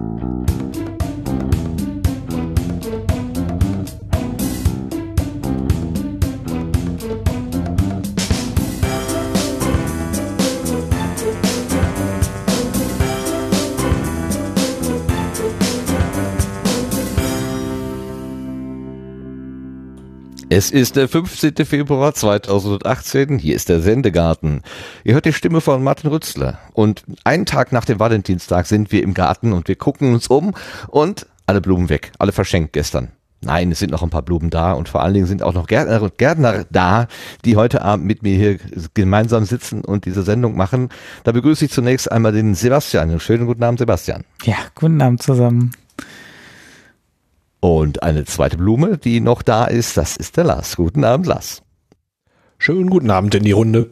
Thank you. Es ist der 15. Februar 2018. Hier ist der Sendegarten. Ihr hört die Stimme von Martin Rützler. Und einen Tag nach dem Valentinstag sind wir im Garten und wir gucken uns um und alle Blumen weg. Alle verschenkt gestern. Nein, es sind noch ein paar Blumen da und vor allen Dingen sind auch noch Gärtner und Gärtner da, die heute Abend mit mir hier gemeinsam sitzen und diese Sendung machen. Da begrüße ich zunächst einmal den Sebastian. Schönen guten Abend, Sebastian. Ja, guten Abend zusammen. Und eine zweite Blume, die noch da ist, das ist der Lars. Guten Abend, Lars. Schönen guten Abend in die Runde.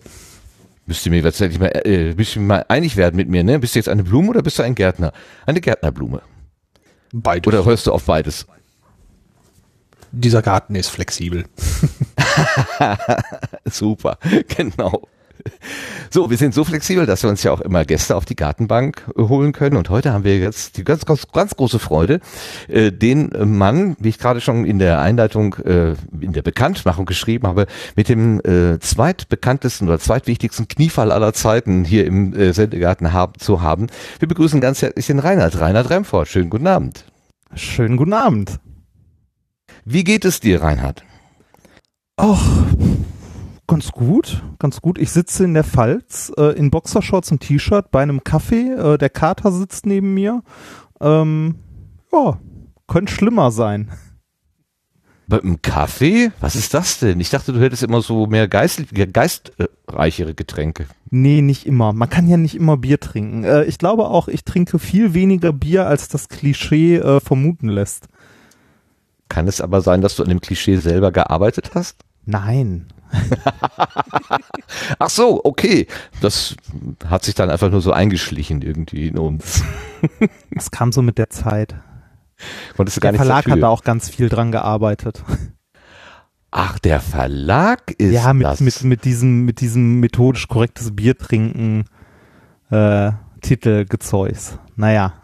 Müsst ihr mir tatsächlich mal, äh, müsst ihr mal einig werden mit mir, ne? Bist du jetzt eine Blume oder bist du ein Gärtner? Eine Gärtnerblume. Beides. Oder hörst du auf beides? Dieser Garten ist flexibel. Super, genau. So, wir sind so flexibel, dass wir uns ja auch immer Gäste auf die Gartenbank äh, holen können. Und heute haben wir jetzt die ganz, ganz, ganz große Freude, äh, den Mann, wie ich gerade schon in der Einleitung, äh, in der Bekanntmachung geschrieben habe, mit dem äh, zweitbekanntesten oder zweitwichtigsten Kniefall aller Zeiten hier im äh, Sendegarten haben, zu haben. Wir begrüßen ganz herzlich den Reinhard, Reinhard Remford. Schönen guten Abend. Schönen guten Abend. Wie geht es dir, Reinhard? Ach, ganz gut, ganz gut. Ich sitze in der Pfalz äh, in Boxershorts und T-Shirt bei einem Kaffee. Äh, der Kater sitzt neben mir. Ähm, ja, könnte schlimmer sein. Bei einem Kaffee? Was ist das denn? Ich dachte, du hättest immer so mehr geist, geistreichere Getränke. Nee, nicht immer. Man kann ja nicht immer Bier trinken. Äh, ich glaube auch, ich trinke viel weniger Bier, als das Klischee äh, vermuten lässt. Kann es aber sein, dass du an dem Klischee selber gearbeitet hast? Nein. Ach so, okay. Das hat sich dann einfach nur so eingeschlichen irgendwie in uns. Das kam so mit der Zeit. Konntest du gar der Verlag dafür. hat da auch ganz viel dran gearbeitet. Ach, der Verlag ist ja, mit, das. mit, mit diesem, mit diesem methodisch korrektes Bier trinken äh, Titelgezeugs. Naja,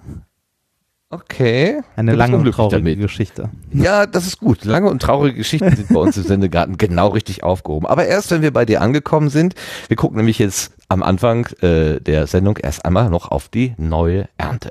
okay. eine lange und traurige damit. Geschichte. Ja, das ist gut. Lange und traurige Geschichten sind bei uns im Sendegarten genau richtig aufgehoben. Aber erst, wenn wir bei dir angekommen sind, wir gucken nämlich jetzt am Anfang äh, der Sendung erst einmal noch auf die neue Ernte.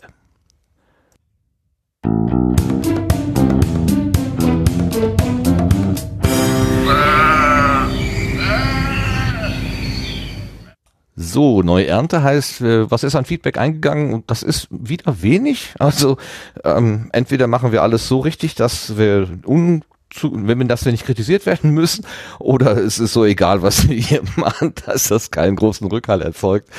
So, neue Ernte heißt, äh, was ist an Feedback eingegangen? Und das ist wieder wenig. Also ähm, entweder machen wir alles so richtig, dass wir un zu, wenn wir das wir nicht kritisiert werden müssen, oder es ist so egal, was wir hier machen, dass das keinen großen Rückhalt erzeugt.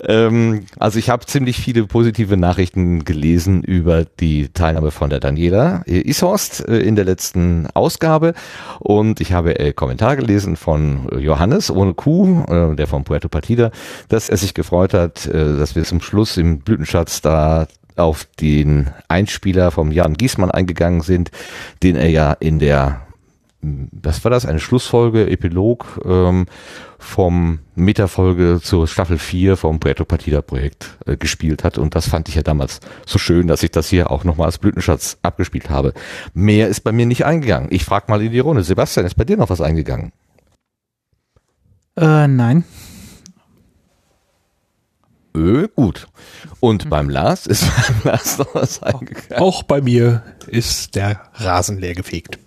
Ähm, also ich habe ziemlich viele positive Nachrichten gelesen über die Teilnahme von der Daniela Ishorst äh, in der letzten Ausgabe und ich habe äh, Kommentar gelesen von Johannes ohne Kuh, äh, der von Puerto Partida, dass er sich gefreut hat, äh, dass wir zum Schluss im Blütenschatz da auf den Einspieler vom Jan Giesmann eingegangen sind, den er ja in der, was war das, eine Schlussfolge, Epilog ähm, vom Metafolge zur Staffel 4 vom Puerto Partida Projekt äh, gespielt hat. Und das fand ich ja damals so schön, dass ich das hier auch nochmal als Blütenschatz abgespielt habe. Mehr ist bei mir nicht eingegangen. Ich frage mal in die Runde. Sebastian, ist bei dir noch was eingegangen? Äh, nein. Öh, gut. Und beim Lars ist beim Lars noch was eingegangen. Auch bei mir ist der Rasen leer gefegt.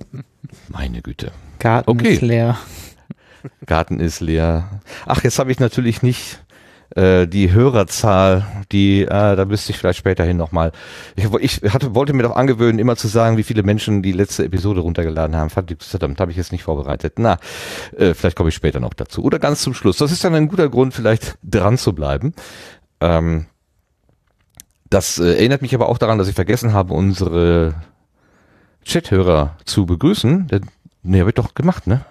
Meine Güte. Garten Okay. ist leer. Garten ist leer. Ach, jetzt habe ich natürlich nicht äh, die Hörerzahl, die, äh, da müsste ich vielleicht späterhin nochmal. Ich, ich hatte, wollte mir doch angewöhnen, immer zu sagen, wie viele Menschen die letzte Episode runtergeladen haben. Verdammt, habe ich jetzt nicht vorbereitet. Na, äh, vielleicht komme ich später noch dazu. Oder ganz zum Schluss. Das ist dann ein guter Grund, vielleicht dran zu bleiben. Ähm, das äh, erinnert mich aber auch daran, dass ich vergessen habe, unsere Chat-Hörer zu begrüßen. Nee, habe ich doch gemacht, ne?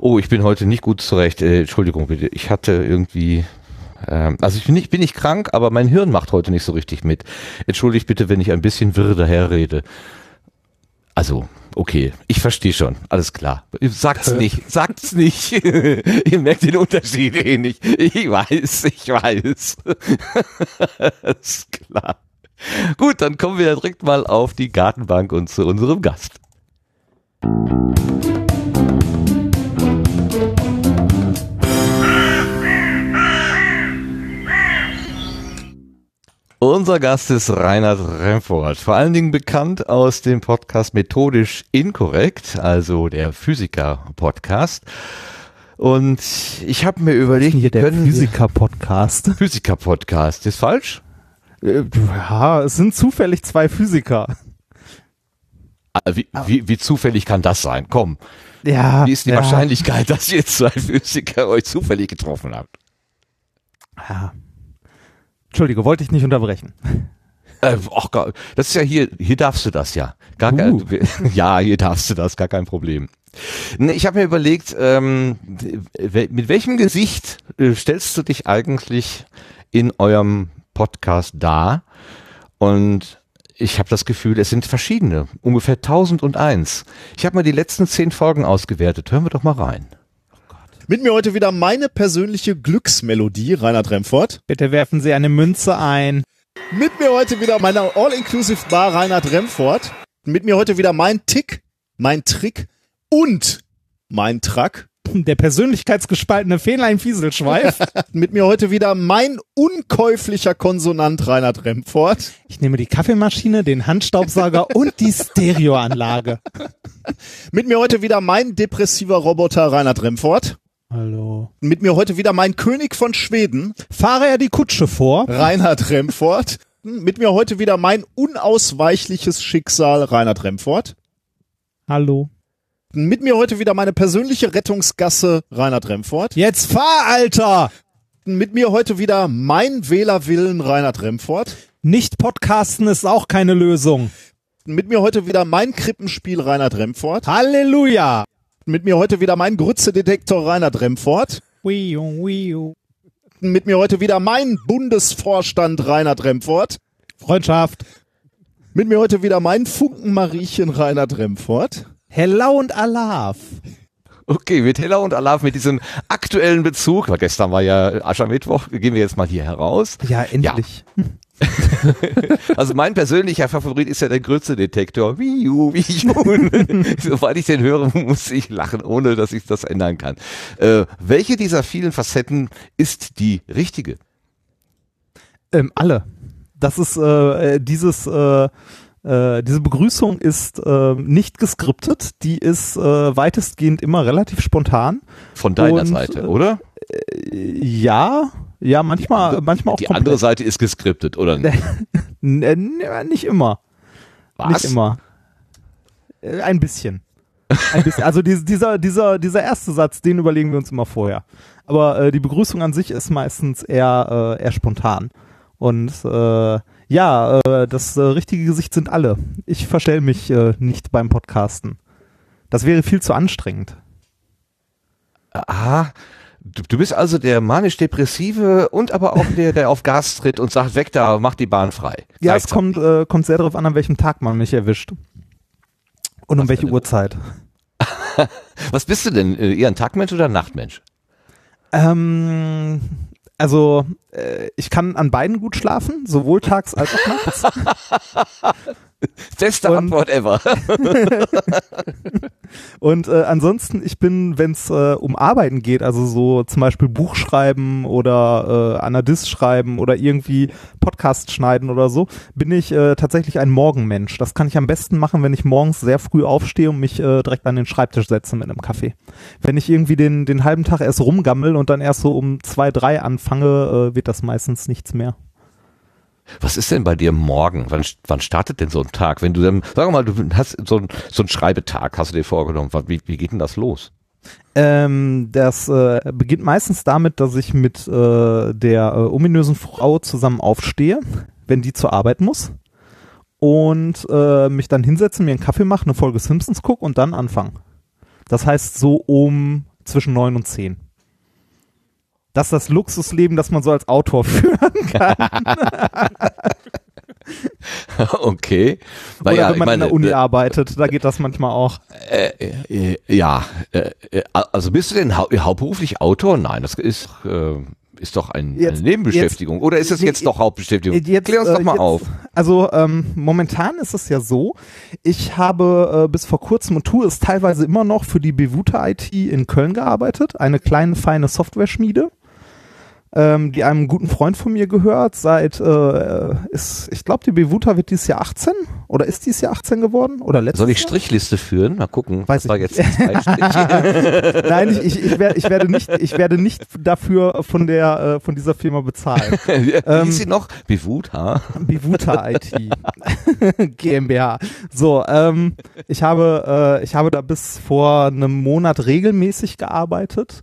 Oh, ich bin heute nicht gut zurecht. Äh, Entschuldigung bitte. Ich hatte irgendwie, ähm, also ich bin nicht, bin nicht krank, aber mein Hirn macht heute nicht so richtig mit. Entschuldigt bitte, wenn ich ein bisschen wirr daherrede. Also, okay, ich verstehe schon, alles klar. Sagt's nicht, sagt's nicht. Ihr merkt den Unterschied eh nicht. Ich weiß, ich weiß. ist klar. Gut, dann kommen wir direkt mal auf die Gartenbank und zu unserem Gast. Unser Gast ist Reinhard Remford, vor allen Dingen bekannt aus dem Podcast Methodisch Inkorrekt, also der Physiker-Podcast. Und ich habe mir überlegt, Hier der Physiker-Podcast. Physiker-Podcast, ist falsch? Äh, Ja, es sind zufällig zwei Physiker. Ah, Wie, wie, wie zufällig kann das sein? Komm, Ja. wie ist die ja, Wahrscheinlichkeit, dass ihr zwei Physiker euch zufällig getroffen habt? Ja. Entschuldige, wollte ich nicht unterbrechen. Äh, ach, das ist ja hier, hier darfst du das ja. Gar kein, Uh. ja, hier darfst du das, gar kein Problem. Nee, ich habe mir überlegt, ähm, mit welchem Gesicht äh, stellst du dich eigentlich in eurem Podcast dar? Und ich habe das Gefühl, es sind verschiedene, ungefähr 1001. Ich habe mal die letzten zehn Folgen ausgewertet. Hören wir doch mal rein. Mit mir heute wieder meine persönliche Glücksmelodie, Reinhard Remford. Bitte werfen Sie eine Münze ein. Mit mir heute wieder meine All-Inclusive Bar, Reinhard Remford. Mit mir heute wieder mein Tick, mein Trick und mein Track. Der persönlichkeitsgespaltene Fähnlein-Fieselschweif. Mit mir heute wieder mein unkäuflicher Konsonant, Reinhard Remford. Ich nehme die Kaffeemaschine, den Handstaubsauger und die Stereoanlage. Mit mir heute wieder mein depressiver Roboter, Reinhard Remford. Hallo. Mit mir heute wieder mein König von Schweden, Fahre er die Kutsche vor? Reinhard Remford. Mit mir heute wieder mein unausweichliches Schicksal, Reinhard Remford. Hallo. Mit mir heute wieder meine persönliche Rettungsgasse, Reinhard Remford. Jetzt fahr, Alter! Mit mir heute wieder mein Wählerwillen, Reinhard Remford. Nicht podcasten ist auch keine Lösung. Mit mir heute wieder mein Krippenspiel, Reinhard Remford. Halleluja! Mit mir heute wieder mein Grützedetektor, Reinhard. Wiu, wiu. Mit mir heute wieder mein Bundesvorstand, Reinhard Remford. Freundschaft. Mit mir heute wieder mein Funkenmariechen, Reinhard Remford. Hello und Alaf. Okay, mit Hella und Alaf, mit diesem aktuellen Bezug, weil gestern war ja Aschermittwoch, gehen wir jetzt mal hier heraus. Ja, endlich. Also mein persönlicher Favorit ist ja der Grütze-Detektor. Wiu, wiu. Sobald ich den höre, muss ich lachen, ohne dass ich das ändern kann. Äh, welche dieser vielen Facetten ist die richtige? Ähm, alle. Das ist äh, äh, dieses äh, äh, diese Begrüßung ist äh, nicht geskriptet, die ist weitestgehend immer relativ spontan. Von deiner Und, Seite, oder? Ja, ja, manchmal, manchmal auch Die komplett. andere Seite ist geskriptet, oder? nicht? Äh, n- nicht immer. Was? Nicht immer. Äh, Ein bisschen. Ein bisschen. Also dies- dieser, dieser, dieser erste Satz, den überlegen wir uns immer vorher. Aber äh, die Begrüßung an sich ist meistens eher, äh, eher spontan. Und äh, ja, äh, das äh, richtige Gesicht sind alle. Ich verstelle mich äh, nicht beim Podcasten. Das wäre viel zu anstrengend. Ah, du, du bist also der manisch-depressive und aber auch der, der auf Gas tritt und sagt, weg da, mach die Bahn frei. Ja, es kommt, äh, kommt sehr darauf an, an welchem Tag man mich erwischt. Und um Was welche Uhrzeit. Was bist du denn? Äh, Eher ein Tagmensch oder ein Nachtmensch? Ähm, also äh, ich kann an beiden gut schlafen, sowohl tags als auch nachts. Beste Und- Antwort ever. Und äh, ansonsten, ich bin, wenn es äh, um Arbeiten geht, also so zum Beispiel Buch schreiben oder äh, Anadis schreiben oder irgendwie Podcast schneiden oder so, bin ich äh, tatsächlich ein Morgenmensch. Das kann ich am besten machen, wenn ich morgens sehr früh aufstehe und mich äh, direkt an den Schreibtisch setze mit einem Kaffee. Wenn ich irgendwie den, den halben Tag erst rumgammel und dann erst so um zwei, drei anfange, äh, wird das meistens nichts mehr. Was ist denn bei dir morgen? Wann, wann startet denn so ein Tag? Wenn du dann, sag mal, du hast so, so einen Schreibetag, hast du dir vorgenommen. Wie, wie geht denn das los? Ähm, das äh, beginnt meistens damit, dass ich mit äh, der äh, ominösen Frau zusammen aufstehe, wenn die zur Arbeit muss. Und äh, mich dann hinsetzen, mir einen Kaffee machen, eine Folge Simpsons gucke und dann anfangen. Das heißt so um zwischen neun und zehn. Das ist das Luxusleben, das man so als Autor führen kann. okay. Oder Naja, wenn man ich in der meine, Uni äh, arbeitet, da geht das manchmal auch. äh, äh, ja, äh, äh, also bist du denn hau hauptberuflich Autor? Nein, das ist, äh, ist doch ein, Jetzt- eine Nebenbeschäftigung. Oder ist es jetzt- jetzt doch Hauptbeschäftigung? Jetzt, Klär uns doch äh, mal jetzt, auf. Also ähm, momentan ist es ja so, ich habe äh, bis vor kurzem und tue es teilweise immer noch für die Bewuta IT in Köln gearbeitet, eine kleine feine Software-Schmiede, ähm, die einem guten Freund von mir gehört. Seit äh, ist, ich glaube, die Bewuta wird dieses Jahr 18 oder ist dieses Jahr 18 geworden oder letztes Soll ich Jahr? Strichliste führen? Mal gucken. Weiß ich jetzt. Nein, ich, ich, ich, werde, ich werde nicht, ich werde nicht dafür von der äh, von dieser Firma bezahlt. Wie Ähm, hieß sie noch? Bivut, ha? Bivuta IT GmbH. So, ähm, ich habe, äh, ich habe da bis vor einem Monat regelmäßig gearbeitet.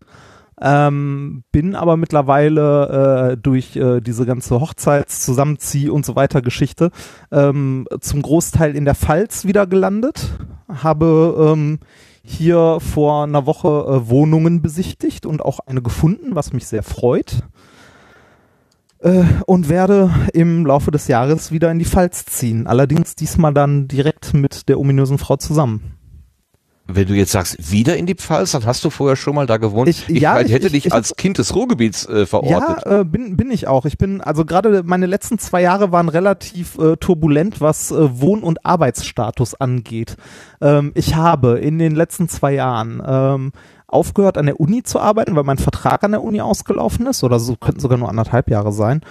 Ähm, bin aber mittlerweile äh, durch äh, diese ganze Hochzeits-, Zusammenzieh und so weiter Geschichte ähm, zum Großteil in der Pfalz wieder gelandet. Habe ähm, hier vor einer Woche äh, Wohnungen besichtigt und auch eine gefunden, was mich sehr freut äh, und werde im Laufe des Jahres wieder in die Pfalz ziehen. Allerdings diesmal dann direkt mit der ominösen Frau zusammen. Wenn du jetzt sagst, wieder in die Pfalz, dann hast du vorher schon mal da gewohnt. Ich- ja, halt ich- hätte ich- dich ich- als Kind des Ruhrgebiets äh, verortet. Ja, äh, bin, bin ich auch. Ich bin, also gerade meine letzten zwei Jahre waren relativ äh, turbulent, was äh, Wohn- und Arbeitsstatus angeht. Ähm, ich habe in den letzten zwei Jahren ähm, aufgehört an der Uni zu arbeiten, weil mein Vertrag an der Uni ausgelaufen ist, oder so könnten sogar nur anderthalb Jahre sein.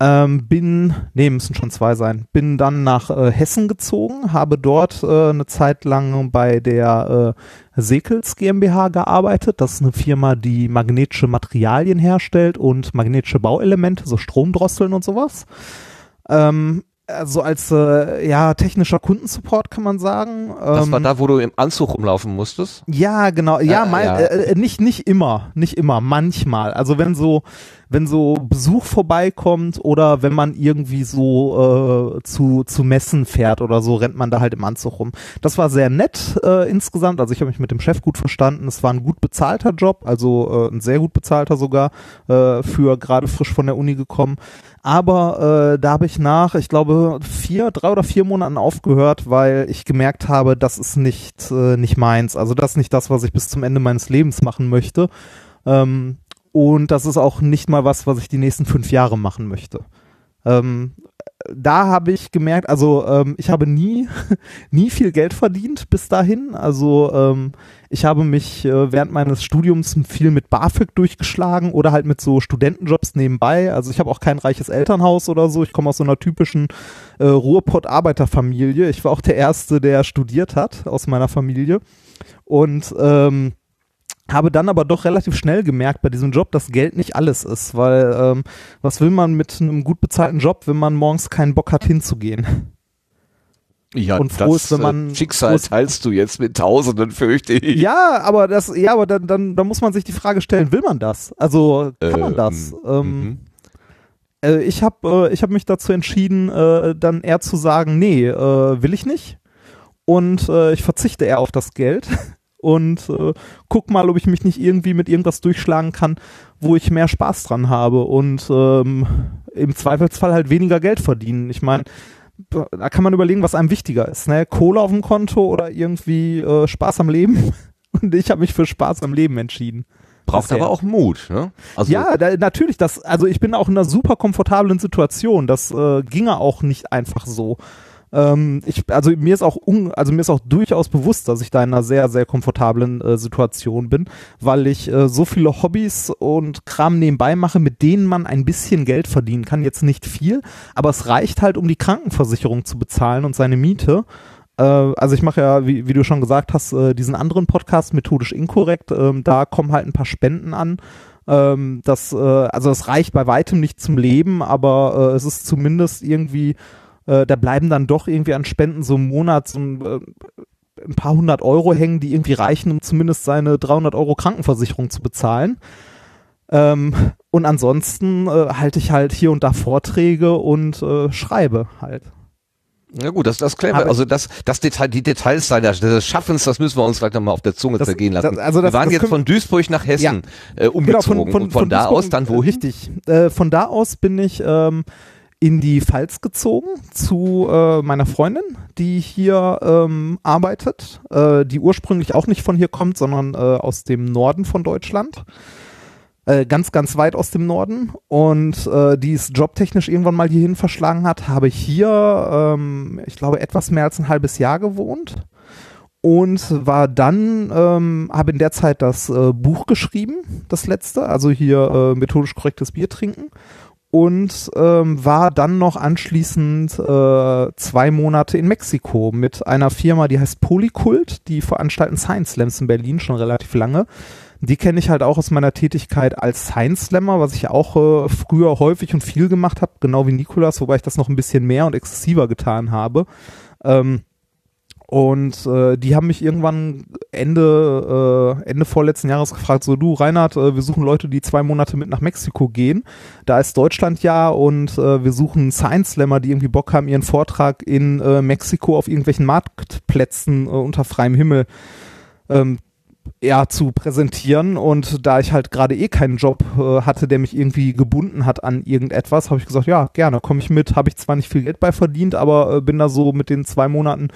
Ähm, bin, nee, müssen schon zwei sein. Bin dann nach äh, Hessen gezogen, habe dort äh, eine Zeit lang bei der äh, Sekels GmbH gearbeitet. Das ist eine Firma, die magnetische Materialien herstellt und magnetische Bauelemente, so Stromdrosseln und sowas. Ähm, also als äh, ja technischer Kundensupport kann man sagen. Das ähm, war da, wo du im Anzug rumlaufen musstest. ja, genau. Ja, Äh, mal, ja. Äh, äh, nicht nicht immer, nicht immer, manchmal. Also wenn so wenn so Besuch vorbeikommt oder wenn man irgendwie so äh, zu zu Messen fährt oder so, rennt man da halt im Anzug rum. Das war sehr nett äh, insgesamt. Also ich habe mich mit dem Chef gut verstanden. Es war ein gut bezahlter Job, also äh, ein sehr gut bezahlter sogar äh, für gerade frisch von der Uni gekommen. Aber äh, da habe ich nach, ich glaube, vier, drei oder vier Monaten aufgehört, weil ich gemerkt habe, das ist nicht, äh, nicht meins. Also das ist nicht das, was ich bis zum Ende meines Lebens machen möchte. Ähm, und das ist auch nicht mal was, was ich die nächsten fünf Jahre machen möchte. Ähm, da habe ich gemerkt, also ähm, ich habe nie, nie viel Geld verdient bis dahin. Also ähm, ich habe mich äh, während meines Studiums viel mit BAföG durchgeschlagen oder halt mit so Studentenjobs nebenbei. Also ich habe auch kein reiches Elternhaus oder so. Ich komme aus so einer typischen äh, Ruhrpott-Arbeiterfamilie. Ich war auch der Erste, der studiert hat aus meiner Familie. Und ähm, habe dann aber doch relativ schnell gemerkt bei diesem Job, dass Geld nicht alles ist, weil ähm, was will man mit einem gut bezahlten Job, wenn man morgens keinen Bock hat hinzugehen? Ja, Und froh ist, wenn man- äh, Schicksal teilst du jetzt mit Tausenden, fürchte ich. Ja, aber das, ja, aber dann, dann, dann muss man sich die Frage stellen, will man das? Also kann man das? Ähm, mhm. äh, ich habe äh, ich hab mich dazu entschieden, äh, dann eher zu sagen, nee, äh, will ich nicht. Und äh, ich verzichte eher auf das Geld und äh, guck mal, ob ich mich nicht irgendwie mit irgendwas durchschlagen kann, wo ich mehr Spaß dran habe und ähm, im Zweifelsfall halt weniger Geld verdienen. Ich meine, da kann man überlegen, was einem wichtiger ist, ne? Kohle auf dem Konto oder irgendwie äh, Spaß am Leben. Und ich habe mich für Spaß am Leben entschieden. Braucht aber auch Mut. Ne? Also, ja, da, natürlich, das, also ich bin auch in einer super komfortablen Situation. Das äh, ginge auch nicht einfach so. Ähm, ich, also mir ist auch un, also mir ist auch durchaus bewusst, dass ich da in einer sehr, sehr komfortablen äh, Situation bin, weil ich äh, so viele Hobbys und Kram nebenbei mache, mit denen man ein bisschen Geld verdienen kann. Jetzt nicht viel, aber es reicht halt, um die Krankenversicherung zu bezahlen und seine Miete. Äh, also ich mache ja, wie, wie du schon gesagt hast, äh, diesen anderen Podcast methodisch inkorrekt. Ähm, da kommen halt ein paar Spenden an. Ähm, das, äh, also es reicht bei weitem nicht zum Leben, aber es ist zumindest irgendwie, äh, da bleiben dann doch irgendwie an Spenden so im Monat so ein, äh, ein paar hundert Euro hängen, die irgendwie reichen, um zumindest seine 300 Euro Krankenversicherung zu bezahlen. Ähm, und ansonsten äh, halte ich halt hier und da Vorträge und äh, schreibe halt. Ja gut, das, das klären wir. Also das, das Detail, die Details des Schaffens, das müssen wir uns vielleicht nochmal auf der Zunge Das- zergehen lassen. das- also das- wir waren jetzt von Duisburg nach Hessen äh, umgezogen und von, da Duisburg- aus dann wohin? Richtig. Äh, von da aus bin ich ähm, in die Pfalz gezogen zu äh, meiner Freundin, die hier ähm, arbeitet, äh, die ursprünglich auch nicht von hier kommt, sondern äh, aus dem Norden von Deutschland. äh, ganz, ganz weit aus dem Norden. Und äh, die es jobtechnisch irgendwann mal hierhin verschlagen hat, habe hier, ähm, ich glaube, etwas mehr als ein halbes Jahr gewohnt. Und war dann, ähm, habe in der Zeit das äh, Buch geschrieben, das letzte, also hier methodisch korrektes Bier trinken und ähm, war dann noch anschließend äh, zwei Monate in Mexiko mit einer Firma, die heißt Polykult, die veranstalten Science Slams in Berlin schon relativ lange. Die kenne ich halt auch aus meiner Tätigkeit als Science Slammer, was ich auch äh, früher häufig und viel gemacht habe, genau wie Nikolas, wobei ich das noch ein bisschen mehr und exzessiver getan habe. Ähm, und äh, die haben mich irgendwann Ende, äh, Ende vorletzten Jahres gefragt, so du Reinhard, äh, wir suchen Leute, die zwei Monate mit nach Mexiko gehen. Da ist Deutschland ja und äh, wir suchen Science Slammer, die irgendwie Bock haben, ihren Vortrag in äh, Mexiko auf irgendwelchen Marktplätzen äh, unter freiem Himmel ähm, ja, zu präsentieren. Und da ich halt gerade eh keinen Job äh, hatte, der mich irgendwie gebunden hat an irgendetwas, habe ich gesagt, ja, gerne, komme ich mit. Habe ich zwar nicht viel Geld bei verdient, aber äh, bin da so mit den zwei Monaten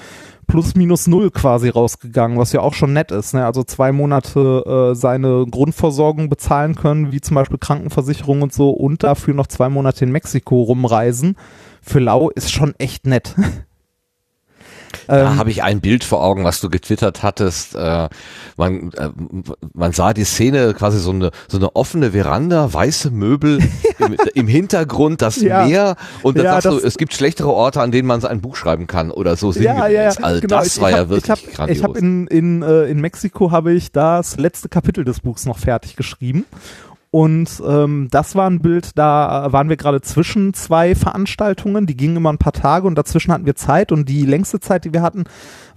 plus minus null quasi rausgegangen, was ja auch schon nett ist. Ne? Also zwei Monate äh, seine Grundversorgung bezahlen können, wie zum Beispiel Krankenversicherung und so, und dafür noch zwei Monate in Mexiko rumreisen. Für Lau ist schon echt nett. Da ähm, habe ich ein Bild vor Augen, was du getwittert hattest. Äh, man, äh, man sah die Szene quasi so eine so eine offene Veranda, weiße Möbel im, im, Hintergrund, das ja. Meer und dann ja, sagst du, es gibt schlechtere Orte, an denen man ein Buch schreiben kann oder so ja, ja, ja, Also genau. das ich, war ich ja hab, wirklich ich hab, grandios. Ich habe in in äh, in Mexiko habe ich das letzte Kapitel des Buchs noch fertig geschrieben und ähm, das war ein Bild, da waren wir gerade zwischen zwei Veranstaltungen, die gingen immer ein paar Tage und dazwischen hatten wir Zeit und die längste Zeit, die wir hatten,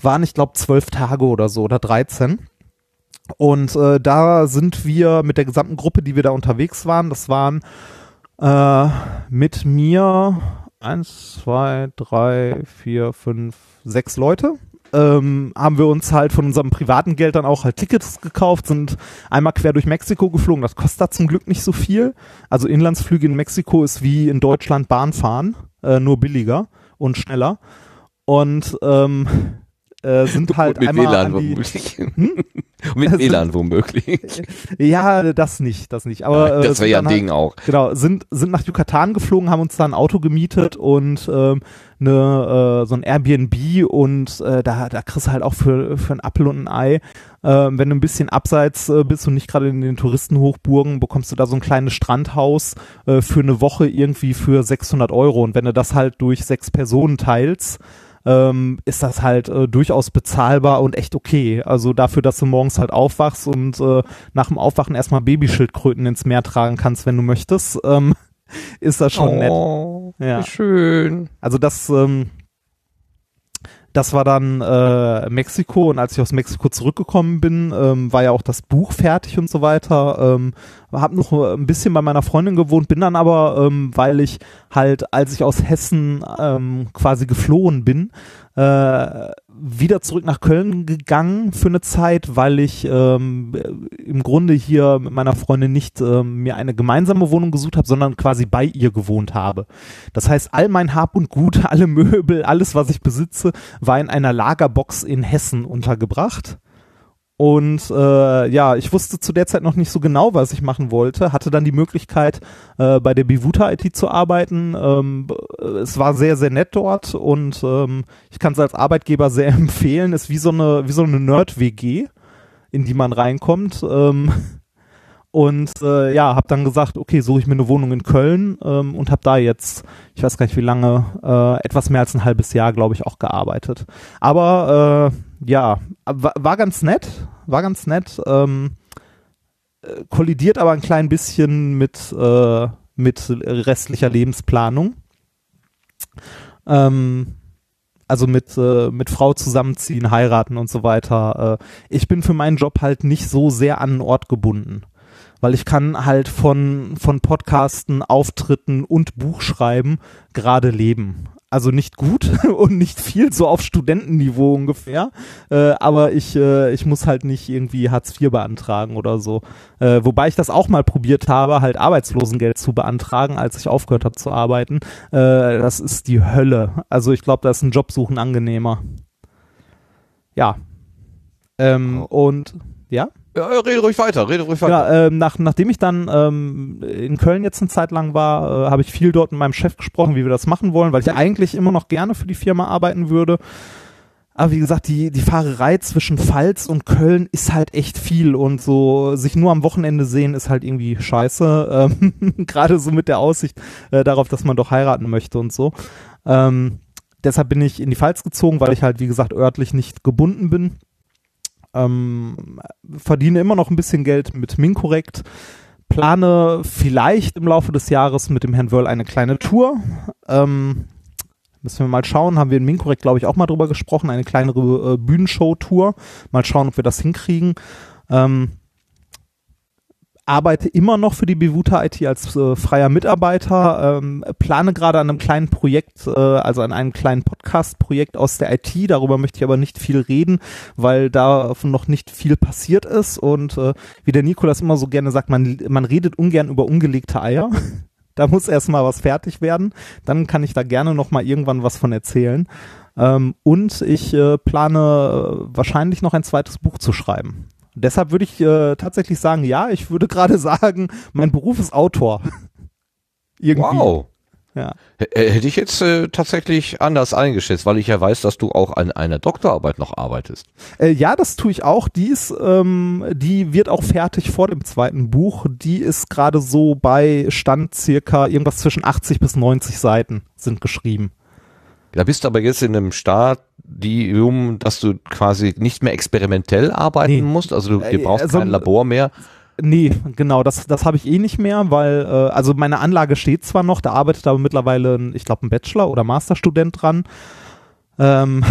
waren, ich glaube, zwölf Tage oder so oder 13. Und äh, da sind wir mit der gesamten Gruppe, die wir da unterwegs waren, das waren äh, mit mir eins, zwei, drei, vier, fünf, sechs Leute ähm, haben wir uns halt von unserem privaten Geld dann auch halt Tickets gekauft, sind einmal quer durch Mexiko geflogen. Das kostet da zum Glück nicht so viel. Also Inlandsflüge in Mexiko ist wie in Deutschland Bahnfahren, äh, nur billiger und schneller. Und ähm, äh, sind halt mit einmal WLAN womöglich. Hm? mit WLAN womöglich. Ja, das nicht, das nicht. Aber äh, das wäre ja ein halt, Ding auch. Genau, sind sind nach Yucatan geflogen, haben uns da ein Auto gemietet und ähm, ne, äh, so ein Airbnb und äh, da da kriegst du halt auch für für ein Apfel und ein Ei. Äh, wenn du ein bisschen abseits äh, bist und nicht gerade in den Touristenhochburgen, bekommst du da so ein kleines Strandhaus äh, für eine Woche irgendwie für 600 Euro und wenn du das halt durch sechs Personen teilst ähm, ist das halt äh, durchaus bezahlbar und echt okay. Also dafür, dass du morgens halt aufwachst und äh, nach dem Aufwachen erstmal Babyschildkröten ins Meer tragen kannst, wenn du möchtest, ähm, ist das schon oh, nett. Ja. Schön. Also das, ähm, das war dann äh, Mexiko und als ich aus Mexiko zurückgekommen bin, ähm, war ja auch das Buch fertig und so weiter. Ähm, habe noch ein bisschen bei meiner Freundin gewohnt, bin dann aber, ähm, weil ich halt, als ich aus Hessen ähm, quasi geflohen bin, äh, wieder zurück nach Köln gegangen für eine Zeit, weil ich ähm, im Grunde hier mit meiner Freundin nicht ähm, mir eine gemeinsame Wohnung gesucht habe, sondern quasi bei ihr gewohnt habe. Das heißt, all mein Hab und Gut, alle Möbel, alles, was ich besitze, war in einer Lagerbox in Hessen untergebracht. Und äh, ja, ich wusste zu der Zeit noch nicht so genau, was ich machen wollte. Hatte dann die Möglichkeit, äh, bei der Bivuta IT zu arbeiten. Ähm, es war sehr, sehr nett dort und ähm, ich kann es als Arbeitgeber sehr empfehlen. Ist wie so eine, wie so eine Nerd-WG, in die man reinkommt. Ähm, und äh, ja, habe dann gesagt, okay, suche ich mir eine Wohnung in Köln ähm, und habe da jetzt, ich weiß gar nicht wie lange, äh, etwas mehr als ein halbes Jahr, glaube ich, auch gearbeitet. Aber äh, ja, war, war ganz nett, war ganz nett. Ähm, äh, kollidiert aber ein klein bisschen mit äh, mit restlicher Lebensplanung. Ähm, also mit, äh, mit Frau zusammenziehen, heiraten und so weiter. Äh, ich bin für meinen Job halt nicht so sehr an einen Ort gebunden weil ich kann halt von, von Podcasten, Auftritten und Buchschreiben gerade leben. Also nicht gut und nicht viel, so auf Studentenniveau ungefähr. Äh, aber ich, äh, ich muss halt nicht irgendwie Hartz IV beantragen oder so. Äh, wobei ich das auch mal probiert habe, halt Arbeitslosengeld zu beantragen, als ich aufgehört habe zu arbeiten. Äh, das ist die Hölle. Also ich glaube, da ist ein Jobsuchen angenehmer. Ja. Ähm, oh. Und ja. Ja, rede ruhig weiter, rede ruhig weiter. Ja, ähm, nach, nachdem ich dann ähm, in Köln jetzt eine Zeit lang war, äh, habe ich viel dort mit meinem Chef gesprochen, wie wir das machen wollen, weil ich eigentlich immer noch gerne für die Firma arbeiten würde. Aber wie gesagt, die, die Fahrerei zwischen Pfalz und Köln ist halt echt viel und so sich nur am Wochenende sehen ist halt irgendwie scheiße. Ähm, Gerade so mit der Aussicht äh, darauf, dass man doch heiraten möchte und so. Ähm, deshalb bin ich in die Pfalz gezogen, weil ich halt, wie gesagt, örtlich nicht gebunden bin. Ähm, verdiene immer noch ein bisschen Geld mit Minkorrekt. Plane vielleicht im Laufe des Jahres mit dem Herrn Wörl eine kleine Tour. Ähm, müssen wir mal schauen. Haben wir in Minkorrekt, glaube ich, auch mal drüber gesprochen. Eine kleinere äh, Bühnenshow-Tour. Mal schauen, ob wir das hinkriegen. Ähm, arbeite immer noch für die Bevuta IT als äh, freier Mitarbeiter, ähm, plane gerade an einem kleinen Projekt, äh, also an einem kleinen Podcast-Projekt aus der IT. Darüber möchte ich aber nicht viel reden, weil da noch nicht viel passiert ist. Und äh, wie der Nikolas immer so gerne sagt, man, man redet ungern über ungelegte Eier. da muss erstmal was fertig werden. Dann kann ich da gerne noch mal irgendwann was von erzählen. Ähm, und ich äh, plane äh, wahrscheinlich noch ein zweites Buch zu schreiben. Deshalb würde ich äh, tatsächlich sagen, ja, ich würde gerade sagen, mein Beruf ist Autor. Irgendwie. Wow. Ja. H hätte ich jetzt äh, tatsächlich anders eingeschätzt, weil ich ja weiß, dass du auch an einer Doktorarbeit noch arbeitest. Äh, ja, das tue ich auch. Die ist, ähm, die wird auch fertig vor dem zweiten Buch. Die ist gerade so bei Stand circa irgendwas zwischen 80 bis 90 Seiten sind geschrieben. Da bist du aber jetzt in einem Stadium, dass du quasi nicht mehr experimentell arbeiten Nee. musst, also du Äh, du brauchst also, kein Labor mehr. Nee, genau, das, das habe ich eh nicht mehr, weil, äh, also meine Anlage steht zwar noch, da arbeitet aber mittlerweile, ein, ich glaube, ein Bachelor- oder Masterstudent dran, ähm,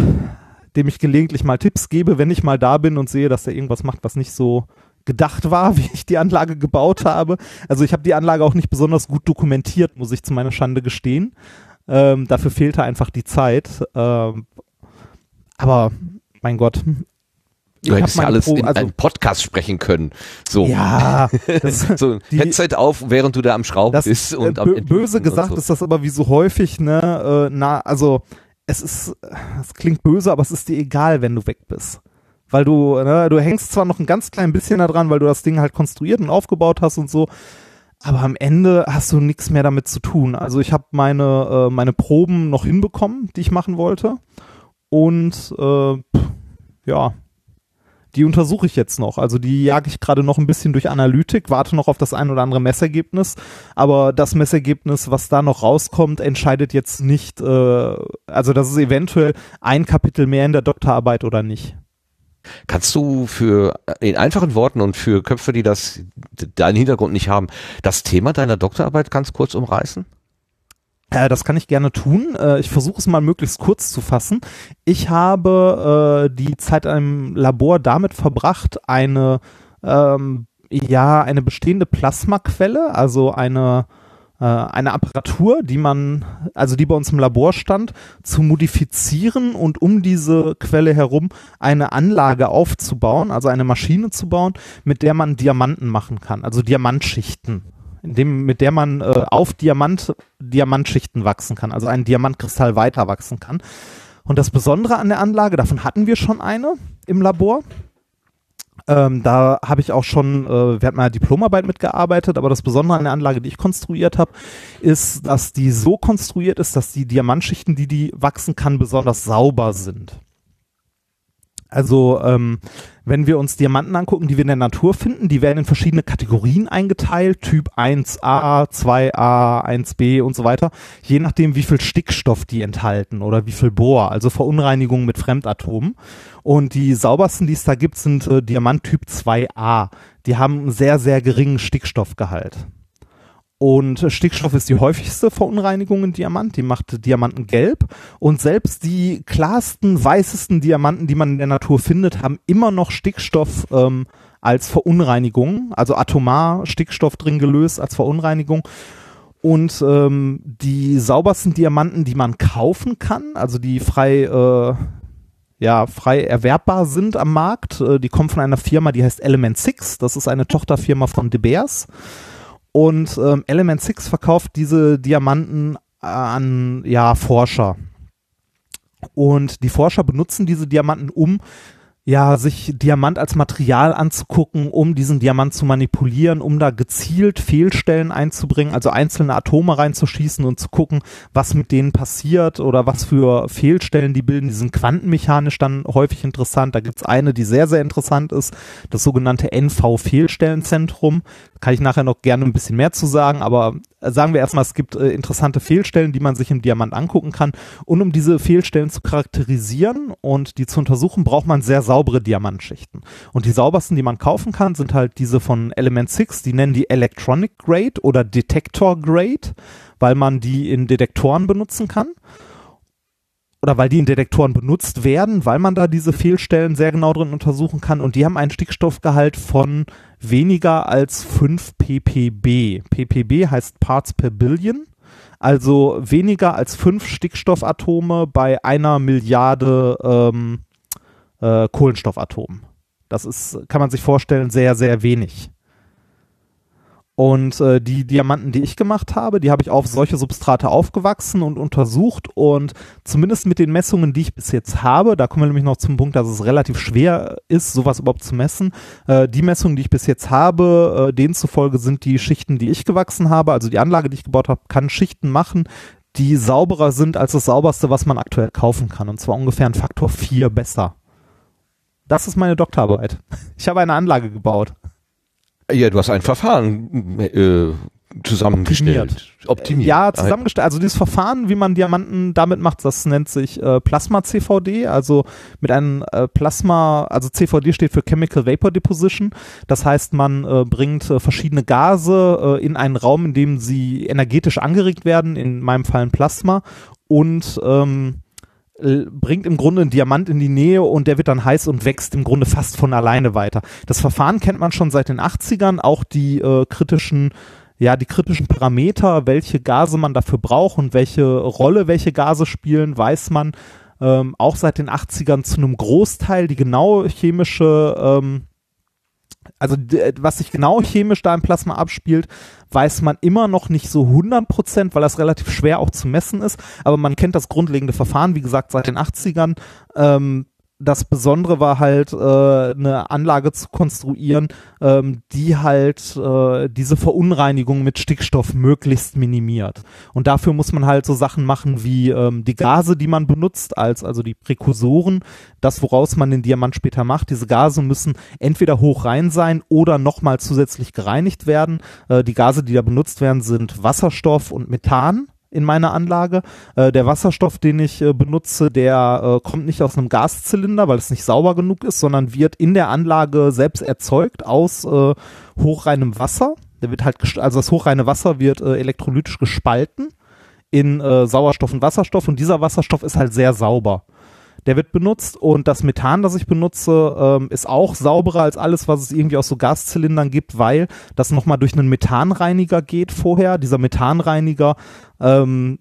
dem ich gelegentlich mal Tipps gebe, wenn ich mal da bin und sehe, dass er irgendwas macht, was nicht so gedacht war, wie ich die Anlage gebaut habe. Also ich habe die Anlage auch nicht besonders gut dokumentiert, muss ich zu meiner Schande gestehen. Ähm, dafür fehlte einfach die Zeit. Ähm, aber mein Gott. Du hättest ja alles Pro- in also, einem Podcast sprechen können. So, Ja, das, so die- Headset auf, während du da am Schrauben das, bist äh, und am bö böse gesagt so. ist das aber wie so häufig, ne, äh, na, also es ist, es klingt böse, aber es ist dir egal, wenn du weg bist. Weil du, ne, du hängst zwar noch ein ganz klein bisschen da dran, weil du das Ding halt konstruiert und aufgebaut hast und so, aber am Ende hast du nichts mehr damit zu tun. Also ich habe meine, äh, meine Proben noch hinbekommen, die ich machen wollte. Und äh, ja, die untersuche ich jetzt noch. Also die jage ich gerade noch ein bisschen durch Analytik, warte noch auf das ein oder andere Messergebnis. Aber das Messergebnis, was da noch rauskommt, entscheidet jetzt nicht, äh, also das ist eventuell ein Kapitel mehr in der Doktorarbeit oder nicht. Kannst du für in einfachen Worten und für Köpfe, die das deinen Hintergrund nicht haben, das Thema deiner Doktorarbeit ganz kurz umreißen? Äh, das kann ich gerne tun. Äh, ich versuche es mal möglichst kurz zu fassen. Ich habe äh, die Zeit im Labor damit verbracht, eine ähm, ja eine bestehende Plasmaquelle, also eine eine Apparatur, die man, also die bei uns im Labor stand, zu modifizieren und um diese Quelle herum eine Anlage aufzubauen, also eine Maschine zu bauen, mit der man Diamanten machen kann, also Diamantschichten dem, mit der man äh, auf Diamant Diamantschichten wachsen kann, also einen Diamantkristall weiter wachsen kann. Und das Besondere an der Anlage, davon hatten wir schon eine im Labor. Ähm, da habe ich auch schon äh, während meiner Diplomarbeit mitgearbeitet, aber das Besondere an der Anlage, die ich konstruiert habe, ist, dass die so konstruiert ist, dass die Diamantschichten, die die wachsen kann, besonders sauber sind. Also ähm, wenn wir uns Diamanten angucken, die wir in der Natur finden, die werden in verschiedene Kategorien eingeteilt, Typ 1a, 2a, 1b und so weiter, je nachdem, wie viel Stickstoff die enthalten oder wie viel Bohr, also Verunreinigungen mit Fremdatomen. Und die saubersten, die es da gibt, sind äh, Diamant Typ 2a. Die haben einen sehr, sehr geringen Stickstoffgehalt. Und Stickstoff ist die häufigste Verunreinigung in Diamant, die macht Diamanten gelb. Und selbst die klarsten, weißesten Diamanten, die man in der Natur findet, haben immer noch Stickstoff ähm, als Verunreinigung, also atomar Stickstoff drin gelöst als Verunreinigung. Und ähm, die saubersten Diamanten, die man kaufen kann, also die frei, äh, ja, frei erwerbbar sind am Markt, äh, die kommen von einer Firma, die heißt Element Six. Das ist eine Tochterfirma von De Beers. Und ähm, Element Six verkauft diese Diamanten an ja, Forscher. Und die Forscher benutzen diese Diamanten, um ja, sich Diamant als Material anzugucken, um diesen Diamant zu manipulieren, um da gezielt Fehlstellen einzubringen, also einzelne Atome reinzuschießen und zu gucken, was mit denen passiert oder was für Fehlstellen die bilden. Die sind quantenmechanisch dann häufig interessant. Da gibt's eine, die sehr, sehr interessant ist, das sogenannte NV-Fehlstellenzentrum. Kann ich nachher noch gerne ein bisschen mehr zu sagen, aber sagen wir erstmal, es gibt äh, interessante Fehlstellen, die man sich im Diamant angucken kann. Und um diese Fehlstellen zu charakterisieren und die zu untersuchen, braucht man sehr saubere Diamantschichten. Und die saubersten, die man kaufen kann, sind halt diese von Element 6, die nennen die Electronic Grade oder Detector Grade, weil man die in Detektoren benutzen kann oder weil die in Detektoren benutzt werden, weil man da diese Fehlstellen sehr genau drin untersuchen kann und die haben einen Stickstoffgehalt von weniger als 5 ppb. ppb heißt Parts per Billion, also weniger als 5 Stickstoffatome bei einer Milliarde ähm, äh, Kohlenstoffatomen. Das ist, kann man sich vorstellen, sehr, sehr wenig. Und äh, die Diamanten, die ich gemacht habe, die habe ich auf solche Substrate aufgewachsen und untersucht. Und zumindest mit den Messungen, die ich bis jetzt habe, da kommen wir nämlich noch zum Punkt, dass es relativ schwer ist, sowas überhaupt zu messen. Äh, die Messungen, die ich bis jetzt habe, äh, denen zufolge sind die Schichten, die ich gewachsen habe, also die Anlage, die ich gebaut habe, kann Schichten machen, die sauberer sind als das sauberste, was man aktuell kaufen kann. Und zwar ungefähr ein Faktor 4 besser. Das ist meine Doktorarbeit. Ich habe eine Anlage gebaut. Ja, du hast ein Verfahren äh, zusammengestellt. Optimiert. Ja, zusammengestellt. Also dieses Verfahren, wie man Diamanten damit macht, das nennt sich äh, Plasma-CVD, also mit einem äh, Plasma, also CVD steht für Chemical Vapor Deposition. Das heißt, man äh, bringt äh, verschiedene Gase äh, in einen Raum, in dem sie energetisch angeregt werden, in meinem Fall ein Plasma, und ähm, äh, bringt im Grunde einen Diamant in die Nähe und der wird dann heiß und wächst im Grunde fast von alleine weiter. Das Verfahren kennt man schon seit den 80ern, auch die äh, kritischen ja, die kritischen Parameter, welche Gase man dafür braucht und welche Rolle welche Gase spielen, weiß man ähm, auch seit den 80ern zu einem Großteil. Die genaue chemische ähm, also was sich genau chemisch da im Plasma abspielt, weiß man immer noch nicht so 100 Prozent, weil das relativ schwer auch zu messen ist. Aber man kennt das grundlegende Verfahren, wie gesagt, seit den 80ern. Ähm, das Besondere war halt, äh, eine Anlage zu konstruieren, ähm, die halt äh, diese Verunreinigung mit Stickstoff möglichst minimiert. Und dafür muss man halt so Sachen machen wie ähm, die Gase, die man benutzt, als also die Präkursoren, das, woraus man den Diamant später macht. Diese Gase müssen entweder hoch rein sein oder nochmal zusätzlich gereinigt werden. Äh, die Gase, die da benutzt werden, sind Wasserstoff und Methan in meiner Anlage. Äh, der Wasserstoff, den ich äh, benutze, der äh, kommt nicht aus einem Gaszylinder, weil es nicht sauber genug ist, sondern wird in der Anlage selbst erzeugt aus äh, hochreinem Wasser. Der wird halt, also das hochreine Wasser wird äh, elektrolytisch gespalten in äh, Sauerstoff und Wasserstoff und dieser Wasserstoff ist halt sehr sauber der wird benutzt und das Methan, das ich benutze, ähm, ist auch sauberer als alles, was es irgendwie aus so Gaszylindern gibt, weil das nochmal durch einen Methanreiniger geht vorher. Dieser Methanreiniger, ähm,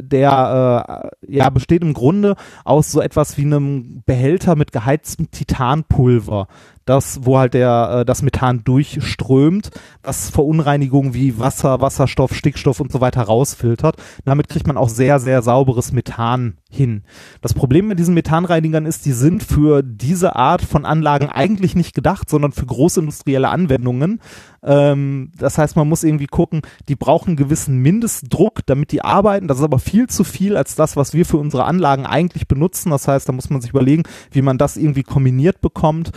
der äh, ja besteht im Grunde aus so etwas wie einem Behälter mit geheiztem Titanpulver das, wo halt der, äh, das Methan durchströmt, was Verunreinigungen wie Wasser, Wasserstoff, Stickstoff und so weiter rausfiltert. Damit kriegt man auch sehr, sehr sauberes Methan hin. Das Problem mit diesen Methanreinigern ist, die sind für diese Art von Anlagen eigentlich nicht gedacht, sondern für großindustrielle Anwendungen. Ähm, das heißt, man muss irgendwie gucken, die brauchen einen gewissen Mindestdruck, damit die arbeiten. Das ist aber viel zu viel als das, was wir für unsere Anlagen eigentlich benutzen. Das heißt, da muss man sich überlegen, wie man das irgendwie kombiniert bekommt.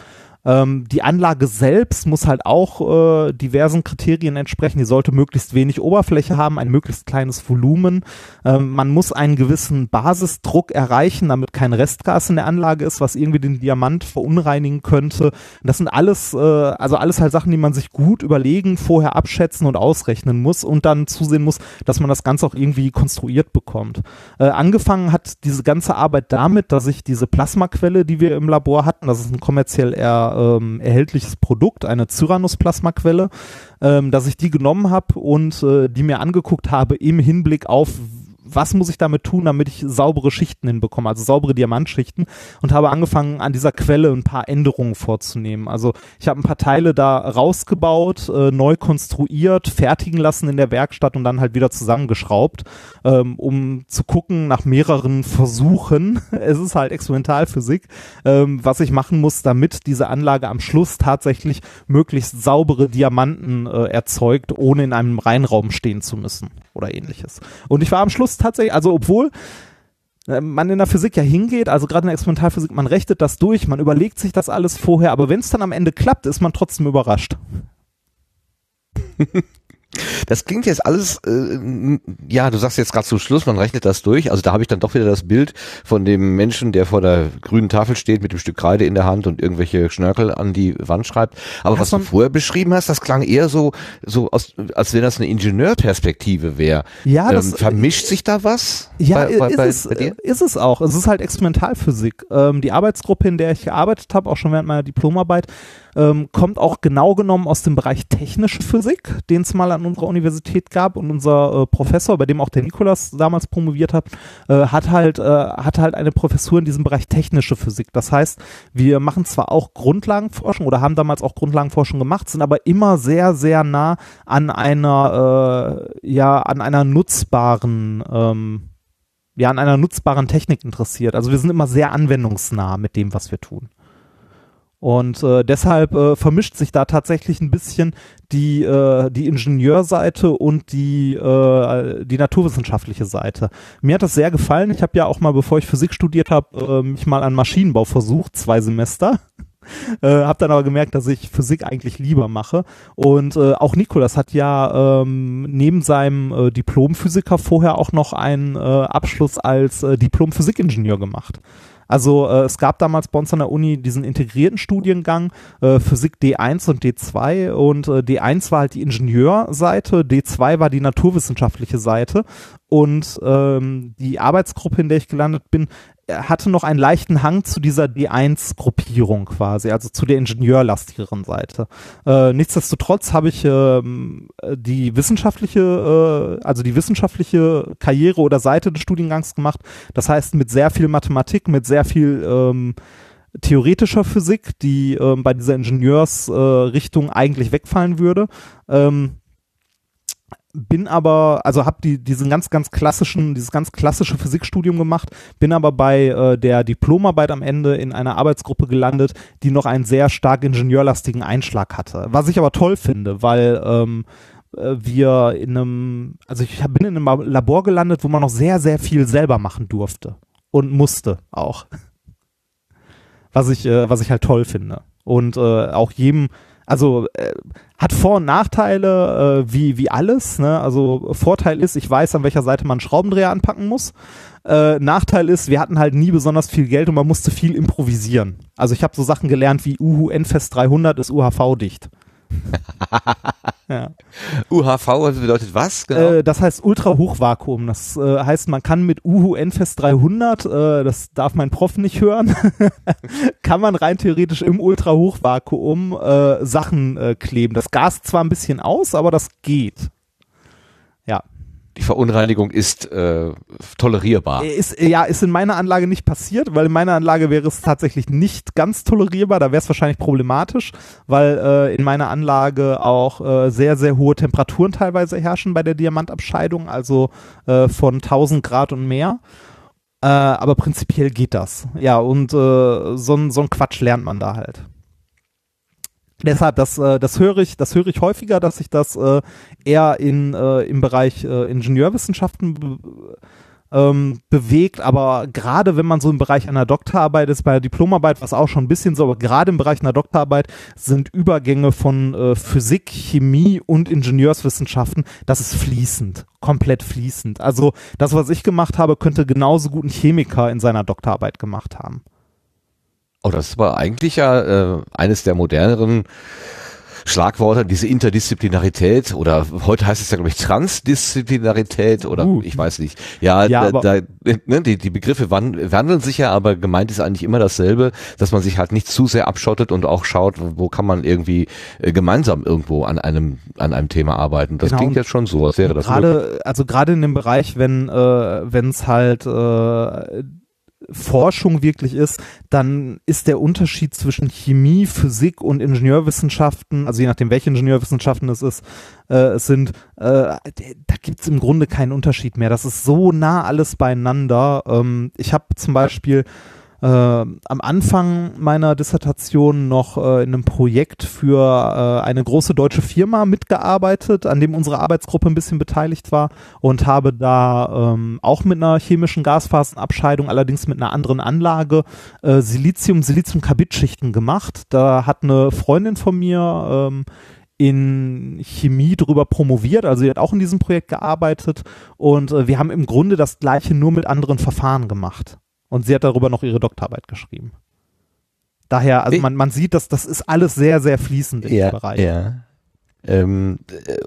Ähm, die Anlage selbst muss halt auch äh, diversen Kriterien entsprechen. Die sollte möglichst wenig Oberfläche haben, ein möglichst kleines Volumen. Ähm, man muss einen gewissen Basisdruck erreichen, damit kein Restgas in der Anlage ist, was irgendwie den Diamant verunreinigen könnte. Das sind alles, äh, also alles halt Sachen, die man sich gut überlegen, vorher abschätzen und ausrechnen muss und dann zusehen muss, dass man das Ganze auch irgendwie konstruiert bekommt. Äh, angefangen hat diese ganze Arbeit damit, dass ich diese Plasmaquelle, die wir im Labor hatten, das ist ein kommerziell eher ähm, erhältliches Produkt, eine Cyrannus-Plasmaquelle, ähm, dass ich die genommen habe und äh, die mir angeguckt habe im Hinblick auf was muss ich damit tun, damit ich saubere Schichten hinbekomme, also saubere Diamantschichten und habe angefangen an dieser Quelle ein paar Änderungen vorzunehmen. Also ich habe ein paar Teile da rausgebaut, äh, neu konstruiert, fertigen lassen in der Werkstatt und dann halt wieder zusammengeschraubt, ähm, um zu gucken nach mehreren Versuchen. es ist halt Experimentalphysik, ähm, was ich machen muss, damit diese Anlage am Schluss tatsächlich möglichst saubere Diamanten äh, erzeugt, ohne in einem Reinraum stehen zu müssen oder ähnliches. Und ich war am Schluss tatsächlich, also obwohl äh, man in der Physik ja hingeht, also gerade in der Experimentalphysik, man rechnet das durch, man überlegt sich das alles vorher, aber wenn es dann am Ende klappt, ist man trotzdem überrascht. Das klingt jetzt alles, äh, ja, du sagst jetzt gerade zum Schluss, man rechnet das durch. Also da habe ich dann doch wieder das Bild von dem Menschen, der vor der grünen Tafel steht mit dem Stück Kreide in der Hand und irgendwelche Schnörkel an die Wand schreibt. Aber was du vorher beschrieben hast, das klang eher so, so aus, als wenn das eine Ingenieurperspektive wäre. Ja, das, ähm, vermischt sich da was? Ja, bei, bei, ist, bei, es, ist es auch. Es ist halt Experimentalphysik. Ähm, die Arbeitsgruppe, in der ich gearbeitet habe, auch schon während meiner Diplomarbeit, ähm, kommt auch genau genommen aus dem Bereich technische Physik, den es mal an unserer Universität gab und unser äh, Professor, bei dem auch der Nikolas damals promoviert hat, äh, hat halt äh, hat halt eine Professur in diesem Bereich technische Physik. Das heißt, wir machen zwar auch Grundlagenforschung oder haben damals auch Grundlagenforschung gemacht, sind aber immer sehr sehr nah an einer äh, ja an einer nutzbaren ähm, ja, an einer nutzbaren Technik interessiert. Also wir sind immer sehr anwendungsnah mit dem, was wir tun. Und äh, deshalb äh, vermischt sich da tatsächlich ein bisschen die, äh, die Ingenieurseite und die, äh, die naturwissenschaftliche Seite. Mir hat das sehr gefallen. Ich habe ja auch mal, bevor ich Physik studiert habe, äh, mich mal an Maschinenbau versucht, zwei Semester. äh, habe dann aber gemerkt, dass ich Physik eigentlich lieber mache. Und äh, auch Nikolas hat ja ähm, neben seinem äh, Diplomphysiker vorher auch noch einen äh, Abschluss als äh, Diplom-Physikingenieur gemacht. Also äh, es gab damals bei uns an der Uni diesen integrierten Studiengang äh, Physik D1 und D2 und äh, D1 war halt die Ingenieurseite, D2 war die naturwissenschaftliche Seite. Und ähm, die Arbeitsgruppe, in der ich gelandet bin, hatte noch einen leichten Hang zu dieser D1-Gruppierung quasi, also zu der ingenieurlastigeren Seite. Äh, nichtsdestotrotz habe ich ähm, die wissenschaftliche, äh, also die wissenschaftliche Karriere oder Seite des Studiengangs gemacht. Das heißt mit sehr viel Mathematik, mit sehr viel ähm, theoretischer Physik, die ähm, bei dieser Ingenieursrichtung äh, eigentlich wegfallen würde. Ähm, bin aber, also habe die diesen ganz ganz klassischen, dieses ganz klassische Physikstudium gemacht, bin aber bei äh, der Diplomarbeit am Ende in einer Arbeitsgruppe gelandet, die noch einen sehr stark ingenieurlastigen Einschlag hatte. Was ich aber toll finde, weil ähm, äh, wir in einem, also ich bin in einem Labor gelandet, wo man noch sehr sehr viel selber machen durfte und musste auch, was ich äh, was ich halt toll finde und äh, auch jedem also äh, hat Vor- und Nachteile äh, wie, wie alles. Ne? Also Vorteil ist, ich weiß, an welcher Seite man Schraubendreher anpacken muss. Äh, Nachteil ist, wir hatten halt nie besonders viel Geld und man musste viel improvisieren. Also ich habe so Sachen gelernt wie Uhu Nfest 300 ist UHV-dicht. ja. UHV bedeutet was? Genau? Äh, das heißt Ultrahochvakuum. Das äh, heißt, man kann mit UHU Enfest 300, äh, das darf mein Prof nicht hören, kann man rein theoretisch im Ultrahochvakuum äh, Sachen äh, kleben. Das Gas zwar ein bisschen aus, aber das geht die Verunreinigung ist äh, tolerierbar. Ist, ja, ist in meiner Anlage nicht passiert, weil in meiner Anlage wäre es tatsächlich nicht ganz tolerierbar. Da wäre es wahrscheinlich problematisch, weil äh, in meiner Anlage auch äh, sehr, sehr hohe Temperaturen teilweise herrschen bei der Diamantabscheidung, also äh, von 1000 Grad und mehr. Äh, aber prinzipiell geht das. Ja, und äh, so, so ein Quatsch lernt man da halt. Deshalb, das, äh, das höre ich, das höre ich häufiger, dass sich das äh, eher in, äh, im Bereich Ingenieurwissenschaften be ähm, bewegt, aber gerade wenn man so im Bereich einer Doktorarbeit ist, bei der Diplomarbeit, was auch schon ein bisschen so, aber gerade im Bereich einer Doktorarbeit sind Übergänge von Physik, Chemie und Ingenieurswissenschaften, das ist fließend, komplett fließend. Also das, was ich gemacht habe, könnte genauso gut ein Chemiker in seiner Doktorarbeit gemacht haben. Oh, das war eigentlich ja äh, eines der moderneren Schlagworte, diese Interdisziplinarität oder heute heißt es ja, glaube ich, Transdisziplinarität oder Uh. ich weiß nicht. Ja, Ja, da, da, ne, die, die Begriffe wan- wandeln sich ja, aber gemeint ist eigentlich immer dasselbe, dass man sich halt nicht zu sehr abschottet und auch schaut, wo kann man irgendwie äh, gemeinsam irgendwo an einem, an einem Thema arbeiten. Das Genau, klingt jetzt schon so, als wäre das gerade, also gerade in dem Bereich, wenn äh, wenn es halt äh, Forschung wirklich ist, dann ist der Unterschied zwischen Chemie, Physik und Ingenieurwissenschaften, also je nachdem, welche Ingenieurwissenschaften es ist, äh, es sind, äh, da gibt's im Grunde keinen Unterschied mehr. Das ist so nah alles beieinander. Ähm, ich habe zum Beispiel äh, am Anfang meiner Dissertation noch äh, in einem Projekt für äh, eine große deutsche Firma mitgearbeitet, an dem unsere Arbeitsgruppe ein bisschen beteiligt war und habe da ähm, auch mit einer chemischen Gasphasenabscheidung, allerdings mit einer anderen Anlage, äh, Silizium, Siliziumkarbid-Schichten gemacht. Da hat eine Freundin von mir ähm, in Chemie drüber promoviert, also sie hat auch in diesem Projekt gearbeitet und äh, wir haben im Grunde das gleiche nur mit anderen Verfahren gemacht. Und sie hat darüber noch ihre Doktorarbeit geschrieben. Daher, also man, man sieht, dass das ist alles sehr, sehr fließend in ja, Bereich. Ja. Ähm, äh,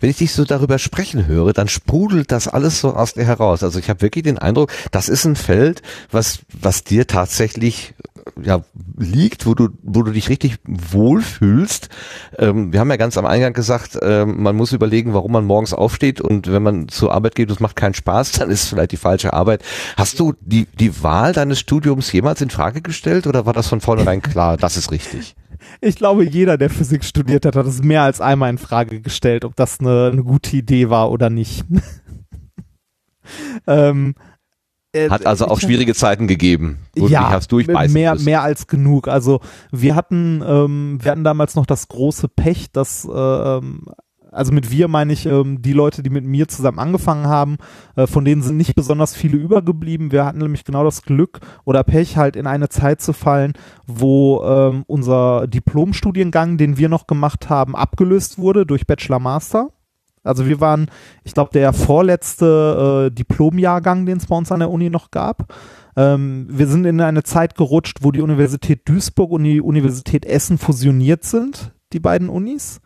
wenn ich dich so darüber sprechen höre, dann sprudelt das alles so aus dir heraus. Also ich habe wirklich den Eindruck, das ist ein Feld, was was dir tatsächlich ja liegt, wo du wo du dich richtig wohlfühlst. Ähm, wir haben ja ganz am Eingang gesagt, ähm, man muss überlegen, warum man morgens aufsteht und wenn man zur Arbeit geht, und es macht keinen Spaß, dann ist es vielleicht die falsche Arbeit. Hast du die die Wahl deines Studiums jemals in Frage gestellt oder war das von vornherein klar, das ist richtig? Ich glaube, jeder, der Physik studiert hat, hat es mehr als einmal in Frage gestellt, ob das eine, eine gute Idee war oder nicht. ähm, äh, Hat also auch schwierige Zeiten gegeben, wo du dich hast durchbeißen mehr, müssen. mehr als genug. Also wir hatten, ähm, wir hatten damals noch das große Pech, dass, ähm, also mit wir meine ich ähm, die Leute, die mit mir zusammen angefangen haben, äh, von denen sind nicht besonders viele übergeblieben. Wir hatten nämlich genau das Glück oder Pech halt in eine Zeit zu fallen, wo ähm, unser Diplomstudiengang, den wir noch gemacht haben, abgelöst wurde durch Bachelor Master. Also wir waren, ich glaube, der vorletzte äh, Diplomjahrgang, den es bei uns an der Uni noch gab. Ähm, wir sind in eine Zeit gerutscht, wo die Universität Duisburg und die Universität Essen fusioniert sind, die beiden Unis.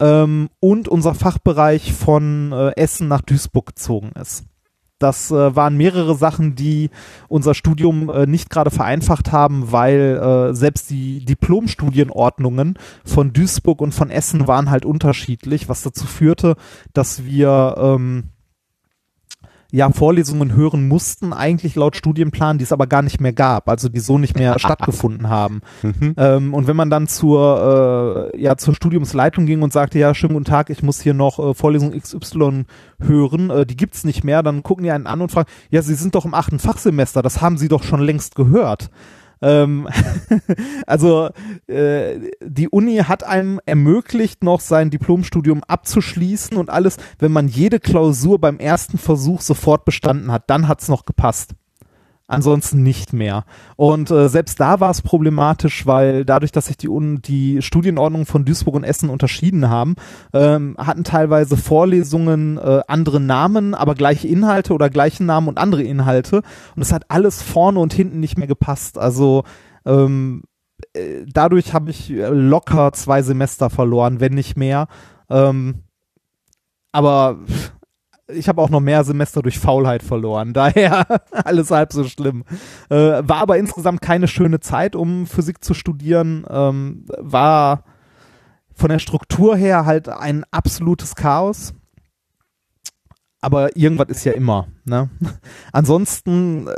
Ähm, und unser Fachbereich von äh, Essen nach Duisburg gezogen ist. Das äh, waren mehrere Sachen, die unser Studium äh, nicht gerade vereinfacht haben, weil äh, selbst die Diplomstudienordnungen von Duisburg und von Essen waren halt unterschiedlich, was dazu führte, dass wir ähm, ja Vorlesungen hören mussten, eigentlich laut Studienplan, die es aber gar nicht mehr gab, also die so nicht mehr stattgefunden haben. Mhm. Ähm, und wenn man dann zur, äh, ja, zur Studiumsleitung ging und sagte, ja, schönen guten Tag, ich muss hier noch äh, Vorlesung XY hören, äh, die gibt's nicht mehr, dann gucken die einen an und fragen, ja, Sie sind doch im achten Fachsemester, das haben Sie doch schon längst gehört. Ähm, also äh, die Uni hat einem ermöglicht, noch sein Diplomstudium abzuschließen und alles, wenn man jede Klausur beim ersten Versuch sofort bestanden hat, dann hat's noch gepasst. Ansonsten nicht mehr. Und äh, selbst da war es problematisch, weil dadurch, dass sich die, Un die Studienordnungen von Duisburg und Essen unterschieden haben, ähm, hatten teilweise Vorlesungen äh, andere Namen, aber gleiche Inhalte oder gleichen Namen und andere Inhalte. Und es hat alles vorne und hinten nicht mehr gepasst. Also ähm, äh, dadurch habe ich äh, locker zwei Semester verloren, wenn nicht mehr. Ähm, aber pff, ich habe auch noch mehr Semester durch Faulheit verloren. Daher alles halb so schlimm. Äh, war aber insgesamt keine schöne Zeit, um Physik zu studieren. Ähm, war von der Struktur her halt ein absolutes Chaos. Aber irgendwas ist ja immer. Ne? Ansonsten, äh,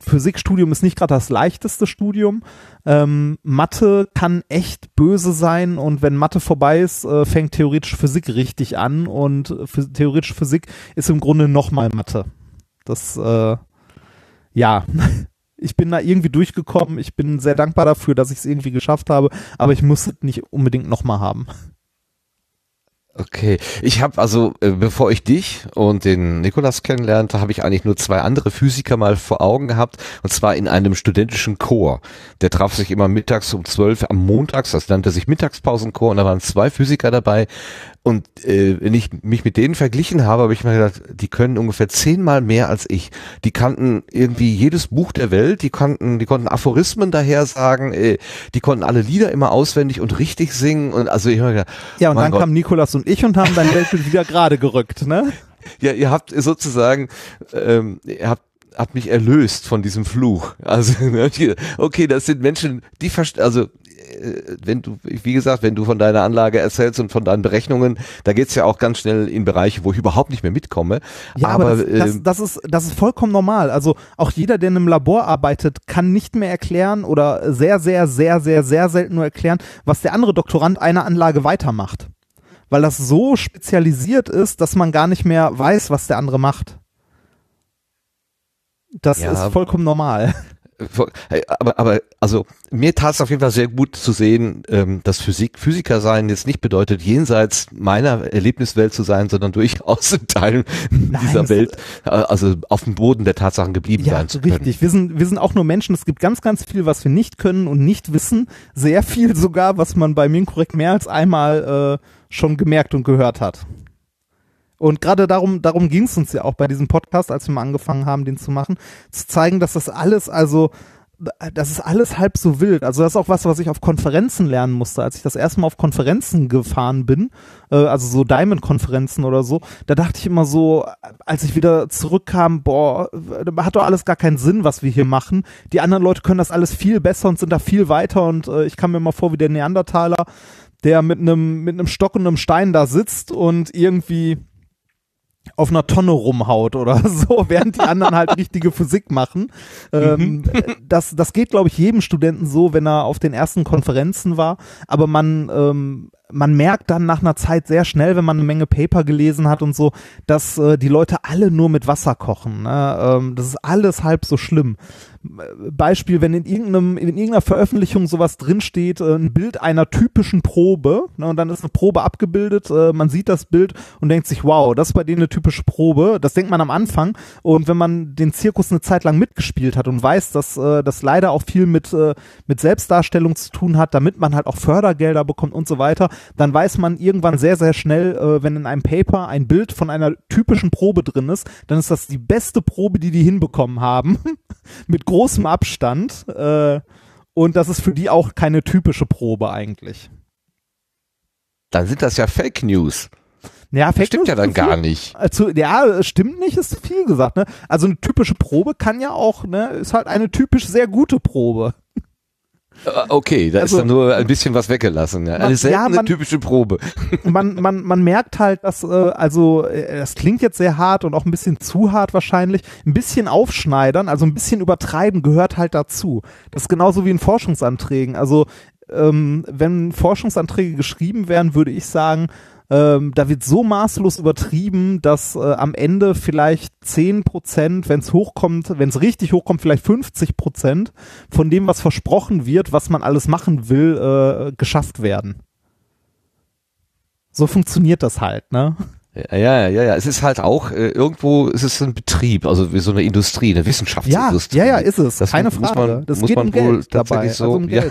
Physikstudium ist nicht gerade das leichteste Studium. Ähm, Mathe kann echt böse sein und wenn Mathe vorbei ist, äh, fängt theoretisch Physik richtig an und phys theoretisch Physik ist im Grunde nochmal Mathe. Das, äh, ja, ich bin da irgendwie durchgekommen. Ich bin sehr dankbar dafür, dass ich es irgendwie geschafft habe, aber ich muss es nicht unbedingt nochmal haben. Okay, ich habe also, äh, bevor ich dich und den Nikolas kennenlernte, habe ich eigentlich nur zwei andere Physiker mal vor Augen gehabt, und zwar in einem studentischen Chor. Der traf sich immer mittags um zwölf am Montags, das nannte sich Mittagspausenchor, und da waren zwei Physiker dabei. Und äh, wenn ich mich mit denen verglichen habe, habe ich mir gedacht, die können ungefähr zehnmal mehr als ich. Die kannten irgendwie jedes Buch der Welt, die konnten, die konnten Aphorismen daher sagen, äh, die konnten alle Lieder immer auswendig und richtig singen. Und also ich habe gedacht, Ja, und dann Gott. kamen Nikolas und ich und haben dein Weltbild wieder gerade gerückt, ne? Ja, ihr habt sozusagen, ähm, ihr habt habt mich erlöst von diesem Fluch. Also okay, das sind Menschen, die also wenn du, wie gesagt, wenn du von deiner Anlage erzählst und von deinen Berechnungen, da geht's ja auch ganz schnell in Bereiche, wo ich überhaupt nicht mehr mitkomme. Ja, aber, aber das, ähm, das, das, ist, das ist vollkommen normal. Also auch jeder, der in einem Labor arbeitet, kann nicht mehr erklären oder sehr, sehr, sehr, sehr, sehr selten nur erklären, was der andere Doktorand einer Anlage weitermacht. Weil das so spezialisiert ist, dass man gar nicht mehr weiß, was der andere macht. Das Ja. ist vollkommen normal. Aber, aber also mir tat es auf jeden Fall sehr gut zu sehen, ähm, dass Physik, Physiker sein jetzt nicht bedeutet, jenseits meiner Erlebniswelt zu sein, sondern durchaus in Teilen dieser es- Welt, äh, also auf dem Boden der Tatsachen geblieben Ja, sein zu können. richtig. Wir sind, wir sind auch nur Menschen. Es gibt ganz, ganz viel, was wir nicht können und nicht wissen. Sehr viel sogar, was man bei mir korrekt mehr als einmal äh, schon gemerkt und gehört hat. Und gerade darum, darum ging es uns ja auch bei diesem Podcast, als wir mal angefangen haben, den zu machen, zu zeigen, dass das alles, also das ist alles halb so wild. Also das ist auch was, was ich auf Konferenzen lernen musste. Als ich das erste Mal auf Konferenzen gefahren bin, äh, also so Diamond-Konferenzen oder so, da dachte ich immer so, als ich wieder zurückkam, boah, hat doch alles gar keinen Sinn, was wir hier machen. Die anderen Leute können das alles viel besser und sind da viel weiter und äh, ich kam mir mal vor wie der Neandertaler, der mit einem mit einem Stock und einem Stein da sitzt und irgendwie auf einer Tonne rumhaut oder so, während die anderen halt richtige Physik machen. Ähm, das, das geht, glaube ich, jedem Studenten so, wenn er auf den ersten Konferenzen war. Aber man, ähm, man merkt dann nach einer Zeit sehr schnell, wenn man eine Menge Paper gelesen hat und so, dass äh, die Leute alle nur mit Wasser kochen. Ne? Ähm, das ist alles halb so schlimm. Beispiel, wenn in irgendeinem, in irgendeiner Veröffentlichung sowas drinsteht, äh, ein Bild einer typischen Probe, ne, und dann ist eine Probe abgebildet, äh, man sieht das Bild und denkt sich, wow, das ist bei denen eine typische Probe. Das denkt man am Anfang. Und wenn man den Zirkus eine Zeit lang mitgespielt hat und weiß, dass äh, das leider auch viel mit, äh, mit Selbstdarstellung zu tun hat, damit man halt auch Fördergelder bekommt und so weiter, dann weiß man irgendwann sehr, sehr schnell, äh, wenn in einem Paper ein Bild von einer typischen Probe drin ist, dann ist das die beste Probe, die die hinbekommen haben. mit großem Abstand. Äh, und das ist für die auch keine typische Probe eigentlich. Dann sind das ja Fake News. Ja, Das Fake stimmt News ja dann gar nicht. Also, ja, stimmt nicht, ist zu viel gesagt. Ne? Also eine typische Probe kann ja auch, ne, ist halt eine typisch sehr gute Probe. Äh, Okay, da Also- ist dann nur ein bisschen was weggelassen. Ja. Man- Eine seltene ja, man- typische Probe. man, man, man merkt halt, dass, äh, also, äh, das klingt jetzt sehr hart und auch ein bisschen zu hart wahrscheinlich. Ein bisschen aufschneidern, also ein bisschen übertreiben gehört halt dazu. Das ist genauso wie in Forschungsanträgen. Also, ähm, wenn Forschungsanträge geschrieben werden, würde ich sagen, ähm, da wird so maßlos übertrieben, dass äh, am Ende vielleicht 10 Prozent, wenn es hochkommt, wenn es richtig hochkommt, vielleicht 50 Prozent von dem, was versprochen wird, was man alles machen will, äh, geschafft werden. So funktioniert das halt, ne? Ja, ja, ja, ja. Es ist halt auch, äh, irgendwo ist es ein Betrieb, also wie so eine Industrie, eine Ja, Wissenschaftsindustrie. ja, ja, ist es. Das Keine muss Frage. man- das muss geht man um wohl Geld dabei, so- also um ja.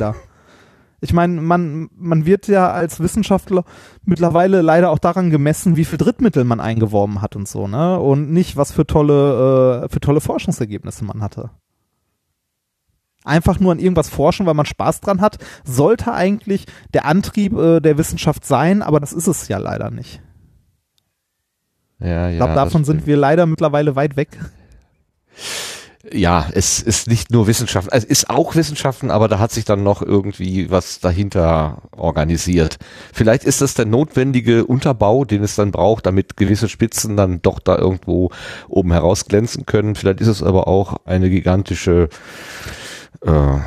Ich meine, man, man wird ja als Wissenschaftler mittlerweile leider auch daran gemessen, wie viel Drittmittel man eingeworben hat und so, ne? Und nicht, was für tolle, äh, für tolle Forschungsergebnisse man hatte. Einfach nur an irgendwas forschen, weil man Spaß dran hat, sollte eigentlich der Antrieb äh, der Wissenschaft sein, aber das ist es ja leider nicht. Ja, ja. Ich glaube, davon sind wir leider mittlerweile weit weg. Ja, es ist nicht nur Wissenschaft, es ist auch Wissenschaften, aber da hat sich dann noch irgendwie was dahinter organisiert. Vielleicht ist das der notwendige Unterbau, den es dann braucht, damit gewisse Spitzen dann doch da irgendwo oben herausglänzen können. Vielleicht ist es aber auch eine gigantische, äh,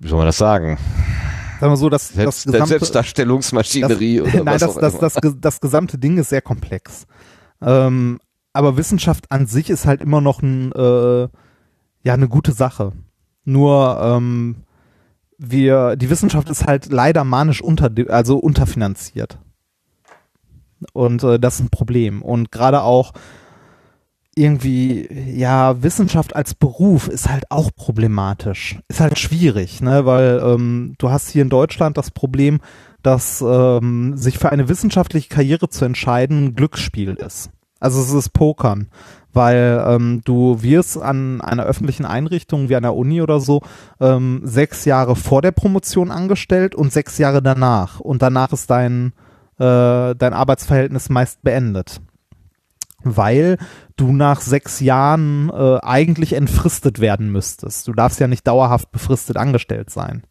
wie soll man das sagen, Sagen wir so, das, das Selbst, gesamte, Selbstdarstellungsmaschinerie das, oder nein, was das, auch das, das, das, das gesamte Ding ist sehr komplex. Ähm, aber Wissenschaft an sich ist halt immer noch ein, äh, ja, eine gute Sache. Nur ähm, wir, die Wissenschaft ist halt leider manisch unter, also unterfinanziert. Und äh, das ist ein Problem. Und gerade auch irgendwie, ja, Wissenschaft als Beruf ist halt auch problematisch. Ist halt schwierig, ne, weil ähm, du hast hier in Deutschland das Problem, dass ähm, sich für eine wissenschaftliche Karriere zu entscheiden ein Glücksspiel ist. Also es ist Pokern, weil ähm, du wirst an einer öffentlichen Einrichtung wie einer Uni oder so ähm, sechs Jahre vor der Promotion angestellt und sechs Jahre danach. Und danach ist dein, äh, dein Arbeitsverhältnis meist beendet. Weil du nach sechs Jahren äh, eigentlich entfristet werden müsstest. Du darfst ja nicht dauerhaft befristet angestellt sein.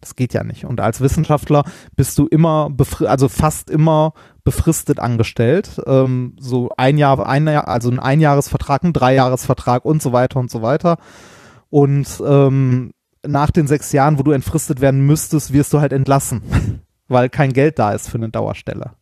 Das geht ja nicht. Und als Wissenschaftler bist du immer, also fast immer befristet angestellt. Ähm, so ein Jahr, ein Jahr, also ein Einjahresvertrag, ein Dreijahresvertrag und so weiter und so weiter. Und ähm, nach den sechs Jahren, wo du entfristet werden müsstest, wirst du halt entlassen, weil kein Geld da ist für eine Dauerstelle.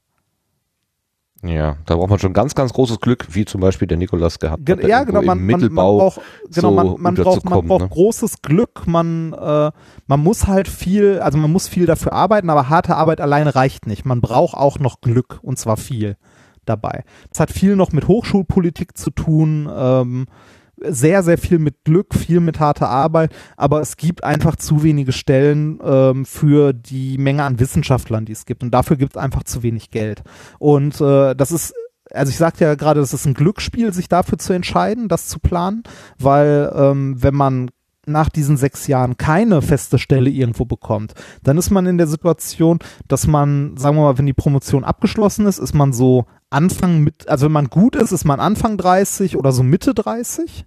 Ja, da braucht man schon ganz, ganz großes Glück, wie zum Beispiel der Nikolas gehabt Ge hat. Ja, genau, man, man, man braucht, genau, so man, man braucht, man braucht ne? großes Glück, man, äh, man muss halt viel, also man muss viel dafür arbeiten, aber harte Arbeit alleine reicht nicht. Man braucht auch noch Glück und zwar viel dabei. Es hat viel noch mit Hochschulpolitik zu tun, ähm, sehr, sehr viel mit Glück, viel mit harter Arbeit, aber es gibt einfach zu wenige Stellen ähm, für die Menge an Wissenschaftlern, die es gibt. Und dafür gibt es einfach zu wenig Geld. Und äh, das ist also ich sagte ja gerade, das ist ein Glücksspiel, sich dafür zu entscheiden, das zu planen, weil ähm, wenn man nach diesen sechs Jahren keine feste Stelle irgendwo bekommt, dann ist man in der Situation, dass man, sagen wir mal, wenn die Promotion abgeschlossen ist, ist man so Anfang mit, also wenn man gut ist, ist man Anfang 30 oder so Mitte 30.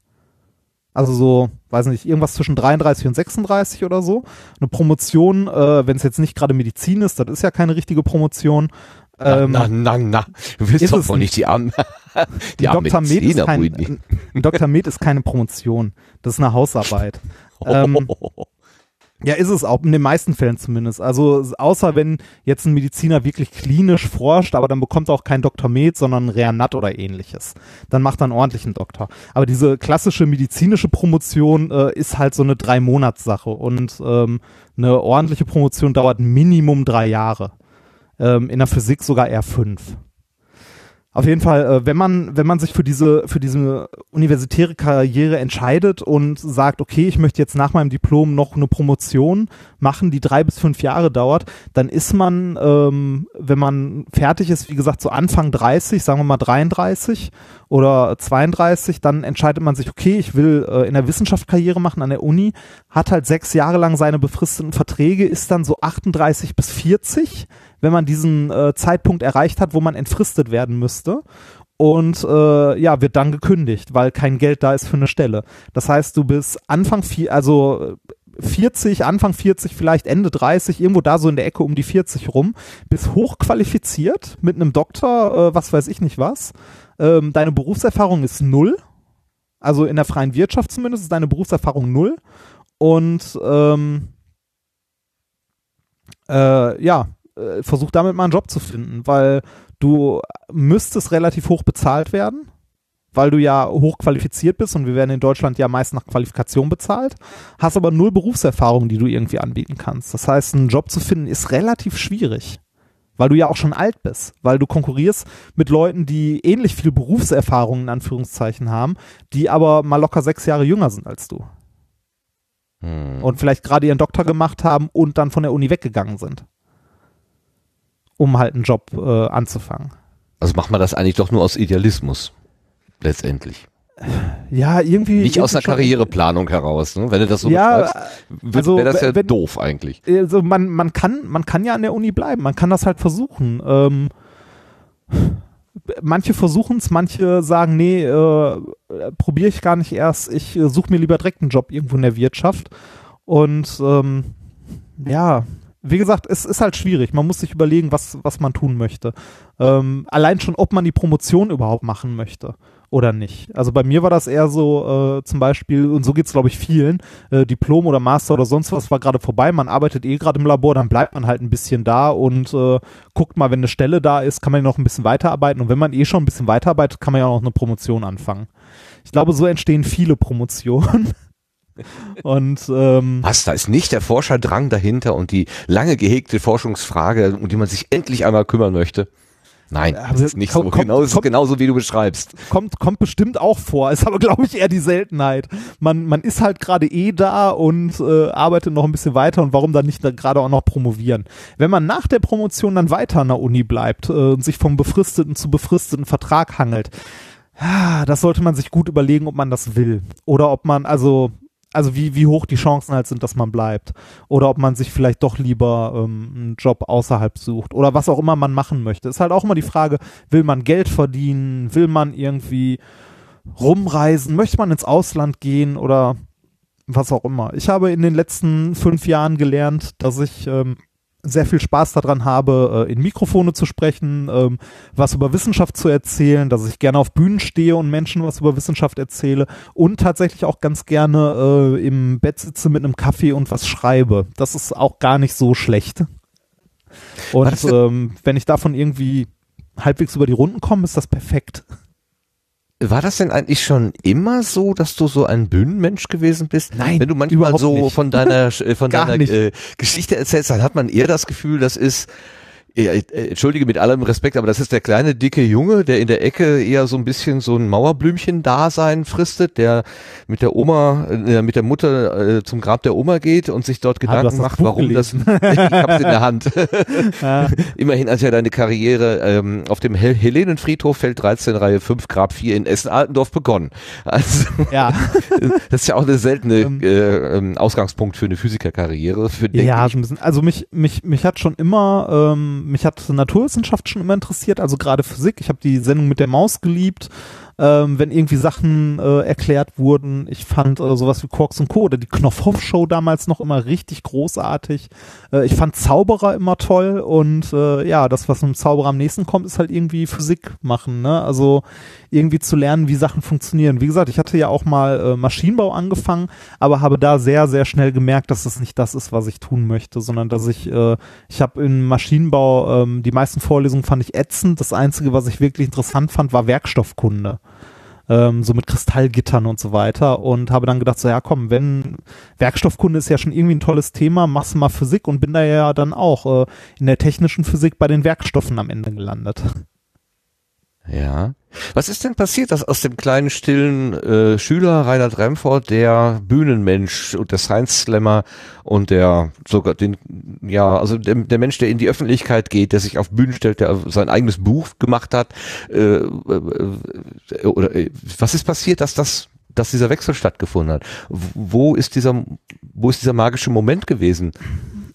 Also so, weiß nicht, irgendwas zwischen 33 und 36 oder so. Eine Promotion, äh, wenn es jetzt nicht gerade Medizin ist, das ist ja keine richtige Promotion. Ähm, na, na, na, du willst doch wohl nicht die armen, die ein armen Dr. Med ist kein, Dr. Med ist keine Promotion. Das ist eine Hausarbeit. ähm, Ja, ist es auch, in den meisten Fällen zumindest. Also außer wenn jetzt ein Mediziner wirklich klinisch forscht, aber dann bekommt er auch kein Dr. Med, sondern Reanat oder ähnliches. Dann macht er einen ordentlichen Doktor. Aber diese klassische medizinische Promotion äh, ist halt so eine Drei-Monats-Sache und ähm, eine ordentliche Promotion dauert Minimum drei Jahre. Ähm, in der Physik sogar eher fünf. Auf jeden Fall, äh, wenn man, wenn man sich für diese, für diese universitäre Karriere entscheidet und sagt, okay, ich möchte jetzt nach meinem Diplom noch eine Promotion machen, die drei bis fünf Jahre dauert, dann ist man, ähm, wenn man fertig ist, wie gesagt, so Anfang 30, sagen wir mal 33 oder 32, dann entscheidet man sich, okay, ich will äh, in der Wissenschaft Karriere machen an der Uni, hat halt sechs Jahre lang seine befristeten Verträge, ist dann so 38 bis 40, wenn man diesen äh, Zeitpunkt erreicht hat, wo man entfristet werden müsste. Und äh, ja, wird dann gekündigt, weil kein Geld da ist für eine Stelle. Das heißt, du bist Anfang vier, also 40, Anfang 40, vielleicht Ende 30, irgendwo da so in der Ecke um die 40 rum, bist hochqualifiziert mit einem Doktor, äh, was weiß ich nicht was. Ähm, deine Berufserfahrung ist null. Also in der freien Wirtschaft zumindest ist deine Berufserfahrung null. Und ähm, äh, ja, äh, versuch damit mal einen Job zu finden, weil du müsstest relativ hoch bezahlt werden, weil du ja hochqualifiziert bist und wir werden in Deutschland ja meist nach Qualifikation bezahlt, hast aber null Berufserfahrung, die du irgendwie anbieten kannst. Das heißt, einen Job zu finden ist relativ schwierig, weil du ja auch schon alt bist, weil du konkurrierst mit Leuten, die ähnlich viel Berufserfahrung in Anführungszeichen haben, die aber mal locker sechs Jahre jünger sind als du Hm. und vielleicht gerade ihren Doktor gemacht haben und dann von der Uni weggegangen sind, um halt einen Job äh, anzufangen. Also macht man das eigentlich doch nur aus Idealismus. Letztendlich. Ja, irgendwie. Nicht aus einer irgendwie Karriereplanung heraus, ne? Wenn du das so Ja, beschreibst, also, wäre das ja wenn- doof eigentlich. Also man, man kann, man kann ja an der Uni bleiben, man kann das halt versuchen. Ähm, manche versuchen es, manche sagen, nee, äh, probiere ich gar nicht erst, ich äh, suche mir lieber direkt einen Job irgendwo in der Wirtschaft. Und ähm, ja, wie gesagt, es ist halt schwierig. Man muss sich überlegen, was, was man tun möchte. Ähm, allein schon, ob man die Promotion überhaupt machen möchte oder nicht. Also bei mir war das eher so äh, zum Beispiel, und so geht's glaube ich vielen, äh, Diplom oder Master oder sonst was war gerade vorbei, man arbeitet eh gerade im Labor, dann bleibt man halt ein bisschen da und äh, guckt mal, wenn eine Stelle da ist, kann man ja noch ein bisschen weiterarbeiten und wenn man eh schon ein bisschen weiterarbeitet, kann man ja auch noch eine Promotion anfangen. Ich glaube, so entstehen viele Promotionen. und ähm, Was, da ist nicht der Forscherdrang dahinter und die lange gehegte Forschungsfrage, um die man sich endlich einmal kümmern möchte. Nein, das ist nicht komm- so. genau, komm- genauso wie du beschreibst. kommt, kommt bestimmt auch vor, ist aber, glaube ich, eher die Seltenheit. Man, man ist halt gerade eh da und äh, arbeitet noch ein bisschen weiter und warum dann nicht da gerade auch noch promovieren? Wenn man nach der Promotion dann weiter an der Uni bleibt äh, und sich vom befristeten zu befristeten Vertrag hangelt, ah, das sollte man sich gut überlegen, ob man das will. Oder ob man, also, also wie, wie hoch die Chancen halt sind, dass man bleibt. Oder ob man sich vielleicht doch lieber ähm, einen Job außerhalb sucht. Oder was auch immer man machen möchte. Ist halt auch immer die Frage, will man Geld verdienen? Will man irgendwie rumreisen? Möchte man ins Ausland gehen? Oder was auch immer. Ich habe in den letzten fünf Jahren gelernt, dass ich ähm, sehr viel Spaß daran habe, äh, in Mikrofone zu sprechen, ähm, was über Wissenschaft zu erzählen, dass ich gerne auf Bühnen stehe und Menschen was über Wissenschaft erzähle und tatsächlich auch ganz gerne äh, im Bett sitze mit einem Kaffee und was schreibe. Das ist auch gar nicht so schlecht. Und ähm, wenn ich davon irgendwie halbwegs über die Runden komme, ist das perfekt. War das denn eigentlich schon immer so, dass du so ein Bühnenmensch gewesen bist? Nein, Wenn du manchmal so nicht. von deiner, äh, von deiner äh, Geschichte erzählst, dann hat man eher das Gefühl, das ist Entschuldige mit allem Respekt, aber das ist der kleine, dicke Junge, der in der Ecke eher so ein bisschen so ein Mauerblümchen-Dasein fristet, der mit der Oma, äh, mit der Mutter äh, zum Grab der Oma geht und sich dort Ah, Gedanken das macht, Buch warum das. gelesen. ich hab's in der Hand. Ja. Immerhin hat ja deine Karriere ähm, auf dem Hel Helenenfriedhof Feld 13 Reihe 5 Grab 4 in Essen-Altendorf begonnen. Also ja. das ist ja auch eine seltene Ähm. äh, ähm, Ausgangspunkt für eine Physikerkarriere. Für Ja, ich. so ein bisschen. Also mich, mich, mich hat schon immer, ähm, mich hat Naturwissenschaft schon immer interessiert, also gerade Physik. Ich habe die Sendung mit der Maus geliebt. Ähm, wenn irgendwie Sachen äh, erklärt wurden. Ich fand äh, sowas wie Quarks und Co. oder die Knopfhoff-Show damals noch immer richtig großartig. Äh, ich fand Zauberer immer toll und äh, ja, das, was einem Zauberer am nächsten kommt, ist halt irgendwie Physik machen. Ne? Also irgendwie zu lernen, wie Sachen funktionieren. Wie gesagt, ich hatte ja auch mal äh, Maschinenbau angefangen, aber habe da sehr, sehr schnell gemerkt, dass das nicht das ist, was ich tun möchte, sondern dass ich, äh, ich habe im Maschinenbau, ähm, die meisten Vorlesungen fand ich ätzend. Das Einzige, was ich wirklich interessant fand, war Werkstoffkunde. Ähm, so mit Kristallgittern und so weiter und habe dann gedacht, so ja komm, wenn Werkstoffkunde ist ja schon irgendwie ein tolles Thema, machst du mal Physik und bin da ja dann auch äh, in der technischen Physik bei den Werkstoffen am Ende gelandet. Ja. Was ist denn passiert, dass aus dem kleinen stillen äh, Schüler Reinhard Remford der Bühnenmensch und der Science Slammer und der sogar den ja also der, der Mensch, der in die Öffentlichkeit geht, der sich auf Bühnen stellt, der sein eigenes Buch gemacht hat äh, äh, oder äh, was ist passiert, dass das dass dieser Wechsel stattgefunden hat? Wo ist dieser wo ist dieser magische Moment gewesen?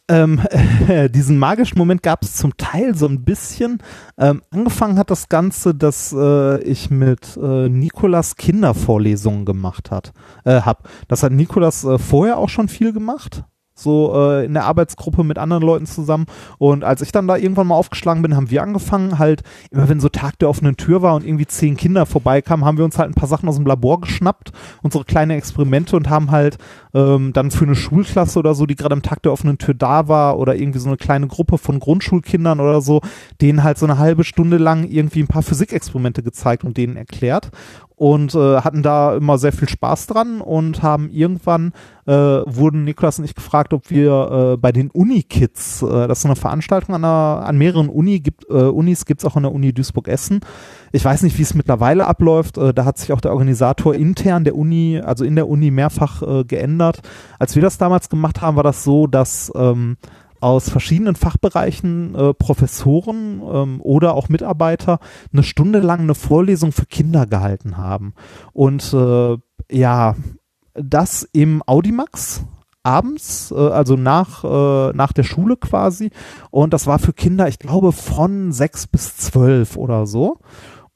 Ähm, diesen magischen Moment gab es zum Teil so ein bisschen. Ähm, angefangen hat das Ganze, dass äh, ich mit äh, Nikolas Kindervorlesungen gemacht hat, äh, hab. Das hat Nikolas äh, vorher auch schon viel gemacht. So äh, in der Arbeitsgruppe mit anderen Leuten zusammen. Und als ich dann da irgendwann mal aufgeschlagen bin, haben wir angefangen, halt, immer wenn so Tag der offenen Tür war und irgendwie zehn Kinder vorbeikamen, haben wir uns halt ein paar Sachen aus dem Labor geschnappt, unsere kleine Experimente und haben halt ähm, dann für eine Schulklasse oder so, die gerade am Tag der offenen Tür da war oder irgendwie so eine kleine Gruppe von Grundschulkindern oder so, denen halt so eine halbe Stunde lang irgendwie ein paar Physikexperimente gezeigt und denen erklärt und äh, hatten da immer sehr viel Spaß dran und haben irgendwann äh, wurden Niklas und ich gefragt, ob wir äh, bei den Uni-Kids, äh, das ist eine Veranstaltung an, einer, an mehreren Uni gibt, äh, Unis, gibt's auch an der Uni Duisburg-Essen. Ich weiß nicht, wie es mittlerweile abläuft. Äh, da hat sich auch der Organisator intern der Uni, also in der Uni mehrfach äh, geändert. Als wir das damals gemacht haben, war das so, dass ähm, aus verschiedenen Fachbereichen äh, Professoren ähm, oder auch Mitarbeiter eine Stunde lang eine Vorlesung für Kinder gehalten haben. Und äh, ja, das im Audimax abends, äh, also nach, äh, nach der Schule quasi. Und das war für Kinder, ich glaube, von sechs bis zwölf oder so.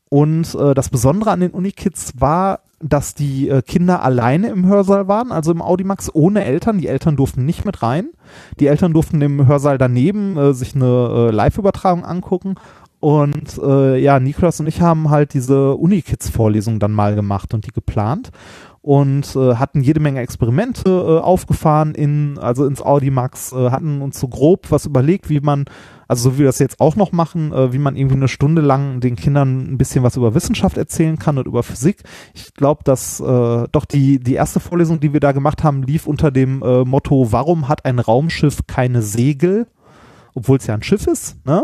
Und äh, das Besondere an den Unikids war, dass die äh, Kinder alleine im Hörsaal waren, also im Audimax ohne Eltern. Die Eltern durften nicht mit rein. Die Eltern durften im Hörsaal daneben äh, sich eine äh, Live-Übertragung angucken. Und äh, ja, Niklas und ich haben halt diese Unikids-Vorlesung dann mal gemacht und die geplant und äh, hatten jede Menge Experimente äh, aufgefahren in also ins Audimax, äh, hatten uns so grob was überlegt, wie man also so wie wir das jetzt auch noch machen, äh, wie man irgendwie eine Stunde lang den Kindern ein bisschen was über Wissenschaft erzählen kann und über Physik. Ich glaube, dass äh, doch die die erste Vorlesung, die wir da gemacht haben, lief unter dem äh, Motto: Warum hat ein Raumschiff keine Segel, obwohl es ja ein Schiff ist, ne?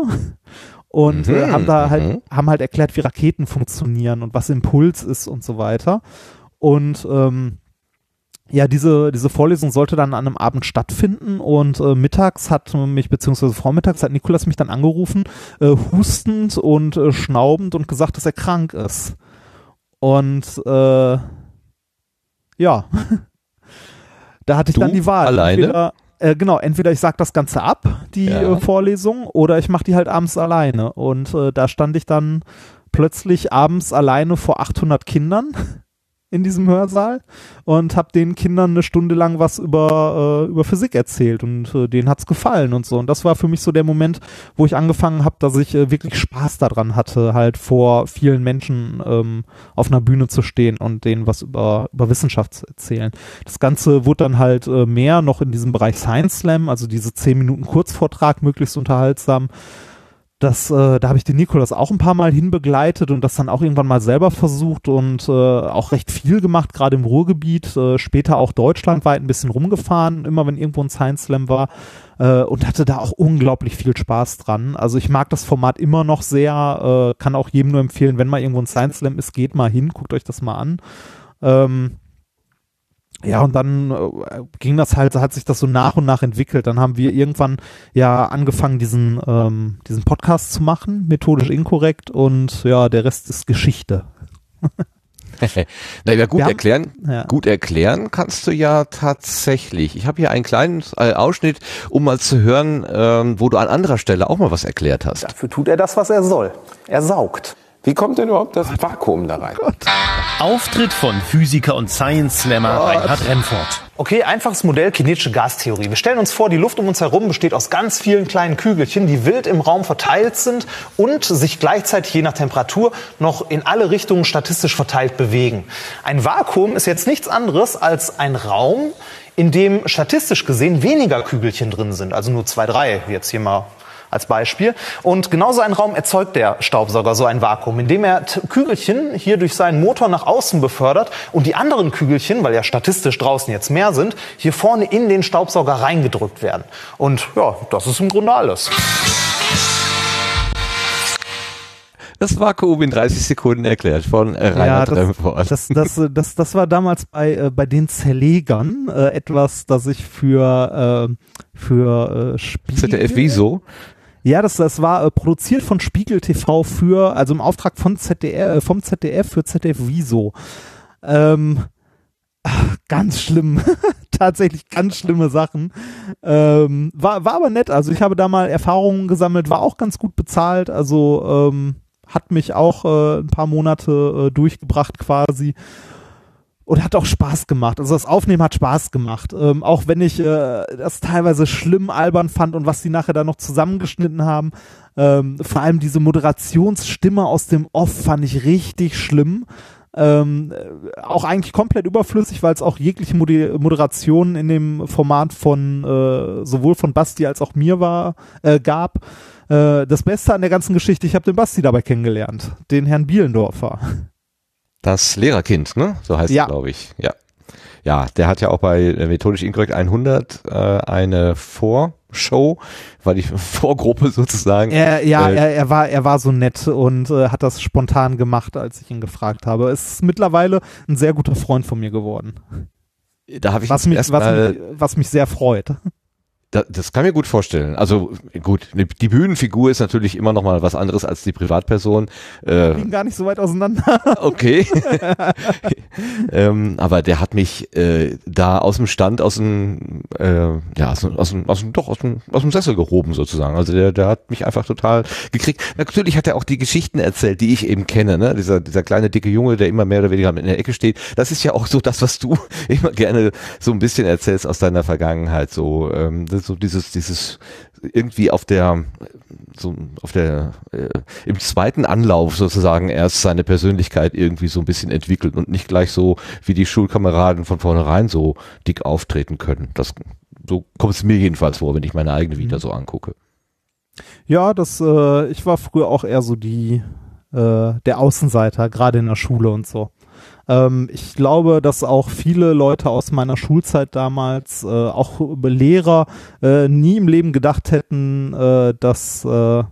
und Mhm, haben da halt, mhm. haben halt erklärt, wie Raketen funktionieren und was Impuls ist und so weiter. Und ähm, ja, diese, diese Vorlesung sollte dann an einem Abend stattfinden und äh, mittags hat mich, beziehungsweise vormittags hat Nikolas mich dann angerufen, äh, hustend und äh, schnaubend und gesagt, dass er krank ist. Und äh, ja, da hatte ich Du dann die Wahl. alleine? Entweder, äh, genau, entweder ich sag das Ganze ab, die Ja. äh, Vorlesung, oder ich mache die halt abends alleine. Und äh, da stand ich dann plötzlich abends alleine vor 800 Kindern in diesem Hörsaal und habe den Kindern eine Stunde lang was über, äh, über Physik erzählt und äh, denen hat's gefallen und so. Und das war für mich so der Moment, wo ich angefangen habe, dass ich äh, wirklich Spaß daran hatte, halt vor vielen Menschen ähm, auf einer Bühne zu stehen und denen was über, über Wissenschaft zu erzählen. Das Ganze wurde dann halt äh, mehr noch in diesem Bereich Science Slam, also diese 10 Minuten Kurzvortrag möglichst unterhaltsam. Das, äh, da habe ich den Nikolas auch ein paar Mal hinbegleitet und das dann auch irgendwann mal selber versucht und äh, auch recht viel gemacht, gerade im Ruhrgebiet, äh, später auch deutschlandweit ein bisschen rumgefahren, immer wenn irgendwo ein Science Slam war äh, und hatte da auch unglaublich viel Spaß dran. Also ich mag das Format immer noch sehr, äh, kann auch jedem nur empfehlen, wenn mal irgendwo ein Science Slam ist, geht mal hin, guckt euch das mal an. Ähm, ja, und dann äh, ging das halt, hat sich das so nach und nach entwickelt. Dann haben wir irgendwann ja angefangen, diesen, ähm, diesen Podcast zu machen, methodisch inkorrekt und ja, der Rest ist Geschichte. Na ja, gut haben- erklären, Ja. gut erklären kannst du ja tatsächlich. Ich habe hier einen kleinen äh, Ausschnitt, um mal zu hören, ähm, wo du an anderer Stelle auch mal was erklärt hast. Dafür tut er das, was er soll. Er saugt. Wie kommt denn überhaupt das Vakuum da rein? Auftritt von Physiker und Science Slammer Reinhard Remford. Okay, einfaches Modell kinetische Gastheorie. Wir stellen uns vor, die Luft um uns herum besteht aus ganz vielen kleinen Kügelchen, die wild im Raum verteilt sind und sich gleichzeitig je nach Temperatur noch in alle Richtungen statistisch verteilt bewegen. Ein Vakuum ist jetzt nichts anderes als ein Raum, in dem statistisch gesehen weniger Kügelchen drin sind, also nur zwei, drei, wie jetzt hier mal als Beispiel. Und genauso einen Raum erzeugt der Staubsauger, so ein Vakuum, indem er Kügelchen hier durch seinen Motor nach außen befördert und die anderen Kügelchen, weil ja statistisch draußen jetzt mehr sind, hier vorne in den Staubsauger reingedrückt werden. Und ja, das ist im Grunde alles. Das Vakuum in 30 Sekunden erklärt von äh, Reinhard das, Remford. das, das, äh, das, das war damals bei, äh, bei den Zerlegern äh, etwas, das ich für, äh, für äh, Spiegel... ZDF Wieso? Ja, das, das war äh, produziert von Spiegel TV für, also im Auftrag von ZDF, äh, vom ZDF für ZDF Wieso. Ähm, ganz schlimm. Tatsächlich ganz schlimme Sachen. Ähm, war, war aber nett. Also ich habe da mal Erfahrungen gesammelt, war auch ganz gut bezahlt. Also ähm, hat mich auch äh, ein paar Monate äh, durchgebracht quasi. Und hat auch Spaß gemacht. Also das Aufnehmen hat Spaß gemacht. Ähm, auch wenn ich äh, das teilweise schlimm albern fand und was die nachher da noch zusammengeschnitten haben. Ähm, vor allem diese Moderationsstimme aus dem Off fand ich richtig schlimm. Ähm, äh, auch eigentlich komplett überflüssig, weil es auch jegliche Modi- Moderationen in dem Format von äh, sowohl von Basti als auch mir war, äh, gab. Äh, das Beste an der ganzen Geschichte, ich habe den Basti dabei kennengelernt, den Herrn Bielendorfer. Das Lehrerkind, ne? So heißt Ja. es, glaube ich. Ja. Ja, der hat ja auch bei äh, Methodisch Inkorrekt 100 äh, eine Vorshow, weil die Vorgruppe sozusagen. Er, ja, Äh, er, er war, er war so nett und äh, hat das spontan gemacht, als ich ihn gefragt habe. Es ist mittlerweile ein sehr guter Freund von mir geworden, da habe ich was mich, was, mich, was mich sehr freut. Da, das kann mir gut vorstellen. Also gut, die Bühnenfigur ist natürlich immer noch mal was anderes als die Privatperson. Äh, Liegen gar nicht so weit auseinander. okay. ähm, aber der hat mich äh, da aus dem Stand, aus dem, äh, ja, aus, dem- aus, dem, aus dem, doch aus dem, aus dem Sessel gehoben sozusagen. Also der, der hat mich einfach total gekriegt. Natürlich hat er auch die Geschichten erzählt, die ich eben kenne. Ne? Dieser, dieser kleine dicke Junge, der immer mehr oder weniger in der Ecke steht. Das ist ja auch so das, was du immer gerne so ein bisschen erzählst aus deiner Vergangenheit. So, ähm, das so dieses, dieses irgendwie auf der so auf der äh, im zweiten Anlauf sozusagen erst seine Persönlichkeit irgendwie so ein bisschen entwickelt und nicht gleich so wie die Schulkameraden von vornherein so dick auftreten können. Das so kommt es mir jedenfalls vor, wenn ich meine eigene Vita so angucke. Ja, das, äh, ich war früher auch eher so die, äh, der Außenseiter, gerade in der Schule und so. Ähm, ich glaube, dass auch viele Leute aus meiner Schulzeit damals, äh, auch Lehrer, äh, nie im Leben gedacht hätten, äh, dass, äh,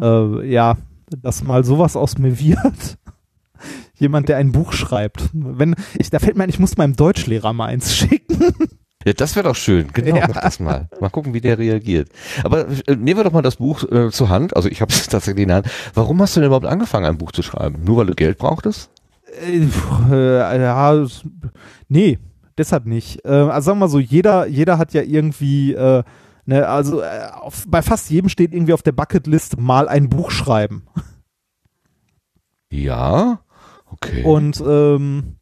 äh, ja, dass mal sowas aus mir wird. Jemand, der ein Buch schreibt. Wenn, ich, da fällt mir ein, ich muss meinem Deutschlehrer mal eins schicken. Ja, das wäre doch schön. Genau, Ja. mach das mal. Mal gucken, wie der reagiert. Aber äh, nehmen wir doch mal das Buch äh, zur Hand. Also ich habe es tatsächlich in der Hand. Warum hast du denn überhaupt angefangen, ein Buch zu schreiben? Nur weil du Geld brauchtest? Äh, äh, ja, nee, deshalb nicht. Äh, also sagen wir mal so, jeder, jeder hat ja irgendwie, äh, ne, also äh, auf, bei fast jedem steht irgendwie auf der Bucketlist mal ein Buch schreiben. Ja. Okay. Und ähm,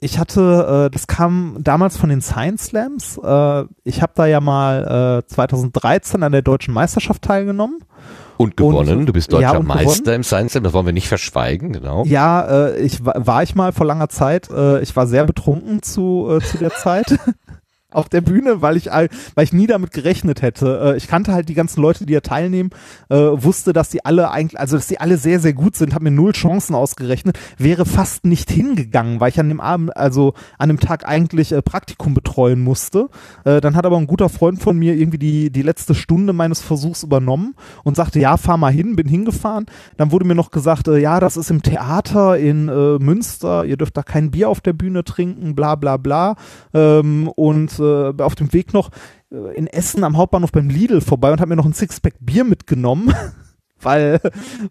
ich hatte, äh, das kam damals von den Science Slams. Äh, ich habe da ja mal äh, 2013 an der deutschen Meisterschaft teilgenommen. Und gewonnen. du bist Ja, deutscher und Meister gewonnen. im Science Slam. Das wollen wir nicht verschweigen, genau. Ja, äh, ich wa- war ich mal vor langer Zeit. Äh, ich war sehr betrunken zu äh, zu der Zeit auf der Bühne, weil ich weil ich nie damit gerechnet hätte. Äh, ich kannte halt die ganzen Leute, die da teilnehmen, äh, wusste, dass die alle eigentlich, also dass die alle sehr sehr gut sind, habe mir null Chancen ausgerechnet, wäre fast nicht hingegangen, weil ich an dem Abend, also an dem Tag eigentlich äh, Praktikum betreuen musste. Dann hat aber ein guter Freund von mir irgendwie die die letzte Stunde meines Versuchs übernommen und sagte, ja, fahr mal hin, bin hingefahren. Dann wurde mir noch gesagt, ja, das ist im Theater in Münster, ihr dürft da kein Bier auf der Bühne trinken, bla bla bla. Ähm, äh, auf dem Weg noch äh, in Essen am Hauptbahnhof beim Lidl vorbei und habe mir noch ein Sixpack Bier mitgenommen. Weil,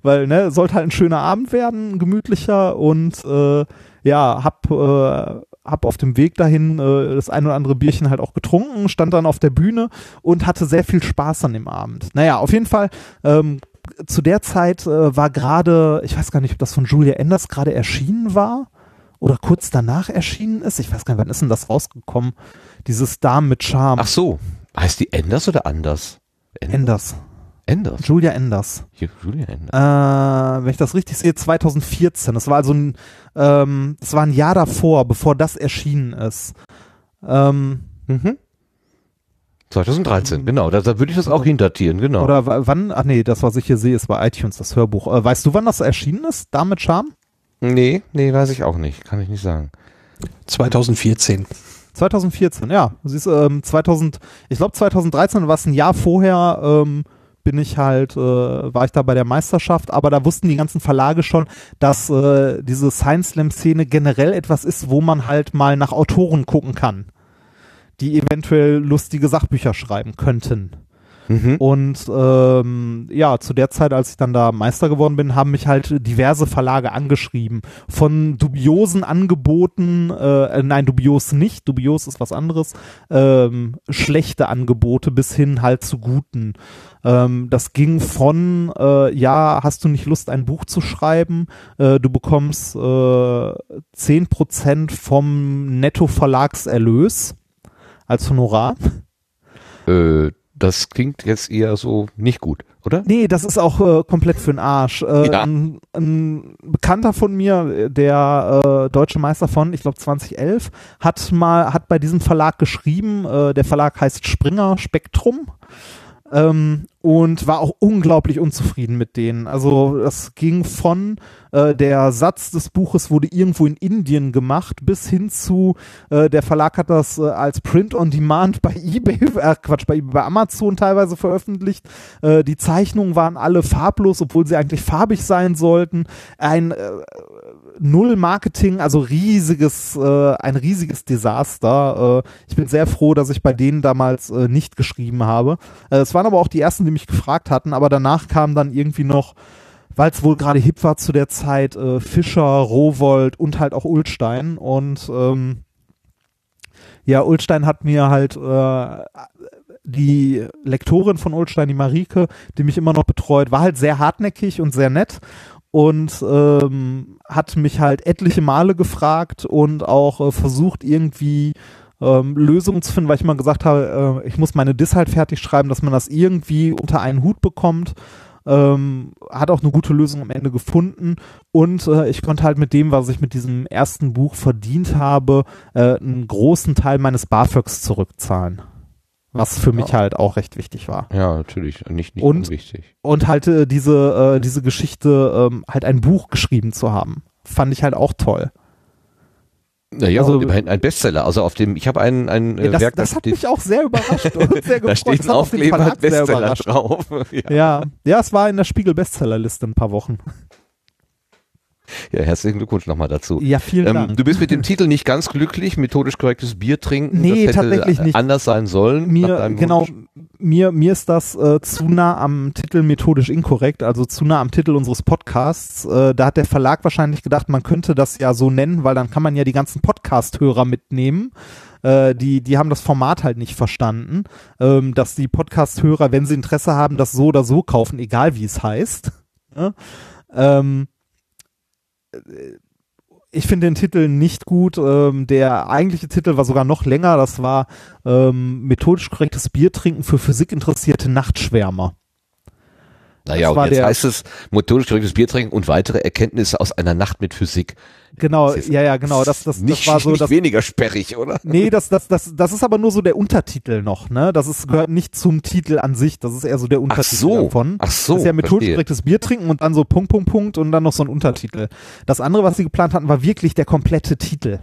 weil, ne, sollte halt ein schöner Abend werden, gemütlicher und äh, ja, hab, äh, hab auf dem Weg dahin äh, das ein oder andere Bierchen halt auch getrunken, stand dann auf der Bühne und hatte sehr viel Spaß an dem Abend. Naja, auf jeden Fall, ähm, zu der Zeit äh, war gerade, ich weiß gar nicht, ob das von Julia Enders gerade erschienen war oder kurz danach erschienen ist. Ich weiß gar nicht, wann ist denn das rausgekommen? Dieses Damen mit Charme. Ach so. Heißt die Enders oder Anders? En- Enders. Enders. Julia Enders. Julia Enders. Äh, wenn ich das richtig sehe, 2014. Das war also ein, ähm, das war ein Jahr davor, bevor das erschienen ist. Ähm, Mhm. 2013, genau. Da, da würde ich das auch hindatieren, genau. Oder wa- wann? Ach nee, das, was ich hier sehe, ist bei iTunes das Hörbuch. Äh, weißt du, wann das erschienen ist? Dame mit Charme? Nee, nee, weiß ich auch nicht. Kann ich nicht sagen. 2014. 2014, ja. Siehst, du, ähm, 2000, ich glaube 2013 war es ein Jahr vorher, ähm, bin ich halt, äh, war ich da bei der Meisterschaft, aber da wussten die ganzen Verlage schon, dass äh, diese Science Slam Szene generell etwas ist, wo man halt mal nach Autoren gucken kann, die eventuell lustige Sachbücher schreiben könnten. Mhm. Und ähm, ja, zu der Zeit, als ich dann da Meister geworden bin, haben mich halt diverse Verlage angeschrieben. Von dubiosen Angeboten, äh, nein, dubios nicht, dubios ist was anderes, ähm, schlechte Angebote bis hin halt zu guten. Ähm, das ging von, äh, ja, hast du nicht Lust, ein Buch zu schreiben? Äh, du bekommst äh, 10% vom Netto-Verlagserlös als Honorar. Äh, das klingt jetzt eher so nicht gut, oder? Nee, das ist auch äh, komplett für den Arsch. Äh, Ja. ein, ein Bekannter von mir, der äh, deutsche Meister von, ich glaube 2011, hat mal hat bei diesem Verlag geschrieben. Äh, der Verlag heißt Springer Spektrum. Ähm, und war auch unglaublich unzufrieden mit denen. Also das ging von äh, der Satz des Buches wurde irgendwo in Indien gemacht bis hin zu äh, der Verlag hat das äh, als Print on Demand bei eBay, äh, Quatsch, bei, bei Amazon teilweise veröffentlicht. Äh, die Zeichnungen waren alle farblos, obwohl sie eigentlich farbig sein sollten. Ein äh, Null Marketing, also riesiges, äh, ein riesiges Desaster. Äh, ich bin sehr froh, dass ich bei denen damals äh, nicht geschrieben habe. Äh, es waren aber auch die ersten, die mich gefragt hatten, aber danach kam dann irgendwie noch, weil es wohl gerade hip war zu der Zeit, äh, Fischer, Rowold und halt auch Ulstein. Und ähm, ja, Ulstein hat mir halt äh, die Lektorin von Ulstein, die Marike, die mich immer noch betreut, war halt sehr hartnäckig und sehr nett und ähm, hat mich halt etliche Male gefragt und auch äh, versucht irgendwie ähm, Lösungen zu finden, weil ich mal gesagt habe, äh, ich muss meine Diss halt fertig schreiben, dass man das irgendwie unter einen Hut bekommt. Ähm, hat auch eine gute Lösung am Ende gefunden und äh, ich konnte halt mit dem, was ich mit diesem ersten Buch verdient habe, äh, einen großen Teil meines BAföGs zurückzahlen. Was für mich halt auch recht wichtig war. Ja, natürlich. Nicht, nicht Und- unwichtig. Und halt äh, diese, äh, diese Geschichte, ähm, halt ein Buch geschrieben zu haben, fand ich halt auch toll. Naja, Also- immerhin ein Bestseller. Also auf dem, ich habe ein, ein Ja, äh, das, Werk, das hat steht- mich auch sehr überrascht und sehr da gefreut. steht Das ein Aufkleber Bestseller drauf. Ja. Ja, ja, es war in der Spiegel Bestsellerliste ein paar Wochen. Ja, herzlichen Glückwunsch nochmal dazu. Ja, vielen Ähm, Dank. du bist mit dem Titel nicht ganz glücklich, methodisch korrektes Bier trinken. Nee, das hätte tatsächlich nicht. anders sein sollen. Mir, genau, Wunsch. mir, mir ist das äh, zu nah am Titel methodisch inkorrekt, also zu nah am Titel unseres Podcasts. Äh, da hat der Verlag wahrscheinlich gedacht, man könnte das ja so nennen, weil dann kann man ja die ganzen Podcast-Hörer mitnehmen. Äh, die, die haben das Format halt nicht verstanden, ähm, dass die Podcast-Hörer, wenn sie Interesse haben, das so oder so kaufen, egal wie es heißt. Ja? Ähm, ich finde den Titel nicht gut. Ähm, der eigentliche Titel war sogar noch länger. Das war ähm, methodisch korrektes Bier trinken für physikinteressierte Nachtschwärmer. Naja, das und jetzt der- heißt es methodisch korrektes Bier trinken und weitere Erkenntnisse aus einer Nacht mit Physik. Genau, ja, ja, genau. Das, das, nicht, das war so nicht das. weniger sperrig, oder? Nee, das, das, das, das ist aber nur so der Untertitel noch, ne? Das ist, gehört nicht zum Titel an sich. Das ist eher so der Untertitel so. davon. Ach so, Das ist ja methodisch korrektes Bier trinken und dann so Punkt, Punkt, Punkt und dann noch so ein Untertitel. Das andere, was sie geplant hatten, war wirklich der komplette Titel.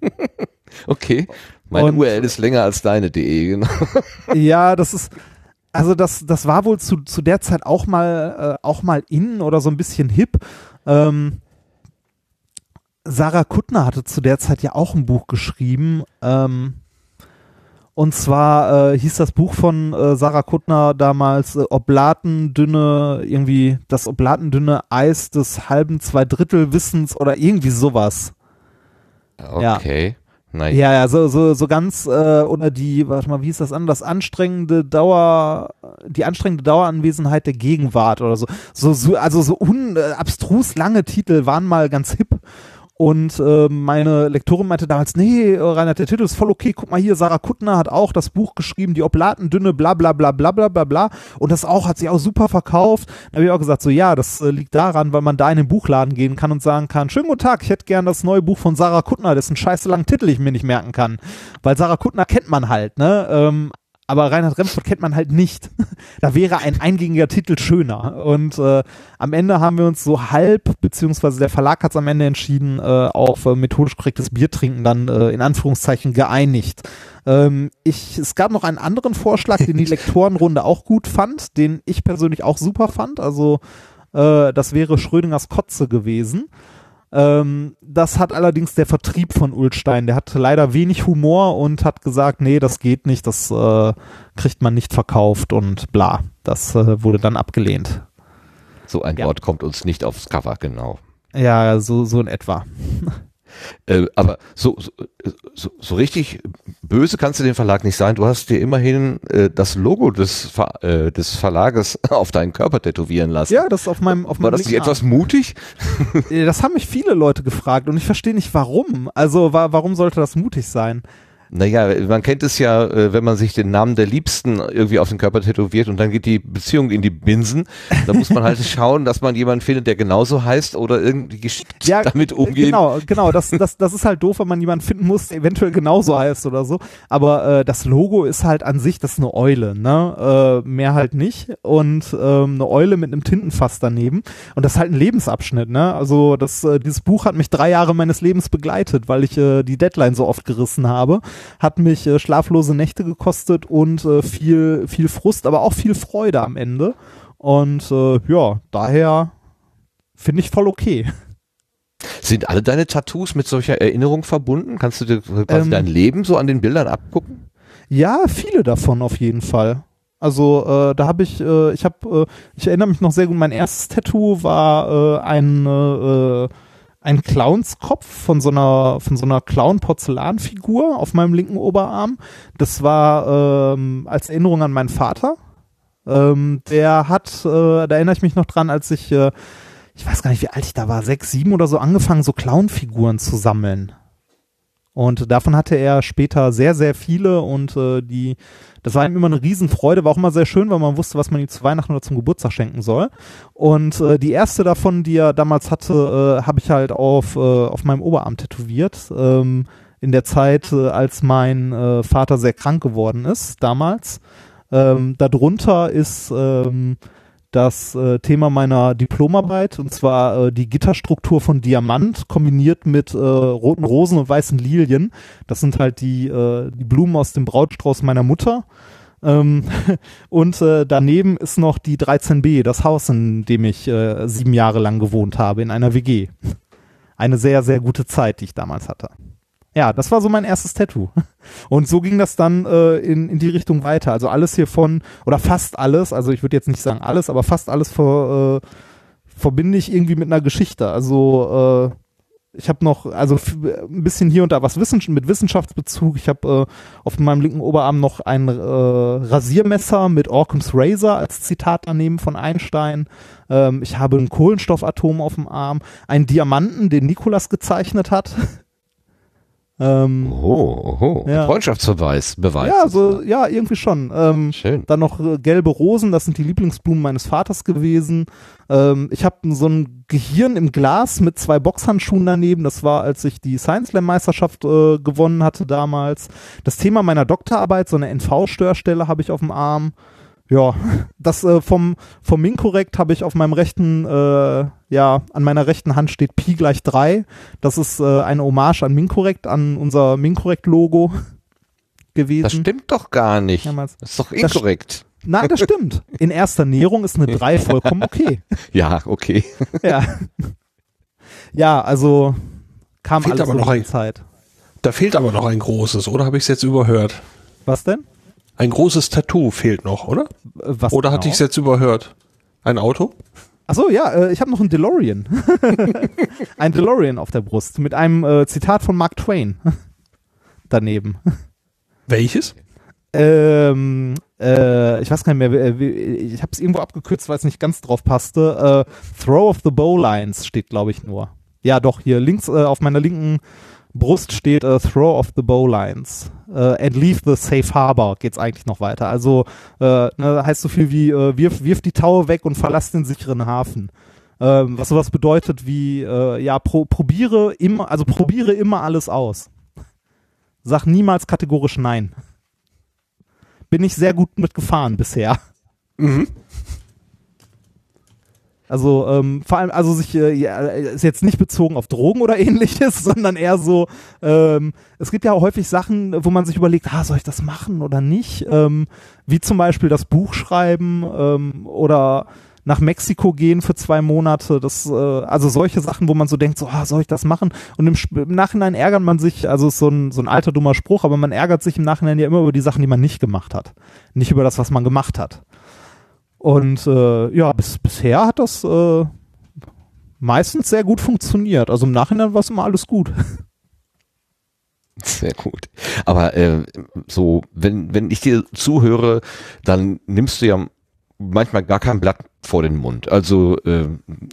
Okay. Meine Und- URL ist länger als deine DE, genau. Ja, das ist, also das, das war wohl zu, zu der Zeit auch mal, äh, auch mal in oder so ein bisschen hip. Ähm, Sarah Kuttner hatte zu der Zeit ja auch ein Buch geschrieben. Ähm, und zwar äh, hieß das Buch von äh, Sarah Kuttner damals äh, Oblatendünne, irgendwie das Oblatendünne Eis des halben Zweidrittel Wissens oder irgendwie sowas. Ja. Naja. Ja, ja, so, so, so ganz, äh, oder die, warte mal, wie hieß das an? Das anstrengende Dauer, die anstrengende Daueranwesenheit der Gegenwart oder so. So, so also so un, äh, abstrus lange Titel waren mal ganz hip. Und äh, meine Lektorin meinte damals, nee, äh, Reinhard, der Titel ist voll okay. Guck mal hier, Sarah Kuttner hat auch das Buch geschrieben, die Oblatendünne, bla bla bla bla bla bla bla. Und das auch, hat sich auch super verkauft. Da habe ich auch gesagt, so ja, das äh, liegt daran, weil man da in den Buchladen gehen kann und sagen kann, schönen guten Tag, ich hätte gern das neue Buch von Sarah Kuttner, dessen scheiße langen Titel ich mir nicht merken kann. Weil Sarah Kuttner kennt man halt, ne? Ähm, aber Reinhard Remford kennt man halt nicht. da wäre ein eingängiger Titel schöner. Und äh, am Ende haben wir uns so halb, beziehungsweise der Verlag hat es am Ende entschieden, äh, auf äh, methodisch korrektes Biertrinken dann äh, in Anführungszeichen geeinigt. Ähm, ich, es gab noch einen anderen Vorschlag, den die Lektorenrunde auch gut fand, den ich persönlich auch super fand. Also äh, das wäre Schrödingers Kotze gewesen. Ähm, das hat allerdings der Vertrieb von Ulstein. Der hat leider wenig Humor und hat gesagt, nee, das geht nicht, das äh, kriegt man nicht verkauft und bla. Das äh, wurde dann abgelehnt. So ein Ja. Wort kommt uns nicht aufs Cover, genau. Ja, so, so in etwa. Äh, aber so, so, so, richtig böse kannst du den Verlag nicht sein. Du hast dir immerhin äh, das Logo des, Ver, äh, des Verlages auf deinen Körper tätowieren lassen. Ja, das auf meinem auf War meinem das nicht etwas mutig? Äh, Das haben mich viele Leute gefragt und ich verstehe nicht warum. Also wa warum sollte das mutig sein? Naja, man kennt es ja, äh, wenn man sich den Namen der Liebsten irgendwie auf den Körper tätowiert und dann geht die Beziehung in die Binsen. Da muss man halt schauen, dass man jemanden findet, der genauso heißt oder irgendwie geschickt ja, damit umgehen. Genau, genau. Das, das, das ist halt doof, wenn man jemanden finden muss, der eventuell genauso heißt oder so. Aber äh, das Logo ist halt an sich, das ist eine Eule, ne? Äh, mehr halt nicht. Und ähm, eine Eule mit einem Tintenfass daneben. Und das ist halt ein Lebensabschnitt, ne? Also das, äh, dieses Buch hat mich drei Jahre meines Lebens begleitet, weil ich äh, die Deadline so oft gerissen habe. Hat mich äh, schlaflose Nächte gekostet und äh, viel, viel Frust, aber auch viel Freude am Ende. Und äh, ja, daher finde ich voll okay. Sind alle deine Tattoos mit solcher Erinnerung verbunden? Kannst du dir quasi Ähm, dein Leben so an den Bildern abgucken? Ja, viele davon auf jeden Fall. Also äh, da habe ich, äh, ich habe, äh, ich erinnere mich noch sehr gut. Mein erstes Tattoo war äh, ein äh, ein Clownskopf von so einer von so einer Clown-Porzellanfigur auf meinem linken Oberarm. Das war ähm, als Erinnerung an meinen Vater. Ähm, der hat, äh, da erinnere ich mich noch dran, als ich, äh, ich weiß gar nicht, wie alt ich da war, sechs, sieben oder so, angefangen, so Clownfiguren zu sammeln. Und davon hatte er später sehr, sehr viele und äh, die, das war ihm immer eine Riesenfreude, war auch immer sehr schön, weil man wusste, was man ihm zu Weihnachten oder zum Geburtstag schenken soll. Und äh, die erste davon, die er damals hatte, äh, habe ich halt auf, äh, auf meinem Oberarm tätowiert. Ähm, in der Zeit, äh, als mein äh, Vater sehr krank geworden ist, damals. Ähm, darunter ist ähm, das äh, Thema meiner Diplomarbeit und zwar äh, die Gitterstruktur von Diamant kombiniert mit äh, roten Rosen und weißen Lilien. Das sind halt die, äh, die Blumen aus dem Brautstrauß meiner Mutter. Ähm, und äh, daneben ist noch die 13b, das Haus, in dem ich äh, sieben Jahre lang gewohnt habe, in einer WG. Eine sehr, sehr gute Zeit, die ich damals hatte. Ja, das war so mein erstes Tattoo. Und so ging das dann äh, in, in die Richtung weiter. Also alles hier von, oder fast alles, also ich würde jetzt nicht sagen alles, aber fast alles ver, äh, verbinde ich irgendwie mit einer Geschichte. Also äh, ich habe noch, also ein bisschen hier und da was Wissen, mit Wissenschaftsbezug. Ich habe äh, auf meinem linken Oberarm noch ein äh, Rasiermesser mit Occam's Razor als Zitat daneben von Einstein. Ähm, ich habe ein Kohlenstoffatom auf dem Arm, einen Diamanten, den Nikolas gezeichnet hat. ähm, Oh, oh. Ja. Freundschaftsbeweis, Beweis. ja, so, ja, irgendwie schon. Ähm, Schön. dann noch äh, gelbe Rosen, das sind die Lieblingsblumen meines Vaters gewesen. Ähm, ich habe so ein Gehirn im Glas mit zwei Boxhandschuhen daneben. Das war, als ich die Science Slam Meisterschaft äh, gewonnen hatte damals. Das Thema meiner Doktorarbeit, so eine NV-Störstelle habe ich auf dem Arm. Ja, das äh, vom, vom Minkorrekt habe ich auf meinem rechten, äh, ja, an meiner rechten Hand steht Pi gleich drei. Das ist äh, eine Hommage an Minkorrekt, an unser Minkorrekt-Logo gewesen. Das stimmt doch gar nicht. Damals. Das ist doch Das- inkorrekt. Nein, das stimmt. In erster Näherung ist eine 3 vollkommen okay. Ja, okay. Ja. Ja, also kam Fehlt alles aber noch in ein- Zeit. Da fehlt aber noch ein großes, oder habe ich es jetzt überhört? Was denn? Ein großes Tattoo fehlt noch, oder? Äh, Was Oder genau? hatte ich es jetzt überhört? Ein Auto? Achso, ja, äh, ich habe noch einen DeLorean. ein DeLorean auf der Brust mit einem äh, Zitat von Mark Twain daneben. Welches? Ähm, äh, ich weiß gar nicht mehr, ich habe es irgendwo abgekürzt, weil es nicht ganz drauf passte. Äh, Throw of the Bowlines steht, glaube ich, nur. Ja, doch, hier links äh, auf meiner linken Brust steht Throw of the Bowlines. Äh, and leave the safe harbor geht's eigentlich noch weiter. Also äh, ne, heißt so viel wie äh, wirf, wirf die Taue weg und verlass den sicheren Hafen. Ähm, was sowas bedeutet wie, äh, ja, pro, probiere immer, also probiere immer alles aus. Sag niemals kategorisch nein bin ich sehr gut mitgefahren bisher. Also ähm, vor allem, also sich äh, ist jetzt nicht bezogen auf Drogen oder ähnliches, sondern eher so, ähm, es gibt ja auch häufig Sachen, wo man sich überlegt, ah, soll ich das machen oder nicht? Ähm, wie zum Beispiel das Buch schreiben ähm, oder nach Mexiko gehen für zwei Monate. Das, äh, also solche Sachen, wo man so denkt, so, ah, soll ich das machen? Und im, im Nachhinein ärgert man sich, also ist so ein, so ein alter dummer Spruch, aber man ärgert sich im Nachhinein ja immer über die Sachen, die man nicht gemacht hat. Nicht über das, was man gemacht hat. Und äh, ja, bis, bisher hat das äh, meistens sehr gut funktioniert. Also im Nachhinein war es immer alles gut. Sehr gut. Aber äh, so, wenn, wenn ich dir zuhöre, dann nimmst du ja manchmal gar kein Blatt vor den Mund. Also äh,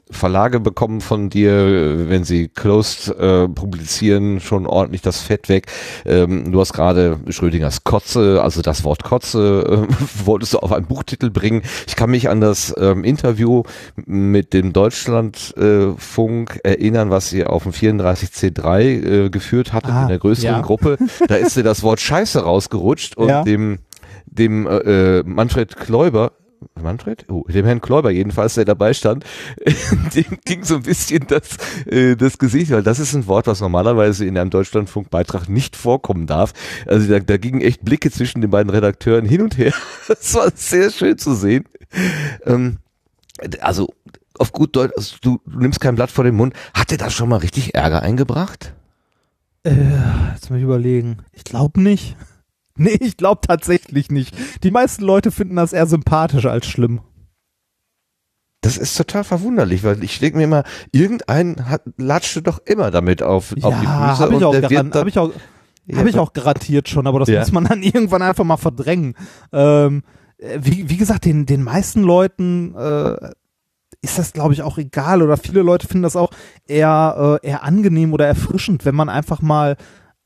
Verlage bekommen von dir, äh, wenn sie Closed äh, publizieren, schon ordentlich das Fett weg. Ähm, du hast gerade Schrödingers Kotze, also das Wort Kotze, äh, wolltest du auf einen Buchtitel bringen. Ich kann mich an das ähm, Interview mit dem Deutschlandfunk äh, erinnern, was ihr auf dem 34C3 äh, geführt hattet Ah, in der größeren ja. Gruppe. Da ist dir das Wort Scheiße rausgerutscht und Ja. dem dem äh, äh, Manfred Kläuber Manfred? Oh, dem Herrn Kläuber jedenfalls, der dabei stand, dem ging so ein bisschen das, äh, das Gesicht, weil das ist ein Wort, was normalerweise in einem Deutschlandfunkbeitrag nicht vorkommen darf. Also da, da gingen echt Blicke zwischen den beiden Redakteuren hin und her. Das war sehr schön zu sehen. Ähm, also auf gut Deutsch, also du, du nimmst kein Blatt vor den Mund. Hat dir das schon mal richtig Ärger eingebracht? Äh, jetzt mal überlegen. Ich glaube nicht. Nee, ich glaube tatsächlich nicht. Die meisten Leute finden das eher sympathisch als schlimm. Das ist total verwunderlich, weil ich denke mir immer, irgendein hat, latschte doch immer damit auf, auf die ja, Füße habe ich, auch dann- hab ich, auch, Ja, hab ich auch garantiert schon, aber das Ja. muss man dann irgendwann einfach mal verdrängen. Ähm, äh, wie, wie gesagt, den, den meisten Leuten äh, ist das, glaube ich, auch egal oder viele Leute finden das auch eher, äh, eher angenehm oder erfrischend, wenn man einfach mal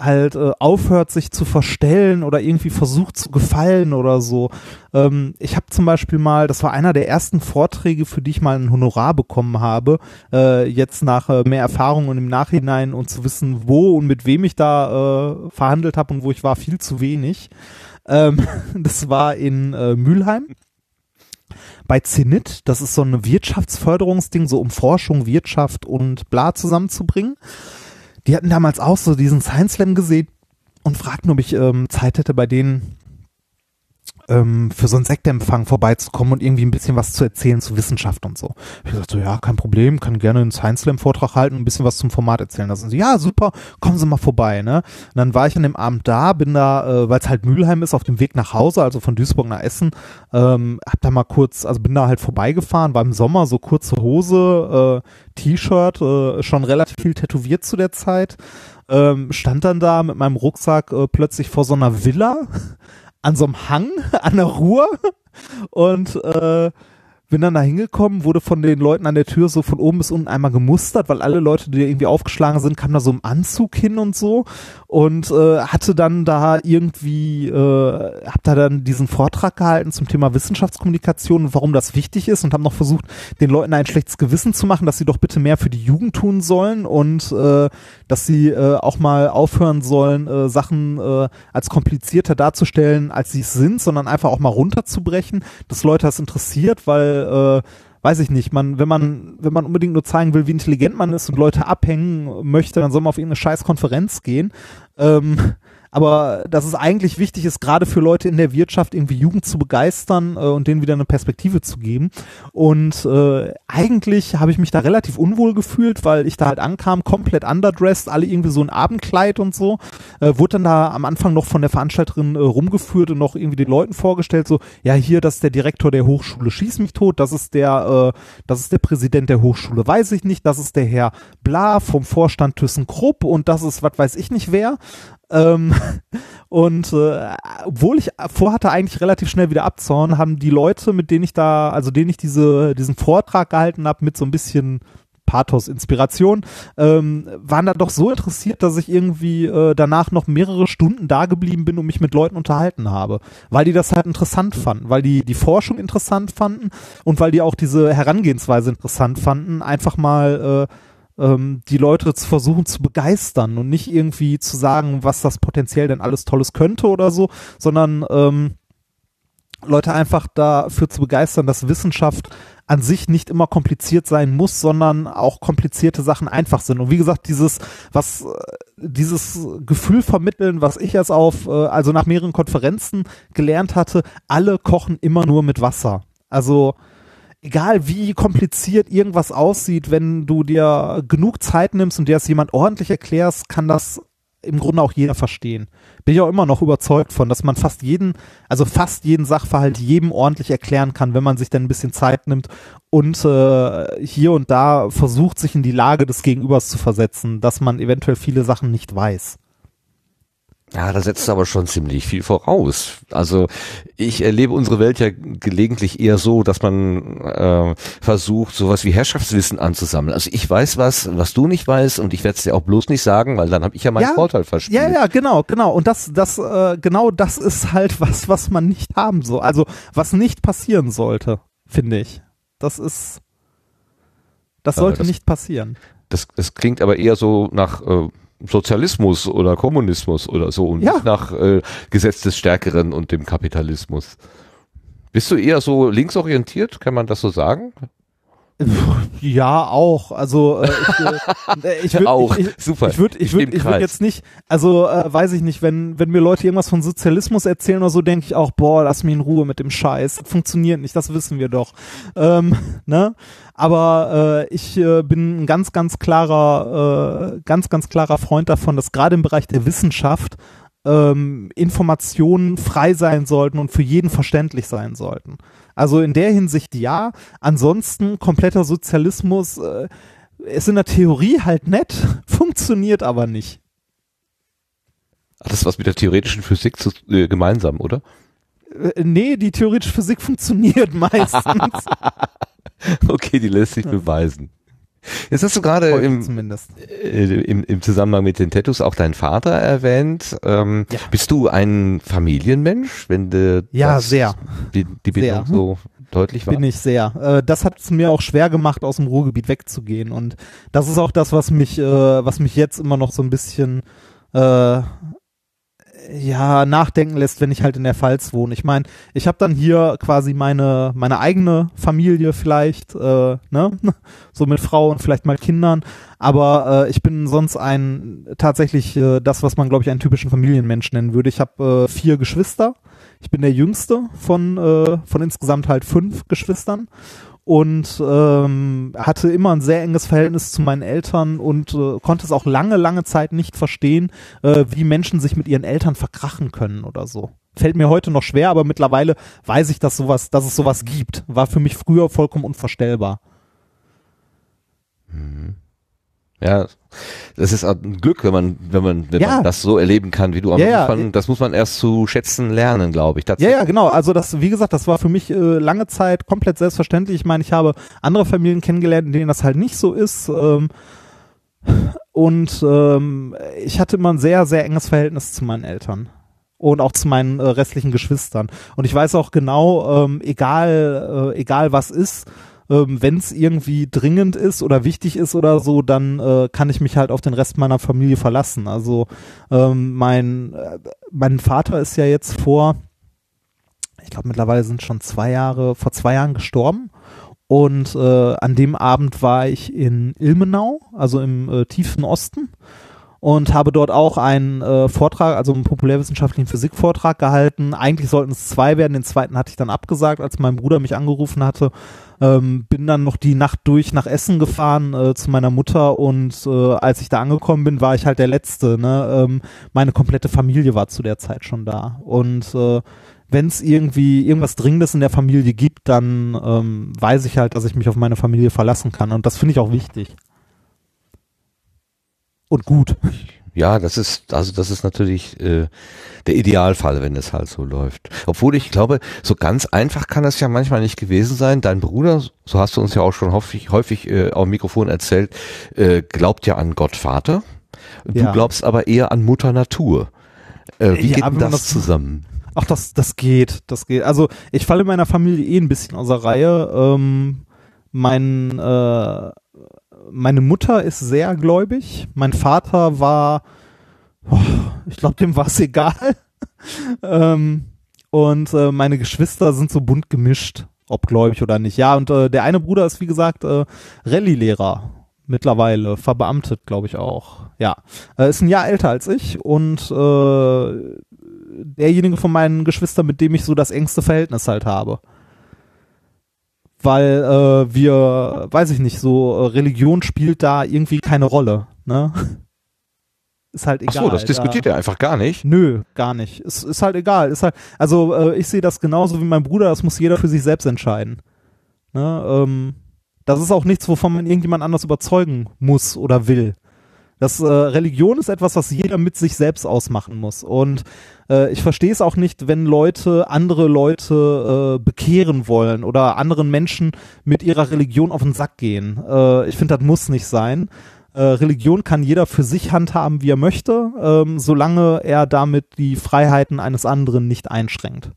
halt äh, aufhört, sich zu verstellen oder irgendwie versucht zu gefallen oder so. Ähm, ich habe zum Beispiel mal, das war einer der ersten Vorträge, für die ich mal ein Honorar bekommen habe, äh, jetzt nach äh, mehr Erfahrung und im Nachhinein und zu wissen, wo und mit wem ich da äh, verhandelt habe und wo ich war, viel zu wenig. Ähm, das war in äh, Mülheim. bei Zenit. Das ist so ein Wirtschaftsförderungsding, so um Forschung, Wirtschaft und bla zusammenzubringen. Die hatten damals auch so diesen Science Slam gesehen und fragten, ob ich ähm, Zeit hätte, bei denen ähm, für so einen Sektempfang vorbeizukommen und irgendwie ein bisschen was zu erzählen zu Wissenschaft und so. Ich sagte so, ja, kein Problem, kann gerne einen Science Slam Vortrag halten und ein bisschen was zum Format erzählen. Sind sie, ja, super, kommen Sie mal vorbei, ne? Und dann war ich an dem Abend da, bin da, äh, weil es halt Mülheim ist, auf dem Weg nach Hause, also von Duisburg nach Essen, ähm, hab da mal kurz, also bin da halt vorbeigefahren, war im Sommer so kurze Hose, äh, T-Shirt, äh, schon relativ viel tätowiert zu der Zeit. Ähm, stand dann da mit meinem Rucksack äh, plötzlich vor so einer Villa an so einem Hang an der Ruhr. Und äh, bin dann da hingekommen, wurde von den Leuten an der Tür so von oben bis unten einmal gemustert, weil alle Leute, die irgendwie aufgeschlagen sind, kamen da so im Anzug hin und so und äh, hatte dann da irgendwie, äh, hab da dann diesen Vortrag gehalten zum Thema Wissenschaftskommunikation und warum das wichtig ist und habe noch versucht, den Leuten ein schlechtes Gewissen zu machen, dass sie doch bitte mehr für die Jugend tun sollen und äh, dass sie äh, auch mal aufhören sollen, äh, Sachen äh, als komplizierter darzustellen, als sie es sind, sondern einfach auch mal runterzubrechen, dass Leute das interessiert, weil äh, weiß ich nicht, man, wenn man, wenn man unbedingt nur zeigen will, wie intelligent man ist und Leute abhängen möchte, dann soll man auf irgendeine scheiß Konferenz gehen. Ähm, aber dass es eigentlich wichtig ist, gerade für Leute in der Wirtschaft irgendwie Jugend zu begeistern äh, und denen wieder eine Perspektive zu geben. Und äh, eigentlich habe ich mich da relativ unwohl gefühlt, weil ich da halt ankam, komplett underdressed, alle irgendwie so ein Abendkleid und so. Äh, wurde dann da am Anfang noch von der Veranstalterin äh, rumgeführt und noch irgendwie den Leuten vorgestellt, so, ja, hier, das ist der Direktor der Hochschule, schieß mich tot, das ist der, äh, das ist der Präsident der Hochschule, weiß ich nicht, das ist der Herr Bla vom Vorstand ThyssenKrupp und das ist, was weiß ich nicht wer. Ähm, und äh, obwohl ich vorhatte, eigentlich relativ schnell wieder abzuhauen, haben die Leute, mit denen ich da, also denen ich diese, diesen Vortrag gehalten habe, mit so ein bisschen Pathos, Inspiration, ähm, waren da doch so interessiert, dass ich irgendwie äh, danach noch mehrere Stunden da geblieben bin und mich mit Leuten unterhalten habe, weil die das halt interessant fanden, weil die die Forschung interessant fanden und weil die auch diese Herangehensweise interessant fanden, einfach mal äh, ähm, die Leute zu versuchen zu begeistern und nicht irgendwie zu sagen, was das potenziell denn alles Tolles könnte oder so, sondern ähm, Leute einfach dafür zu begeistern, dass Wissenschaft an sich nicht immer kompliziert sein muss, sondern auch komplizierte Sachen einfach sind. Und wie gesagt, dieses, was, äh, dieses Gefühl vermitteln, was ich jetzt auf, äh, also nach mehreren Konferenzen gelernt hatte, alle kochen immer nur mit Wasser. Also, egal wie kompliziert irgendwas aussieht, wenn du dir genug Zeit nimmst und dir das jemand ordentlich erklärst, kann das im Grunde auch jeder verstehen. Bin ich auch immer noch überzeugt von, dass man fast jeden, also fast jeden Sachverhalt jedem ordentlich erklären kann, wenn man sich dann ein bisschen Zeit nimmt und äh, hier und da versucht, sich in die Lage des Gegenübers zu versetzen, dass man eventuell viele Sachen nicht weiß. Ja, da setzt aber schon ziemlich viel voraus. Also ich erlebe unsere Welt ja gelegentlich eher so, dass man äh, versucht, sowas wie Herrschaftswissen anzusammeln. Also ich weiß was, was du nicht weißt, und ich werde es dir auch bloß nicht sagen, weil dann habe ich ja meinen Ja, Vorteil verspielt. Ja, ja, genau, genau. Und das, das, äh, genau das ist halt was, was man nicht haben soll. Also was nicht passieren sollte, finde ich. Das ist, das sollte das- nicht passieren. Das, das klingt aber eher so nach äh, Sozialismus oder Kommunismus oder so und Ja. nicht nach äh, Gesetz des Stärkeren und dem Kapitalismus. Bist du eher so linksorientiert, kann man das so sagen? Ja, auch. Also äh, ich, äh, ich würde Auch. ich, ich, Super. Ich würde ich würd, ich würd jetzt nicht, also äh, weiß ich nicht, wenn wenn mir Leute irgendwas von Sozialismus erzählen oder so, denke ich auch, boah, lass mich in Ruhe mit dem Scheiß. Das funktioniert nicht, das wissen wir doch. Ähm, ne? Aber äh, ich äh, bin ein ganz ganz klarer äh, ganz ganz klarer Freund davon, dass gerade im Bereich der Wissenschaft ähm, Informationen frei sein sollten und für jeden verständlich sein sollten. Also in der Hinsicht ja. Ansonsten kompletter Sozialismus äh, ist in der Theorie halt nett, funktioniert aber nicht. Hat das was mit der theoretischen Physik zu, äh, gemeinsam, oder? Äh, nee, die theoretische Physik funktioniert meistens. Okay, die lässt sich beweisen. Jetzt hast du gerade im, zumindest. äh, im, im Zusammenhang mit den Tattoos auch deinen Vater erwähnt. Ähm, Ja. Bist du ein Familienmensch, wenn du Ja, das, sehr. die, die Bindung Sehr. so deutlich war? Bin ich sehr. Äh, das hat es mir auch schwer gemacht, aus dem Ruhrgebiet wegzugehen. Und das ist auch das, was mich, äh, was mich jetzt immer noch so ein bisschen, äh, ja nachdenken lässt, wenn ich halt in der Pfalz wohne. Ich meine, ich habe dann hier quasi meine meine eigene Familie vielleicht, äh, ne, so mit Frau und vielleicht mal Kindern, aber äh, ich bin sonst ein tatsächlich äh, das, was man glaube ich einen typischen Familienmensch nennen würde. Ich habe äh, vier Geschwister. Ich bin der jüngste von äh, von insgesamt halt fünf Geschwistern und ähm, hatte immer ein sehr enges Verhältnis zu meinen Eltern und äh, konnte es auch lange, lange Zeit nicht verstehen, äh, wie Menschen sich mit ihren Eltern verkrachen können oder so. Fällt mir heute noch schwer, aber mittlerweile weiß ich, dass sowas, dass es sowas gibt. War für mich früher vollkommen unvorstellbar. Ja, das ist ein Glück, wenn man, wenn man, wenn Ja. man das so erleben kann, wie du am Ja, ja. Anfang. Das muss man erst zu schätzen lernen, glaube ich. Ja, ja, genau. Also das, wie gesagt, das war für mich äh, lange Zeit komplett selbstverständlich. Ich meine, ich habe andere Familien kennengelernt, in denen das halt nicht so ist. Ähm, und ähm, ich hatte immer ein sehr, sehr enges Verhältnis zu meinen Eltern. Und auch zu meinen äh, restlichen Geschwistern. Und ich weiß auch genau, ähm, egal, äh, egal was ist, ähm, wenn es irgendwie dringend ist oder wichtig ist oder so, dann äh, kann ich mich halt auf den Rest meiner Familie verlassen. Also ähm, mein, äh, mein Vater ist ja jetzt vor, ich glaube mittlerweile sind schon zwei Jahre, vor zwei Jahren gestorben. Und äh, an dem Abend war ich in Ilmenau, also im äh, tiefsten Osten und habe dort auch einen äh, Vortrag, also einen populärwissenschaftlichen Physikvortrag gehalten. Eigentlich sollten es zwei werden, den zweiten hatte ich dann abgesagt, als mein Bruder mich angerufen hatte. Ähm, bin dann noch die Nacht durch nach Essen gefahren äh, zu meiner Mutter und äh, als ich da angekommen bin, war ich halt der Letzte. Ne? Ähm, meine komplette Familie war zu der Zeit schon da und äh, wenn es irgendwie irgendwas Dringendes in der Familie gibt, dann ähm, weiß ich halt, dass ich mich auf meine Familie verlassen kann und das finde ich auch wichtig. Und gut. Ja, das ist, also das ist natürlich äh, der Idealfall, wenn es halt so läuft. Obwohl ich glaube, so ganz einfach kann das ja manchmal nicht gewesen sein. Dein Bruder, so hast du uns ja auch schon häufig, häufig äh, auf dem Mikrofon erzählt, äh, glaubt ja an Gott Vater. Du Ja. glaubst aber eher an Mutter Natur. Äh, wie Ja, geht denn das das- zusammen? Ach, das, das geht, das geht. Also ich falle in meiner Familie eh ein bisschen außer Reihe. Ähm, mein, äh, meine Mutter ist sehr gläubig. Mein Vater war, oh, ich glaube, dem war es egal. ähm, und äh, meine Geschwister sind so bunt gemischt, ob gläubig oder nicht. Ja, und äh, der eine Bruder ist, wie gesagt, äh, Rallye-Lehrer mittlerweile, verbeamtet, glaube ich auch. Ja, äh, ist ein Jahr älter als ich und äh, derjenige von meinen Geschwistern, mit dem ich so das engste Verhältnis halt habe. Weil äh, wir, weiß ich nicht, so äh, Religion spielt da irgendwie keine Rolle. Ne? Ist halt Ach egal. so, das diskutiert da, er einfach gar nicht. Nö, gar nicht. Es ist halt egal. Ist halt, also äh, ich sehe das genauso wie mein Bruder, das muss jeder für sich selbst entscheiden. Ne? Ähm, das ist auch nichts, wovon man irgendjemand anders überzeugen muss oder will. Das äh, Religion ist etwas, was jeder mit sich selbst ausmachen muss. Und äh, ich verstehe es auch nicht, wenn Leute andere Leute äh, bekehren wollen oder anderen Menschen mit ihrer Religion auf den Sack gehen. Äh, ich finde, das muss nicht sein. Äh, Religion kann jeder für sich handhaben, wie er möchte, ähm, solange er damit die Freiheiten eines anderen nicht einschränkt.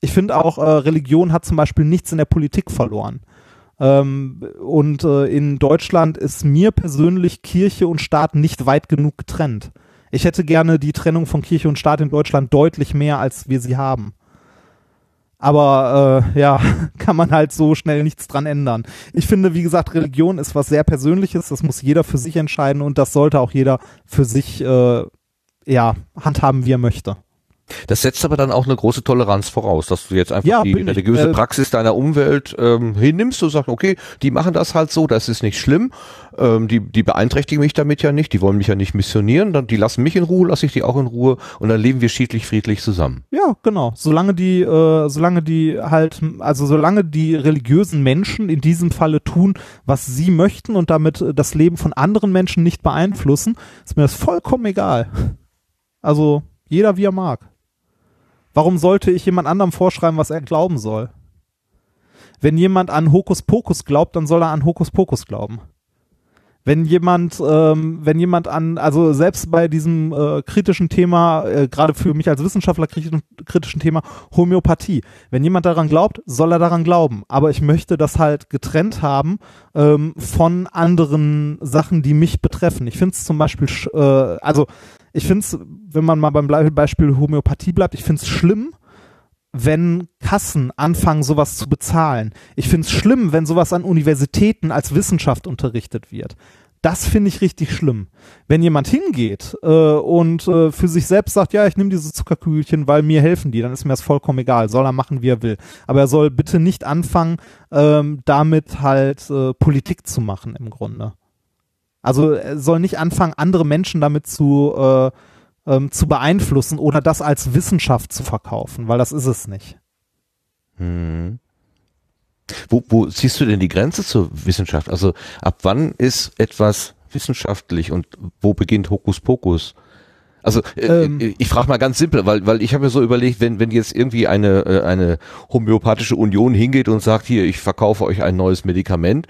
Ich finde auch, äh, Religion hat zum Beispiel nichts in der Politik verloren. Ähm, und äh, in Deutschland ist mir persönlich Kirche und Staat nicht weit genug getrennt. Ich hätte gerne die Trennung von Kirche und Staat in Deutschland deutlich mehr, als wir sie haben. Aber äh, ja, kann man halt so schnell nichts dran ändern. Ich finde, wie gesagt, Religion ist was sehr Persönliches. Das muss jeder für sich entscheiden und das sollte auch jeder für sich äh, ja handhaben, wie er möchte. Das setzt aber dann auch eine große Toleranz voraus, dass du jetzt einfach Ja, die bin ich. religiöse Äh, Praxis deiner Umwelt ähm, hinnimmst und sagst, okay, die machen das halt so, das ist nicht schlimm, ähm, die, die beeinträchtigen mich damit ja nicht, die wollen mich ja nicht missionieren, dann, die lassen mich in Ruhe, lasse ich die auch in Ruhe und dann leben wir schiedlich, friedlich zusammen. Ja, genau. Solange die, äh, solange die halt, also solange die religiösen Menschen in diesem Falle tun, was sie möchten und damit äh, das Leben von anderen Menschen nicht beeinflussen, ist mir das vollkommen egal. Also jeder wie er mag. Warum sollte ich jemand anderem vorschreiben, was er glauben soll? Wenn jemand an Hokuspokus glaubt, dann soll er an Hokuspokus glauben. Wenn jemand, ähm, wenn jemand an, also selbst bei diesem äh, kritischen Thema, äh, gerade für mich als Wissenschaftler kritischen, Thema Homöopathie, wenn jemand daran glaubt, soll er daran glauben. Aber ich möchte das halt getrennt haben ähm, von anderen Sachen, die mich betreffen. Ich finde es zum Beispiel, äh, also ich finde es, wenn man mal beim Beispiel Homöopathie bleibt, ich finde es schlimm, wenn Kassen anfangen, sowas zu bezahlen. Ich finde es schlimm, wenn sowas an Universitäten als Wissenschaft unterrichtet wird. Das finde ich richtig schlimm. Wenn jemand hingeht äh, und äh, für sich selbst sagt, ja, ich nehme diese Zuckerkügelchen, weil mir helfen die, dann ist mir das vollkommen egal. Soll er machen, wie er will. Aber er soll bitte nicht anfangen, ähm, damit halt äh, Politik zu machen im Grunde. Also er soll nicht anfangen, andere Menschen damit zu, äh, ähm, zu beeinflussen oder das als Wissenschaft zu verkaufen, weil das ist es nicht. Hm. Wo, wo siehst du denn die Grenze zur Wissenschaft? Also ab wann ist etwas wissenschaftlich und wo beginnt Hokuspokus? Also äh, Ähm. ich frage mal ganz simpel, weil weil ich habe mir so überlegt, wenn wenn jetzt irgendwie eine äh, eine homöopathische Union hingeht und sagt hier, ich verkaufe euch ein neues Medikament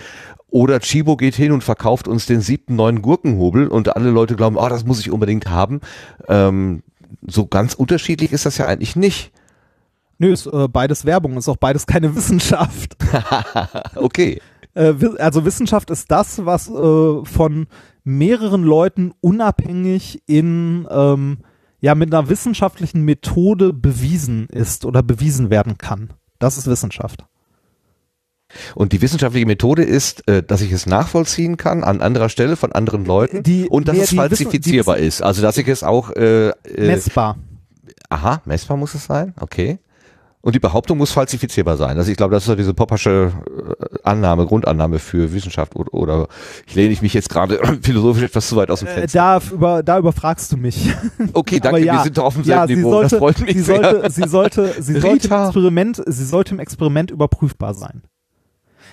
oder Chibo geht hin und verkauft uns den siebten neuen Gurkenhobel und alle Leute glauben, oh, das muss ich unbedingt haben. Ähm, so ganz unterschiedlich ist das ja eigentlich nicht. Nö, ist äh, beides Werbung, ist auch beides keine Wissenschaft. Okay. Äh, also Wissenschaft ist das, was äh, von mehreren Leuten unabhängig in ähm, ja mit einer wissenschaftlichen Methode bewiesen ist oder bewiesen werden kann. Das ist Wissenschaft. Und die wissenschaftliche Methode ist, äh, dass ich es nachvollziehen kann an anderer Stelle von anderen Leuten Die- und dass es falsifizierbar ist. Also dass ich es auch äh, äh, Messbar. aha, messbar muss es sein, okay. Und die Behauptung muss falsifizierbar sein. Also ich glaube, das ist so diese Poppersche äh, Annahme, Grundannahme für Wissenschaft oder, oder ich lehne ich mich jetzt gerade philosophisch etwas zu weit aus dem Äh, Fenster. da, über, da überfragst du mich. okay, danke, ja, wir sind doch auf dem ja, selben sie Niveau. sollte, das freut mich sie sehr. sollte, sie sollte, sie sollte im. Experiment, sie sollte im Experiment überprüfbar sein.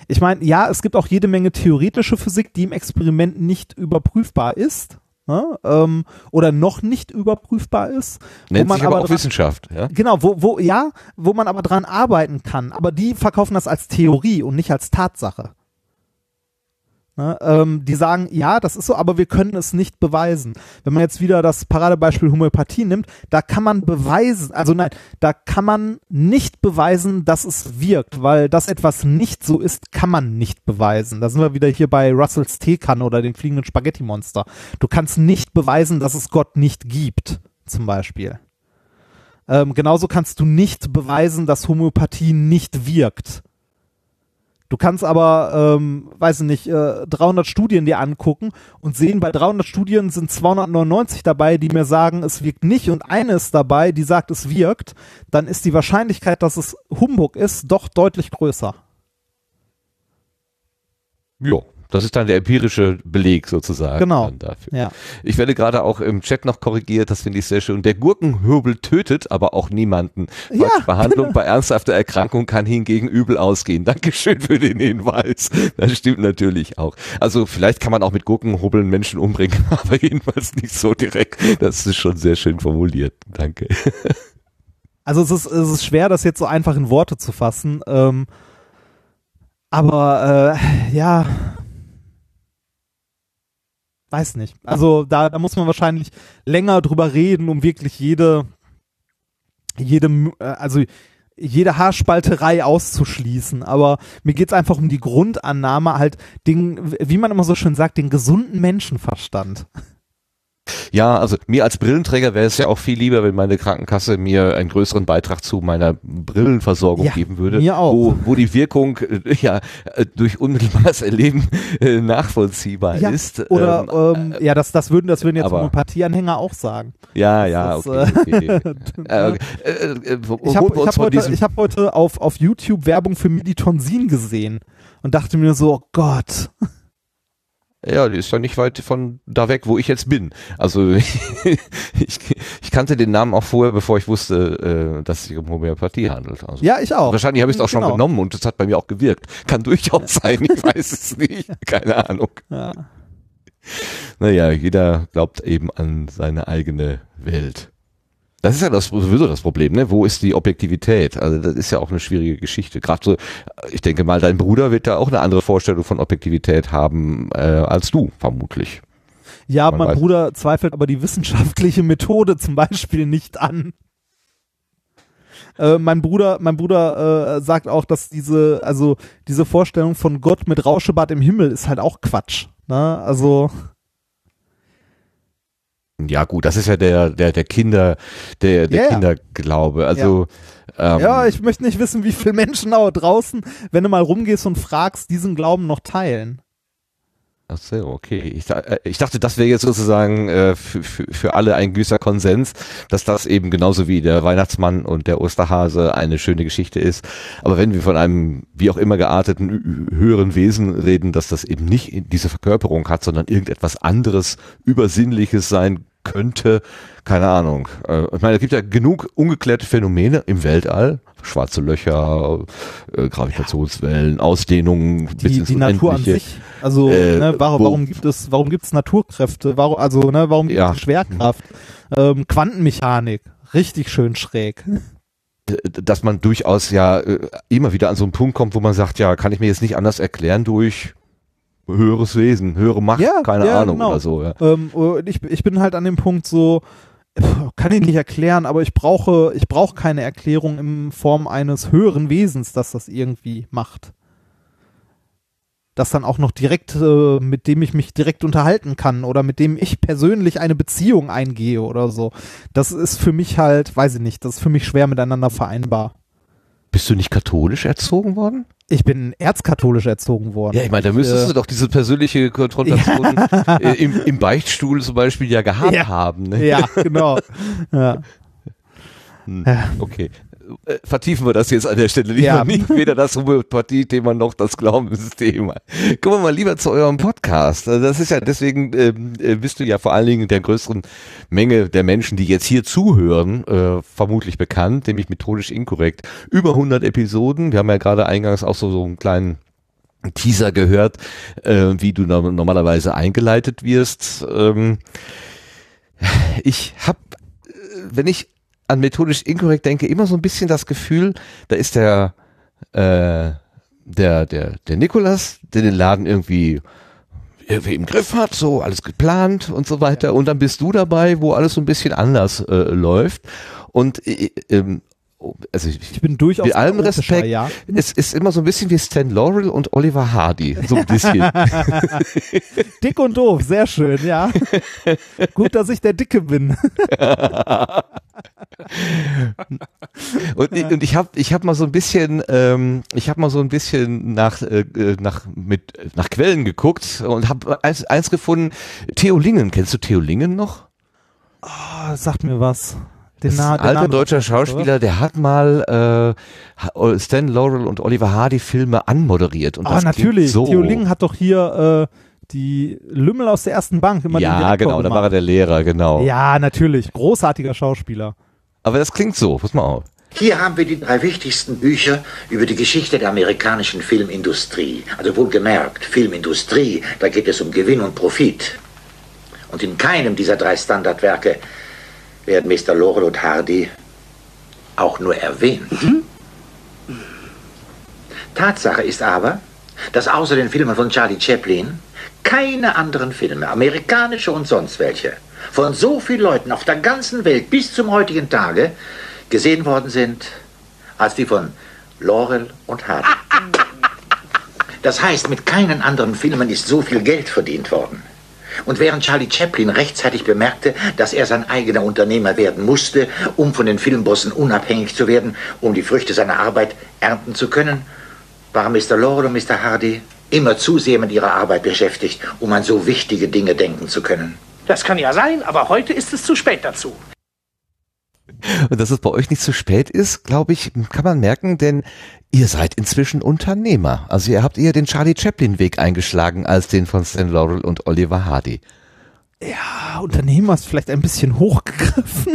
Ich meine, ja, es gibt auch jede Menge theoretische Physik, die im Experiment nicht überprüfbar ist. Ne? Ähm, oder noch nicht überprüfbar ist. wo Nennt man sich aber auch dran- Wissenschaft. Ja? Genau, wo, wo, ja, wo man aber dran arbeiten kann. Aber die verkaufen das als Theorie und nicht als Tatsache. Ne, ähm, die sagen, ja, das ist so, aber wir können es nicht beweisen. Wenn man jetzt wieder das Paradebeispiel Homöopathie nimmt, da kann man beweisen, also nein, da kann man nicht beweisen, dass es wirkt, weil das etwas nicht so ist, kann man nicht beweisen. Da sind wir wieder hier bei Russells Teekanne oder den fliegenden Spaghetti-Monster. Du kannst nicht beweisen, dass es Gott nicht gibt, zum Beispiel. Ähm, genauso kannst du nicht beweisen, dass Homöopathie nicht wirkt. Du kannst aber, ähm, weiß ich nicht, äh, 300 Studien dir angucken und sehen, bei 300 Studien sind 299 dabei, die mir sagen, es wirkt nicht und eine ist dabei, die sagt, es wirkt, dann ist die Wahrscheinlichkeit, dass es Humbug ist, doch deutlich größer. Ja, das ist dann der empirische Beleg sozusagen. Genau. Dafür. Ja. Ich werde gerade auch im Chat noch korrigiert, das finde ich sehr schön. Der Gurkenhürbel tötet aber auch niemanden. Ja, Behandlung bei ernsthafter Erkrankung kann hingegen übel ausgehen. Dankeschön für den Hinweis. Das stimmt natürlich auch. Also vielleicht kann man auch mit Gurkenhobeln Menschen umbringen, aber jedenfalls nicht so direkt. Das ist schon sehr schön formuliert. Danke. Also es ist, es ist schwer, das jetzt so einfach in Worte zu fassen. Ähm, aber äh, ja, weiß nicht. Also da, da muss man wahrscheinlich länger drüber reden, um wirklich jede, jede, äh, also jede Haarspalterei auszuschließen. Aber mir geht's einfach um die Grundannahme, halt den, wie man immer so schön sagt, den gesunden Menschenverstand. Ja, also mir als Brillenträger wäre es ja auch viel lieber, wenn meine Krankenkasse mir einen größeren Beitrag zu meiner Brillenversorgung Ja, geben würde, mir auch. Wo, wo die Wirkung äh, ja äh, durch unmittelbares Erleben äh, nachvollziehbar Ja, ist. oder Ähm, ähm, ja, das, das würden, das würden jetzt Homöopathie-Anhänger auch sagen. ja, ja, das okay. äh. Äh, äh, Ich habe hab heute, ich hab heute auf, auf YouTube Werbung für Meditonsin gesehen und dachte mir so, oh Gott. Ja, die ist ja nicht weit von da weg, wo ich jetzt bin. Also ich, ich kannte den Namen auch vorher, bevor ich wusste, äh, dass es sich um Homöopathie handelt. Also Ja, ich auch. Wahrscheinlich habe ich es auch schon Genau. genommen und es hat bei mir auch gewirkt. Kann durchaus sein, ich weiß es nicht. Keine Ahnung. Ja. Naja, jeder glaubt eben an seine eigene Welt. Das ist ja das, sowieso das Problem, ne? Wo ist die Objektivität? Also das ist ja auch eine schwierige Geschichte. Gerade so, ich denke mal, dein Bruder wird da auch eine andere Vorstellung von Objektivität haben äh, als du, vermutlich. Ja, Man mein weiß. Bruder zweifelt aber die wissenschaftliche Methode zum Beispiel nicht an. Äh, mein Bruder, mein Bruder äh, sagt auch, dass diese, also diese Vorstellung von Gott mit Rauschebad im Himmel ist halt auch Quatsch. Ne? Also Ja gut, das ist ja der der der Kinder der der Ja, ja. Kinderglaube. Also ähm, Ja, ich möchte nicht wissen, wie viele Menschen da draußen, wenn du mal rumgehst und fragst, diesen Glauben noch teilen. Ach so, okay. Ich, äh, ich dachte, das wäre jetzt sozusagen äh, für, alle ein gewisser Konsens, dass das eben genauso wie der Weihnachtsmann und der Osterhase eine schöne Geschichte ist. Aber wenn wir von einem wie auch immer gearteten höheren Wesen reden, dass das eben nicht diese Verkörperung hat, sondern irgendetwas anderes, Übersinnliches sein könnte, keine Ahnung. Äh, ich meine, es gibt ja genug ungeklärte Phänomene im Weltall. Schwarze Löcher, äh, Gravitationswellen, Ausdehnungen, Die, die Natur an sich. Also, Äh, ne, warum, wo- warum gibt es, warum gibt es Naturkräfte? Warum, also, ne, warum gibt Ja. es Schwerkraft? Ähm, Quantenmechanik. Richtig schön schräg. dass man durchaus ja äh, immer wieder an so einen Punkt kommt, wo man sagt, ja, kann ich mir jetzt nicht anders erklären durch höheres Wesen, höhere Macht, Ja, keine ja, Ahnung genau. oder so. Ja. Ähm, ich, ich bin halt an dem Punkt so, kann ich nicht erklären, aber ich brauche, ich brauche keine Erklärung in Form eines höheren Wesens, dass das irgendwie macht. Das dann auch noch direkt, äh, mit dem ich mich direkt unterhalten kann oder mit dem ich persönlich eine Beziehung eingehe oder so. Das ist für mich halt, weiß ich nicht, das ist für mich schwer miteinander vereinbar. Bist du nicht katholisch erzogen worden? Ich bin erzkatholisch erzogen worden. Ja, ich meine, da müsstest äh, du doch diese persönliche Konfrontation äh, im, im Beichtstuhl zum Beispiel ja gehabt Ja. haben. Ne? Ja, genau. ja. Hm, Ja. Okay. Äh, Vertiefen wir das jetzt an der Stelle lieber Ja. nicht, weder das Homöopathie-Thema noch das Glaubensthema. Kommen wir mal lieber zu eurem Podcast. Also Das ist ja deswegen ähm, äh, bist du ja vor allen Dingen der größeren Menge der Menschen, die jetzt hier zuhören, äh, vermutlich bekannt, nämlich methodisch inkorrekt. Über 100 Episoden. Wir haben ja gerade eingangs auch so, so einen kleinen Teaser gehört, äh, wie du no- normalerweise eingeleitet wirst. Ähm, ich habe, wenn ich an methodisch inkorrekt denke, immer so ein bisschen das Gefühl, da ist der, äh, der, der, der Nikolas, der den Laden irgendwie irgendwie im Griff hat, so alles geplant und so weiter. Und dann bist du dabei, wo alles so ein bisschen anders äh, läuft. Und äh, ähm, also ich, Ich bin durchaus mit allem Respekt, ja. es ist immer so ein bisschen wie Stan Laurel und Oliver Hardy, so ein bisschen. Dick und doof, sehr schön, ja. Gut, dass ich der Dicke bin. Und, ich- und ich habe ich hab mal so ein bisschen, ähm, ich habe mal so ein bisschen nach äh, äh, nach mit nach Quellen geguckt und habe eins, eins gefunden. Theo Lingen, kennst du Theo Lingen noch? Oh, sagt mir was. Den Das ist Na- alter Namen- deutscher Schauspieler, der hat mal äh, Ha- Stan Laurel und Oliver Hardy Filme anmoderiert. Und Ah, natürlich. So. Theo Lingen hat doch hier äh, die Lümmel aus der ersten Bank immer ja, genau, da war er der Lehrer, genau. Ja, natürlich. Großartiger Schauspieler. Aber das klingt so, pass mal auf. Hier haben wir die drei wichtigsten Bücher über die Geschichte der amerikanischen Filmindustrie. Also wohlgemerkt, Filmindustrie, da geht es um Gewinn und Profit. Und in keinem dieser drei Standardwerke werden Mr. Laurel und Hardy auch nur erwähnt. Tatsache ist aber, dass außer den Filmen von Charlie Chaplin keine anderen Filme, amerikanische und sonst welche, von so vielen Leuten auf der ganzen Welt bis zum heutigen Tage gesehen worden sind, als die von Laurel und Hardy. Das heißt, mit keinen anderen Filmen ist so viel Geld verdient worden. Und während Charlie Chaplin rechtzeitig bemerkte, dass er sein eigener Unternehmer werden musste, um von den Filmbossen unabhängig zu werden, um die Früchte seiner Arbeit ernten zu können, waren Mr. Laurel und Mr. Hardy immer zu sehr mit ihrer Arbeit beschäftigt, um an so wichtige Dinge denken zu können. Das kann ja sein, aber heute ist es zu spät dazu. Und dass es bei euch nicht zu spät ist, glaube ich, kann man merken, denn ihr seid inzwischen Unternehmer. Also ihr habt eher den Charlie Chaplin Weg eingeschlagen als den von Stan Laurel und Oliver Hardy. Ah, Unternehmer ist vielleicht ein bisschen hochgegriffen.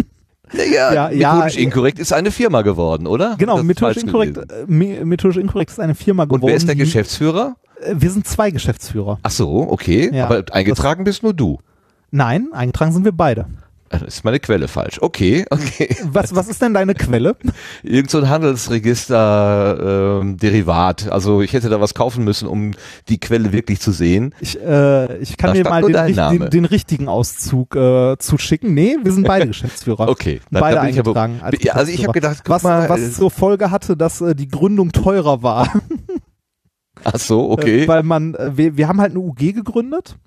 Ja, ja, methodisch ja. inkorrekt ist eine Firma geworden, oder? Genau, methodisch inkorrekt, äh, me- methodisch inkorrekt ist eine Firma geworden. Und wer ist der Geschäftsführer? Äh, Wir sind zwei Geschäftsführer. Ach so, okay. Ja. Aber eingetragen bist nur du. Nein, eingetragen sind wir beide. Das ist meine Quelle falsch. Okay, okay. Was, was ist denn deine Quelle? Irgend so ein Handelsregister ähm, Derivat. Also ich hätte da was kaufen müssen, um die Quelle wirklich zu sehen. Ich, äh, ich kann Da stand mal den, den, den richtigen Auszug äh, zuschicken. Nee, wir sind beide Geschäftsführer. Okay, da- beide da bin ich aber- eingetragen. als also ich habe gedacht, was, mal, was äh, zur Folge hatte, dass äh, die Gründung teurer war. Ach so, okay. Äh, weil man, äh, wir, wir haben halt eine UG gegründet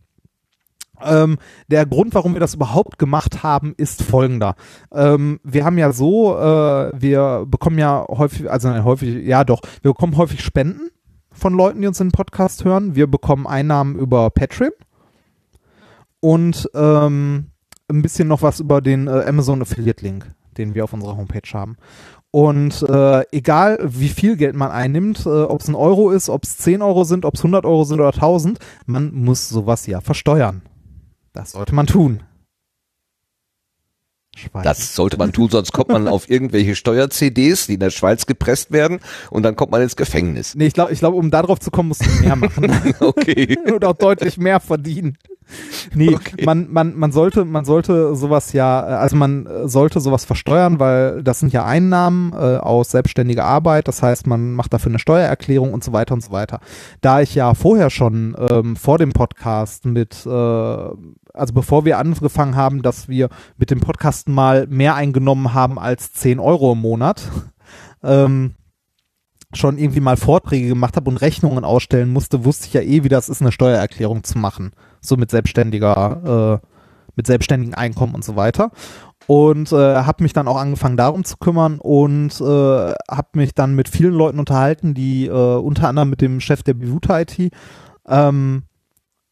Ähm, der Grund, warum wir das überhaupt gemacht haben, ist folgender. Ähm, wir haben ja so, äh, wir bekommen ja häufig, also nein, häufig, ja doch, wir bekommen häufig Spenden von Leuten, die uns in den Podcast hören. Wir bekommen Einnahmen über Patreon und ähm, ein bisschen noch was über den äh, Amazon Affiliate Link, den wir auf unserer Homepage haben. Und äh, egal wie viel Geld man einnimmt, äh, ob es ein Euro ist, ob es 10 Euro sind, ob es 100 Euro sind oder 1000, man muss sowas ja versteuern. Das sollte man tun. Schweigen. Das sollte man tun, sonst kommt man auf irgendwelche Steuer-CDs, die in der Schweiz gepresst werden und dann kommt man ins Gefängnis. Nee, ich glaube, ich glaub, um darauf zu kommen, musst du mehr machen. Okay. und auch deutlich mehr verdienen. Nee, Okay. man, man, man sollte, man sollte sowas ja, also man sollte sowas versteuern, weil das sind ja Einnahmen äh, aus selbstständiger Arbeit. Das heißt, man macht dafür eine Steuererklärung und so weiter und so weiter. Da ich ja vorher schon ähm, vor dem Podcast mit, äh, also bevor wir angefangen haben, dass wir mit dem Podcast mal mehr eingenommen haben als 10 Euro im Monat, ähm, schon irgendwie mal Vorträge gemacht habe und Rechnungen ausstellen musste, wusste ich ja eh, wie das ist, eine Steuererklärung zu machen. So mit selbstständiger, äh, mit selbstständigen Einkommen und so weiter. Und äh, habe mich dann auch angefangen darum zu kümmern und äh, habe mich dann mit vielen Leuten unterhalten, die äh, unter anderem mit dem Chef der Bivuta IT, ähm,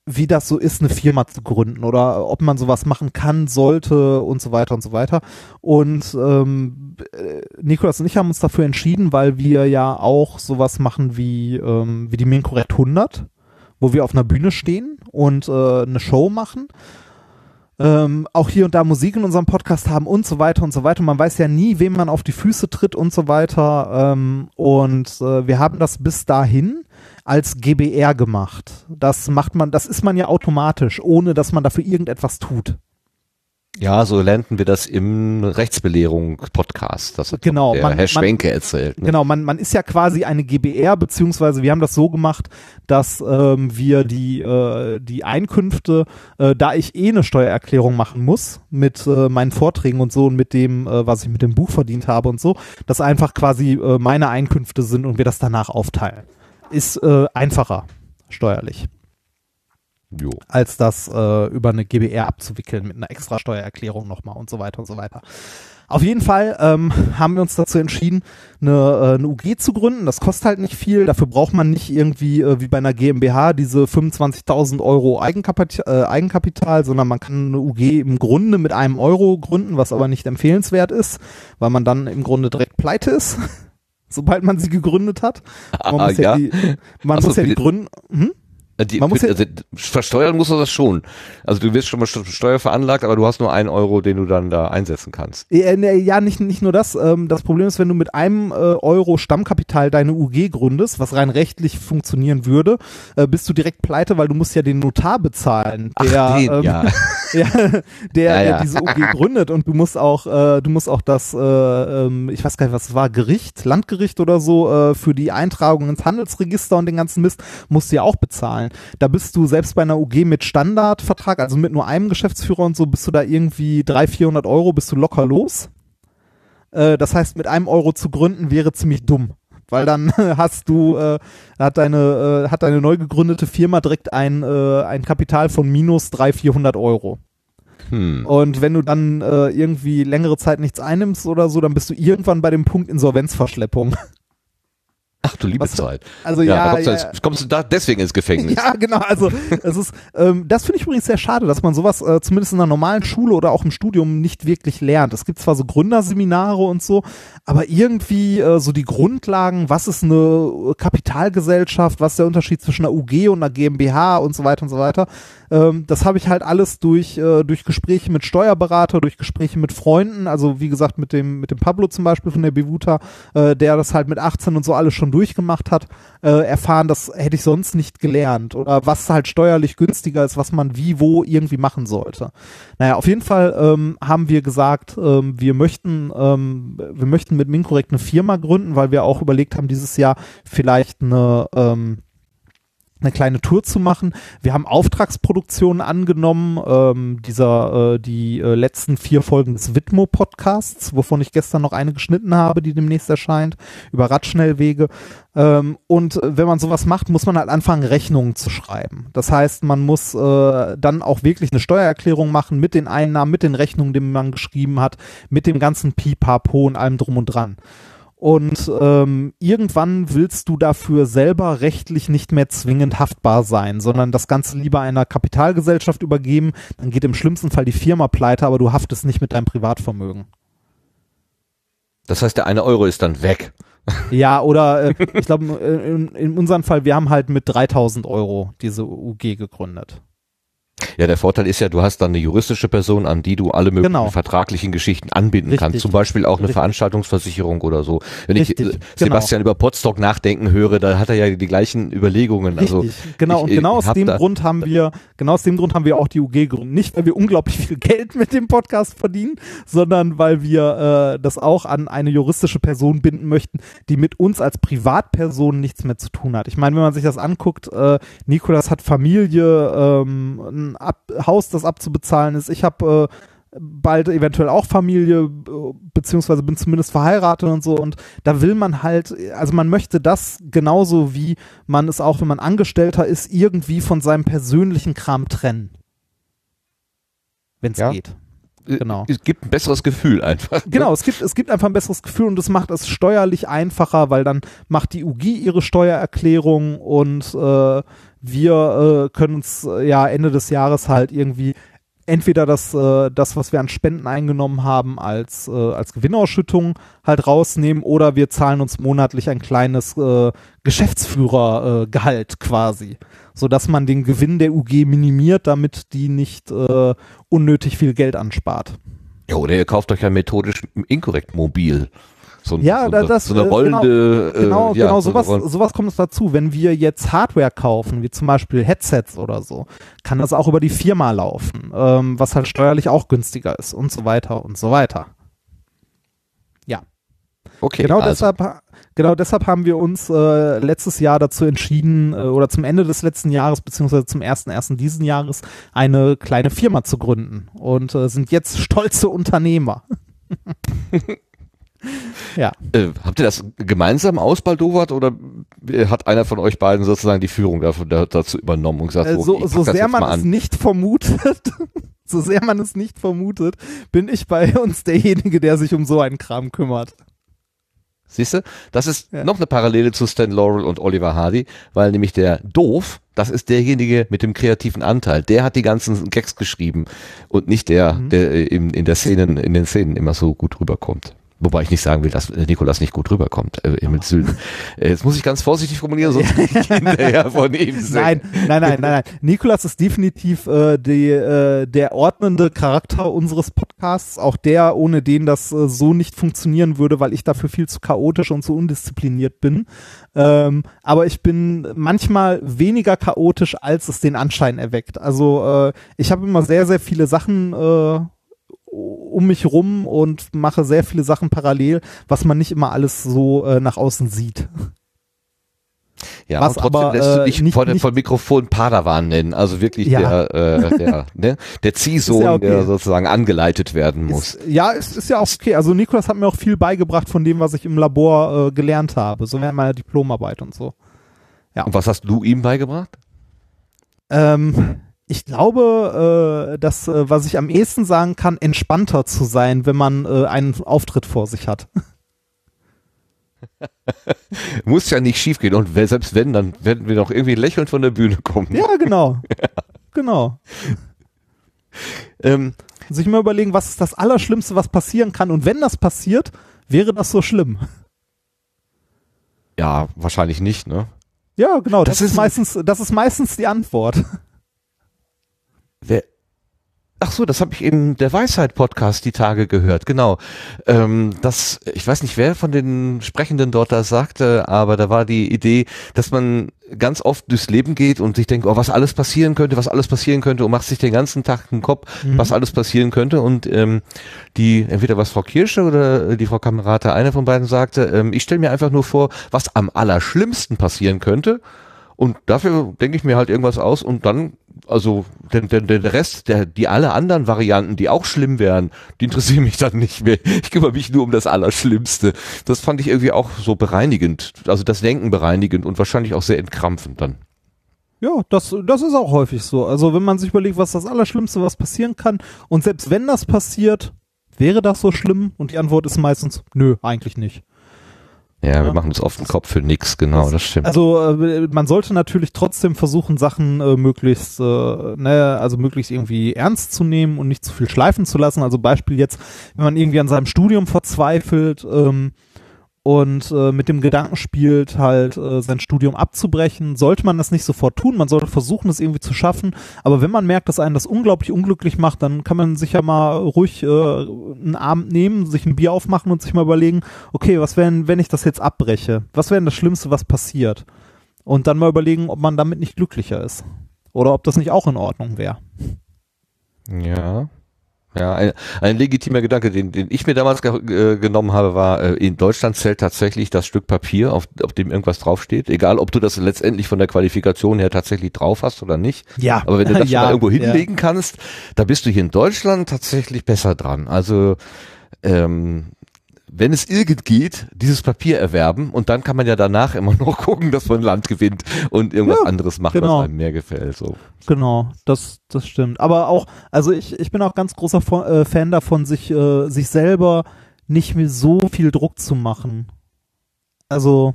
wie das so ist, eine Firma zu gründen oder ob man sowas machen kann, sollte und so weiter und so weiter. Und ähm, äh, Nikolas und ich haben uns dafür entschieden, weil wir ja auch sowas machen wie, ähm, wie die Minkorrekt 100, wo wir auf einer Bühne stehen und äh, eine Show machen. Ähm, auch hier und da Musik in unserem Podcast haben und so weiter und so weiter. Man weiß ja nie, wem man auf die Füße tritt und so weiter. Ähm, und äh, wir haben das bis dahin als GBR gemacht. Das macht man, das ist man ja automatisch, ohne dass man dafür irgendetwas tut. Ja, so lernten wir das im Rechtsbelehrung-Podcast. Das hat Genau, der man- Herr man- Schwenke erzählt. Ne? Genau, man, man ist ja quasi eine GBR, beziehungsweise wir haben das so gemacht, dass ähm, wir die, äh, die Einkünfte, äh, da ich eh eine Steuererklärung machen muss mit äh, meinen Vorträgen und so und mit dem, äh, was ich mit dem Buch verdient habe und so, dass einfach quasi äh, meine Einkünfte sind und wir das danach aufteilen. Ist äh, einfacher steuerlich Jo. als das äh, über eine GBR abzuwickeln mit einer extra Steuererklärung nochmal und so weiter und so weiter. Auf jeden Fall ähm, haben wir uns dazu entschieden, eine, äh, eine UG zu gründen. Das kostet halt nicht viel. Dafür braucht man nicht irgendwie äh, wie bei einer GmbH diese 25.000 Euro Eigenkapital, äh, Eigenkapital, sondern man kann eine UG im Grunde mit einem Euro gründen, was aber nicht empfehlenswert ist, weil man dann im Grunde direkt pleite ist. Sobald man sie gegründet hat. Man muss ja, ja? die, man muss ja die. Gründen. Hm? Äh, Die, Man muss also, versteuern musst du das schon. Also du wirst schon mal st- steuerveranlagt, aber du hast nur einen Euro, den du dann da einsetzen kannst. Ja, ne, ja, nicht, nicht nur das. Ähm, das Problem ist, wenn du mit einem äh, Euro Stammkapital deine UG gründest, was rein rechtlich funktionieren würde, äh, bist du direkt pleite, weil du musst ja den Notar bezahlen, der, Ach, den, ähm, ja. ja, der, Ja, der ja. diese UG gründet und du musst auch, äh, du musst auch das, äh, ähm, ich weiß gar nicht, was es war, Gericht, Landgericht oder so, äh, für die Eintragung ins Handelsregister und den ganzen Mist, musst du ja auch bezahlen. Da bist du selbst bei einer UG mit Standardvertrag, also mit nur einem Geschäftsführer und so, bist du da irgendwie 300, 400 Euro, bist du locker los. Äh, das heißt, mit einem Euro zu gründen wäre ziemlich dumm. Weil dann hast du, äh, hat deine, äh, hat deine neu gegründete Firma direkt ein, äh, ein Kapital von minus 300, 400 Euro. Hm. Und wenn du dann äh, irgendwie längere Zeit nichts einnimmst oder so, dann bist du irgendwann bei dem Punkt Insolvenzverschleppung. Ach du liebe Was- Zeit. Also Ja, ja, da kommst, du, ja, jetzt- kommst du da deswegen ins Gefängnis. ja, genau. Also es ist, ähm, das finde ich übrigens sehr schade, dass man sowas äh, zumindest in einer normalen Schule oder auch im Studium nicht wirklich lernt. Es gibt zwar so Gründerseminare und so, aber irgendwie äh, so die Grundlagen, was ist eine Kapitalgesellschaft, was ist der Unterschied zwischen einer UG und einer GmbH und so weiter und so weiter. Ähm, das habe ich halt alles durch äh, durch Gespräche mit Steuerberater, durch Gespräche mit Freunden, also wie gesagt mit dem mit dem Pablo zum Beispiel von der Bivuta, äh, der das halt mit 18 und so alles schon durchgemacht hat, äh, erfahren, das hätte ich sonst nicht gelernt oder was halt steuerlich günstiger ist, was man wie wo irgendwie machen sollte. Naja, auf jeden Fall ähm, haben wir gesagt, ähm, wir möchten ähm, wir möchten mit Minkorrekt eine Firma gründen, weil wir auch überlegt haben, dieses Jahr vielleicht eine ähm, eine kleine Tour zu machen. Wir haben Auftragsproduktionen angenommen, ähm, dieser äh, die äh, letzten vier Folgen des Widmo Podcasts, wovon ich gestern noch eine geschnitten habe, die demnächst erscheint, über Radschnellwege. Ähm, und äh, wenn man sowas macht, muss man halt anfangen, Rechnungen zu schreiben. Das heißt, man muss äh, dann auch wirklich eine Steuererklärung machen mit den Einnahmen, mit den Rechnungen, die man geschrieben hat, mit dem ganzen Pipapo und allem drum und dran. Und ähm, irgendwann willst du dafür selber rechtlich nicht mehr zwingend haftbar sein, sondern das Ganze lieber einer Kapitalgesellschaft übergeben. Dann geht im schlimmsten Fall die Firma pleite, aber du haftest nicht mit deinem Privatvermögen. Das heißt, der eine Euro ist dann weg. Ja, oder äh, ich glaube, in, in unserem Fall, wir haben halt mit 3000 Euro diese UG gegründet. Ja, der Vorteil ist ja, du hast dann eine juristische Person, an die du alle möglichen Genau. vertraglichen Geschichten anbinden Richtig. kannst. Zum Beispiel auch eine Richtig. Veranstaltungsversicherung oder so. Wenn ich Richtig, äh, Sebastian über Potsdok nachdenken höre, da hat er ja die gleichen Überlegungen. Also genau. ich, und äh, genau aus dem Grund haben wir, genau aus dem Grund haben wir auch die UG gegründet. Nicht, weil wir unglaublich viel Geld mit dem Podcast verdienen, sondern weil wir äh, das auch an eine juristische Person binden möchten, die mit uns als Privatperson nichts mehr zu tun hat. Ich meine, wenn man sich das anguckt, äh, Nikolas hat Familie, ähm, ein Ab Haus, das abzubezahlen ist. Ich habe äh, bald eventuell auch Familie, äh, beziehungsweise bin zumindest verheiratet und so. Und da will man halt, also man möchte das genauso wie man es auch, wenn man Angestellter ist, irgendwie von seinem persönlichen Kram trennen. Wenn es Ja. geht. äh, genau. Es gibt ein besseres Gefühl einfach. Genau, es gibt, es gibt einfach ein besseres Gefühl und es macht es steuerlich einfacher, weil dann macht die UG ihre Steuererklärung und äh, wir äh, können uns äh, ja Ende des Jahres halt irgendwie entweder das, äh, das, was wir an Spenden eingenommen haben, als, äh, als Gewinnausschüttung halt rausnehmen oder wir zahlen uns monatlich ein kleines äh, Geschäftsführergehalt äh, quasi, sodass man den Gewinn der UG minimiert, damit die nicht äh, unnötig viel Geld anspart. Ja, oder ihr kauft euch ja methodisch inkorrekt mobil. So, Ja, so, das, so eine äh, rollende, Genau, äh, ja, genau, so sowas, roll- sowas kommt es dazu. Wenn wir jetzt Hardware kaufen, wie zum Beispiel Headsets oder so, kann das auch über die Firma laufen, ähm, was halt steuerlich auch günstiger ist und so weiter und so weiter. Ja, Okay, genau also, deshalb, genau deshalb haben wir uns äh, letztes Jahr dazu entschieden, äh, oder zum Ende des letzten Jahres, beziehungsweise zum ersten ersten diesen Jahres, eine kleine Firma zu gründen und äh, sind jetzt stolze Unternehmer. ja. Äh, habt ihr das gemeinsam ausbaldowert oder hat einer von euch beiden sozusagen die Führung davon, da, dazu übernommen und gesagt, Äh, so, so, sehr man es nicht vermutet, so sehr man es nicht vermutet, bin ich bei uns derjenige, der sich um so einen Kram kümmert. Siehst du, das ist Ja. noch eine Parallele zu Stan Laurel und Oliver Hardy, weil nämlich der Doof, das ist derjenige mit dem kreativen Anteil. Der hat die ganzen Gags geschrieben und nicht der, Mhm. der äh, in, in der Szenen, in den Szenen immer so gut rüberkommt. Wobei ich nicht sagen will, dass äh, Nikolas nicht gut rüberkommt, äh, Emil Süden. Äh, Jetzt muss ich ganz vorsichtig formulieren, sonst hinterher von ihm sehen. Nein, nein, nein, nein, nein. Nikolas ist definitiv äh, die, äh, der ordnende Charakter unseres Podcasts, auch der, ohne den das äh, so nicht funktionieren würde, weil ich dafür viel zu chaotisch und zu undiszipliniert bin. Ähm, aber ich bin manchmal weniger chaotisch, als es den Anschein erweckt. Also äh, ich habe immer sehr, sehr viele Sachen äh, um mich rum und mache sehr viele Sachen parallel, was man nicht immer alles so äh, nach außen sieht. Ja, Was und trotzdem aber, lässt du äh, dich nicht- vor, nicht- vor Mikrofon Padawan nennen, also wirklich Ja. der, äh, der, ne, der Ziehsohn, ja okay. der sozusagen angeleitet werden muss. Ist, ja, ist, ist ja auch okay. Also Nikolas hat mir auch viel beigebracht von dem, was ich im Labor äh, gelernt habe, so während meiner Diplomarbeit und so. Und was hast du ihm beigebracht? Ähm, ich glaube, äh, dass, äh, was ich am ehesten sagen kann, entspannter zu sein, wenn man äh, einen Auftritt vor sich hat. Muss ja nicht schiefgehen und wer- selbst wenn, dann werden wir noch irgendwie lächelnd von der Bühne kommen. ja, genau. genau. Ähm, Sich mal überlegen, was ist das Allerschlimmste, was passieren kann. Und wenn das passiert, wäre das so schlimm. ja, wahrscheinlich nicht, ne? Ja, genau. Das, Das ist ist- meistens, das ist meistens die Antwort. Wer, ach so, das habe ich in der Weisheit-Podcast die Tage gehört, genau. Ähm, das, ich weiß nicht, wer von den Sprechenden dort das sagte, aber da war die Idee, dass man ganz oft durchs Leben geht und sich denkt, oh, was alles passieren könnte, was alles passieren könnte und macht sich den ganzen Tag den Kopf, was alles passieren könnte. Und ähm, die, entweder was Frau Kirsche oder die Frau Kamerata, eine von beiden sagte, ähm, ich stelle mir einfach nur vor, was am allerschlimmsten passieren könnte. Und dafür denke ich mir halt irgendwas aus und dann, also der, der, der Rest, der, die alle anderen Varianten, die auch schlimm wären, die interessieren mich dann nicht mehr. Ich kümmere mich nur um das Allerschlimmste. Das fand ich irgendwie auch so bereinigend, also das Denken bereinigend und wahrscheinlich auch sehr entkrampfend dann. Ja, das, das ist auch häufig so. Also wenn man sich überlegt, was das Allerschlimmste, was passieren kann, und selbst wenn das passiert, wäre das so schlimm? Und die Antwort ist meistens, nö, eigentlich nicht. Ja, wir machen uns oft den Kopf für nix, genau, das stimmt. Also äh, man sollte natürlich trotzdem versuchen, Sachen äh, möglichst, äh, ne, also möglichst irgendwie ernst zu nehmen und nicht zu viel schleifen zu lassen. Also Beispiel jetzt, wenn man irgendwie an seinem Studium verzweifelt, ähm, und äh, mit dem Gedanken spielt, halt äh, sein Studium abzubrechen, sollte man das nicht sofort tun. Man sollte versuchen, das irgendwie zu schaffen. Aber wenn man merkt, dass einen das unglaublich unglücklich macht, dann kann man sich ja mal ruhig äh, einen Abend nehmen, sich ein Bier aufmachen und sich mal überlegen, okay, was wäre, wenn ich das jetzt abbreche? Was wäre das Schlimmste, was passiert? Und dann mal überlegen, ob man damit nicht glücklicher ist. Oder ob das nicht auch in Ordnung wäre. Ja. Ja, ein, ein legitimer Gedanke, den, den ich mir damals ge äh, genommen habe, war, äh, in Deutschland zählt tatsächlich das Stück Papier, auf, auf dem irgendwas draufsteht. Egal, ob du das letztendlich von der Qualifikation her tatsächlich drauf hast oder nicht. Ja. Aber wenn du das ja, mal irgendwo hinlegen ja. kannst, da bist du hier in Deutschland tatsächlich besser dran. Also ähm, wenn es irgend geht, dieses Papier erwerben und dann kann man ja danach immer noch gucken, dass man Land gewinnt und irgendwas Ja, anderes macht, genau. was einem mehr gefällt. So. Genau, das, das stimmt. Aber auch, also ich, ich bin auch ganz großer äh, Fan davon, sich, äh, sich selber nicht mehr so viel Druck zu machen. Also,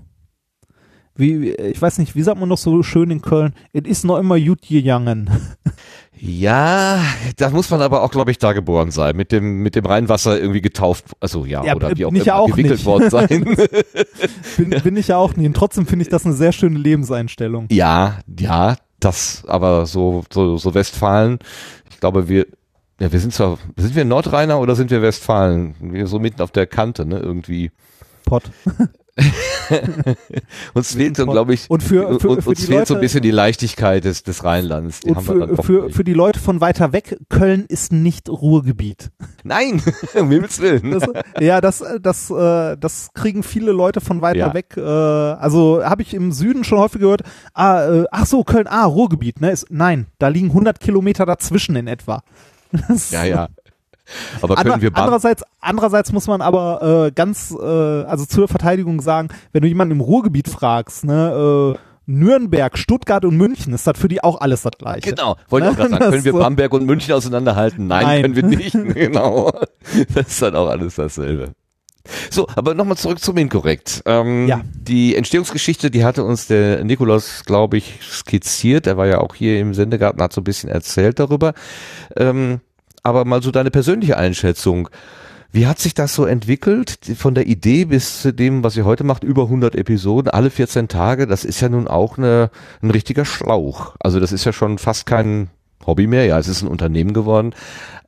wie, ich weiß nicht, wie sagt man noch so schön in Köln? Es ist noch immer gut gegangen. Ja, da muss man aber auch, glaube ich, da geboren sein, mit dem mit dem Rheinwasser irgendwie getauft, also ja, Ja, oder wie auch bin ich ja immer auch gewickelt nicht. worden sein. bin, bin ich ja auch nie. Und trotzdem finde ich das eine sehr schöne Lebenseinstellung. ja, ja, das, aber so so so Westfalen, ich glaube, wir ja, wir sind zwar, sind wir Nordrheiner oder sind wir Westfalen? Wir so mitten auf der Kante, ne, irgendwie. Pott. Uns fehlt so, glaube ich, Und für- für- uns, für uns die fehlt so ein Leute- bisschen die Leichtigkeit des, des Rheinlands. Die Und haben wir dann für, für, für die Leute von weiter weg, Köln ist nicht Ruhrgebiet. Nein, um Himmels Willen. Das, ja, das, das, äh, das kriegen viele Leute von weiter Ja. weg. Äh, also habe ich im Süden schon häufig gehört. Ah, äh, ach so, Köln, ah, Ruhrgebiet. Ne? Ist, nein, da liegen 100 Kilometer dazwischen in etwa. Das- ja, ja. Aber Ander, können wir Bam- andererseits, andererseits muss man aber äh, ganz, äh, also zur Verteidigung sagen, wenn du jemanden im Ruhrgebiet fragst, ne, äh, Nürnberg, Stuttgart und München, ist das für die auch alles das gleiche. Genau, wollte ich auch gerade sagen. Können wir so- Bamberg und München auseinanderhalten? Nein, Nein. können wir nicht. genau. Das ist dann auch alles dasselbe. So, aber nochmal zurück zum Inkorrekt. Ähm, Ja. Die Entstehungsgeschichte, die hatte uns der Nikolaus, glaube ich, skizziert. Er war ja auch hier im Sendegarten, hat so ein bisschen erzählt darüber. Ähm, aber mal so deine persönliche Einschätzung. Wie hat sich das so entwickelt, von der Idee bis zu dem, was ihr heute macht, über 100 Episoden, alle 14 Tage, das ist ja nun auch eine, ein richtiger Schlauch. Also das ist ja schon fast kein Hobby mehr, ja, es ist ein Unternehmen geworden.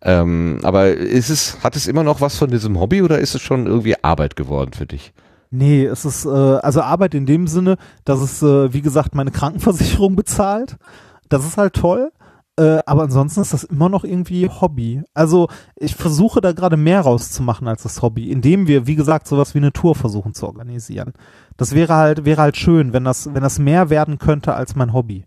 Ähm, aber ist es, hat es immer noch was von diesem Hobby oder ist es schon irgendwie Arbeit geworden für dich? Nee, es ist äh, also Arbeit in dem Sinne, dass es, äh, wie gesagt, meine Krankenversicherung bezahlt. Das ist halt toll. Äh, aber ansonsten ist das immer noch irgendwie Hobby. Also ich versuche da gerade mehr rauszumachen als das Hobby, indem wir, wie gesagt, sowas wie eine Tour versuchen zu organisieren. Das wäre halt, wäre halt schön, wenn das, wenn das mehr werden könnte als mein Hobby.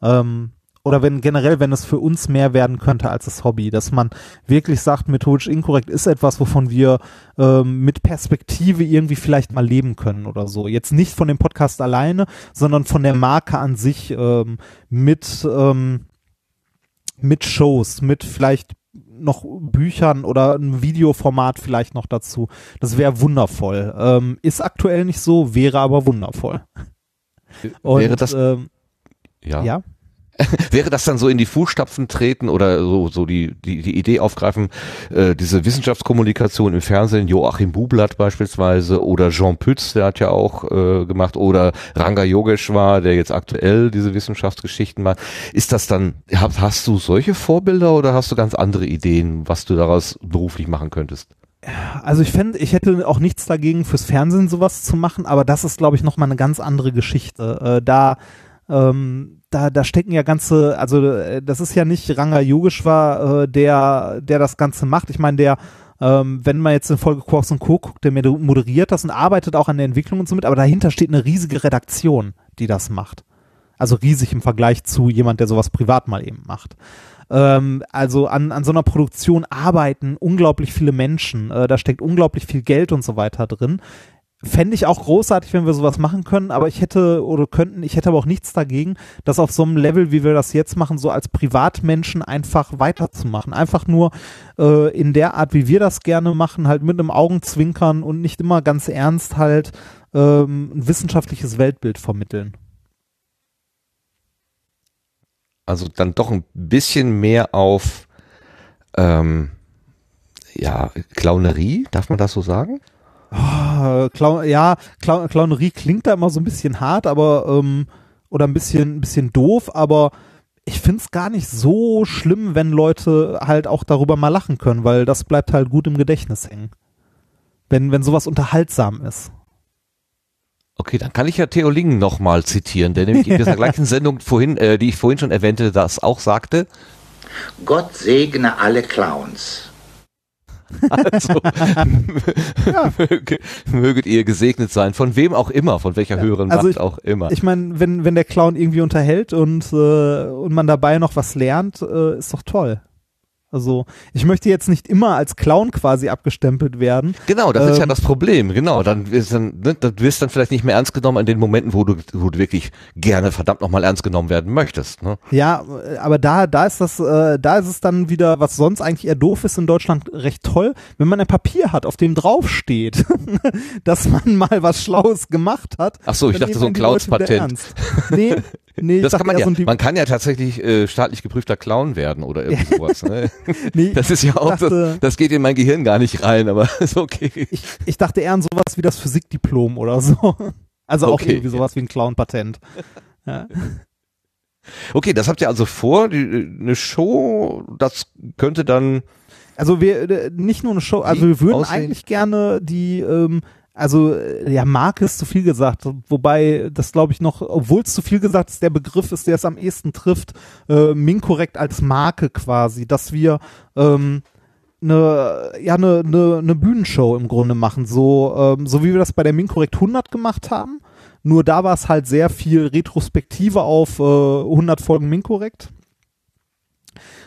Ähm, oder wenn generell, wenn es für uns mehr werden könnte als das Hobby, dass man wirklich sagt, methodisch inkorrekt ist etwas, wovon wir ähm, mit Perspektive irgendwie vielleicht mal leben können oder so. Jetzt nicht von dem Podcast alleine, sondern von der Marke an sich ähm, mit ähm, mit Shows, mit vielleicht noch Büchern oder ein Videoformat vielleicht noch dazu. Das wäre wundervoll. Ähm, ist aktuell nicht so, wäre aber wundervoll. Und, Wäre das- ähm, Ja. ja? Wäre das dann so in die Fußstapfen treten oder so, so die, die, die Idee aufgreifen, äh, diese Wissenschaftskommunikation im Fernsehen, Joachim Bublatt beispielsweise oder Jean Pütz, der hat ja auch äh, gemacht, oder Ranga Yogeshwar, der jetzt aktuell diese Wissenschaftsgeschichten macht. Ist das dann, hast, hast du solche Vorbilder oder hast du ganz andere Ideen, was du daraus beruflich machen könntest? Also ich fände, ich hätte auch nichts dagegen, fürs Fernsehen sowas zu machen, aber das ist, glaube ich, nochmal eine ganz andere Geschichte. Äh, da, ähm, da, da stecken ja ganze, also äh, das ist ja nicht Ranga Yogeshwar, äh, der, der das Ganze macht. Ich meine, der, ähm, wenn man jetzt in Folge Quarks und Co. guckt, der moder- moderiert das und arbeitet auch an der Entwicklung und so mit, aber dahinter steht eine riesige Redaktion, die das macht. Also riesig im Vergleich zu jemand, der sowas privat mal eben macht. Ähm, also an, an so einer Produktion arbeiten unglaublich viele Menschen. Äh, da steckt unglaublich viel Geld und so weiter drin. Fände ich auch großartig, wenn wir sowas machen können, aber ich hätte oder könnten, ich hätte aber auch nichts dagegen, das auf so einem Level, wie wir das jetzt machen, so als Privatmenschen einfach weiterzumachen. Einfach nur äh, in der Art, wie wir das gerne machen, halt mit einem Augenzwinkern und nicht immer ganz ernst halt ähm, ein wissenschaftliches Weltbild vermitteln. Also dann doch ein bisschen mehr auf ähm, ja, Clownerie, darf man das so sagen? Oh, Clown, ja, Clown, Clownerie klingt da immer so ein bisschen hart, aber ähm, oder ein bisschen, ein bisschen doof, aber ich find's gar nicht so schlimm, wenn Leute halt auch darüber mal lachen können, weil das bleibt halt gut im Gedächtnis hängen. Wenn, wenn sowas unterhaltsam ist. Okay, dann kann ich ja Theo Lingen nochmal zitieren, der nämlich in dieser gleichen Sendung vorhin, äh, die ich vorhin schon erwähnte, das auch sagte. Gott segne alle Clowns. Also, möge, möget ihr gesegnet sein, von wem auch immer, von welcher höheren also Macht ich- auch immer. Ich meine, wenn, wenn der Clown irgendwie unterhält und, äh, und man dabei noch was lernt, äh, ist doch toll. Also ich möchte jetzt nicht immer als Clown quasi abgestempelt werden. Genau, das ist ja Ähm, das Problem. Genau, dann wirst dann, ne, dann wirst dann vielleicht nicht mehr ernst genommen in den Momenten, wo du, wo du wirklich gerne verdammt nochmal ernst genommen werden möchtest. Ne? Ja, aber da, da ist das, äh, da ist es dann wieder, was sonst eigentlich eher doof ist in Deutschland, recht toll, wenn man ein Papier hat, auf dem draufsteht, dass man mal was Schlaues gemacht hat. Ach so, ich dachte so ein Clowns-Patent. Nee, nee, Das kann man ja. so Man kann ja tatsächlich äh, staatlich geprüfter Clown werden oder irgendwie sowas. Ne? Nee, Das ist ja auch, dachte- das, das geht in mein Gehirn gar nicht rein, aber ist okay. ich, ich dachte eher an sowas wie das Physikdiplom oder so. Also auch Okay. irgendwie sowas wie ein Clown-Patent. Ja. Okay, das habt ihr also vor, die, eine Show, das könnte dann, Also wir äh, nicht nur eine Show, also wir würden aussehen? eigentlich gerne die, ähm, also äh, ja, Marke ist zu viel gesagt, wobei das glaube ich noch, obwohl es zu viel gesagt ist, der Begriff ist, der es am ehesten trifft, äh, Minkorrekt als Marke quasi, dass wir ähm, eine, ja, eine, eine, eine Bühnenshow im Grunde machen, so, ähm, so wie wir das bei der Minkorrekt 100 gemacht haben. Nur da war es halt sehr viel Retrospektive auf äh, 100 Folgen Minkorrekt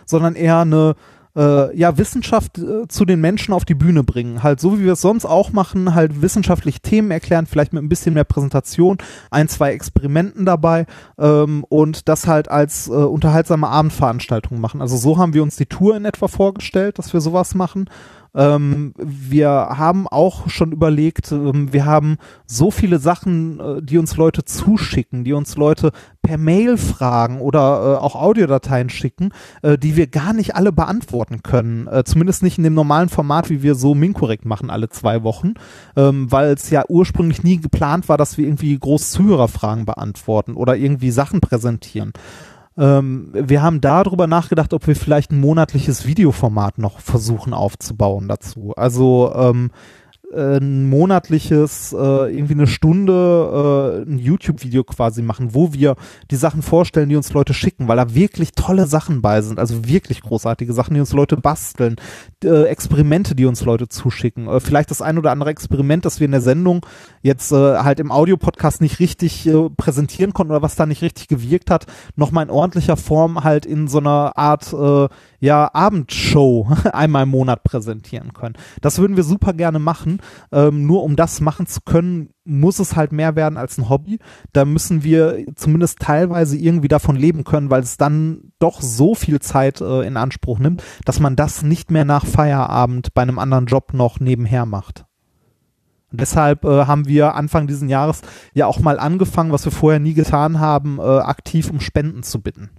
sondern eher eine äh, ja, Wissenschaft äh, zu den Menschen auf die Bühne bringen. Halt so wie wir es sonst auch machen, halt wissenschaftlich Themen erklären, vielleicht mit ein bisschen mehr Präsentation, ein, zwei Experimenten dabei ähm, und das halt als äh, unterhaltsame Abendveranstaltung machen. Also so haben wir uns die Tour in etwa vorgestellt, dass wir sowas machen. Ähm, wir haben auch schon überlegt, ähm, wir haben so viele Sachen, äh, die uns Leute zuschicken, die uns Leute per Mail fragen oder äh, auch Audiodateien schicken, äh, die wir gar nicht alle beantworten können. Äh, zumindest nicht in dem normalen Format, wie wir so Minkorrekt machen alle zwei Wochen, ähm, weil es ja ursprünglich nie geplant war, dass wir irgendwie groß Zuhörerfragen beantworten oder irgendwie Sachen präsentieren. Ähm, wir haben darüber nachgedacht, ob wir vielleicht ein monatliches Videoformat noch versuchen aufzubauen dazu. Also ähm, äh, ein monatliches, äh, irgendwie eine Stunde äh, ein YouTube-Video quasi machen, wo wir die Sachen vorstellen, die uns Leute schicken, weil da wirklich tolle Sachen bei sind, also wirklich großartige Sachen, die uns Leute basteln, äh, Experimente, die uns Leute zuschicken. Äh, vielleicht das ein oder andere Experiment, das wir in der Sendung jetzt äh, halt im Audiopodcast nicht richtig äh, präsentieren konnten oder was da nicht richtig gewirkt hat, nochmal in ordentlicher Form halt in so einer Art äh, ja, Abendshow einmal im Monat präsentieren können. Das würden wir super gerne machen. Ähm, nur um das machen zu können, muss es halt mehr werden als ein Hobby. Da müssen wir zumindest teilweise irgendwie davon leben können, weil es dann doch so viel Zeit äh, in Anspruch nimmt, dass man das nicht mehr nach Feierabend bei einem anderen Job noch nebenher macht. Und deshalb äh, haben wir Anfang diesen Jahres ja auch mal angefangen, was wir vorher nie getan haben, äh, aktiv um Spenden zu bitten.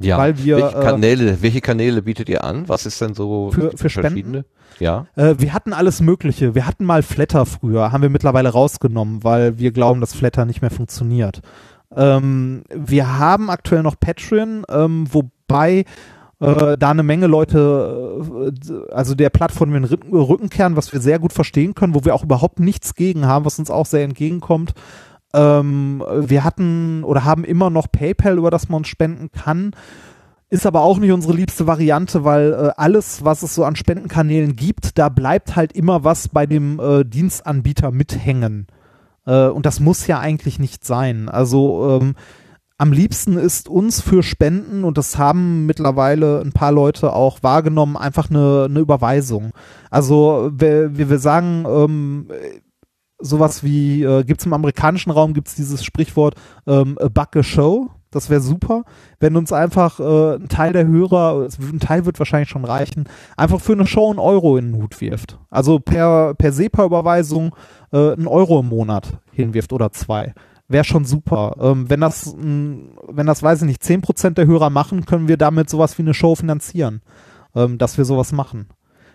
Ja. Weil wir, welche äh, Kanäle, welche Kanäle bietet ihr an? Was ist denn so Für- für Spenden? verschiedene? Ja. Äh, wir hatten alles Mögliche. Wir hatten mal Flatter früher, haben wir mittlerweile rausgenommen, weil wir glauben, dass Flatter nicht mehr funktioniert. Ähm, wir haben aktuell noch Patreon, ähm, wobei äh, da eine Menge Leute, äh, also der Plattform den Rücken kehren, was wir sehr gut verstehen können, wo wir auch überhaupt nichts gegen haben, was uns auch sehr entgegenkommt. Ähm, wir hatten oder haben immer noch PayPal, über das man spenden kann. Ist aber auch nicht unsere liebste Variante, weil äh, alles, was es so an Spendenkanälen gibt, da bleibt halt immer was bei dem äh, Dienstanbieter mithängen. Äh, und das muss ja eigentlich nicht sein. Also ähm, am liebsten ist uns für Spenden, und das haben mittlerweile ein paar Leute auch wahrgenommen, einfach eine, eine Überweisung. Also wir, wir sagen, ähm, sowas wie, äh, gibt es im amerikanischen Raum, gibt es dieses Sprichwort ähm, a buck a show. Das wäre super, wenn uns einfach äh, ein Teil der Hörer, ein Teil wird wahrscheinlich schon reichen, einfach für eine Show einen Euro in den Hut wirft. Also per, per SEPA-Überweisung äh, einen Euro im Monat hinwirft oder zwei. Wäre schon super. Ähm, wenn das, mh, wenn das, weiß ich nicht, 10% der Hörer machen, können wir damit sowas wie eine Show finanzieren, ähm, dass wir sowas machen.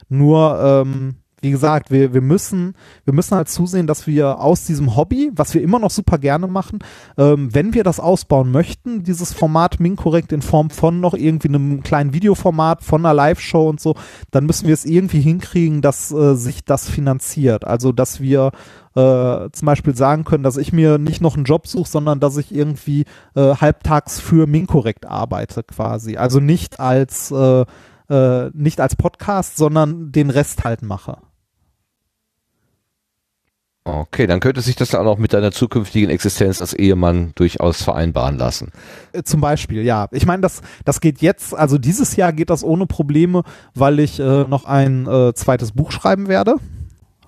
Nur, ähm, wie gesagt, wir, wir müssen, wir müssen halt zusehen, dass wir aus diesem Hobby, was wir immer noch super gerne machen, ähm, wenn wir das ausbauen möchten, dieses Format Minkorrekt in Form von noch irgendwie einem kleinen Videoformat, von einer Live-Show und so, dann müssen wir es irgendwie hinkriegen, dass äh, sich das finanziert. Also, dass wir äh, zum Beispiel sagen können, dass ich mir nicht noch einen Job suche, sondern dass ich irgendwie äh, halbtags für Minkorrekt arbeite quasi. Also nicht als äh, äh, nicht als Podcast, sondern den Rest halt mache. Okay, dann könnte sich das dann auch mit deiner zukünftigen Existenz als Ehemann durchaus vereinbaren lassen. Äh, Zum Beispiel, ja. Ich meine, das, das geht jetzt, also dieses Jahr geht das ohne Probleme, weil ich äh, noch ein äh, zweites Buch schreiben werde.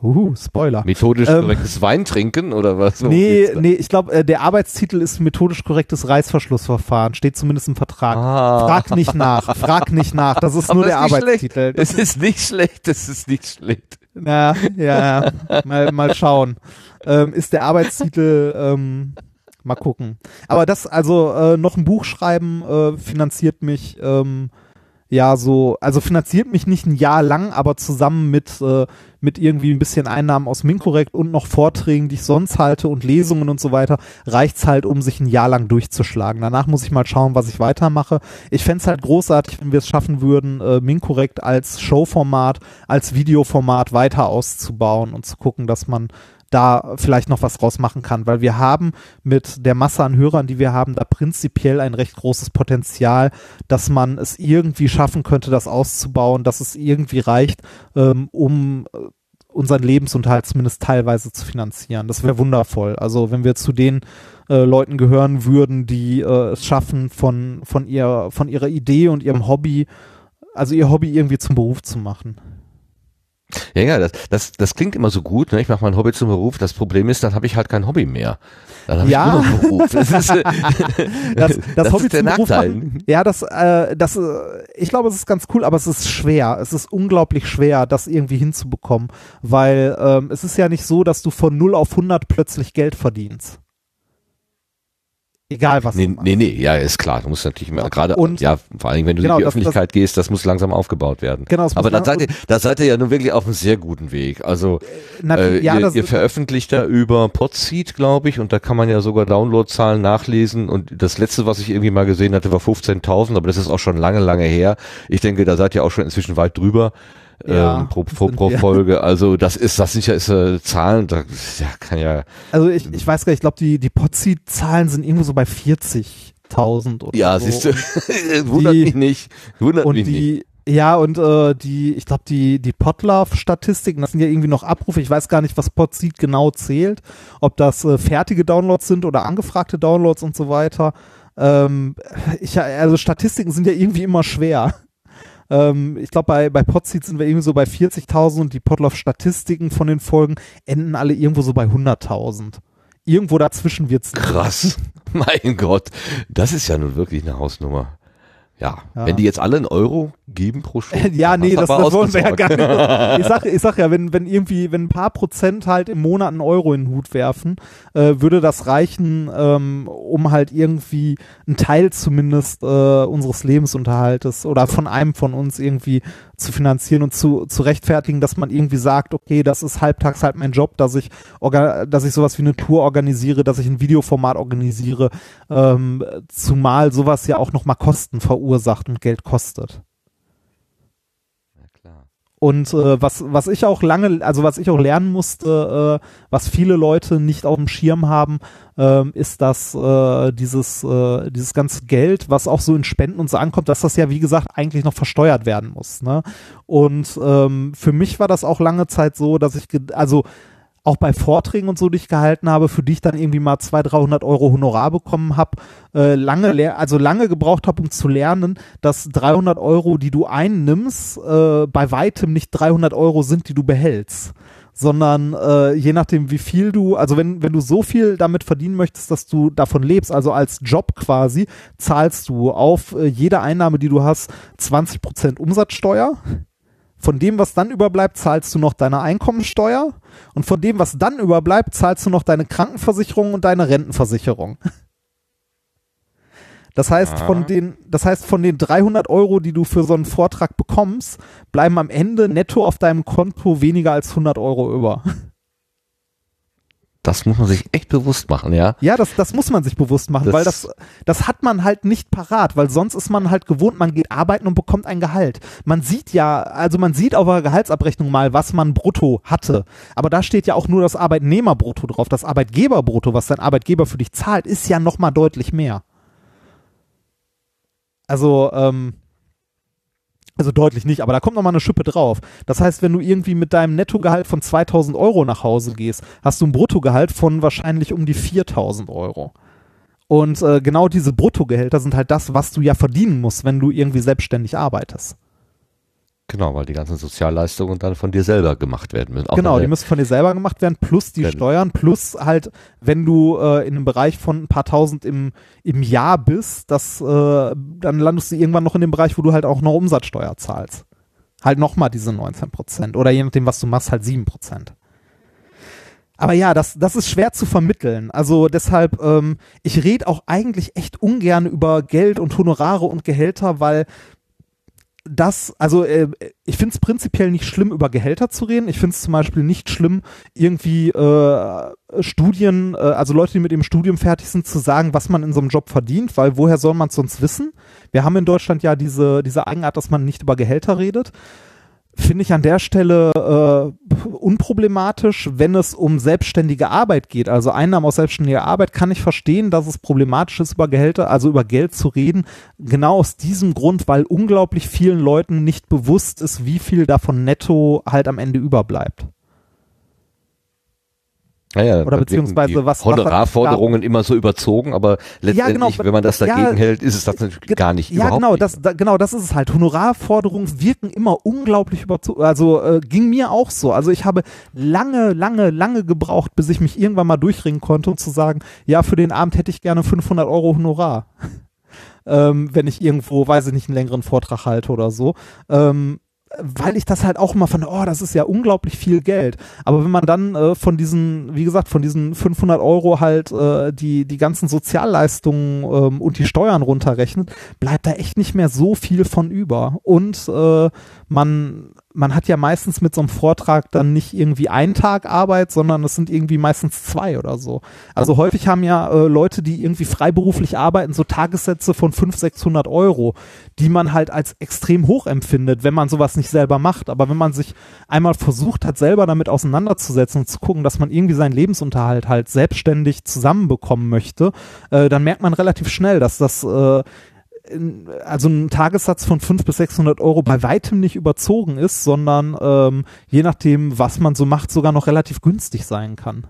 Uhu, Spoiler. Methodisch Ähm, korrektes Wein trinken oder was? Worum nee, nee, ich glaube, äh, der Arbeitstitel ist methodisch korrektes Reißverschlussverfahren. Steht zumindest im Vertrag. Ah. Frag nicht nach, frag nicht nach. Das ist Aber nur der ist Arbeitstitel. Es ist nicht schlecht, es ist nicht schlecht. Ja, ja. mal, mal schauen. Ähm, ist der Arbeitstitel, ähm, mal gucken. Aber das, also äh, noch ein Buch schreiben, äh, finanziert mich, ähm, ja, so, also finanziert mich nicht ein Jahr lang, aber zusammen mit, äh, mit irgendwie ein bisschen Einnahmen aus Minkorrekt und noch Vorträgen, die ich sonst halte und Lesungen und so weiter, reicht's halt, um sich ein Jahr lang durchzuschlagen. Danach muss ich mal schauen, was ich weitermache. Ich fänd's halt großartig, wenn wir es schaffen würden, äh, Minkorrekt als Showformat, als Videoformat weiter auszubauen und zu gucken, dass man da vielleicht noch was draus machen kann, weil wir haben mit der Masse an Hörern, die wir haben, da prinzipiell ein recht großes Potenzial, dass man es irgendwie schaffen könnte, das auszubauen, dass es irgendwie reicht, ähm, um äh, unseren Lebensunterhalt zumindest teilweise zu finanzieren. Das wäre wundervoll. Also wenn wir zu den äh, Leuten gehören würden, die äh, es schaffen, von, von, ihr, von ihrer Idee und ihrem Hobby, also ihr Hobby irgendwie zum Beruf zu machen. Ja, ja, das, das, das klingt immer so gut. Ne? Ich mache mein Hobby zum Beruf. Das Problem ist, dann habe ich halt kein Hobby mehr. Dann habe Ja. ich nur noch einen Beruf. Das ist, äh, das, das, Hobby ist der zum Beruf Nachteil. machen, ja, das, äh, das, äh, ich glaube, es ist ganz cool, aber es ist schwer. Es ist unglaublich schwer, das irgendwie hinzubekommen, weil ähm, es ist ja nicht so, dass du von 0 auf 100 plötzlich Geld verdienst. Egal was Nee, nee, nee, ja, ist klar. Du musst natürlich immer, gerade, ja, vor allem, wenn du Genau, in die das- Öffentlichkeit gehst, das muss langsam aufgebaut werden. Genau, das Aber da seid, ihr, da seid ihr ja nun wirklich auf einem sehr guten Weg. Also, Na, äh, ja, ihr, das ihr veröffentlicht da über Podseed, glaube ich, und da kann man ja sogar Downloadzahlen nachlesen. Und das letzte, was ich irgendwie mal gesehen hatte, war 15.000, aber das ist auch schon lange, lange her. Ich denke, da seid ihr auch schon inzwischen weit drüber. Ja, ähm, pro, pro, pro. Folge. Also das ist, das ja ist, äh, Zahlen, da ja, kann ja Also ich, ich weiß gar nicht, ich glaube, die, die Potseed-Zahlen sind irgendwo so bei 40.000 oder Ja, so. siehst du, wundert Die- mich nicht. Wundert und mich nicht. die ja und äh, die ich glaube die die Podlove Statistiken das sind ja irgendwie noch Abrufe ich weiß gar nicht was Podseed genau zählt ob das äh, fertige Downloads sind oder angefragte Downloads und so weiter ähm, ich also Statistiken sind ja irgendwie immer schwer ähm, ich glaube bei bei Podseed sind wir irgendwie so bei 40.000 und die Podlove Statistiken von den Folgen enden alle irgendwo so bei 100.000 irgendwo dazwischen wird's Krass. Mein Gott. Das ist ja nun wirklich eine Hausnummer. Ja, Ja. wenn die jetzt alle einen Euro geben pro Stunde. Ja, nee, das, das wollen wir ja gar nicht. Ich sag, ich sag ja, wenn, wenn irgendwie, wenn ein paar Prozent halt im Monat einen Euro in den Hut werfen, äh, würde das reichen, ähm, um halt irgendwie einen Teil zumindest äh, unseres Lebensunterhaltes oder von einem von uns irgendwie zu finanzieren und zu, zu rechtfertigen, dass man irgendwie sagt, okay, das ist halbtags halt mein Job, dass ich, dass ich sowas wie eine Tour organisiere, dass ich ein Videoformat organisiere, ähm, zumal sowas ja auch nochmal Kosten verursacht und Geld kostet. Und äh, was, was ich auch lange, also was ich auch lernen musste, äh, was viele Leute nicht auf dem Schirm haben, ähm, ist, dass äh, dieses, äh, dieses ganze Geld, was auch so in Spenden und so ankommt, dass das ja, wie gesagt, eigentlich noch versteuert werden muss. Ne? Und ähm, für mich war das auch lange Zeit so, dass ich, also auch bei Vorträgen und so, die ich gehalten habe, für die ich dann irgendwie mal 200, 300 Euro Honorar bekommen habe, äh, lange, also lange gebraucht habe, um zu lernen, dass 300 Euro, die du einnimmst, äh, bei weitem nicht 300 Euro sind, die du behältst sondern äh, je nachdem, wie viel du, also wenn, wenn du so viel damit verdienen möchtest, dass du davon lebst, also als Job quasi, zahlst du auf äh, jede Einnahme, die du hast, 20% Umsatzsteuer. Von dem, was dann überbleibt, zahlst du noch deine Einkommensteuer. Und von dem, was dann überbleibt, zahlst du noch deine Krankenversicherung und deine Rentenversicherung. Das heißt, von den, das heißt, von den 300 Euro, die du für so einen Vortrag bekommst, bleiben am Ende netto auf deinem Konto weniger als 100 Euro über. Das muss man sich echt bewusst machen, ja. Ja, das, das muss man sich bewusst machen, Das- weil das, das hat man halt nicht parat, weil sonst ist man halt gewohnt, man geht arbeiten und bekommt ein Gehalt. Man sieht ja, also man sieht auf der Gehaltsabrechnung mal, was man brutto hatte. Aber da steht ja auch nur das Arbeitnehmerbrutto drauf. Das Arbeitgeberbrutto, was dein Arbeitgeber für dich zahlt, ist ja nochmal deutlich mehr. Also, ähm, also deutlich nicht, aber da kommt nochmal eine Schippe drauf. Das heißt, wenn du irgendwie mit deinem Nettogehalt von 2000 Euro nach Hause gehst, hast du ein Bruttogehalt von wahrscheinlich um die 4000 Euro. Und äh, genau diese Bruttogehälter sind halt das, was du ja verdienen musst, wenn du irgendwie selbstständig arbeitest. Genau, weil die ganzen Sozialleistungen dann von dir selber gemacht werden müssen. Auch genau, die müssen von dir selber gemacht werden, plus die Steuern, plus halt, wenn du äh, in einem Bereich von ein paar tausend im, im Jahr bist, das, äh, dann landest du irgendwann noch in dem Bereich, wo du halt auch noch Umsatzsteuer zahlst. Halt nochmal diese 19 Prozent. Oder je nachdem, was du machst, halt 7 Prozent. Aber ja, das, das ist schwer zu vermitteln. Also deshalb, ähm, ich rede auch eigentlich echt ungern über Geld und Honorare und Gehälter, weil das, also äh, ich finde es prinzipiell nicht schlimm, über Gehälter zu reden. Ich finde es zum Beispiel nicht schlimm, irgendwie äh, Studien, äh, also Leute, die mit dem Studium fertig sind, zu sagen, was man in so einem Job verdient, weil woher soll man es sonst wissen? Wir haben in Deutschland ja diese, diese Eigenart, dass man nicht über Gehälter redet. Finde ich an der Stelle äh, unproblematisch, wenn es um selbstständige Arbeit geht. Also Einnahmen aus selbstständiger Arbeit kann ich verstehen, dass es problematisch ist, über Gehälter, also über Geld zu reden. Genau aus diesem Grund, weil unglaublich vielen Leuten nicht bewusst ist, wie viel davon netto halt am Ende überbleibt. Naja, Oder beziehungsweise was- was- Honorarforderungen immer so überzogen, aber letztendlich, genau, wenn man das ja, dagegen hält, ist es das natürlich gar nicht. Ja, genau, nicht. das, da, genau, das ist es halt. Honorarforderungen wirken immer unglaublich überzogen. Also äh, ging mir auch so. Also ich habe lange, lange, lange gebraucht, bis ich mich irgendwann mal durchringen konnte, um zu sagen, ja, für den Abend hätte ich gerne 500 Euro Honorar. ähm, wenn ich irgendwo, weiß ich nicht, einen längeren Vortrag halte oder so. Ähm, weil ich das halt auch immer fand, oh, das ist ja unglaublich viel Geld. Aber wenn man dann äh, von diesen, wie gesagt, von diesen 500 Euro halt äh, die, die ganzen Sozialleistungen ähm, und die Steuern runterrechnet, bleibt da echt nicht mehr so viel von über. Und äh, man, man hat ja meistens mit so einem Vortrag dann nicht irgendwie einen Tag Arbeit, sondern es sind irgendwie meistens zwei oder so. Also häufig haben ja äh, Leute, die irgendwie freiberuflich arbeiten, so Tagessätze von 500, 600 Euro, die man halt als extrem hoch empfindet, wenn man sowas nicht selber macht. Aber wenn man sich einmal versucht hat, selber damit auseinanderzusetzen und zu gucken, dass man irgendwie seinen Lebensunterhalt halt selbstständig zusammenbekommen möchte, äh, dann merkt man relativ schnell, dass das äh, also ein Tagessatz von 500 bis 600 Euro bei weitem nicht überzogen ist, sondern ähm, je nachdem, was man so macht, sogar noch relativ günstig sein kann.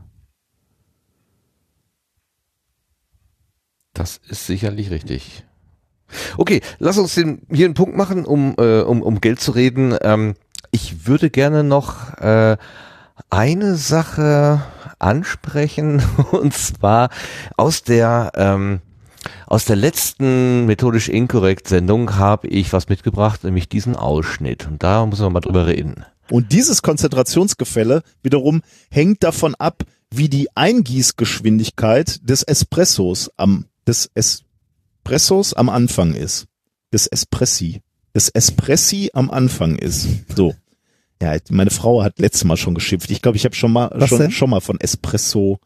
Das ist sicherlich richtig. Okay, lass uns den, hier einen Punkt machen, um, äh, um, um Geld zu reden. Ähm, ich würde gerne noch äh, eine Sache ansprechen, und zwar aus der ähm, aus der letzten methodisch inkorrekt Sendung habe ich was mitgebracht, nämlich diesen Ausschnitt. Und da müssen wir mal drüber reden. Und dieses Konzentrationsgefälle wiederum hängt davon ab, wie die Eingießgeschwindigkeit des Espressos am, des Espressos am Anfang ist. Des Espressi. Des Espressi am Anfang ist. So. Ja, meine Frau hat letztes Mal schon geschimpft. Ich glaube, ich habe schon mal, Was schon, denn? schon mal von Espresso.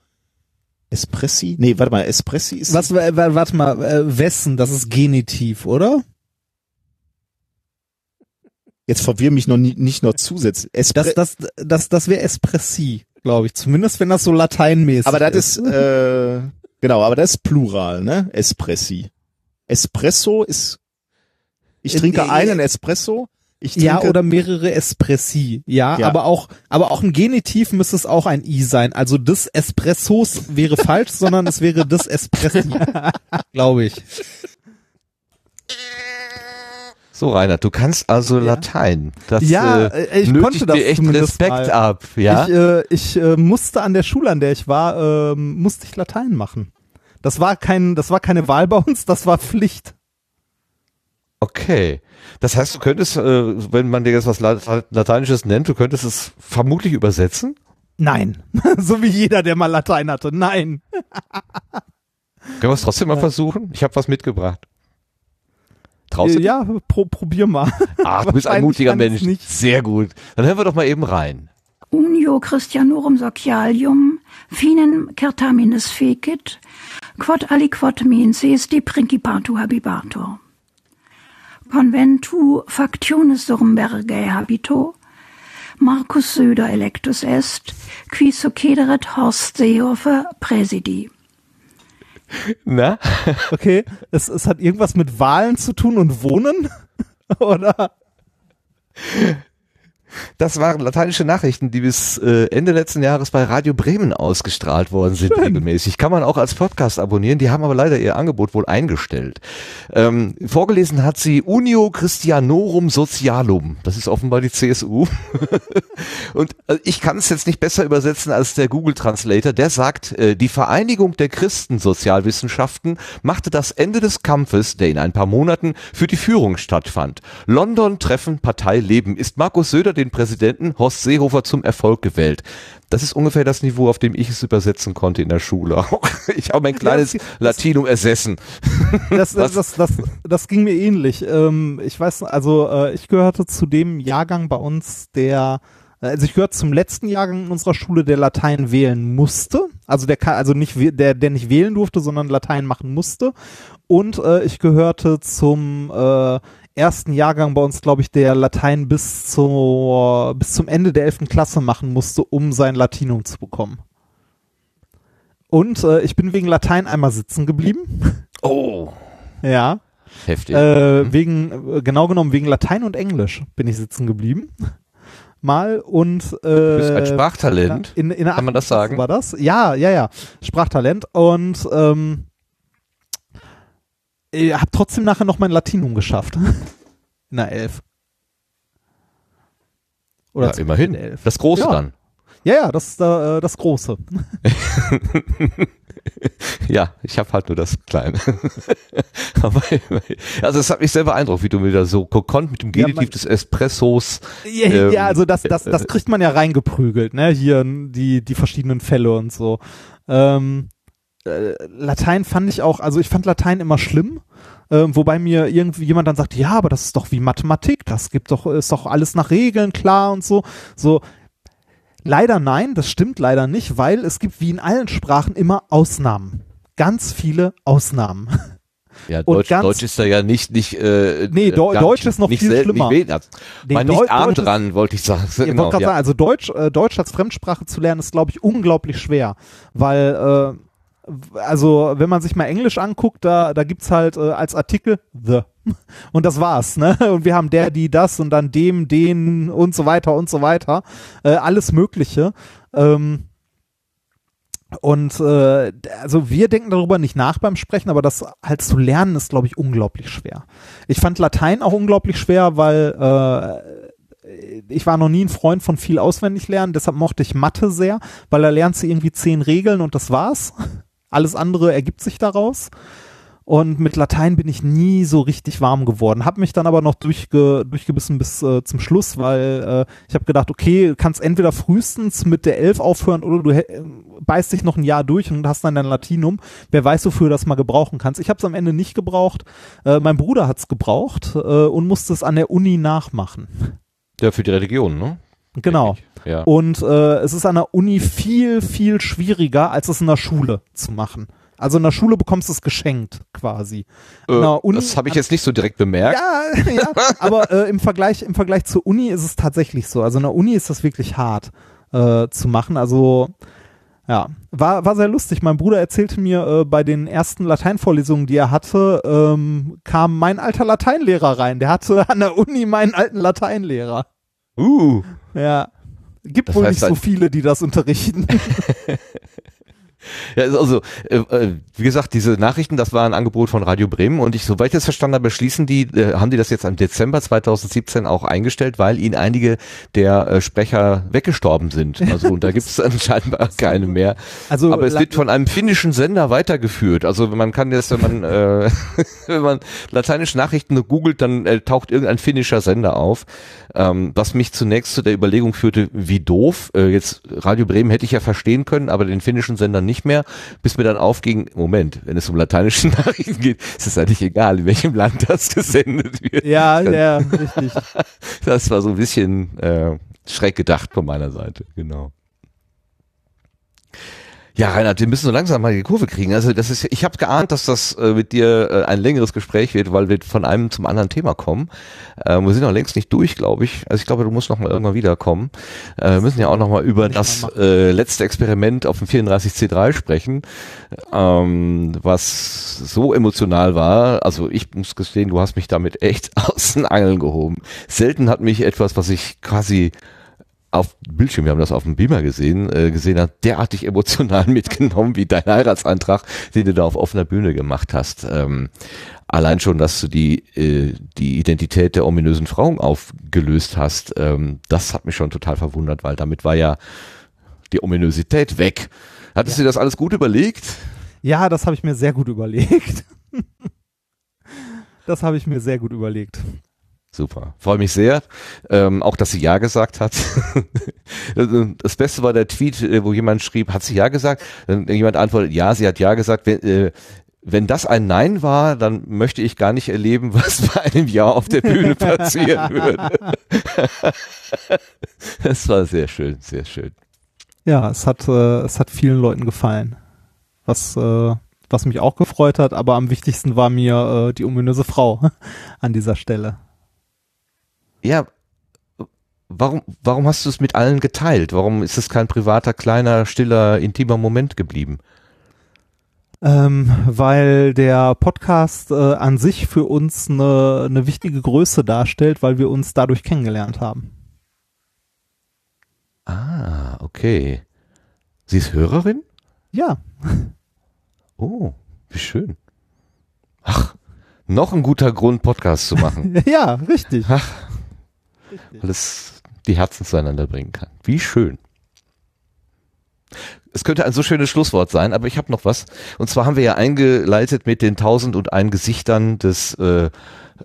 Espressi? Nee, warte mal, Espressi ist. Was, warte mal, äh, wessen? Das ist Genitiv, oder? Jetzt verwirr mich noch nie, nicht noch zusätzlich. Espre Das, das, das, das wäre Espressi, glaube ich. Zumindest wenn das so lateinmäßig Aber das ist, äh, genau, aber das ist Plural, ne? Espressi. Espresso ist, ich Äh, trinke einen Espresso, Ich Ja, oder mehrere Espressi. Ja, Ja. aber auch, aber auch ein Genitiv müsste es auch ein I sein. Also des Espressos wäre falsch, sondern es wäre des Espressi. Glaube ich. So, Reinhard, du kannst also Latein. Das Ja, äh, äh, ich konnte das dir echt zumindest Respekt mal. ab. Ja, Ich, äh, ich äh, musste an der Schule, an der ich war, ähm, musste ich Latein machen. Das war kein, das war keine Wahl bei uns, das war Pflicht. Okay. Das heißt, du könntest, äh, wenn man dir jetzt was Late- Lateinisches nennt, du könntest es vermutlich übersetzen? Nein. so wie jeder, der mal Latein hatte. Nein. Können wir es trotzdem mal versuchen? Ich habe was mitgebracht. Traust du Äh, dich? ja, pro, probier mal. Ach, du bist ein mutiger Mensch. nicht. Sehr gut. Dann hören wir doch mal eben rein. Unio Christianorum socialium, finem certaminis fecit, quod aliquod menses de principatu habibator. Conventu factionis Sormbergae habito, Marcus Söder electus est, qui succederet Horst Seehofer presidi. Na? Okay, es, es hat irgendwas mit Wahlen zu tun und Wohnen? Oder? Das waren lateinische Nachrichten, die bis äh, Ende letzten Jahres bei Radio Bremen ausgestrahlt worden sind regelmäßig. Kann man auch als Podcast abonnieren. Die haben aber leider ihr Angebot wohl eingestellt. Ähm, vorgelesen hat sie Unio Christianorum Socialum. Das ist offenbar die CSU. Und äh, ich kann es jetzt nicht besser übersetzen als der Google Translator. Der sagt, äh, die Vereinigung der Christensozialwissenschaften machte das Ende des Kampfes, der in ein paar Monaten für die Führung stattfand. London Treffen Partei Leben. Ist Markus Söder den Präsidenten Horst Seehofer zum Erfolg gewählt? Das ist ungefähr das Niveau, auf dem ich es übersetzen konnte in der Schule. Ich habe mein kleines das- Latinum ersessen. Das, das, das, das, das ging mir ähnlich. Ähm, ich weiß, also äh, ich gehörte zu dem Jahrgang bei uns, der also ich gehörte zum letzten Jahrgang in unserer Schule, der Latein wählen musste. Also der kann, also nicht der, der nicht wählen durfte, sondern Latein machen musste. Und äh, ich gehörte zum äh, ersten Jahrgang bei uns, glaube ich, der Latein bis zur bis zum Ende der 11. Klasse machen musste, um sein Latinum zu bekommen. Und äh, ich bin wegen Latein einmal sitzen geblieben. Oh, Ja. heftig. Äh, wegen, äh, genau genommen wegen Latein und Englisch bin ich sitzen geblieben. Mal und äh, du bist ein Sprachtalent. in, in Kann man das Klasse sagen? War das? Ja, ja, ja. Sprachtalent und ähm, ich habe trotzdem nachher noch mein Latinum geschafft. In der Elf. Oder ja, immerhin. Elf. Das Große Ja. dann. Ja, ja, das äh, das Große. Ja, ich habe halt nur das Kleine. Also es hat mich sehr beeindruckt, wie du mir da so gekonnt mit dem Ja, Genitiv man- des Espressos. Ja, Ähm, ja also das, das, das kriegt man ja reingeprügelt, ne? Hier die, die verschiedenen Fälle und so. Ähm, äh, Latein fand ich auch, also ich fand Latein immer schlimm. Ähm, wobei mir irgendwie jemand dann sagt, ja, aber das ist doch wie Mathematik, das gibt doch, ist doch alles nach Regeln klar und so. So, leider nein, das stimmt leider nicht, weil es gibt wie in allen Sprachen immer Ausnahmen. Ganz viele Ausnahmen. Ja, Deutsch, ganz- Deutsch ist da ja nicht, nicht, äh, Nee, Deu- gar Deutsch ist noch nicht viel schlimmer. Nicht wenig, Nee, war nicht arm dran, wollte ich sagen. Ich Genau, wollte gerade ja. sagen, also Deutsch, äh, Deutsch als Fremdsprache zu lernen, ist, glaube ich, unglaublich schwer. Weil, äh, also, wenn man sich mal Englisch anguckt, da, da gibt's halt äh, als Artikel the. Und das war's, ne? Und wir haben der, die, das und dann dem, den und so weiter und so weiter. Äh, alles Mögliche. Ähm, und äh, also wir denken darüber nicht nach beim Sprechen, aber das halt zu lernen ist, glaube ich, unglaublich schwer. Ich fand Latein auch unglaublich schwer, weil äh, ich war noch nie ein Freund von viel auswendig lernen, deshalb mochte ich Mathe sehr, weil da lernst du irgendwie zehn Regeln und das war's. Alles andere ergibt sich daraus. Und mit Latein bin ich nie so richtig warm geworden. Hab mich dann aber noch durchge, durchgebissen bis äh, zum Schluss, weil äh, ich habe gedacht, okay, kannst entweder frühestens mit der Elf aufhören oder du hä- beißt dich noch ein Jahr durch und hast dann dein Latinum. Wer weiß, wofür du das mal gebrauchen kannst. Ich habe es am Ende nicht gebraucht. Äh, mein Bruder hat's gebraucht äh, und musste es an der Uni nachmachen. ja, für die Religion, ne? Genau. Ja. Und äh, es ist an der Uni viel, viel schwieriger, als es in der Schule zu machen. Also in der Schule bekommst du es geschenkt, quasi. Äh, das habe ich jetzt nicht so direkt bemerkt. Ja, ja aber äh, im Vergleich im Vergleich zur Uni ist es tatsächlich so. Also in der Uni ist das wirklich hart äh, zu machen. Also Ja, war, war sehr lustig. Mein Bruder erzählte mir, äh, bei den ersten Lateinvorlesungen, die er hatte, ähm, kam mein alter Lateinlehrer rein. Der hatte an der Uni meinen alten Lateinlehrer. Uh. Ja. Gibt Das wohl nicht so ein- viele, die das unterrichten. Ja, also, äh, äh, wie gesagt, diese Nachrichten, das war ein Angebot von Radio Bremen und ich, soweit ich das verstanden habe, schließen die, äh, haben die das jetzt im Dezember 2017 auch eingestellt, weil ihnen einige der äh, Sprecher weggestorben sind. Also und da gibt es anscheinend keine mehr. Also, Aber es wird von einem finnischen Sender weitergeführt. Also man kann jetzt, wenn man, äh, wenn man lateinische Nachrichten googelt, dann äh, taucht irgendein finnischer Sender auf. Ähm, was mich zunächst zu der Überlegung führte, wie doof. Äh, jetzt Radio Bremen hätte ich ja verstehen können, aber den finnischen Sender nicht mehr, bis mir dann aufging, Moment, wenn es um lateinische Nachrichten geht, ist es eigentlich egal, in welchem Land das gesendet wird. ja, ja, richtig. Das war so ein bisschen äh, schräg gedacht von meiner Seite, genau. Ja, Reinhard, wir müssen so langsam mal die Kurve kriegen. Also das ist, ich habe geahnt, dass das äh, mit dir äh, ein längeres Gespräch wird, weil wir von einem zum anderen Thema kommen. Ähm, wir sind noch längst nicht durch, glaube ich. Also ich glaube, du musst noch mal irgendwann wiederkommen. Äh, wir müssen ja auch noch mal über das äh, letzte Experiment auf dem 34C3 sprechen, ähm, was so emotional war. Also ich muss gestehen, du hast mich damit echt aus den Angeln gehoben. Selten hat mich etwas, was ich quasi auf Bildschirm, wir haben das auf dem Beamer gesehen, äh, gesehen hat, derartig emotional mitgenommen wie dein Heiratsantrag, den du da auf offener Bühne gemacht hast. Ähm, allein schon, dass du die, äh, die Identität der ominösen Frau aufgelöst hast, ähm, das hat mich schon total verwundert, weil damit war ja die Ominosität weg. Hattest du dir das alles gut überlegt? Ja, das habe ich mir sehr gut überlegt. das habe ich mir sehr gut überlegt. Super. Freue mich sehr. Ähm, auch, dass sie Ja gesagt hat. das Beste war der Tweet, äh, wo jemand schrieb, hat sie Ja gesagt? Dann jemand antwortet, ja, sie hat Ja gesagt. Wenn, äh, wenn das ein Nein war, dann möchte ich gar nicht erleben, was bei einem Ja auf der Bühne passieren würde. das war sehr schön, sehr schön. Ja, es hat, äh, es hat vielen Leuten gefallen. Was, äh, was mich auch gefreut hat, aber am wichtigsten war mir äh, die ominöse Frau an dieser Stelle. Ja, warum, warum hast du es mit allen geteilt? Warum ist es kein privater, kleiner, stiller, intimer Moment geblieben? Ähm, weil der Podcast äh, an sich für uns eine, eine wichtige Größe darstellt, weil wir uns dadurch kennengelernt haben. Ah, okay. Sie ist Hörerin? Ja. Oh, wie schön. Ach, noch ein guter Grund, Podcast zu machen, ja, richtig. Ach. Weil es die Herzen zueinander bringen kann. Wie schön. Es könnte ein so schönes Schlusswort sein, aber ich habe noch was. Und zwar haben wir ja eingeleitet mit den 1001 Gesichtern des äh,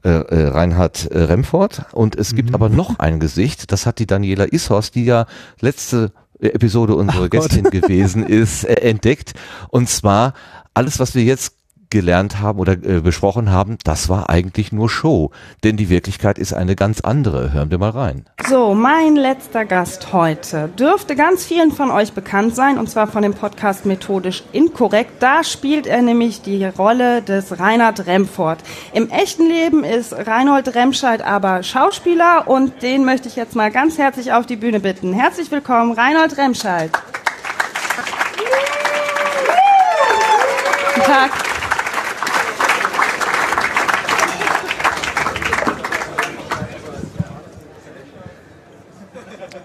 äh, äh, Reinhard äh, Remford. Und es gibt aber noch ein Gesicht, das hat die Daniela Ishorst, die ja letzte Episode unsere Ach Gott. Gästin gewesen ist, äh, entdeckt. Und zwar alles, was wir jetzt gelernt haben oder äh, besprochen haben, das war eigentlich nur Show. Denn die Wirklichkeit ist eine ganz andere. Hören wir mal rein. So, mein letzter Gast heute dürfte ganz vielen von euch bekannt sein, und zwar von dem Podcast Methodisch Inkorrekt. Da spielt er nämlich die Rolle des Reinhard Remford. Im echten Leben ist Reinhold Remscheid aber Schauspieler und den möchte ich jetzt mal ganz herzlich auf die Bühne bitten. Herzlich willkommen, Reinhold Remscheid. Guten Tag.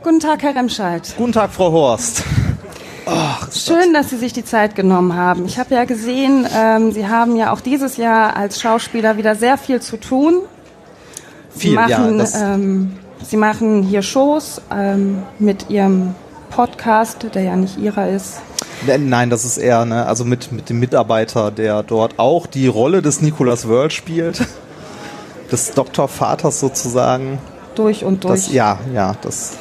Guten Tag, Herr Remscheid. Guten Tag, Frau Horst. Schön, dass Sie sich die Zeit genommen haben. Ich habe ja gesehen, ähm, Sie haben ja auch dieses Jahr als Schauspieler wieder sehr viel zu tun. Sie Viel, ja, machen, das- ähm, Sie machen hier Shows ähm, mit Ihrem Podcast, der ja nicht Ihrer ist. Nein, das ist eher, ne, also mit, mit dem Mitarbeiter, der dort auch die Rolle des Nicolas Wörl spielt. Des Doktorvaters sozusagen. Durch und durch. Das, ja, ja, das.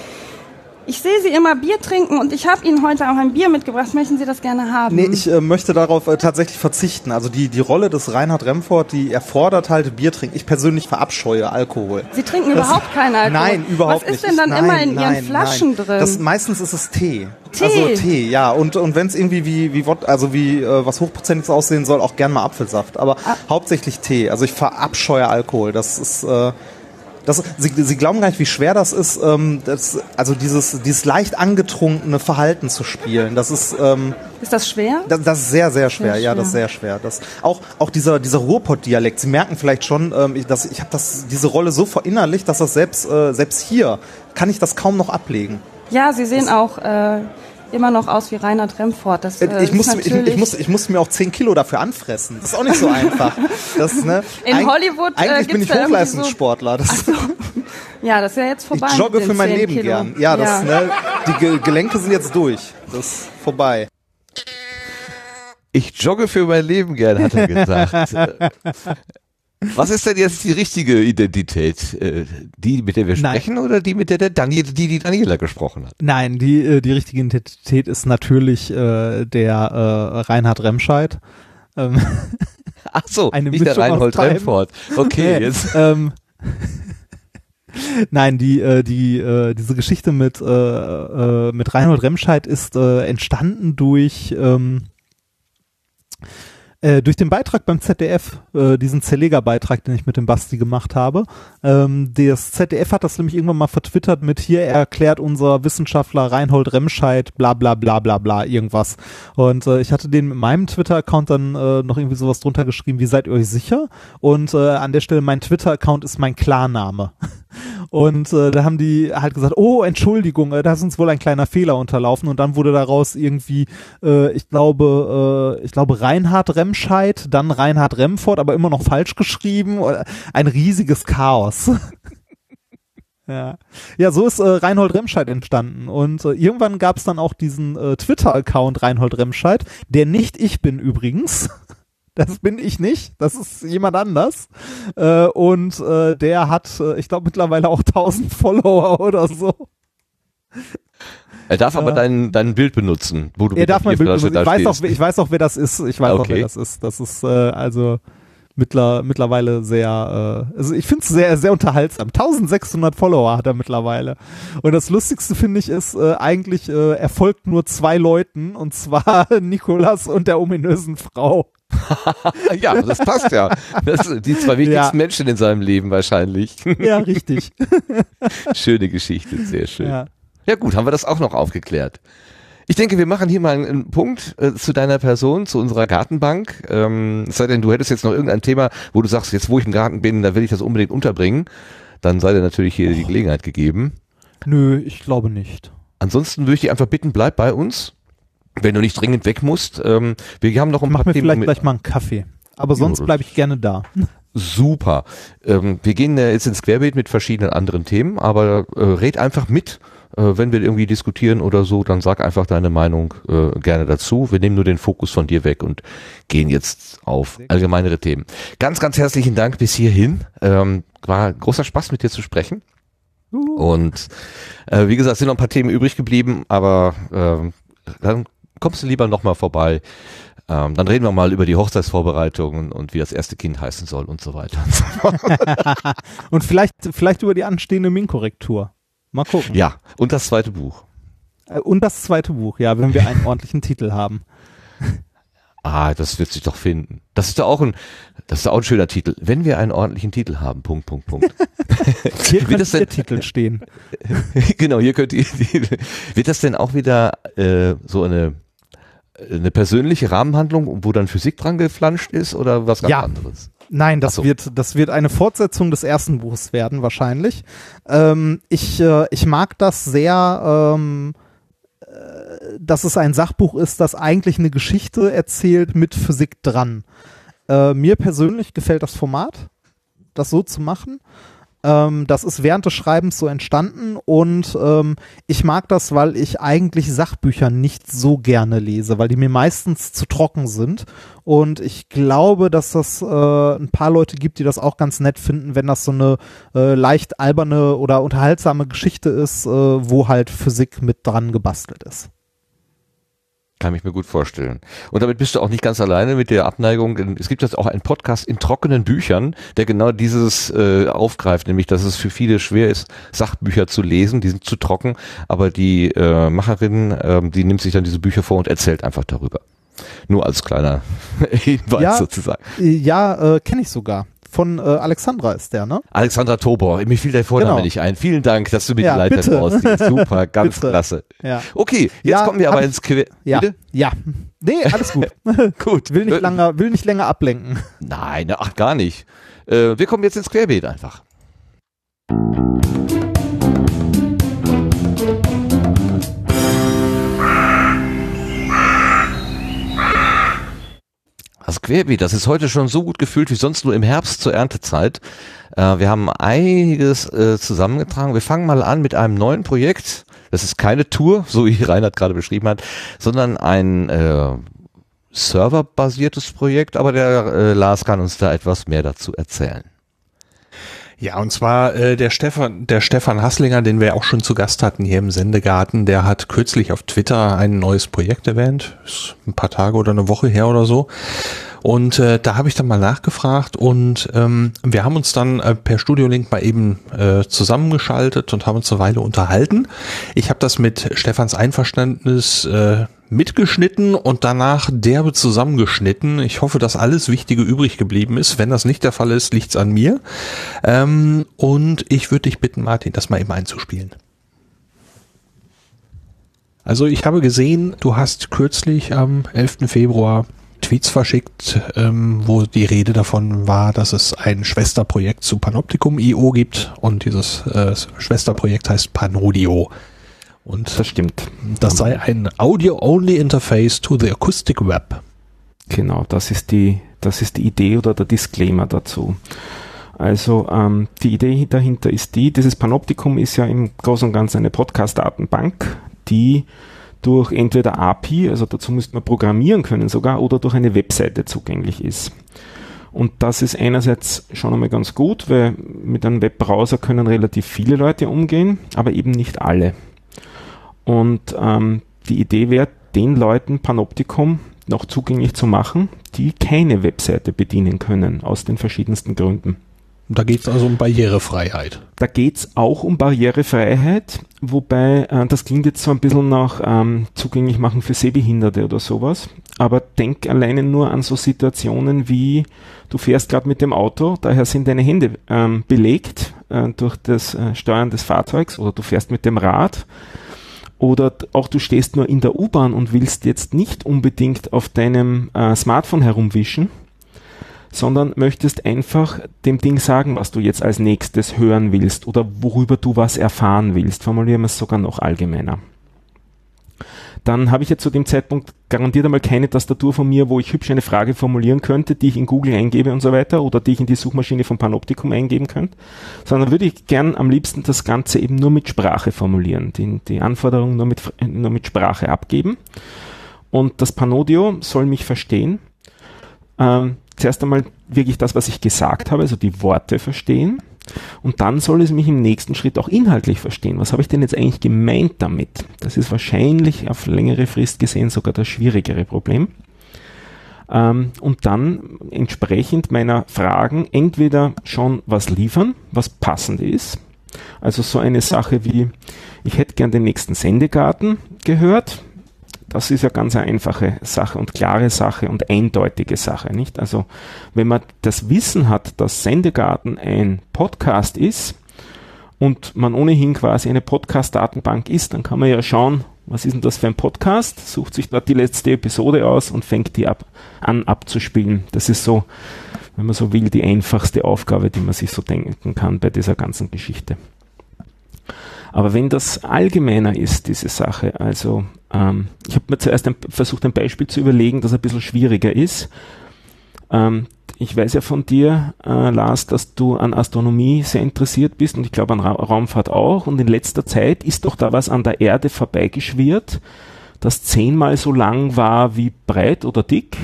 Ich sehe Sie immer Bier trinken und ich habe Ihnen heute auch ein Bier mitgebracht. Möchten Sie das gerne haben? Nee, ich äh, möchte darauf äh, tatsächlich verzichten. Also die, die Rolle des Reinhard Remford, die erfordert halt Bier trinken. Ich persönlich verabscheue Alkohol. Sie trinken Das- überhaupt keinen Alkohol. Nein, überhaupt Was ist nicht. denn dann nein, immer in nein, Ihren Flaschen nein. drin? Das, meistens ist es Tee. Tee? Also Tee, ja. Und, und wenn es irgendwie wie, wie, also wie äh, was Hochprozentiges aussehen soll, auch gern mal Apfelsaft. Aber Ah. hauptsächlich Tee. Also ich verabscheue Alkohol. Das ist, äh, Das, sie, sie glauben gar nicht, wie schwer das ist, ähm, das, also dieses, dieses leicht angetrunkene Verhalten zu spielen. Das ist, ähm, Ist das schwer? das, das ist sehr, sehr schwer. Sehr Ja, das ist sehr schwer. Das, auch, auch dieser, dieser Ruhrpott-Dialekt. Sie merken vielleicht schon, ähm, ich, dass, ich habe das, diese Rolle so verinnerlicht, dass das selbst, äh, selbst hier kann ich das kaum noch ablegen. Ja, Sie sehen auch äh, immer noch aus wie Reinhard Remford. Das, äh, ich, ist muss, ich, natürlich- ich, muss, ich muss mir auch 10 Kilo dafür anfressen. Das ist auch nicht so einfach. Das, ne, In Hollywood, äh, Eigentlich bin gibt's ich Hochleistungssportler. Das, Ja, das ist ja jetzt vorbei. ich jogge für mein 10 Leben Kilo. gern. Ja, das, Ne, die Ge Gelenke sind jetzt durch. Das ist vorbei. Ich jogge für mein Leben gern, hat er gesagt. Was ist denn jetzt die richtige Identität? Äh, Die, mit der wir Nein. sprechen oder die, mit der der Daniel, die, die Daniela gesprochen hat? Nein, die, äh, die richtige Identität ist natürlich äh, der äh, Reinhard Remscheid. Ähm, Ach so, Eine nicht der Mischung aus Reinhold. Remford. Okay, Nee, jetzt. Ähm, Nein, die, äh, die, äh, diese Geschichte mit, äh, äh, mit Reinhold Remscheid ist äh, entstanden durch, ähm, äh, durch den Beitrag beim ZDF, äh, diesen Zerlegerbeitrag, den ich mit dem Basti gemacht habe. Ähm, das ZDF hat das nämlich irgendwann mal vertwittert mit hier erklärt unser Wissenschaftler Reinhold Remscheid bla bla bla bla bla irgendwas. Und äh, ich hatte den mit meinem Twitter-Account dann äh, noch irgendwie sowas drunter geschrieben, wie seid ihr euch sicher? Und äh, an der Stelle mein Twitter-Account ist mein Klarname. Und äh, da haben die halt gesagt, oh, Entschuldigung, äh, da ist uns wohl ein kleiner Fehler unterlaufen. Und dann wurde daraus irgendwie, äh, ich glaube, äh, ich glaube Reinhard Remscheid, dann Reinhard Remford, aber immer noch falsch geschrieben. Oder- Ein riesiges Chaos. Ja. ja, so ist äh, Reinhold Remscheid entstanden. Und äh, irgendwann gab es dann auch diesen äh, Twitter-Account Reinhold Remscheid, der nicht ich bin übrigens. Das bin ich nicht, das ist jemand anders. Äh, und äh, der hat, äh, ich glaube, mittlerweile auch 1000 Follower oder so. Er darf aber Ja. dein, dein Bild benutzen, wo du Er darf mein Bild benutzen. Ich weiß, auch, ich weiß auch, wer das ist. Ich weiß auch, Okay. wer das ist. Das ist äh, also mittler, mittlerweile sehr, äh, also ich finde es sehr, sehr unterhaltsam. 1600 Follower hat er mittlerweile. Und das Lustigste finde ich ist äh, eigentlich, äh, er folgt nur zwei Leuten und zwar Nikolas und der ominösen Frau. ja, das passt ja. Das sind die zwei wichtigsten Ja. Menschen in seinem Leben wahrscheinlich. Ja, richtig. Schöne Geschichte, sehr schön. Ja. Ja. gut, haben wir das auch noch aufgeklärt. Ich denke, wir machen hier mal einen, Punkt äh, zu deiner Person, zu unserer Gartenbank. Ähm, es sei denn, du hättest jetzt noch irgendein Thema, wo du sagst, jetzt wo ich im Garten bin, da will ich das unbedingt unterbringen. Dann sei dir natürlich hier die Gelegenheit gegeben. Nö, ich glaube nicht. Ansonsten würde ich dich einfach bitten, bleib bei uns, wenn du nicht dringend weg musst. Ähm, wir haben noch ein Mach paar mir Themen vielleicht gleich mal einen Kaffee. Aber sonst bleibe ich gerne da. Super. Ähm, wir gehen äh, jetzt ins Querbeet mit verschiedenen anderen Themen, aber äh, red einfach mit. Äh, wenn wir irgendwie diskutieren oder so, dann sag einfach deine Meinung äh, gerne dazu. Wir nehmen nur den Fokus von dir weg und gehen jetzt auf allgemeinere Themen. Ganz, ganz herzlichen Dank bis hierhin. Ähm, war großer Spaß mit dir zu sprechen. Und äh, wie gesagt, sind noch ein paar Themen übrig geblieben, aber ähm, dann kommst du lieber nochmal vorbei. Ähm, dann reden wir mal über die Hochzeitsvorbereitungen und wie das erste Kind heißen soll und so weiter. Und so fort. Und vielleicht, vielleicht über die anstehende Min-Korrektur. Mal gucken. ja, und das zweite Buch. Äh, Und das zweite Buch, ja, wenn wir einen ordentlichen Titel haben. Ah, das wird sich doch finden. Das ist doch auch ein, das ist doch auch ein schöner Titel. Wenn wir einen ordentlichen Titel haben, Punkt, Punkt, Punkt. Hier Wird das denn- der Titel stehen. genau, hier könnt ihr, wird das denn auch wieder äh, so eine, eine persönliche Rahmenhandlung, wo dann Physik dran geflanscht ist oder was ganz Ja. anderes? Nein, das so. wird, das wird eine Fortsetzung des ersten Buchs werden, wahrscheinlich. Ähm, ich, äh, ich mag das sehr, ähm, äh, dass es ein Sachbuch ist, das eigentlich eine Geschichte erzählt mit Physik dran. Äh, mir persönlich gefällt das Format, das so zu machen. Ähm, das ist während des Schreibens so entstanden und ähm, ich mag das, weil ich eigentlich Sachbücher nicht so gerne lese, weil die mir meistens zu trocken sind und ich glaube, dass das äh, ein paar Leute gibt, die das auch ganz nett finden, wenn das so eine äh, leicht alberne oder unterhaltsame Geschichte ist, äh, wo halt Physik mit dran gebastelt ist. Kann ich mir gut vorstellen. Und damit bist du auch nicht ganz alleine mit der Abneigung. denn Es gibt jetzt auch einen Podcast in trockenen Büchern, der genau dieses äh, aufgreift, nämlich dass es für viele schwer ist, Sachbücher zu lesen. Die sind zu trocken, aber die äh, Macherin, ähm, die nimmt sich dann diese Bücher vor und erzählt einfach darüber. Nur als kleiner Hinweis Ja. sozusagen. Äh, Ja, äh, kenne ich sogar. Von äh, Alexandra ist der, ne? Alexandra Tobor, mir fiel der Vorname Genau. nicht ein. Vielen Dank, dass du mir Ja, die Leiter rausziehst. Super, ganz Bitte. klasse. Ja. Okay, jetzt Ja, kommen wir aber ins Que Ja. Bitte? Ja. Nee, alles gut. Gut. will nicht länger, will nicht länger ablenken. Nein, ach gar nicht. Äh, wir kommen jetzt ins Querbeet einfach. Das Querbeet, das ist heute schon so gut gefühlt wie sonst nur im Herbst zur Erntezeit. Äh, wir haben einiges äh, zusammengetragen. Wir fangen mal an mit einem neuen Projekt. Das ist keine Tour, so wie Reinhard gerade beschrieben hat, sondern ein äh, serverbasiertes Projekt, aber der äh, Lars kann uns da etwas mehr dazu erzählen. Ja, und zwar äh, der Stefan, der Stefan Hasslinger, den wir auch schon zu Gast hatten hier im Sendegarten, der hat kürzlich auf Twitter ein neues Projekt erwähnt, ist ein paar Tage oder eine Woche her oder so. Und äh, da habe ich dann mal nachgefragt und ähm, wir haben uns dann äh, per Studiolink mal eben äh, zusammengeschaltet und haben uns eine Weile unterhalten. Ich habe das mit Stefans Einverständnis äh, mitgeschnitten und danach derbe zusammengeschnitten. Ich hoffe, dass alles Wichtige übrig geblieben ist. Wenn das nicht der Fall ist, liegt's an mir. Ähm, und ich würde dich bitten, Martin, das mal eben einzuspielen. Also ich habe gesehen, du hast kürzlich am 11. Februar Tweets verschickt, ähm, wo die Rede davon war, dass es ein Schwesterprojekt zu Panoptikum.io gibt und dieses äh, Schwesterprojekt heißt Panodio. Und Das stimmt. das sei ein Audio-Only Interface to the Acoustic Web. Genau, das ist die, das ist die Idee oder der Disclaimer dazu. Also ähm, die Idee dahinter ist die, dieses Panoptikum ist ja im Großen und Ganzen eine Podcast-Datenbank, die durch entweder API, also dazu müsste man programmieren können sogar, oder durch eine Webseite zugänglich ist. Und das ist einerseits schon einmal ganz gut, weil mit einem Webbrowser können relativ viele Leute umgehen, aber eben nicht alle. Und ähm, die Idee wäre, den Leuten Panoptikum noch zugänglich zu machen, die keine Webseite bedienen können, aus den verschiedensten Gründen. Da geht es also um Barrierefreiheit. Da geht's auch um Barrierefreiheit, wobei äh, das klingt jetzt so ein bisschen nach ähm, zugänglich machen für Sehbehinderte oder sowas. Aber denk alleine nur an so Situationen wie, du fährst gerade mit dem Auto, daher sind deine Hände ähm, belegt äh, durch das äh, Steuern des Fahrzeugs oder du fährst mit dem Rad oder auch du stehst nur in der U-Bahn und willst jetzt nicht unbedingt auf deinem äh, Smartphone herumwischen, sondern möchtest einfach dem Ding sagen, was du jetzt als nächstes hören willst oder worüber du was erfahren willst. Formulieren wir es sogar noch allgemeiner. Dann habe ich jetzt zu dem Zeitpunkt garantiert einmal keine Tastatur von mir, wo ich hübsch eine Frage formulieren könnte, die ich in Google eingebe und so weiter oder die ich in die Suchmaschine von Panoptikum eingeben könnte, sondern würde ich gern am liebsten das Ganze eben nur mit Sprache formulieren, die, die Anforderungen nur mit, nur mit Sprache abgeben. Und das Panodio soll mich verstehen. Ähm, zuerst einmal wirklich das, was ich gesagt habe, also die Worte verstehen. Und dann soll es mich im nächsten Schritt auch inhaltlich verstehen. Was habe ich denn jetzt eigentlich gemeint damit? Das ist wahrscheinlich auf längere Frist gesehen sogar das schwierigere Problem. Ähm, und dann entsprechend meiner Fragen entweder schon was liefern, was passend ist. Also so eine Sache wie, ich hätte gern den nächsten Sendegarten gehört. Das ist ja ganz eine einfache Sache und klare Sache und eindeutige Sache, nicht? Also, wenn man das Wissen hat, dass Sendegarten ein Podcast ist und man ohnehin quasi eine Podcast-Datenbank ist, dann kann man ja schauen, was ist denn das für ein Podcast, sucht sich dort die letzte Episode aus und fängt die ab, an abzuspielen. Das ist so, wenn man so will, die einfachste Aufgabe, die man sich so denken kann bei dieser ganzen Geschichte. Aber wenn das allgemeiner ist, diese Sache, also ähm, ich habe mir zuerst ein, versucht, ein Beispiel zu überlegen, das ein bisschen schwieriger ist. Ähm, ich weiß ja von dir, äh, Lars, dass du an Astronomie sehr interessiert bist und ich glaube an Ra Raumfahrt auch. Und in letzter Zeit ist doch da was an der Erde vorbeigeschwirrt, das zehnmal so lang war wie breit oder dick.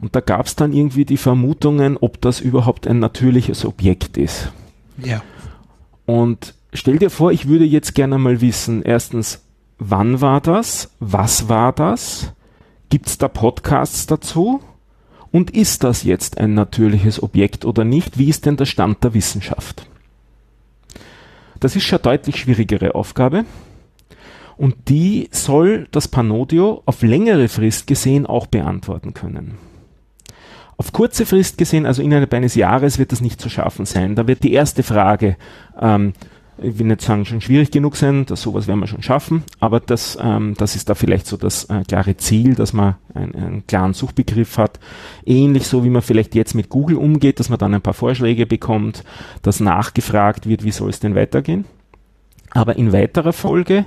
Und da gab es dann irgendwie die Vermutungen, ob das überhaupt ein natürliches Objekt ist. Ja. Und stell dir vor, ich würde jetzt gerne mal wissen, erstens, wann war das? Was war das? Gibt es da Podcasts dazu? Und ist das jetzt ein natürliches Objekt oder nicht? Wie ist denn der Stand der Wissenschaft? Das ist schon eine deutlich schwierigere Aufgabe. Und die soll das Panodio auf längere Frist gesehen auch beantworten können. Auf kurze Frist gesehen, also innerhalb eines Jahres, wird das nicht zu schaffen sein. Da wird die erste Frage, ähm, ich will nicht sagen, schon schwierig genug sein, dass sowas werden wir schon schaffen, aber das, ähm, das ist da vielleicht so das äh, klare Ziel, dass man ein, einen klaren Suchbegriff hat. Ähnlich so, wie man vielleicht jetzt mit Google umgeht, dass man dann ein paar Vorschläge bekommt, dass nachgefragt wird, wie soll es denn weitergehen. Aber in weiterer Folge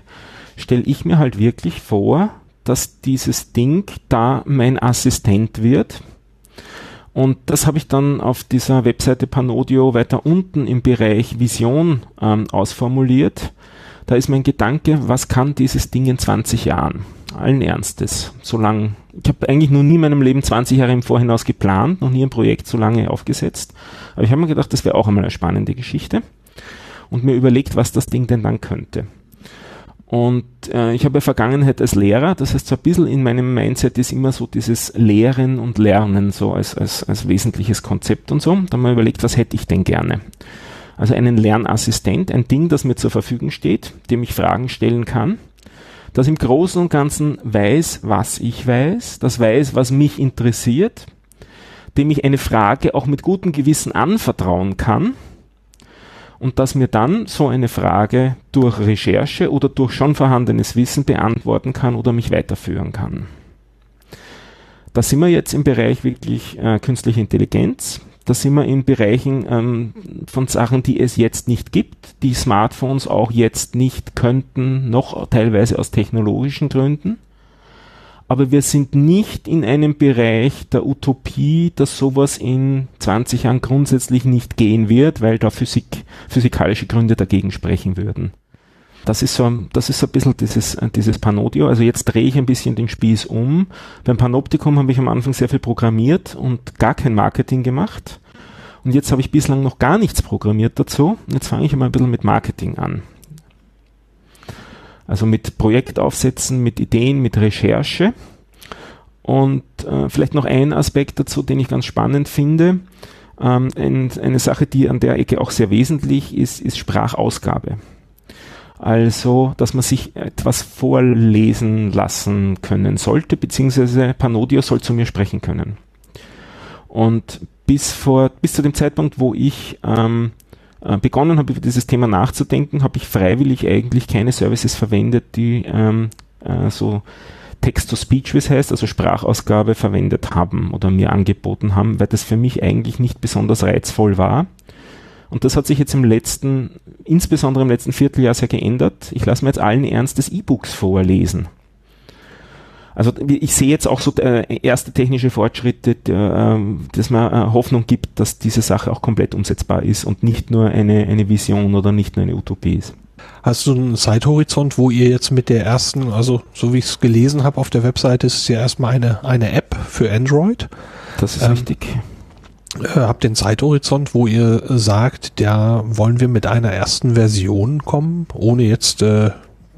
stelle ich mir halt wirklich vor, dass dieses Ding da mein Assistent wird, und das habe ich dann auf dieser Webseite Panodio weiter unten im Bereich Vision ähm, ausformuliert. Da ist mein Gedanke, was kann dieses Ding in 20 Jahren? Allen Ernstes. So lang, ich habe eigentlich noch nie in meinem Leben 20 Jahre im Vorhinaus geplant, noch nie ein Projekt so lange aufgesetzt. Aber ich habe mir gedacht, das wäre auch einmal eine spannende Geschichte. Und mir überlegt, was das Ding denn dann könnte. Und äh, ich habe Vergangenheit als Lehrer, das heißt so ein bisschen in meinem Mindset ist immer so dieses Lehren und Lernen so als, als, als wesentliches Konzept und so. Da haben wir überlegt, was hätte ich denn gerne? Also einen Lernassistent, ein Ding, das mir zur Verfügung steht, dem ich Fragen stellen kann, das im Großen und Ganzen weiß, was ich weiß, das weiß, was mich interessiert, dem ich eine Frage auch mit gutem Gewissen anvertrauen kann, und dass mir dann so eine Frage durch Recherche oder durch schon vorhandenes Wissen beantworten kann oder mich weiterführen kann. Da sind wir jetzt im Bereich wirklich äh, künstliche Intelligenz. Da sind wir in Bereichen ähm, von Sachen, die es jetzt nicht gibt, die Smartphones auch jetzt nicht könnten, noch teilweise aus technologischen Gründen aber wir sind nicht in einem Bereich der Utopie, dass sowas in 20 Jahren grundsätzlich nicht gehen wird, weil da Physik, physikalische Gründe dagegen sprechen würden. Das ist so, das ist so ein bisschen dieses, dieses Panodio. Also jetzt drehe ich ein bisschen den Spieß um. Beim Panoptikum habe ich am Anfang sehr viel programmiert und gar kein Marketing gemacht. Und jetzt habe ich bislang noch gar nichts programmiert dazu. Jetzt fange ich einmal ein bisschen mit Marketing an. Also mit Projektaufsätzen, mit Ideen, mit Recherche. Und äh, vielleicht noch ein Aspekt dazu, den ich ganz spannend finde. Ähm, ein, eine Sache, die an der Ecke auch sehr wesentlich ist, ist Sprachausgabe. Also, dass man sich etwas vorlesen lassen können sollte, beziehungsweise Panodio soll zu mir sprechen können. Und bis vor, bis zu dem Zeitpunkt, wo ich ähm, äh, begonnen habe, über dieses Thema nachzudenken, habe ich freiwillig eigentlich keine Services verwendet, die ähm, äh, so Text-to-Speech, wie es heißt, also Sprachausgabe verwendet haben oder mir angeboten haben, weil das für mich eigentlich nicht besonders reizvoll war. Und das hat sich jetzt im letzten, insbesondere im letzten Vierteljahr sehr geändert. Ich lasse mir jetzt allen Ernstes E-Books vorlesen. Also ich sehe jetzt auch so äh, erste technische Fortschritte, der, äh, dass man äh, Hoffnung gibt, dass diese Sache auch komplett umsetzbar ist und nicht nur eine, eine Vision oder nicht nur eine Utopie ist. Hast du einen Zeithorizont, wo ihr jetzt mit der ersten, also so wie ich es gelesen habe auf der Webseite, ist es ja erstmal eine, eine App für Android. Das ist ähm, richtig. Äh, habt den Zeithorizont, wo ihr sagt, da wollen wir mit einer ersten Version kommen, ohne jetzt äh,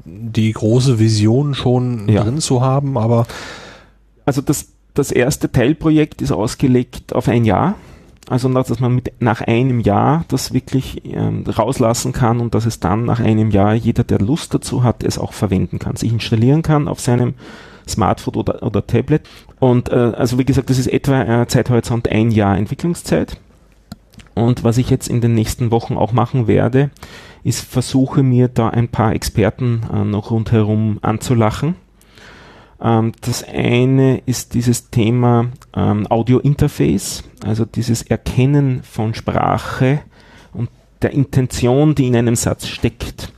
die große Vision schon ja. drin zu haben, aber also das, das erste Teilprojekt ist ausgelegt auf ein Jahr. Also dass man mit, nach einem Jahr das wirklich ähm, rauslassen kann und dass es dann nach einem Jahr jeder, der Lust dazu hat, es auch verwenden kann, sich installieren kann auf seinem Smartphone oder, oder Tablet. Und äh, also wie gesagt, das ist etwa äh, Zeithorizont ein Jahr Entwicklungszeit. Und was ich jetzt in den nächsten Wochen auch machen werde, ist versuche mir da ein paar Experten äh, noch rundherum anzulachen. Ähm, das eine ist dieses Thema ähm, Audio Interface, also dieses Erkennen von Sprache und der Intention, die in einem Satz steckt.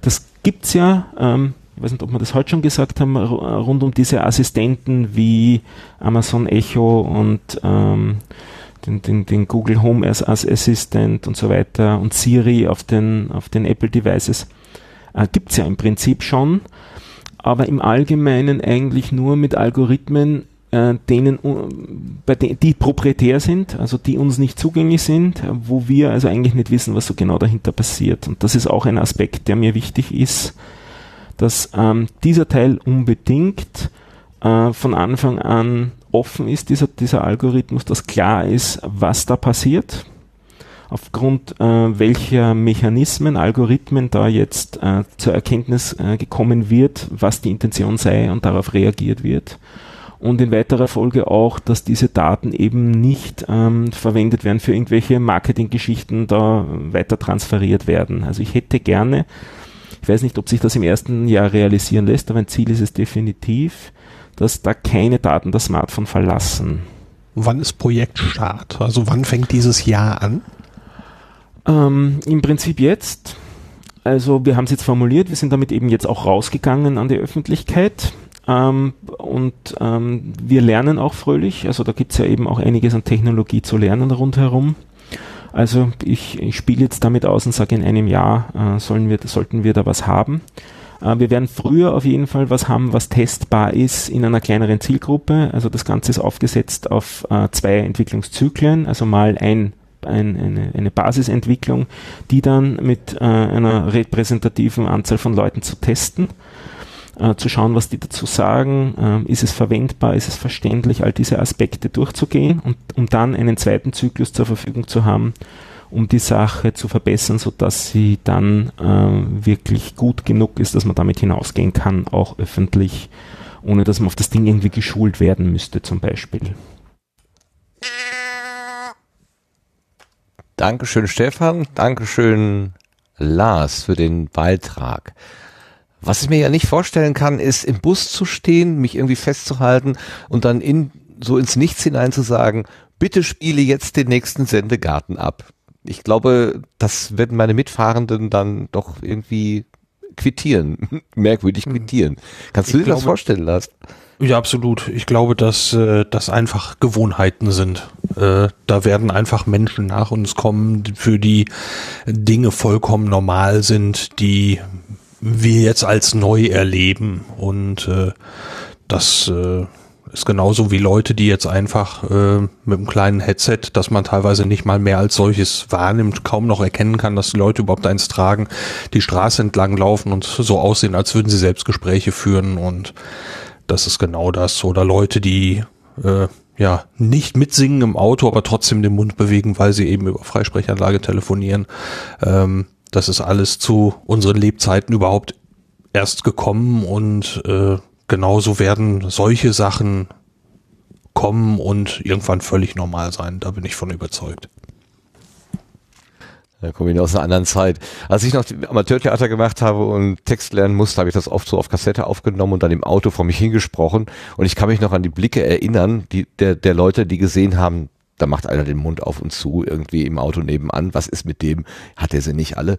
Das gibt's ja, ähm, ich weiß nicht, ob wir das heute schon gesagt haben, rund um diese Assistenten wie Amazon Echo und ähm, den, den, den Google Home als, als Assistant und so weiter und Siri auf den, auf den Apple Devices äh, gibt es ja im Prinzip schon, aber im Allgemeinen eigentlich nur mit Algorithmen, äh, denen, bei de die proprietär sind, also die uns nicht zugänglich sind, wo wir also eigentlich nicht wissen, was so genau dahinter passiert. Und das ist auch ein Aspekt, der mir wichtig ist, dass ähm, dieser Teil unbedingt äh, von Anfang an offen ist, dieser, dieser Algorithmus, dass klar ist, was da passiert, aufgrund äh, welcher Mechanismen, Algorithmen da jetzt äh, zur Erkenntnis äh, gekommen wird, was die Intention sei und darauf reagiert wird und in weiterer Folge auch, dass diese Daten eben nicht ähm, verwendet werden für irgendwelche Marketinggeschichten, da weiter transferiert werden. Also ich hätte gerne, ich weiß nicht, ob sich das im ersten Jahr realisieren lässt, aber ein Ziel ist es definitiv, dass da keine Daten das Smartphone verlassen. Wann ist Projektstart? Also wann fängt dieses Jahr an? Ähm, Im Prinzip jetzt. Also wir haben es jetzt formuliert, wir sind damit eben jetzt auch rausgegangen an die Öffentlichkeit. Ähm, und ähm, wir lernen auch fröhlich, also da gibt es ja eben auch einiges an Technologie zu lernen rundherum. Also ich, ich spiele jetzt damit aus und sage, in einem Jahr äh, sollen wir, sollten wir da was haben. Äh, wir werden früher auf jeden Fall was haben, was testbar ist in einer kleineren Zielgruppe. Also das Ganze ist aufgesetzt auf äh, zwei Entwicklungszyklen, also mal ein ein, eine, eine Basisentwicklung, die dann mit äh, einer repräsentativen Anzahl von Leuten zu testen äh, zu schauen, was die dazu sagen, äh, ist es verwendbar, ist es verständlich, all diese Aspekte durchzugehen und um dann einen zweiten Zyklus zur Verfügung zu haben, um die Sache zu verbessern, sodass sie dann äh, wirklich gut genug ist, dass man damit hinausgehen kann, auch öffentlich, ohne dass man auf das Ding irgendwie geschult werden müsste zum Beispiel. Dankeschön Stefan, Dankeschön Lars für den Beitrag. Was ich mir ja nicht vorstellen kann, ist im Bus zu stehen, mich irgendwie festzuhalten und dann in, so ins Nichts hinein zu sagen, bitte spiele jetzt den nächsten Sendegarten ab. Ich glaube, das werden meine Mitfahrenden dann doch irgendwie quittieren, merkwürdig quittieren. Kannst du Ich dir das glaube- vorstellen, Lars? Ja, absolut. Ich glaube, dass äh, das einfach Gewohnheiten sind. Äh, da werden einfach Menschen nach uns kommen, für die Dinge vollkommen normal sind, die wir jetzt als neu erleben. Und äh, das äh, ist genauso wie Leute, die jetzt einfach äh, mit einem kleinen Headset, das man teilweise nicht mal mehr als solches wahrnimmt, kaum noch erkennen kann, dass die Leute überhaupt eins tragen, die Straße entlang laufen und so aussehen, als würden sie selbst Gespräche führen und das ist genau das. Oder Leute, die äh, ja nicht mitsingen im Auto, aber trotzdem den Mund bewegen, weil sie eben über Freisprechanlage telefonieren. Ähm, das ist alles zu unseren Lebzeiten überhaupt erst gekommen und äh, genauso werden solche Sachen kommen und irgendwann völlig normal sein. Da bin ich von überzeugt. Da komme ich aus einer anderen Zeit. Als ich noch Amateurtheater gemacht habe und Text lernen musste, habe ich das oft so auf Kassette aufgenommen und dann im Auto vor mich hingesprochen. Und ich kann mich noch an die Blicke erinnern, die, der, der Leute, die gesehen haben, da macht einer den Mund auf und zu, irgendwie im Auto nebenan. Was ist mit dem? Hat er sie nicht alle?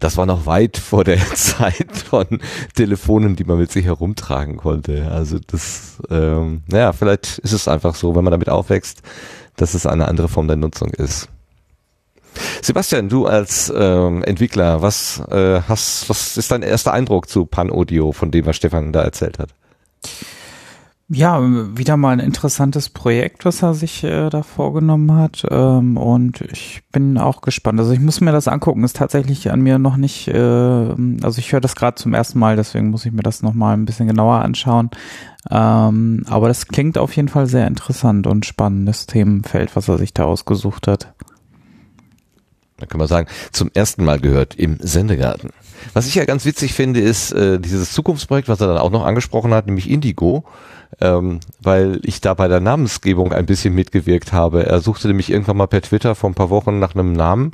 Das war noch weit vor der Zeit von Telefonen, die man mit sich herumtragen konnte. Also das, ähm, naja, vielleicht ist es einfach so, wenn man damit aufwächst, dass es eine andere Form der Nutzung ist. Sebastian, du als ähm, Entwickler, was äh, hast, was ist dein erster Eindruck zu Pan Audio, von dem was Stefan da erzählt hat? Ja, wieder mal ein interessantes Projekt, was er sich äh, da vorgenommen hat. Ähm, und ich bin auch gespannt. Also ich muss mir das angucken. Ist tatsächlich an mir noch nicht, äh, also ich höre das gerade zum ersten Mal, deswegen muss ich mir das nochmal ein bisschen genauer anschauen. Ähm, aber das klingt auf jeden Fall sehr interessant und spannendes Themenfeld, was er sich da ausgesucht hat. Da kann man sagen, zum ersten Mal gehört im Sendegarten. Was ich ja ganz witzig finde, ist äh, dieses Zukunftsprojekt, was er dann auch noch angesprochen hat, nämlich Indigo, ähm, weil ich da bei der Namensgebung ein bisschen mitgewirkt habe. Er suchte nämlich irgendwann mal per Twitter vor ein paar Wochen nach einem Namen,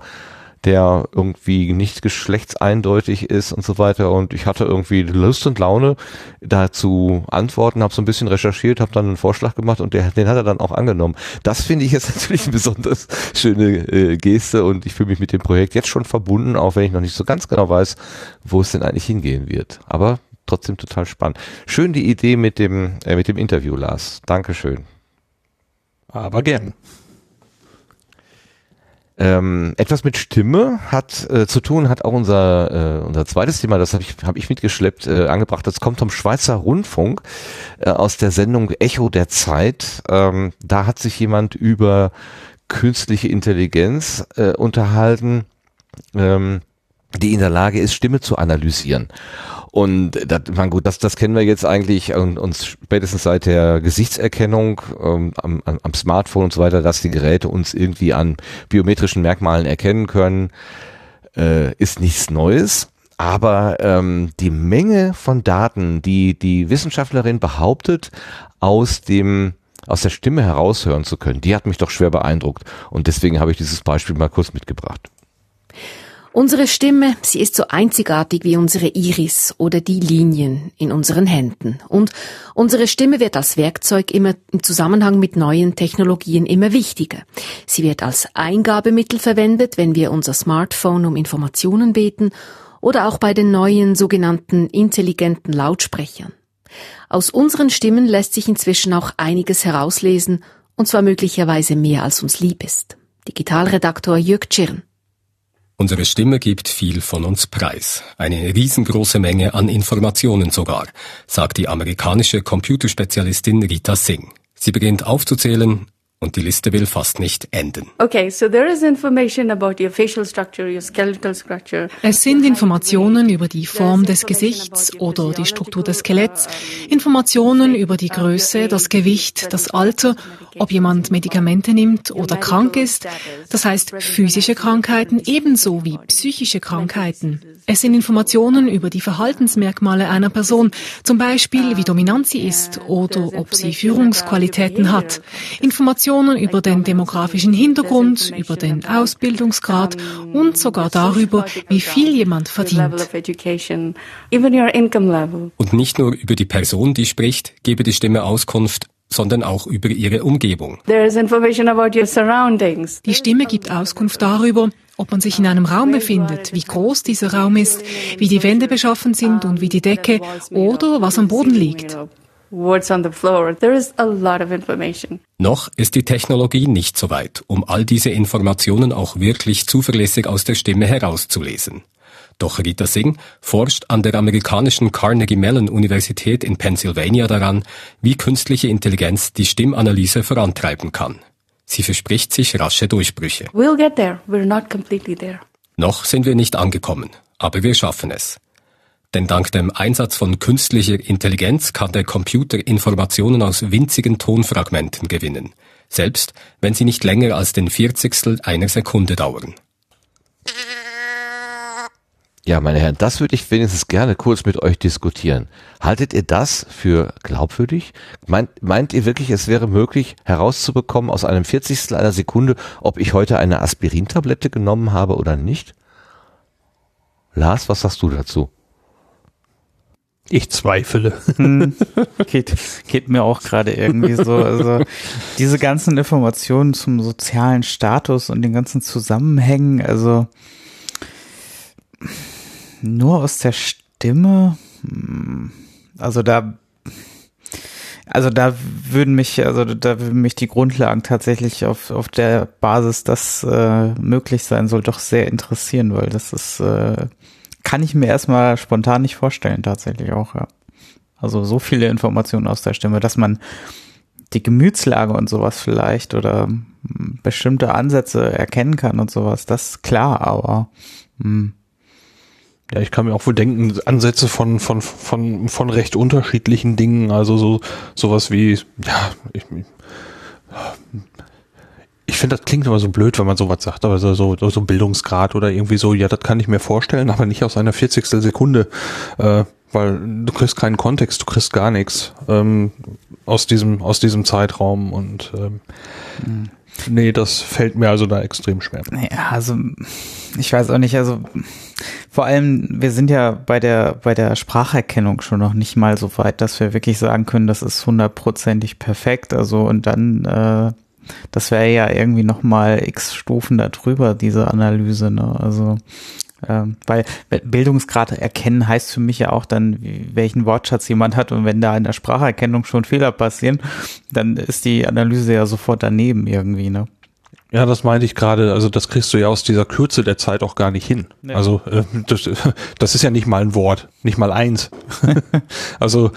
der irgendwie nicht geschlechtseindeutig ist und so weiter. Und ich hatte irgendwie Lust und Laune, da zu antworten, habe so ein bisschen recherchiert, habe dann einen Vorschlag gemacht und der, den hat er dann auch angenommen. Das finde ich jetzt natürlich eine besonders schöne äh, Geste und ich fühle mich mit dem Projekt jetzt schon verbunden, auch wenn ich noch nicht so ganz genau weiß, wo es denn eigentlich hingehen wird. Aber trotzdem total spannend. Schön die Idee mit dem, äh, mit dem Interview, Lars. Dankeschön. Aber gern. Ähm, etwas mit Stimme hat äh, zu tun, hat auch unser, äh, unser zweites Thema, das habe ich, hab ich mitgeschleppt, äh, angebracht. Das kommt vom Schweizer Rundfunk äh, aus der Sendung Echo der Zeit. Ähm, da hat sich jemand über künstliche Intelligenz äh, unterhalten, ähm, die in der Lage ist, Stimme zu analysieren. Und das, man gut, das, das kennen wir jetzt eigentlich und uns spätestens seit der Gesichtserkennung ähm, am, am Smartphone und so weiter, dass die Geräte uns irgendwie an biometrischen Merkmalen erkennen können, äh, ist nichts Neues. Aber ähm, die Menge von Daten, die die Wissenschaftlerin behauptet, aus dem aus der Stimme heraushören zu können, die hat mich doch schwer beeindruckt. Und deswegen habe ich dieses Beispiel mal kurz mitgebracht. Unsere Stimme, sie ist so einzigartig wie unsere Iris oder die Linien in unseren Händen. Und unsere Stimme wird als Werkzeug immer im Zusammenhang mit neuen Technologien immer wichtiger. Sie wird als Eingabemittel verwendet, wenn wir unser Smartphone um Informationen beten oder auch bei den neuen sogenannten intelligenten Lautsprechern. Aus unseren Stimmen lässt sich inzwischen auch einiges herauslesen, und zwar möglicherweise mehr als uns lieb ist. Digitalredaktor Jörg Tschirn. Unsere Stimme gibt viel von uns preis. Eine riesengroße Menge an Informationen sogar, sagt die amerikanische Computerspezialistin Rita Singh. Sie beginnt aufzuzählen und die Liste will fast nicht enden. Okay, so there is information about your facial structure, your skeletal structure. Es sind Informationen über die Form des Gesichts oder die Struktur des Skeletts, Informationen über die Größe, das Gewicht, das Alter, ob jemand Medikamente nimmt oder krank ist, das heißt physische Krankheiten ebenso wie psychische Krankheiten. Es sind Informationen über die Verhaltensmerkmale einer Person, zum Beispiel wie dominant sie ist oder ob sie Führungsqualitäten hat. Informationen über den demografischen Hintergrund, über den Ausbildungsgrad und sogar darüber, wie viel jemand verdient. Und nicht nur über die Person, die spricht, gebe die Stimme Auskunft, sondern auch über ihre Umgebung. Die Stimme gibt Auskunft darüber, ob man sich in einem Raum befindet, wie groß dieser Raum ist, wie die Wände beschaffen sind und wie die Decke oder was am Boden liegt. Noch ist die Technologie nicht so weit, um all diese Informationen auch wirklich zuverlässig aus der Stimme herauszulesen. Doch Rita Singh forscht an der amerikanischen Carnegie Mellon Universität in Pennsylvania daran, wie künstliche Intelligenz die Stimmanalyse vorantreiben kann. Sie verspricht sich rasche Durchbrüche. We'll get there. We're not completely there. Noch sind wir nicht angekommen, aber wir schaffen es. Denn dank dem Einsatz von künstlicher Intelligenz kann der Computer Informationen aus winzigen Tonfragmenten gewinnen, selbst wenn sie nicht länger als den Vierzigstel einer Sekunde dauern. Ja, meine Herren, das würde ich wenigstens gerne kurz mit euch diskutieren. Haltet ihr das für glaubwürdig? Meint, meint ihr wirklich, es wäre möglich herauszubekommen aus einem Vierzigstel einer Sekunde, ob ich heute eine Aspirintablette genommen habe oder nicht? Lars, was sagst du dazu? Ich zweifle. Hm, geht, geht mir auch gerade irgendwie so. Also diese ganzen Informationen zum sozialen Status und den ganzen Zusammenhängen, also nur aus der Stimme, hm, also da, also da würden mich, also da würden mich die Grundlagen tatsächlich auf, auf der Basis, dass äh, möglich sein soll, doch sehr interessieren, weil das ist, äh, kann ich mir erstmal spontan nicht vorstellen, tatsächlich auch, ja. Also so viele Informationen aus der Stimme, dass man die Gemütslage und sowas vielleicht oder bestimmte Ansätze erkennen kann und sowas, das ist klar, aber mh. Hm, ja, ich kann mir auch wohl denken, Ansätze von, von, von, von recht unterschiedlichen Dingen, also so, sowas wie, ja, ich, ich finde, das klingt immer so blöd, wenn man sowas sagt, aber so, so, so Bildungsgrad oder irgendwie so, ja, das kann ich mir vorstellen, aber nicht aus einer 40. Sekunde, äh, weil du kriegst keinen Kontext, du kriegst gar nichts ähm, aus diesem, aus diesem Zeitraum und ähm, mhm. nee, das fällt mir also da extrem schwer. Ja, also ich weiß auch nicht, also vor allem, wir sind ja bei der, bei der Spracherkennung schon noch nicht mal so weit, dass wir wirklich sagen können, das ist hundertprozentig perfekt. Also und dann, äh, das wäre ja irgendwie noch mal x Stufen darüber, diese Analyse. Ne? Also ähm, weil Bildungsgrad erkennen heißt für mich ja auch dann, welchen Wortschatz jemand hat und wenn da in der Spracherkennung schon Fehler passieren, dann ist die Analyse ja sofort daneben irgendwie, ne? Ja, das meinte ich gerade. Also das kriegst du ja aus dieser Kürze der Zeit auch gar nicht hin. Ja. Also äh, das, das ist ja nicht mal ein Wort, nicht mal eins. also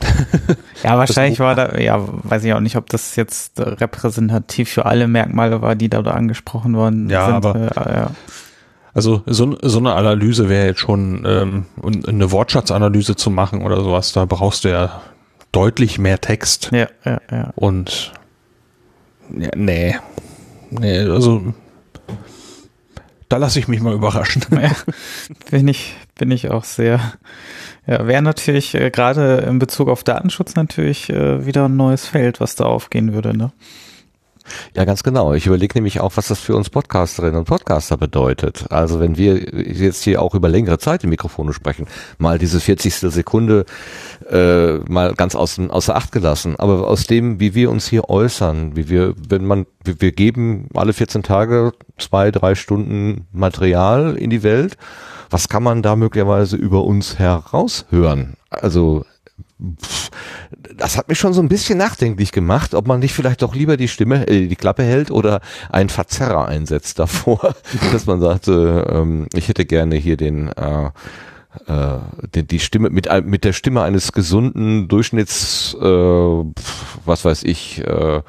ja, wahrscheinlich war da, ja, weiß ich auch nicht, ob das jetzt repräsentativ für alle Merkmale war, die da, da angesprochen worden ja, sind. Aber, äh, ja. Also so, so eine Analyse wäre jetzt schon, ähm, eine Wortschatzanalyse zu machen oder sowas, da brauchst du ja deutlich mehr Text. Ja, ja, ja. Und ja, nee. Nee, also da lasse ich mich mal überraschen. Ja, bin ich, bin ich auch sehr. Ja, wäre natürlich äh, gerade in Bezug auf Datenschutz natürlich äh, wieder ein neues Feld, was da aufgehen würde, ne? Ja, ganz genau. Ich überlege nämlich auch, was das für uns Podcasterinnen und Podcaster bedeutet. Also wenn wir jetzt hier auch über längere Zeit im Mikrofone sprechen, mal diese 40. Sekunde äh, mal ganz außen, außer Acht gelassen. Aber aus dem, wie wir uns hier äußern, wie wir, wenn man, wir geben alle 14 Tage zwei, drei Stunden Material in die Welt. Was kann man da möglicherweise über uns heraushören? Also das hat mich schon so ein bisschen nachdenklich gemacht, ob man nicht vielleicht doch lieber die Stimme, äh, die Klappe hält oder einen Verzerrer einsetzt davor, dass man sagt, äh, ähm, ich hätte gerne hier den, äh, äh, die, die Stimme mit mit der Stimme eines gesunden Durchschnitts, äh, was weiß ich. Äh,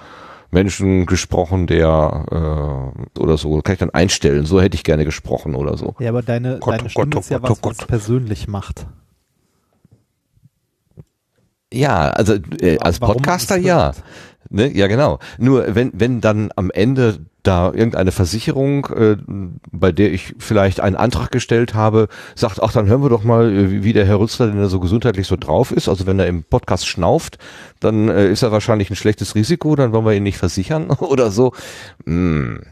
Menschen gesprochen, der äh, oder so, kann ich dann einstellen, so hätte ich gerne gesprochen oder so. Ja, aber deine, Gott, deine oh Stimme Gott, ist ja oh was, Gott, was persönlich macht. Ja, also äh, als Warum Podcaster ja. Ne? Ja, genau. Nur wenn, wenn dann am Ende da irgendeine Versicherung, äh, bei der ich vielleicht einen Antrag gestellt habe, sagt, ach, dann hören wir doch mal, äh, wie der Herr Rützler denn da so gesundheitlich so drauf ist. Also wenn er im Podcast schnauft, dann äh, ist er wahrscheinlich ein schlechtes Risiko, dann wollen wir ihn nicht versichern oder so. Hm.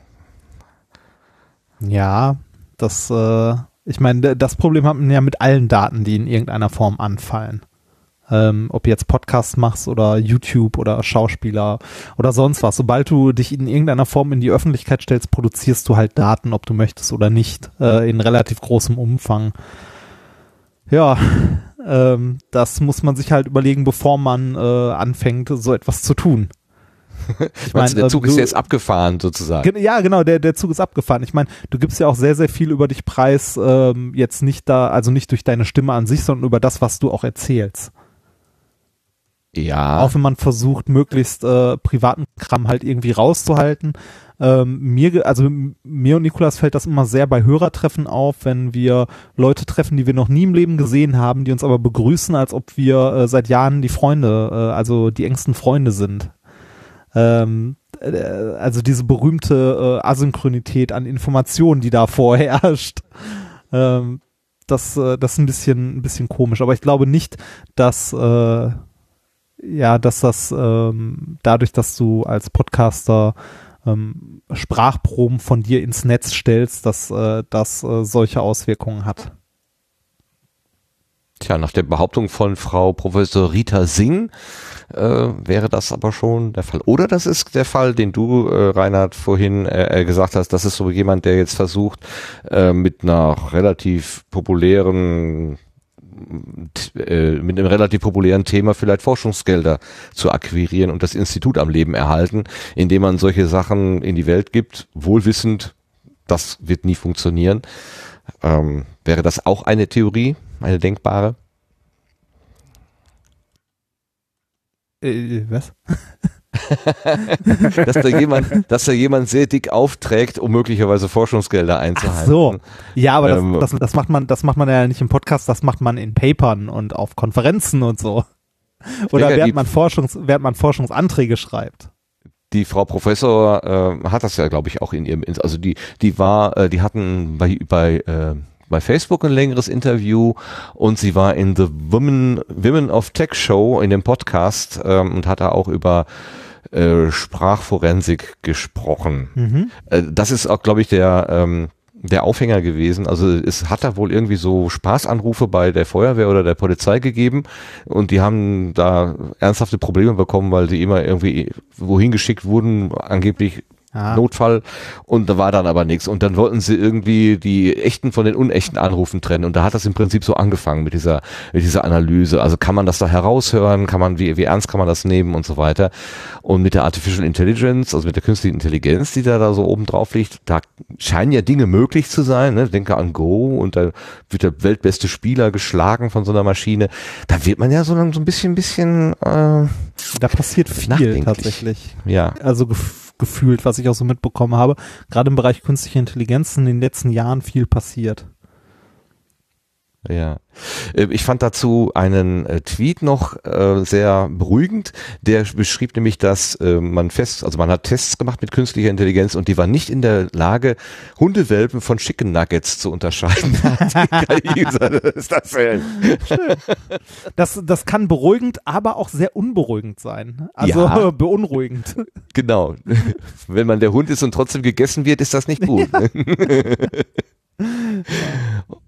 Ja, das, äh, ich meine, das Problem hat man ja mit allen Daten, die in irgendeiner Form anfallen. Ähm, ob jetzt Podcast machst oder YouTube oder Schauspieler oder sonst was. Sobald du dich in irgendeiner Form in die Öffentlichkeit stellst, produzierst du halt Daten, ob du möchtest oder nicht, äh, in relativ großem Umfang. Ja, ähm, das muss man sich halt überlegen, bevor man äh, anfängt, so etwas zu tun. Ich meine, der äh, Zug du- ist jetzt abgefahren sozusagen. Gen- Ja, genau, der, der Zug ist abgefahren. Ich meine, du gibst ja auch sehr, sehr viel über dich preis, ähm, jetzt nicht da, also nicht durch deine Stimme an sich, sondern über das, was du auch erzählst. Ja. Auch wenn man versucht, möglichst äh, privaten Kram halt irgendwie rauszuhalten. Ähm, mir, also mir und Nikolas fällt das immer sehr bei Hörertreffen auf, wenn wir Leute treffen, die wir noch nie im Leben gesehen haben, die uns aber begrüßen, als ob wir äh, seit Jahren die Freunde, äh, also die engsten Freunde sind. Ähm, äh, also diese berühmte äh, Asynchronität an Informationen, die da vorherrscht. Ähm, das, äh, das ist ein bisschen, ein bisschen komisch. Aber ich glaube nicht, dass, äh, ja, dass das ähm, dadurch, dass du als Podcaster ähm, Sprachproben von dir ins Netz stellst, dass äh, das äh, solche Auswirkungen hat. Tja, nach der Behauptung von Frau Professor Rita Singh äh, wäre das aber schon der Fall. Oder das ist der Fall, den du, äh, Reinhard, vorhin äh, äh, gesagt hast. Das ist so jemand, der jetzt versucht, äh, mit einer relativ populären äh, mit einem relativ populären Thema vielleicht Forschungsgelder zu akquirieren und das Institut am Leben erhalten, indem man solche Sachen in die Welt gibt, wohlwissend, das wird nie funktionieren. Ähm, wäre das auch eine Theorie, eine denkbare? Äh, was? dass da jemand, dass da jemand sehr dick aufträgt, um möglicherweise Forschungsgelder einzuhalten. Ach so. Ja, aber das, Ähm, das, das macht man, das macht man ja nicht im Podcast, das macht man in Papern und auf Konferenzen und so. Oder während man Forschungs, während man Forschungsanträge schreibt. die Frau Professor äh, hat das ja, glaube ich, auch in ihrem, also die, die war, äh, die hatten bei, bei, äh, bei Facebook ein längeres Interview und sie war in The Women, Women of Tech Show in dem Podcast ähm, und hat da auch über äh, Sprachforensik gesprochen. Mhm. Äh, das ist auch, glaube ich, der, ähm, der Aufhänger gewesen. Also es hat da wohl irgendwie so Spaßanrufe bei der Feuerwehr oder der Polizei gegeben und die haben da ernsthafte Probleme bekommen, weil sie immer irgendwie wohin geschickt wurden, angeblich Ah. Notfall und da war dann aber nichts und dann wollten sie irgendwie die echten von den unechten Anrufen trennen und da hat das im Prinzip so angefangen mit dieser mit dieser Analyse. Also kann man das da heraushören, kann man wie wie ernst kann man das nehmen und so weiter. Und mit der Artificial Intelligence, also mit der künstlichen Intelligenz, die da da so oben drauf liegt, da scheinen ja Dinge möglich zu sein. Ne? Denke an Go und da wird der weltbeste Spieler geschlagen von so einer Maschine. Da wird man ja so, so ein bisschen bisschen äh, Da passiert viel tatsächlich. Ja. Also gefühlt, was ich auch so mitbekommen habe. Gerade im Bereich künstliche Intelligenz in den letzten Jahren viel passiert. Ja. Äh, Ich fand dazu einen äh, Tweet noch äh, sehr beruhigend. Der beschrieb nämlich, dass äh, man fest, also man hat Tests gemacht mit künstlicher Intelligenz und die war nicht in der Lage, Hundewelpen von Chicken Nuggets zu unterscheiden. Ist das denn? Das, das kann beruhigend, aber auch sehr unberuhigend sein. Also Ja. beunruhigend. Genau. Wenn man der Hund ist und trotzdem gegessen wird, ist das nicht gut.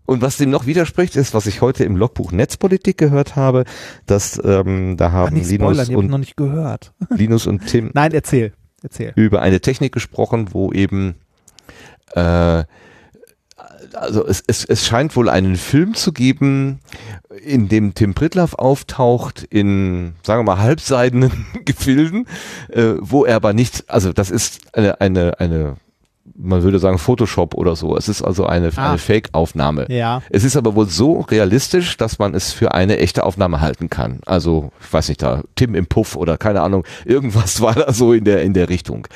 Und was dem noch widerspricht, ist, was ich heute im Logbuch Netzpolitik gehört habe, dass ähm, da Kann haben Linus spoilern, und nicht gehört. Linus und Tim Nein, erzähl. Erzähl. über eine Technik gesprochen, wo eben äh, also es, es, es scheint wohl einen Film zu geben, in dem Tim Pritloff auftaucht in, sagen wir mal, halbseidenen Gefilden, äh, wo er aber nicht, also das ist eine, eine, eine man würde sagen Photoshop oder so. Es ist also eine, Ah. eine Fake-Aufnahme. Ja. Es ist aber wohl so realistisch, dass man es für eine echte Aufnahme halten kann. Also, ich weiß nicht, da Tim im Puff oder keine Ahnung, irgendwas war da so in der, in der Richtung.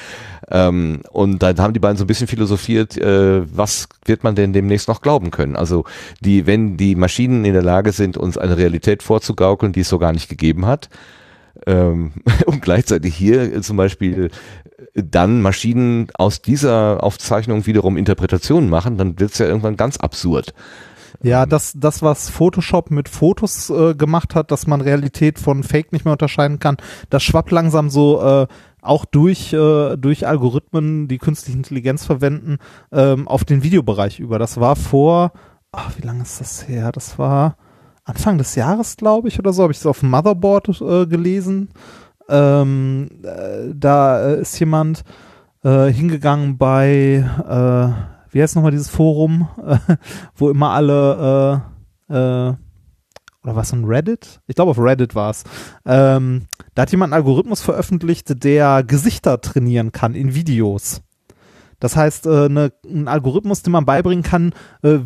Ähm, und dann haben die beiden so ein bisschen philosophiert, äh, was wird man denn demnächst noch glauben können? Also, die, wenn die Maschinen in der Lage sind, uns eine Realität vorzugaukeln, die es so gar nicht gegeben hat, ähm, und gleichzeitig hier zum Beispiel dann Maschinen aus dieser Aufzeichnung wiederum Interpretationen machen, dann wird es ja irgendwann ganz absurd. Ja, das, das, was Photoshop mit Fotos äh, gemacht hat, dass man Realität von Fake nicht mehr unterscheiden kann, das schwappt langsam so äh, auch durch, äh, durch Algorithmen, die künstliche Intelligenz verwenden, ähm, auf den Videobereich über. Das war vor, ach, wie lange ist das her? Das war Anfang des Jahres, glaube ich, oder so, habe ich es auf Motherboard äh, gelesen. Ähm, äh, da äh, ist jemand äh, hingegangen bei, äh, wie heißt nochmal dieses Forum, wo immer alle, äh, oder was ein Reddit? Ich glaube auf Reddit war es. Ähm, da hat jemand einen Algorithmus veröffentlicht, der Gesichter trainieren kann in Videos. Das heißt, äh, ne, ein Algorithmus, den man beibringen kann, äh,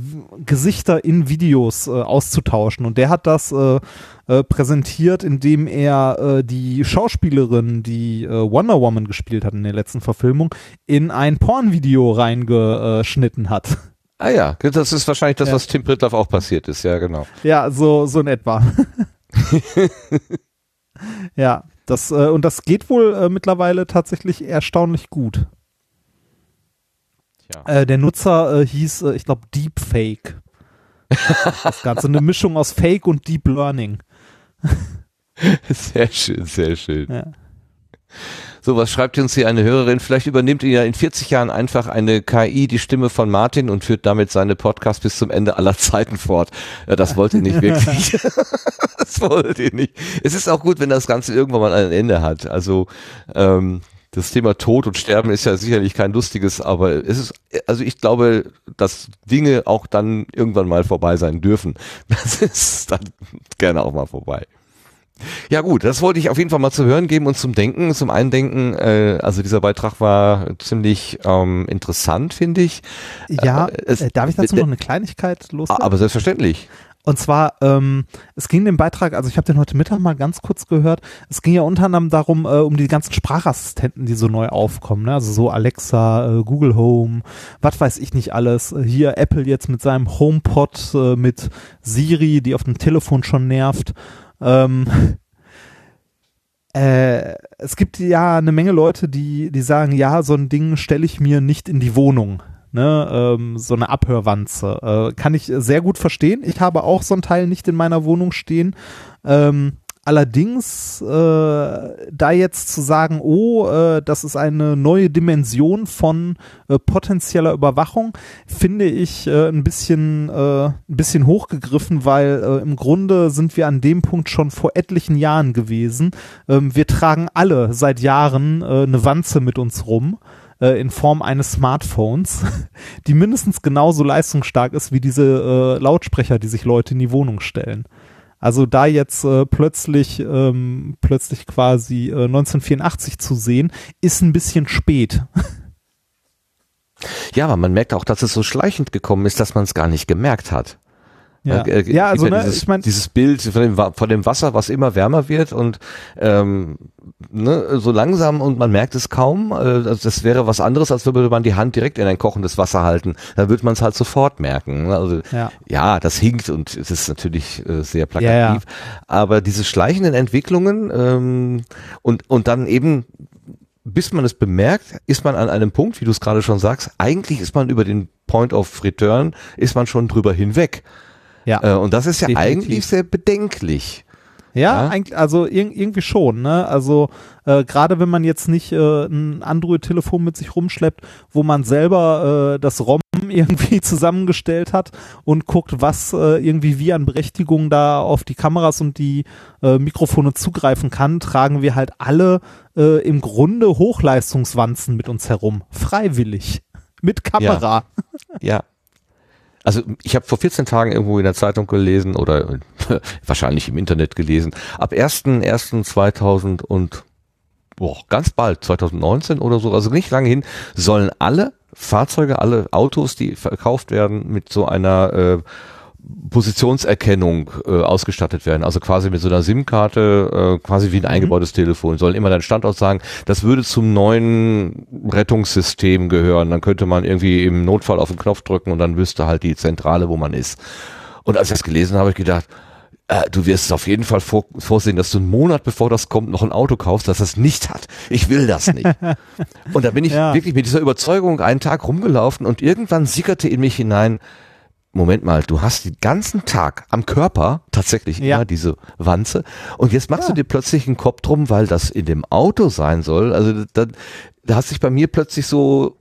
Gesichter in Videos äh, auszutauschen. Und der hat das äh, äh, präsentiert, indem er äh, die Schauspielerin, die Wonder Woman gespielt hat in der letzten Verfilmung, in ein Pornvideo reingeschnitten hat. Ah ja, das ist wahrscheinlich das, Ja. was Tim Pritloff auch passiert ist, ja genau. Ja, so, so in etwa. ja, das, äh, und das geht wohl mittlerweile tatsächlich erstaunlich gut. Äh, der Nutzer äh, hieß, äh, ich glaube, Deepfake. das Ganze eine Mischung aus Fake und Deep Learning. Sehr schön, sehr schön. Ja. So, was schreibt uns hier eine Hörerin? Vielleicht übernimmt ihr ja in 40 Jahren einfach eine KI die Stimme von Martin und führt damit seine Podcast bis zum Ende aller Zeiten fort. Ja, das wollt ihr nicht wirklich. das wollt ihr nicht. Es ist auch gut, wenn das Ganze irgendwann mal ein Ende hat. Also, ähm, das Thema Tod und Sterben ist ja sicherlich kein lustiges, aber es ist, also ich glaube, dass Dinge auch dann irgendwann mal vorbei sein dürfen. Das ist dann gerne auch mal vorbei. Ja gut, das wollte ich auf jeden Fall mal zu hören geben und zum Denken, zum Eindenken. Äh, also dieser Beitrag war ziemlich ähm, interessant, finde ich. Ja, Äh, es- äh, darf ich dazu noch eine Kleinigkeit loswerden? Aber selbstverständlich. Und zwar, ähm, es ging dem Beitrag, also ich habe den heute Mittag mal ganz kurz gehört, es ging ja unter anderem darum, äh, um die ganzen Sprachassistenten, die so neu aufkommen, ne? also so Alexa, äh, Google Home, was weiß ich nicht alles. Hier Apple jetzt mit seinem HomePod, äh, mit Siri, die auf dem Telefon schon nervt. Ähm, äh, es gibt ja eine Menge Leute, die, die sagen, ja, so ein Ding stelle ich mir nicht in die Wohnung. Ne, ähm, so eine Abhörwanze. Äh, kann ich sehr gut verstehen. Ich habe auch so ein Teil nicht in meiner Wohnung stehen. Ähm, allerdings, äh, da jetzt zu sagen, oh, äh, das ist eine neue Dimension von äh, potenzieller Überwachung, finde ich äh, ein bisschen, äh, ein bisschen hochgegriffen, weil äh, im Grunde sind wir an dem Punkt schon vor etlichen Jahren gewesen. Ähm, wir tragen alle seit Jahren äh, eine Wanze mit uns rum äh, in Form eines Smartphones, die mindestens genauso leistungsstark ist wie diese äh, Lautsprecher, die sich Leute in die Wohnung stellen. Also da jetzt äh, plötzlich ähm, plötzlich quasi äh, 1984 zu sehen, ist ein bisschen spät. Ja, aber man merkt auch, dass es so schleichend gekommen ist, dass man es gar nicht gemerkt hat. Ja. Äh, äh, Ja, also, ne, dieses, ich mein- dieses Bild von dem, von dem Wasser, was immer wärmer wird und ähm, ne, so langsam und man merkt es kaum. Äh, also das wäre was anderes, als würde man die Hand direkt in ein kochendes Wasser halten. Dann würde man es halt sofort merken. ne? Also Ja. ja, das hinkt und es ist natürlich äh, sehr plakativ. Aber diese schleichenden Entwicklungen ähm, und und dann eben bis man es bemerkt, ist man an einem Punkt, wie du es gerade schon sagst, eigentlich ist man über den Point of Return, ist man schon drüber hinweg. Ja. Äh, und das ist ja Definitiv. eigentlich sehr bedenklich. Ja, Ja. eigentlich, also irg irgendwie schon, ne? Also äh, gerade wenn man jetzt nicht äh, ein Android-Telefon mit sich rumschleppt, wo man selber äh, das ROM irgendwie zusammengestellt hat und guckt, was äh, irgendwie wie an Berechtigungen da auf die Kameras und die äh, Mikrofone zugreifen kann, tragen wir halt alle äh, im Grunde Hochleistungswanzen mit uns herum. Freiwillig. Mit Kamera. Ja. Also ich habe vor 14 Tagen irgendwo in der Zeitung gelesen oder wahrscheinlich im Internet gelesen, ab 1.1.2000 und boah, ganz bald, 2019 oder so, also nicht lange hin, sollen alle Fahrzeuge, alle Autos, die verkauft werden, mit so einer äh, Positionserkennung äh, ausgestattet werden. Also quasi mit so einer SIM-Karte, äh, quasi wie ein eingebautes Telefon. Sollen immer deinen Standort sagen. Das würde zum neuen Rettungssystem gehören. Dann könnte man irgendwie im Notfall auf den Knopf drücken und dann wüsste halt die Zentrale, wo man ist. Und als ich das gelesen habe, habe ich gedacht, äh, du wirst es auf jeden Fall vor, vorsehen, dass du einen Monat bevor das kommt noch ein Auto kaufst, das das nicht hat. Ich will das nicht. und da bin ich Ja. wirklich mit dieser Überzeugung einen Tag rumgelaufen und irgendwann sickerte in mich hinein, Moment mal, du hast den ganzen Tag am Körper tatsächlich Ja. immer diese Wanze und jetzt machst du dir plötzlich einen Kopf drum, weil das in dem Auto sein soll. Also da, da hat sich bei mir plötzlich so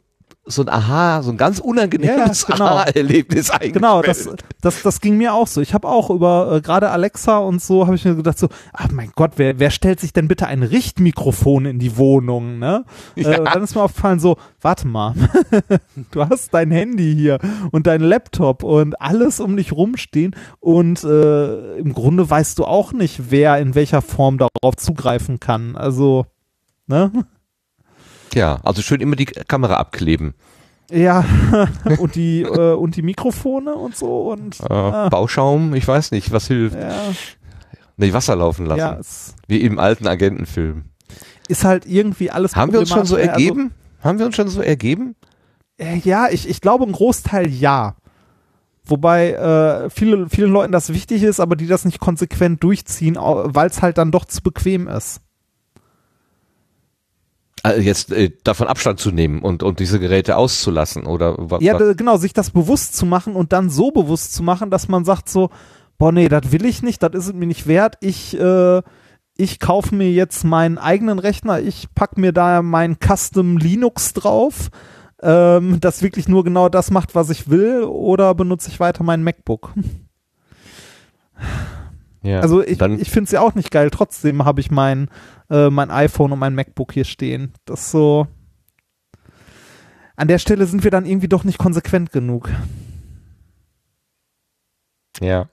so ein Aha, so ein ganz unangenehmes Ja, genau. Aha-Erlebnis eingestellt. Genau, das, das, das ging mir auch so. Ich habe auch über äh, gerade Alexa und so, habe ich mir gedacht so, ach mein Gott, wer, wer stellt sich denn bitte ein Richtmikrofon in die Wohnung, ne? Äh, und dann ist mir aufgefallen so, warte mal, du hast dein Handy hier und dein Laptop und alles um dich rumstehen und äh, im Grunde weißt du auch nicht, wer in welcher Form darauf zugreifen kann. Also, ne? Ja, also schön immer die Kamera abkleben. Ja, und die äh, und die Mikrofone und so und Äh, ah. Bauschaum, ich weiß nicht, was hilft. Ja. Nee, Wasser laufen lassen. Ja, Wie im alten Agentenfilm. ist halt irgendwie alles Haben wir uns schon so. Also, ergeben? Haben wir uns schon so ergeben? äh, ja, ich, ich glaube, ein Großteil ja. Wobei äh, viele, vielen Leuten das wichtig ist, aber die das nicht konsequent durchziehen, weil es halt dann doch zu bequem ist. Also jetzt äh, davon Abstand zu nehmen und, und diese Geräte auszulassen oder was? Ja, genau, sich das bewusst zu machen und dann so bewusst zu machen, dass man sagt so, boah, nee, das will ich nicht, das ist es mir nicht wert. Ich, äh, ich kaufe mir jetzt meinen eigenen Rechner, ich pack mir da mein Custom Linux drauf, ähm, das wirklich nur genau das macht, was ich will, oder benutze ich weiter mein MacBook. ja, Also ich, ich finde es ja auch nicht geil. Trotzdem habe ich mein, äh, mein iPhone und mein MacBook hier stehen. Das ist so. An der Stelle sind wir dann irgendwie doch nicht konsequent genug. ja.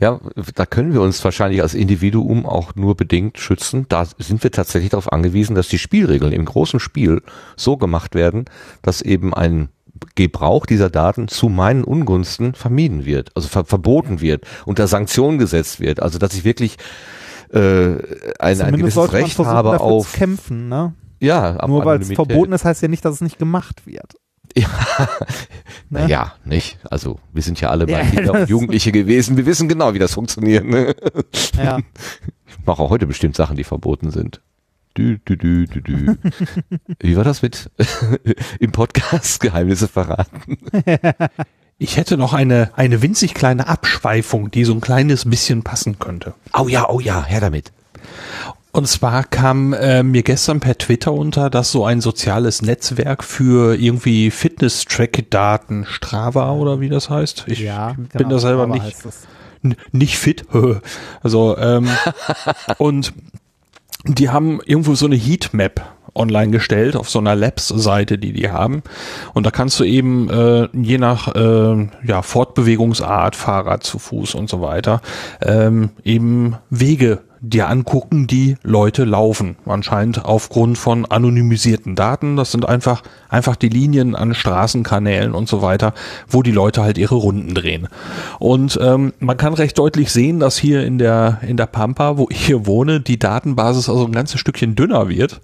Ja, da können wir uns wahrscheinlich als Individuum auch nur bedingt schützen. Da sind wir tatsächlich darauf angewiesen, dass die Spielregeln im großen Spiel so gemacht werden, dass eben ein Gebrauch dieser Daten zu meinen Ungunsten vermieden wird, also ver verboten wird, unter Sanktionen gesetzt wird. Also dass ich wirklich äh, ein, ein gewisses Recht versuchen, habe auf zu kämpfen, ne? ja, Nur weil es verboten ist, heißt ja nicht, dass es nicht gemacht wird. Ja, Ne? naja, nicht. Also wir sind ja alle mal Ja, Kinder und Jugendliche gewesen. Wir wissen genau, wie das funktioniert. Ne? Ja. Ich mache auch heute bestimmt Sachen, die verboten sind. Dü, dü, dü, dü, dü. Wie war das mit im Podcast Geheimnisse verraten? Ich hätte noch eine, eine winzig kleine Abschweifung, die so ein kleines bisschen passen könnte. Oh ja, oh ja, her damit. Und zwar kam äh, mir gestern per Twitter unter, dass so ein soziales Netzwerk für irgendwie Fitness-Track-Daten, Strava oder wie das heißt. Ich bin genau, da selber Strava nicht, nicht fit. also, ähm, und die haben irgendwo so eine Heatmap online gestellt auf so einer Labs-Seite, die die haben. Und da kannst du eben äh, je nach äh, ja, Fortbewegungsart, Fahrrad zu Fuß und so weiter, ähm, eben Wege dir angucken, die Leute laufen. Anscheinend aufgrund von anonymisierten Daten. Das sind einfach, einfach die Linien an Straßenkanälen und so weiter, wo die Leute halt ihre Runden drehen. Und ähm, man kann recht deutlich sehen, dass hier in der, in der Pampa, wo ich hier wohne, die Datenbasis also ein ganzes Stückchen dünner wird.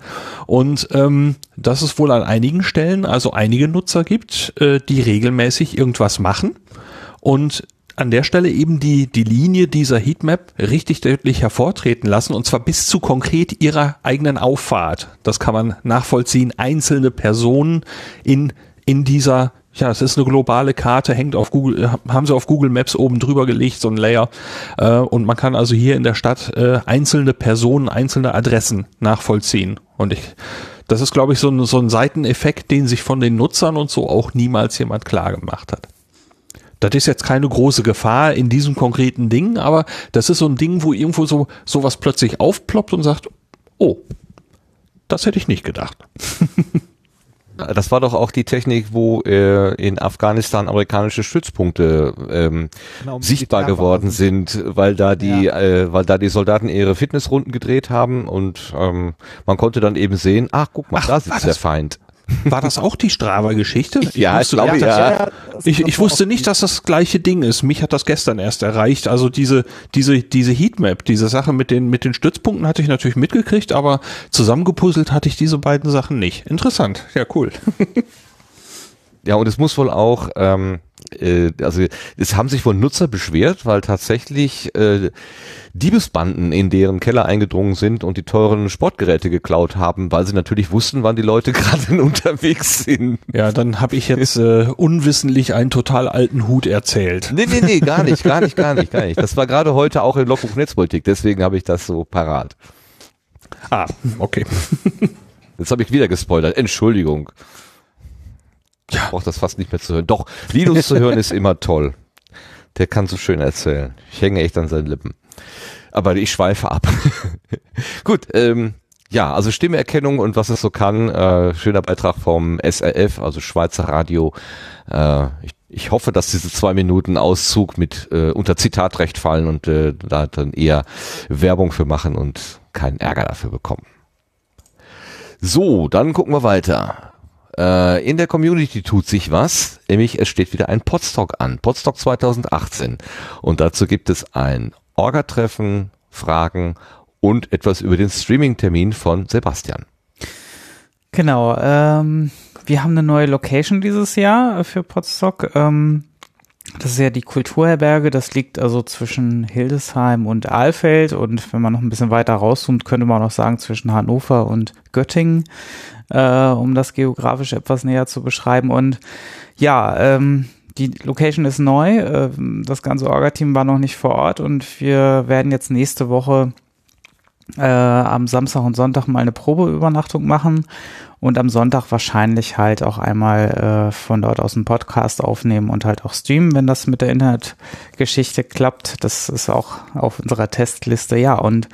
Und ähm, dass es wohl an einigen Stellen also einige Nutzer gibt, äh, die regelmäßig irgendwas machen und an der Stelle eben die, die Linie dieser Heatmap richtig deutlich hervortreten lassen und zwar bis zu konkret ihrer eigenen Auffahrt. Das kann man nachvollziehen. Einzelne Personen in, in dieser ja, es ist eine globale Karte, hängt auf Google, äh, haben sie auf Google Maps oben drüber gelegt, so ein Layer. Äh, und man kann also hier in der Stadt äh, einzelne Personen, einzelne Adressen nachvollziehen. Und ich, das ist, glaube ich, so ein, so ein Seiteneffekt, den sich von den Nutzern und so auch niemals jemand klar gemacht hat. Das ist jetzt keine große Gefahr in diesem konkreten Ding, aber das ist so ein Ding, wo irgendwo so sowas plötzlich aufploppt und sagt, oh, das hätte ich nicht gedacht. Das war doch auch die Technik, wo äh, in Afghanistan amerikanische Stützpunkte ähm, genau, sichtbar geworden sind, weil da die, ja. äh, weil da die Soldaten ihre Fitnessrunden gedreht haben und ähm, man konnte dann eben sehen, ach guck mal, ach, da sitzt der Feind. War das auch die Strava-Geschichte? Ja, ich glaube ja. ja. Ich, ich wusste nicht, dass das gleiche Ding ist. Mich hat das gestern erst erreicht. Also diese, diese, diese Heatmap, diese Sache mit den, mit den Stützpunkten hatte ich natürlich mitgekriegt, aber zusammengepuzzelt hatte ich diese beiden Sachen nicht. Interessant. Ja, cool. Ja, und es muss wohl auch, ähm, äh, also es haben sich wohl Nutzer beschwert, weil tatsächlich äh, Diebesbanden in deren Keller eingedrungen sind und die teuren Sportgeräte geklaut haben, weil sie natürlich wussten, wann die Leute gerade unterwegs sind. Ja, dann habe ich jetzt äh, unwissentlich einen total alten Hut erzählt. Nee, nee, nee, gar nicht, gar nicht, gar nicht, gar nicht. Das war gerade heute auch in Logbuch Netzpolitik, deswegen habe ich das so parat. Ah, okay. Jetzt habe ich wieder gespoilert. Entschuldigung. Ja. Ich brauche das fast nicht mehr zu hören. Doch, Linus zu hören ist immer toll. Der kann so schön erzählen. Ich hänge echt an seinen Lippen. Aber ich schweife ab. Gut, ähm, ja, also Stimmerkennung und was es so kann. Äh, schöner Beitrag vom SRF, also Schweizer Radio. Äh, ich, ich hoffe, dass diese zwei Minuten Auszug mit äh, unter Zitatrecht fallen und äh, da dann eher Werbung für machen und keinen Ärger dafür bekommen. So, dann gucken wir weiter. Äh, in der Community tut sich was, nämlich es steht wieder ein Podstock an, Podstock 2018. Und dazu gibt es ein Orga-Treffen, Fragen und etwas über den Streaming-Termin von Sebastian. Genau, ähm, wir haben eine neue Location dieses Jahr für Podstock. Ähm, das ist ja die Kulturherberge, das liegt also zwischen Hildesheim und Ahlfeld und wenn man noch ein bisschen weiter rauszoomt, könnte man auch sagen zwischen Hannover und Göttingen äh, um das geografisch etwas näher zu beschreiben. Und ja, ähm, die Location ist neu, äh, das ganze Orga-Team war noch nicht vor Ort und wir werden jetzt nächste Woche äh, am Samstag und Sonntag mal eine Probeübernachtung machen und am Sonntag wahrscheinlich halt auch einmal äh, von dort aus einen Podcast aufnehmen und halt auch streamen, wenn das mit der Internetgeschichte klappt. Das ist auch auf unserer Testliste. Ja, und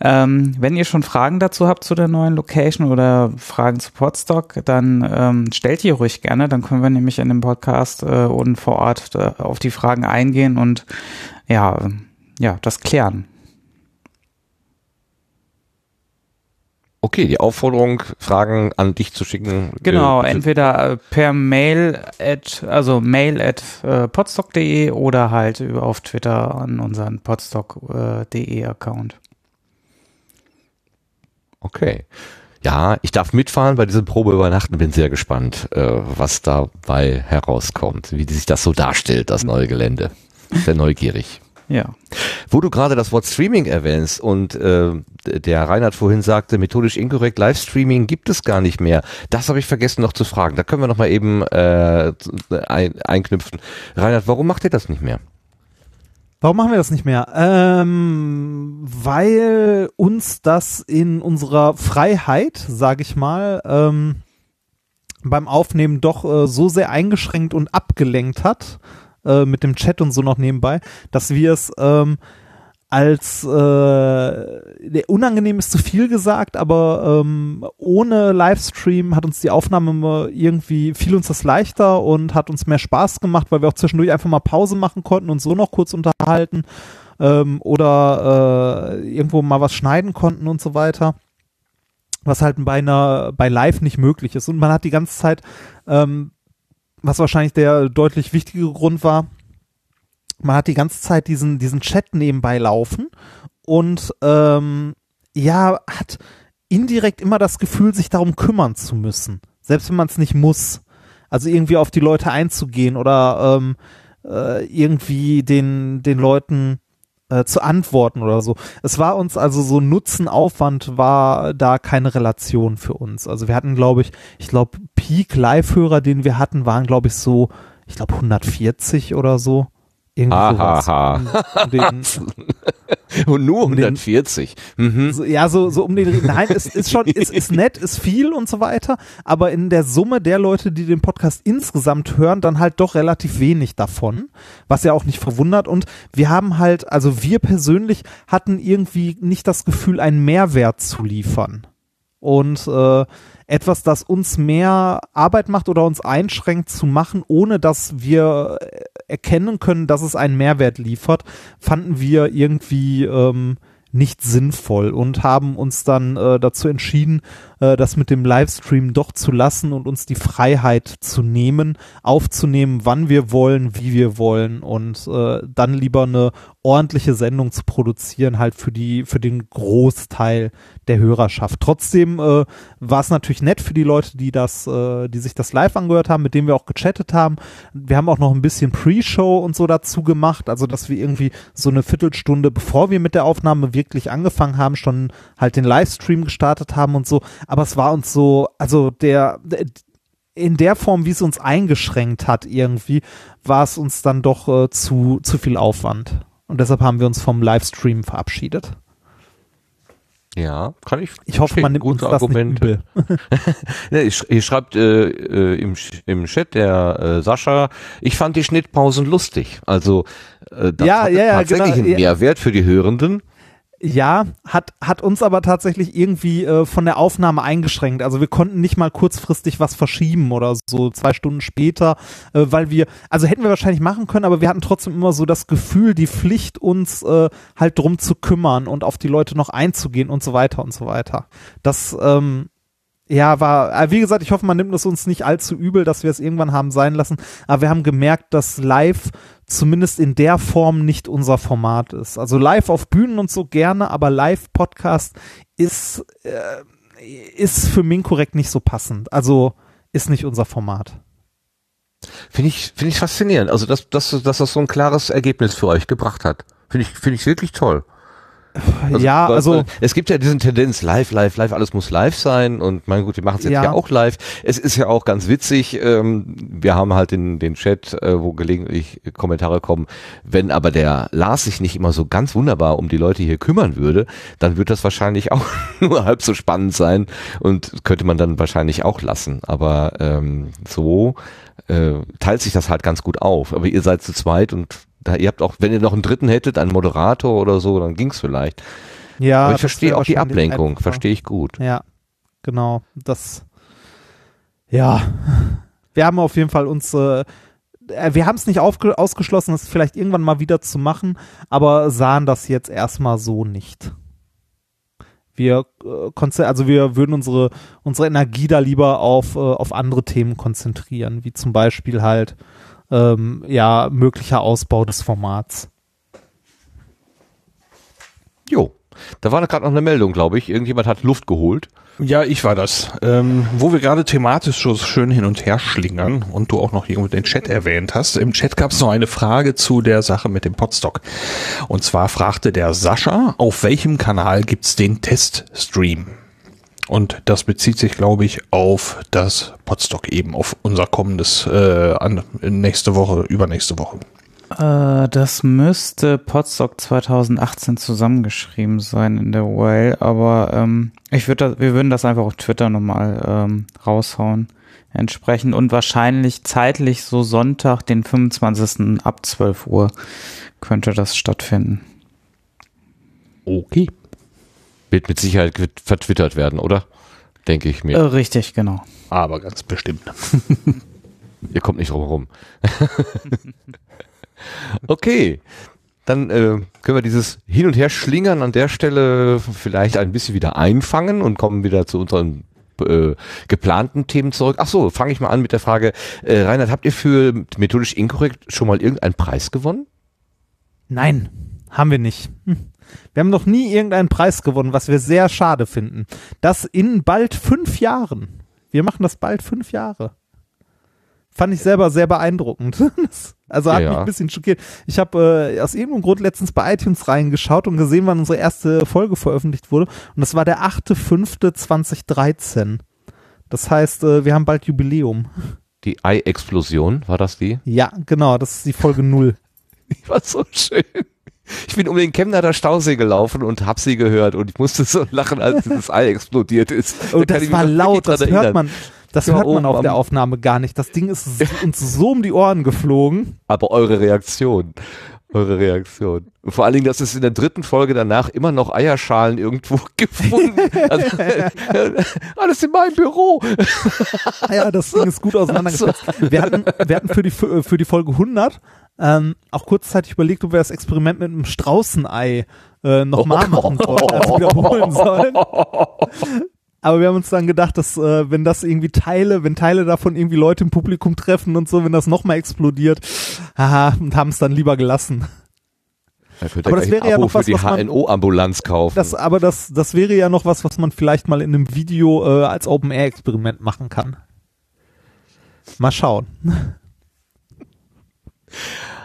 ähm, wenn ihr schon Fragen dazu habt zu der neuen Location oder Fragen zu Podstock, dann ähm, stellt die ruhig gerne. Dann können wir nämlich in dem Podcast äh, und vor Ort äh, auf die Fragen eingehen und ja, ja, das klären. Okay, die Aufforderung, Fragen an dich zu schicken. Genau, äh, entweder äh, per Mail at, also mail at äh, podstock.de oder halt auf Twitter an unseren podstock.de äh, Account. Okay. Ja, ich darf mitfahren bei dieser Probe übernachten, bin sehr gespannt, äh, was dabei herauskommt, wie sich das so darstellt, das neue Gelände. Sehr neugierig. Ja. Wo du gerade das Wort Streaming erwähnst und äh, der Reinhard vorhin sagte, methodisch inkorrekt, Livestreaming gibt es gar nicht mehr. Das habe ich vergessen noch zu fragen. Da können wir noch mal eben äh, ein, einknüpfen. Reinhard, warum macht ihr das nicht mehr? Warum machen wir das nicht mehr? Ähm, weil uns das in unserer Freiheit, sage ich mal, ähm, beim Aufnehmen doch äh, so sehr eingeschränkt und abgelenkt hat, äh, mit dem Chat und so noch nebenbei, dass wir es ähm, als äh, unangenehm ist zu viel gesagt, aber ähm, ohne Livestream hat uns die Aufnahme irgendwie fiel uns das leichter und hat uns mehr Spaß gemacht, weil wir auch zwischendurch einfach mal Pause machen konnten und so noch kurz unterhalten. ähm, oder äh, irgendwo mal was schneiden konnten und so weiter. Was halt bei einer, bei Live nicht möglich ist. Und man hat die ganze Zeit, ähm, was wahrscheinlich der deutlich wichtige Grund war, man hat die ganze Zeit diesen, diesen Chat nebenbei laufen und ähm, ja, hat indirekt immer das Gefühl, sich darum kümmern zu müssen. Selbst wenn man es nicht muss. Also irgendwie auf die Leute einzugehen oder ähm, äh, irgendwie den, den Leuten äh, zu antworten oder so. Es war uns also so Nutzen-Aufwand war da keine Relation für uns. Also wir hatten, glaube ich, ich glaube, Peak-Live-Hörer, den wir hatten, waren, glaube ich, so, ich glaube, 140 oder so. Irgendwie sowas. Und nur um den- 140. Mhm. so, ja, so, so um den, nein, es ist schon, ist, ist nett, ist viel und so weiter, aber in der Summe der Leute, die den Podcast insgesamt hören, dann halt doch relativ wenig davon, was ja auch nicht verwundert und wir haben halt, also wir persönlich hatten irgendwie nicht das Gefühl, einen Mehrwert zu liefern und äh, etwas, das uns mehr Arbeit macht oder uns einschränkt zu machen, ohne dass wir erkennen können, dass es einen Mehrwert liefert, fanden wir irgendwie ähm, nicht sinnvoll und haben uns dann äh, dazu entschieden, äh, das mit dem Livestream doch zu lassen und uns die Freiheit zu nehmen, aufzunehmen, wann wir wollen, wie wir wollen und äh, dann lieber eine ordentliche Sendung zu produzieren, halt für die, für den Großteil der Hörerschaft. Trotzdem äh, war es natürlich nett für die Leute, die das, äh, die sich das live angehört haben, mit denen wir auch gechattet haben. Wir haben auch noch ein bisschen Pre-Show und so dazu gemacht, also dass wir irgendwie so eine Viertelstunde, bevor wir mit der Aufnahme wirklich angefangen haben, schon halt den Livestream gestartet haben und so. Aber es war uns so, also der, in der Form, wie es uns eingeschränkt hat irgendwie, war es uns dann doch äh, zu, zu viel Aufwand. Und deshalb haben wir uns vom Livestream verabschiedet. Ja, kann ich. Ich hoffe, man nimmt uns das Argumente. nicht übel. hier schreibt äh, äh, im, im Chat der äh, Sascha, ich fand die Schnittpausen lustig. Also äh, das ja, ja, tatsächlich genau, einen ja. Mehrwert für die Hörenden. Ja, hat, hat uns aber tatsächlich irgendwie äh, von der Aufnahme eingeschränkt. Also wir konnten nicht mal kurzfristig was verschieben oder so zwei Stunden später, äh, weil wir, also hätten wir wahrscheinlich machen können, aber wir hatten trotzdem immer so das Gefühl, die Pflicht, uns äh, halt drum zu kümmern und auf die Leute noch einzugehen und so weiter und so weiter. Das, ähm, ja, war, äh, wie gesagt, ich hoffe, man nimmt es uns nicht allzu übel, dass wir es irgendwann haben sein lassen. Aber wir haben gemerkt, dass live zumindest in der Form nicht unser Format ist. Also live auf Bühnen und so gerne, aber Live-Podcast ist, äh, ist für Minkorrekt nicht so passend. Also ist nicht unser Format. Finde ich, finde ich faszinierend. Also, dass, dass, dass das so ein klares Ergebnis für euch gebracht hat. Finde ich, finde ich wirklich toll. Ja, weil- also Es gibt ja diesen Tendenz, live, live, live, alles muss live sein und mein gut, wir machen es jetzt ja. Ja. auch live. Es ist ja auch ganz witzig, ähm, wir haben halt den, den Chat, äh, wo gelegentlich Kommentare kommen, wenn aber der Lars sich nicht immer so ganz wunderbar um die Leute hier kümmern würde, dann wird das wahrscheinlich auch nur halb so spannend sein und könnte man dann wahrscheinlich auch lassen. Aber ähm, so äh, teilt sich das halt ganz gut auf. Aber ihr seid zu zweit und da, ihr habt auch, wenn ihr noch einen dritten hättet, einen Moderator oder so, dann ging's vielleicht. Ja, Aber ich verstehe auch die Ablenkung, verstehe ich gut. Ja, genau. Das, ja, wir haben auf jeden Fall uns, äh, äh, wir haben es nicht ausgeschlossen, es vielleicht irgendwann mal wieder zu machen, aber sahen das jetzt erstmal so nicht. Wir äh, also wir würden unsere unsere Energie da lieber auf äh, auf andere Themen konzentrieren, wie zum Beispiel halt ähm, ja möglicher Ausbau des Formats. Jo, da war gerade noch eine Meldung, glaube ich. Irgendjemand hat Luft geholt. Ja, ich war das. Ähm, wo wir gerade thematisch so schön hin und her schlingern und du auch noch irgendwo den Chat erwähnt hast. Im Chat gab es noch eine Frage zu der Sache mit dem Podstock. Und zwar fragte der Sascha, auf welchem Kanal gibt's den Teststream? Und das bezieht sich, glaube ich, auf das Podstock eben, auf unser kommendes äh, an, nächste Woche, übernächste Woche. Äh, das müsste Podstock 2018 zusammengeschrieben sein in der URL, aber ähm, ich würde, wir würden das einfach auf Twitter nochmal ähm, raushauen entsprechend und wahrscheinlich zeitlich so Sonntag, den 25. ab 12 Uhr könnte das stattfinden. Okay. Wird mit Sicherheit vertwittert werden, oder? Denke ich Äh, mir. richtig, genau. Aber ganz bestimmt. Ihr kommt nicht drum rum. okay. dann äh, können wir dieses Hin- und Her-Schlingern an der Stelle vielleicht ein bisschen wieder einfangen und kommen wieder zu unseren äh, geplanten Themen zurück. Ach so, fange ich mal an mit der Frage, äh, Reinhard, habt ihr für methodisch inkorrekt schon mal irgendeinen Preis gewonnen? Nein, haben wir nicht. Hm. Wir haben noch nie irgendeinen Preis gewonnen, was wir sehr schade finden. Das in bald fünf Jahren. Wir machen das bald fünf Jahre. Fand ich selber sehr beeindruckend. also hat Ja, mich ein bisschen schockiert. Ich habe äh, aus irgendeinem Grund letztens bei iTunes reingeschaut und gesehen, wann unsere erste Folge veröffentlicht wurde. Und das war der 8.5.2013. Das heißt, äh, wir haben bald Jubiläum. Die Ei-Explosion, war das die? Ja, genau, das ist die Folge null. Die war so schön. Ich bin um den Chemnader Stausee gelaufen und hab sie gehört und ich musste so lachen, als dieses Ei explodiert ist. Und kann das war laut, das hört erinnern. man, das hört man auf der Aufnahme gar nicht. Das Ding ist uns so um die Ohren geflogen. Aber eure Reaktion, eure Reaktion. Und vor allen Dingen, dass es in der dritten Folge danach immer noch Eierschalen irgendwo gefunden. Also, alles in meinem Büro. Ja, das Ding ist gut auseinandergesetzt. Wir hatten, wir hatten für die, für die Folge 100 ähm, auch kurzzeitig überlegt, ob wir das Experiment mit einem Straußenei äh, nochmal machen wollen, also wiederholen sollen. Aber wir haben uns dann gedacht, dass äh, wenn das irgendwie Teile, wenn Teile davon irgendwie Leute im Publikum treffen und so, wenn das nochmal explodiert, haha, und haben es dann lieber gelassen. Da Aber das wäre ja noch was, was man- HNO-Ambulanz kaufen. Das, aber das, das wäre ja noch was, was man vielleicht mal in einem Video äh, als Open-Air-Experiment machen kann. Mal schauen.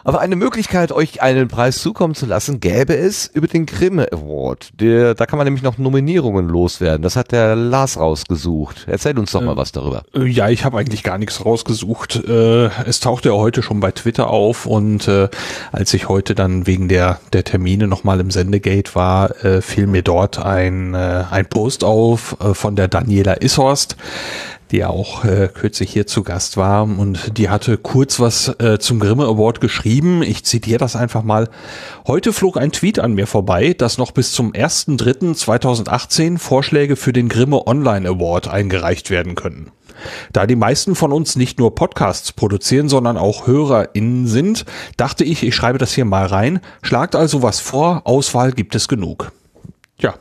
Aber eine Möglichkeit, euch einen Preis zukommen zu lassen, gäbe es über den Grimme Award. Der, da kann man nämlich noch Nominierungen loswerden. Das hat der Lars rausgesucht. Erzähl uns doch mal was darüber. Äh, Ja, ich habe eigentlich gar nichts rausgesucht. Äh, es tauchte ja heute schon bei Twitter auf und äh, als ich heute dann wegen der, der Termine nochmal im Sendegate war, äh, fiel mir dort ein, äh, ein Post auf äh, von der Daniela Ishorst, die auch äh, kürzlich hier zu Gast war und die hatte kurz was äh, zum Grimme Award geschrieben. Ich zitiere das einfach mal. Heute flog ein Tweet an mir vorbei, dass noch bis zum 1.3.2018 Vorschläge für den Grimme Online Award eingereicht werden können. Da die meisten von uns nicht nur Podcasts produzieren, sondern auch HörerInnen sind, dachte ich, ich schreibe das hier mal rein. Schlagt also was vor, Auswahl gibt es genug. Ja,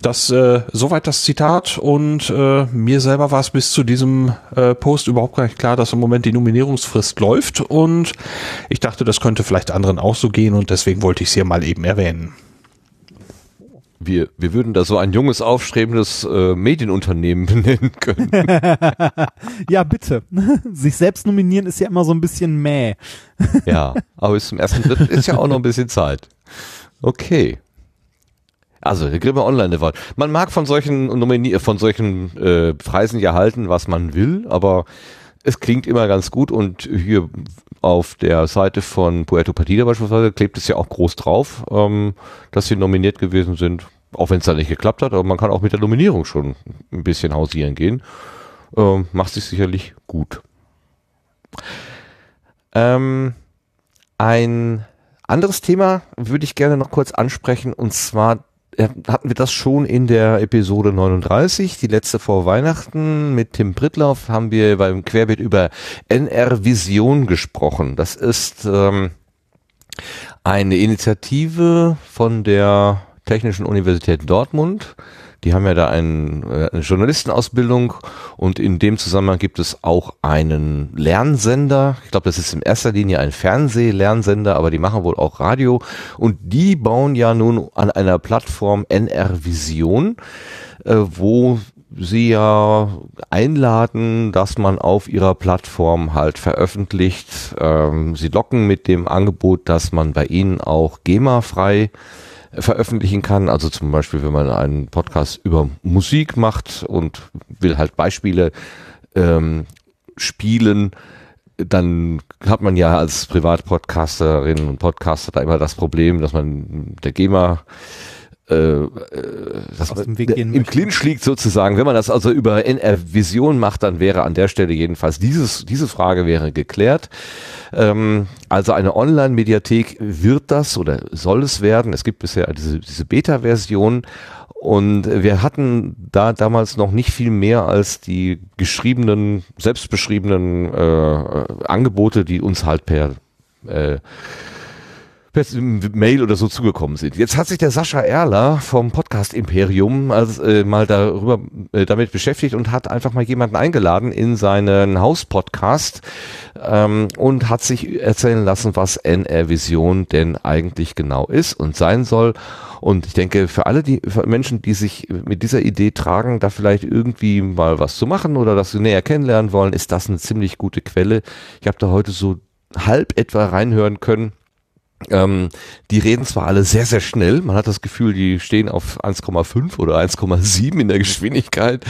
das äh, soweit das Zitat und äh, mir selber war es bis zu diesem äh, Post überhaupt gar nicht klar, dass im Moment die Nominierungsfrist läuft und ich dachte, das könnte vielleicht anderen auch so gehen und deswegen wollte ich es hier mal eben erwähnen. Wir, wir würden da so ein junges, aufstrebendes äh, Medienunternehmen benennen können. ja, bitte. Sich selbst nominieren ist ja immer so ein bisschen mäh. ja, aber bis zum ersten Dritten ist ja auch noch ein bisschen Zeit. Okay. Also, der Grimme Online Award. Man mag von solchen Nomini von solchen äh, Preisen ja halten, was man will, aber es klingt immer ganz gut und hier auf der Seite von Puerto Partida beispielsweise klebt es ja auch groß drauf, ähm, dass sie nominiert gewesen sind, auch wenn es da nicht geklappt hat, aber man kann auch mit der Nominierung schon ein bisschen hausieren gehen. Ähm, macht sich sicherlich gut. Ähm, ein anderes Thema würde ich gerne noch kurz ansprechen und zwar hatten wir das schon in der Episode 39, die letzte vor Weihnachten. Mit Tim Prittlauf haben wir beim Querbeet über NR Vision gesprochen. Das ist ähm, eine Initiative von der Technischen Universität Dortmund. Die haben ja da einen, äh, eine Journalistenausbildung und in dem Zusammenhang gibt es auch einen Lernsender. Ich glaube, das ist in erster Linie ein Fernseh-Lernsender, aber die machen wohl auch Radio. Und die bauen ja nun an einer Plattform NR Vision, äh, wo sie ja einladen, dass man auf ihrer Plattform halt veröffentlicht. Ähm, sie locken mit dem Angebot, dass man bei ihnen auch GEMA-frei veröffentlichen kann. Also zum Beispiel, wenn man einen Podcast über Musik macht und will halt Beispiele ähm, spielen, dann hat man ja als Privatpodcasterin und Podcaster da immer das Problem, dass man der GEMA äh, äh, Weg gehen im. Clinch liegt sozusagen. Wenn man das also über NR Vision macht, dann wäre an der Stelle jedenfalls dieses, diese Frage wäre geklärt. Ähm, also eine Online-Mediathek wird das oder soll es werden. Es gibt bisher diese, diese Beta-Version und wir hatten da damals noch nicht viel mehr als die geschriebenen, selbstbeschriebenen äh, Angebote, die uns halt per äh, per Mail oder so zugekommen sind. Jetzt hat sich der Sascha Erler vom Podcast Imperium also, äh, mal darüber äh, damit beschäftigt und hat einfach mal jemanden eingeladen in seinen Hauspodcast ähm, und hat sich erzählen lassen, was NR Vision denn eigentlich genau ist und sein soll. Und ich denke, für alle die für Menschen, die sich mit dieser Idee tragen, da vielleicht irgendwie mal was zu machen oder das näher kennenlernen wollen, ist das eine ziemlich gute Quelle. Ich habe da heute so halb etwa reinhören können. Ähm, die reden zwar alle sehr, sehr schnell, man hat das Gefühl, die stehen auf 1,5 oder 1,7 in der Geschwindigkeit,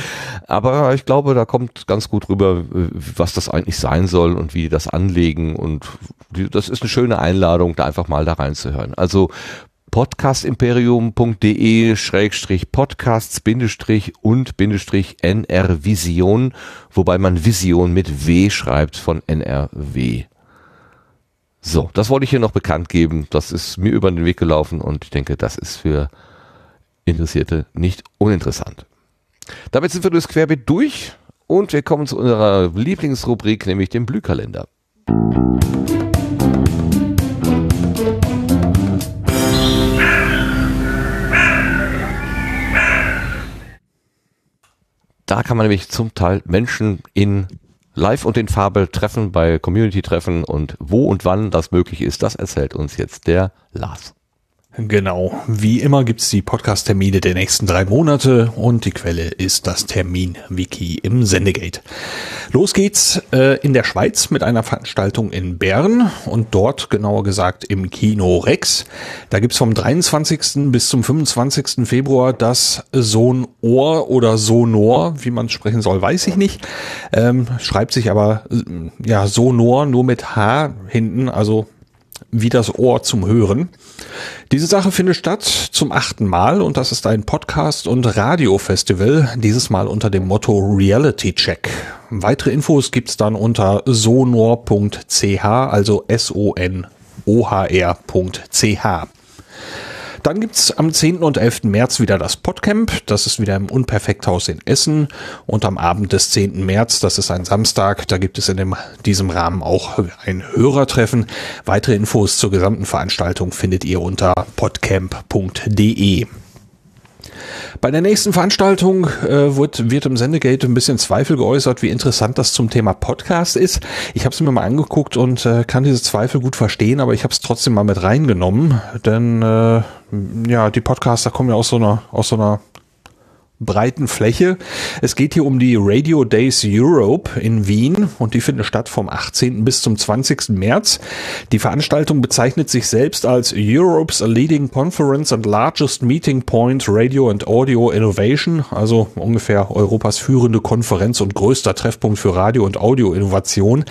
aber ich glaube, da kommt ganz gut rüber, was das eigentlich sein soll und wie die das anlegen und das ist eine schöne Einladung, da einfach mal da reinzuhören. Also podcastimperium.de Schrägstrich Podcasts Bindestrich und Bindestrich NR Vision, wobei man Vision mit W schreibt von NRW. So, das wollte ich hier noch bekannt geben. Das ist mir über den Weg gelaufen und ich denke, das ist für Interessierte nicht uninteressant. Damit sind wir durchs Querbeet durch und wir kommen zu unserer Lieblingsrubrik, nämlich dem Blühkalender. Da kann man nämlich zum Teil Menschen in live und in Farbe treffen bei Community-Treffen und wo und wann das möglich ist, das erzählt uns jetzt der Lars. Genau. Wie immer gibt's die Podcast-Termine der nächsten drei Monate und die Quelle ist das Termin-Wiki im Sendegate. Los geht's äh, in der Schweiz mit einer Veranstaltung in Bern und dort genauer gesagt im Kino Rex. Da gibt's vom 23. bis zum 25. Februar das Sohn-Ohr oder Sonor, wie man sprechen soll, weiß ich nicht. Ähm, schreibt sich aber äh, ja Sonor nur mit H hinten, also wie das Ohr zum Hören. Diese Sache findet statt zum achten Mal und das ist ein Podcast- und Radiofestival, dieses Mal unter dem Motto Reality Check. Weitere Infos gibt's dann unter sonor.ch, also S-O-N-O-H-R.ch. Dann gibt's am 10. und 11. März wieder das Podcamp. Das ist wieder im Unperfekthaus in Essen. Und am Abend des 10. März, das ist ein Samstag, da gibt es in dem, diesem Rahmen auch ein Hörertreffen. Weitere Infos zur gesamten Veranstaltung findet ihr unter podcamp.de. Bei der nächsten Veranstaltung äh, wird, wird im Sendegate ein bisschen Zweifel geäußert, wie interessant das zum Thema Podcast ist. Ich habe es mir mal angeguckt und äh, kann diese Zweifel gut verstehen, aber ich habe es trotzdem mal mit reingenommen, denn äh, ja, die Podcaster kommen ja aus so einer aus so einer breiten Fläche. Es geht hier um die Radio Days Europe in Wien und die finden statt vom 18. bis zum 20. März. Die Veranstaltung bezeichnet sich selbst als Europe's Leading Conference and Largest Meeting Point Radio and Audio Innovation, also ungefähr Europas führende Konferenz und größter Treffpunkt für Radio- und Audio-Innovation.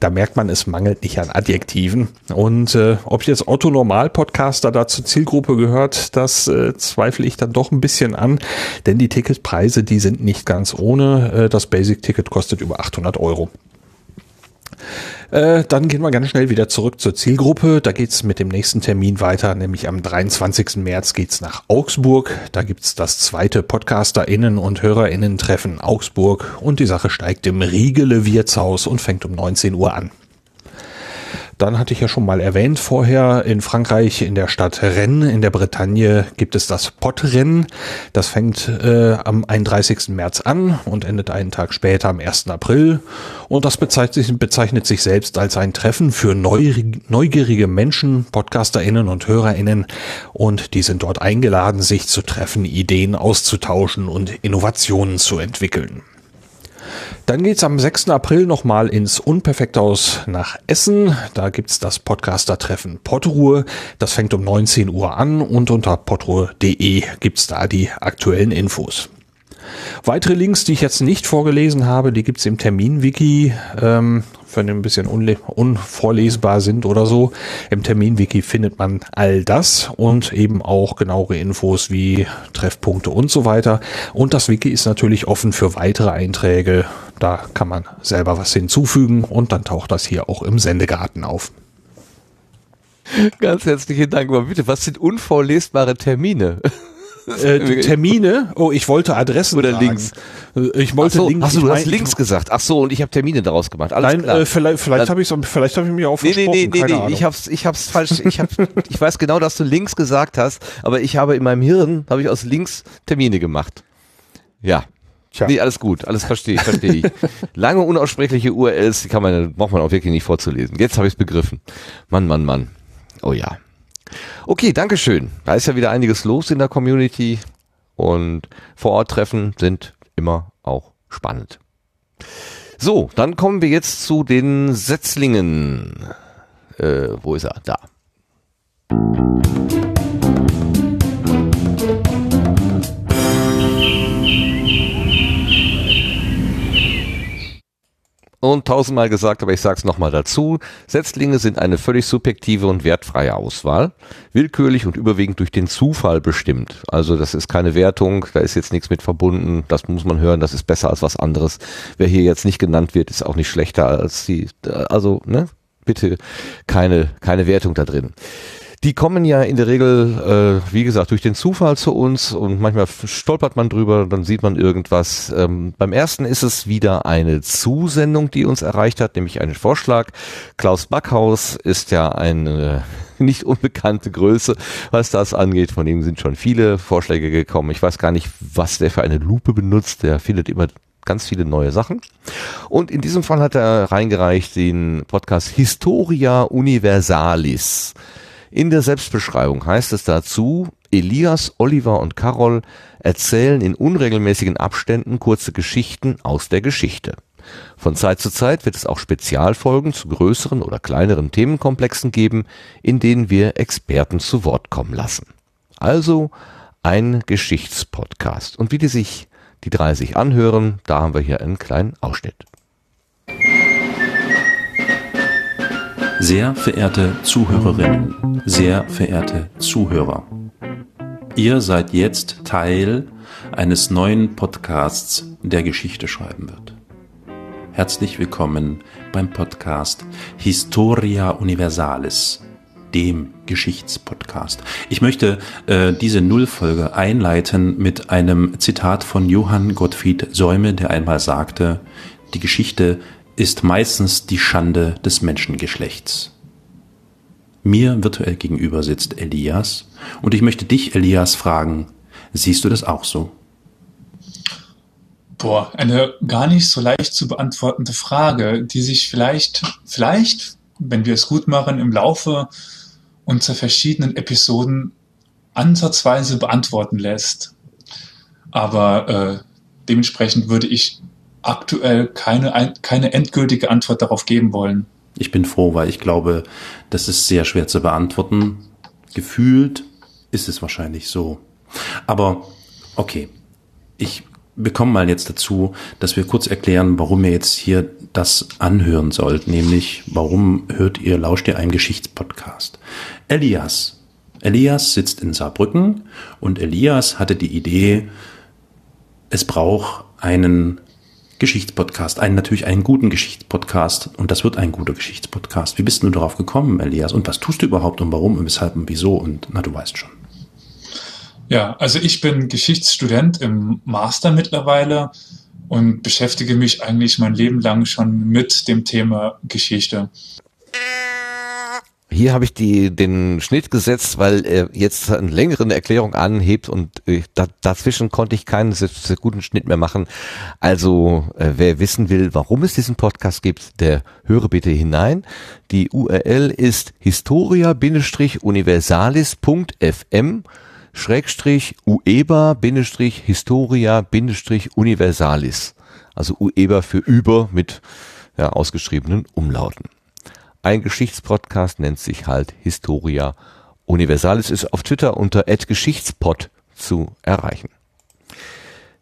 Da merkt man, es mangelt nicht an Adjektiven. Und äh, ob jetzt Otto Normal Podcaster da zur Zielgruppe gehört, das äh, zweifle ich dann doch ein bisschen an, denn die die Ticketpreise, die sind nicht ganz ohne. Äh, das Basic-Ticket kostet über 800 Euro. Äh, dann gehen wir ganz schnell wieder zurück zur Zielgruppe. Da geht's mit dem nächsten Termin weiter, nämlich am 23. März geht's nach Augsburg. Da gibt's das zweite PodcasterInnen und HörerInnen-Treffen Augsburg und die Sache steigt im Riegele Wirtshaus und fängt um 19 Uhr an. Dann hatte ich ja schon mal erwähnt vorher, in Frankreich in der Stadt Rennes in der Bretagne gibt es das Pottrennen. Das fängt äh, am 31. März an und endet einen Tag später am 1. April. Und das bezeichnet bezeichnet sich selbst als ein Treffen für neugierige Menschen, PodcasterInnen und HörerInnen. Und die sind dort eingeladen, sich zu treffen, Ideen auszutauschen und Innovationen zu entwickeln. Dann geht's am 6. April nochmal ins Unperfekthaus nach Essen. Da gibt's das Podcaster-Treffen Pottruhe. Das fängt um 19 Uhr an und unter pottruhe.de gibt's da die aktuellen Infos. Weitere Links, die ich jetzt nicht vorgelesen habe, die gibt's im Termin-Wiki, ähm, wenn die ein bisschen unvorlesbar sind oder so. Im Termin-Wiki findet man all das und eben auch genauere Infos wie Treffpunkte und so weiter. Und das Wiki ist natürlich offen für weitere Einträge. Da kann man selber was hinzufügen und dann taucht das hier auch im Sendegarten auf. Ganz herzlichen Dank. Aber bitte, was sind unvorlesbare Termine? Äh, Termine? Oh, ich wollte Adressen Oder sagen. Links. Äh, Ich wollte so, Links. Ach so, ich du mein- hast links gesagt. Ach so, und ich habe Termine daraus gemacht. Alles Nein, klar. äh, vielleicht, vielleicht habe ich vielleicht habe ich mir auch Nee, nee, versprochen. nee, nee, keine nee. Ahnung. Ich hab's, ich hab's falsch. Ich hab, ich weiß genau, dass du links gesagt hast, aber ich habe in meinem Hirn habe ich aus links Termine gemacht. Ja. Nee, alles gut, alles verstehe ich, verstehe ich. Lange unaussprechliche URLs, die kann man, braucht man auch wirklich nicht vorzulesen. Jetzt habe ich es begriffen. Mann, Mann, Mann. Oh ja. Okay, Dankeschön. Da ist ja wieder einiges los in der Community und Vor-Ort-Treffen sind immer auch spannend. So, dann kommen wir jetzt zu den Setzlingen. Äh, wo ist er? Da. Und tausendmal gesagt, aber ich sage es nochmal dazu. Setzlinge sind eine völlig subjektive und wertfreie Auswahl, willkürlich und überwiegend durch den Zufall bestimmt. Also das ist keine Wertung, da ist jetzt nichts mit verbunden, das muss man hören, das ist besser als was anderes. Wer hier jetzt nicht genannt wird, ist auch nicht schlechter als die, also, ne? Bitte keine, keine Wertung da drin. Die kommen ja in der Regel, äh, wie gesagt, durch den Zufall zu uns und manchmal stolpert man drüber, dann sieht man irgendwas. Ähm, beim ersten ist es wieder eine Zusendung, die uns erreicht hat, nämlich einen Vorschlag. Klaus Backhaus ist ja eine nicht unbekannte Größe, was das angeht. Von ihm sind schon viele Vorschläge gekommen. Ich weiß gar nicht, was der für eine Lupe benutzt. Der findet immer ganz viele neue Sachen. Und in diesem Fall hat er reingereicht den Podcast Historia Universalis. In der Selbstbeschreibung heißt es dazu, Elias, Oliver und Carol erzählen in unregelmäßigen Abständen kurze Geschichten aus der Geschichte. Von Zeit zu Zeit wird es auch Spezialfolgen zu größeren oder kleineren Themenkomplexen geben, in denen wir Experten zu Wort kommen lassen. Also ein Geschichtspodcast. Und wie die sich die drei sich anhören, da haben wir hier einen kleinen Ausschnitt. Sehr verehrte Zuhörerinnen, sehr verehrte Zuhörer, ihr seid jetzt Teil eines neuen Podcasts, der Geschichte schreiben wird. Herzlich willkommen beim Podcast Historia Universalis, dem Geschichtspodcast. Ich möchte äh, diese Nullfolge einleiten mit einem Zitat von Johann Gottfried Säume, der einmal sagte, die Geschichte ist meistens die Schande des Menschengeschlechts. Mir virtuell gegenüber sitzt Elias und ich möchte dich, Elias, fragen, siehst du das auch so? Boah, eine gar nicht so leicht zu beantwortende Frage, die sich vielleicht, vielleicht, wenn wir es gut machen, im Laufe unserer verschiedenen Episoden ansatzweise beantworten lässt. Aber äh, dementsprechend würde ich aktuell keine, ein- keine endgültige Antwort darauf geben wollen. Ich bin froh, weil ich glaube, das ist sehr schwer zu beantworten. Gefühlt ist es wahrscheinlich so. Aber okay, ich bekomme mal jetzt dazu, dass wir kurz erklären, warum ihr jetzt hier das anhören sollt, nämlich warum hört ihr, lauscht ihr einem Geschichtspodcast. Elias. Elias sitzt in Saarbrücken und Elias hatte die Idee, es braucht einen Geschichtspodcast, einen natürlich einen guten Geschichtspodcast und das wird ein guter Geschichtspodcast. Wie bist du darauf gekommen, Elias? Und was tust du überhaupt und warum und weshalb und wieso? Und na, du weißt schon. Ja, also ich bin Geschichtsstudent im Master mittlerweile und beschäftige mich eigentlich mein Leben lang schon mit dem Thema Geschichte. Hier habe ich die, den Schnitt gesetzt, weil er jetzt eine längere Erklärung anhebt und äh, da, dazwischen konnte ich keinen guten Schnitt mehr machen. Also äh, wer wissen will, warum es diesen Podcast gibt, der höre bitte hinein. Die URL ist historia-universalis.fm Schrägstrich ueba historia universalis. Also ueba für über mit ja, ausgeschriebenen Umlauten. Ein Geschichtspodcast nennt sich halt Historia Universalis, ist auf Twitter unter @geschichtspod zu erreichen.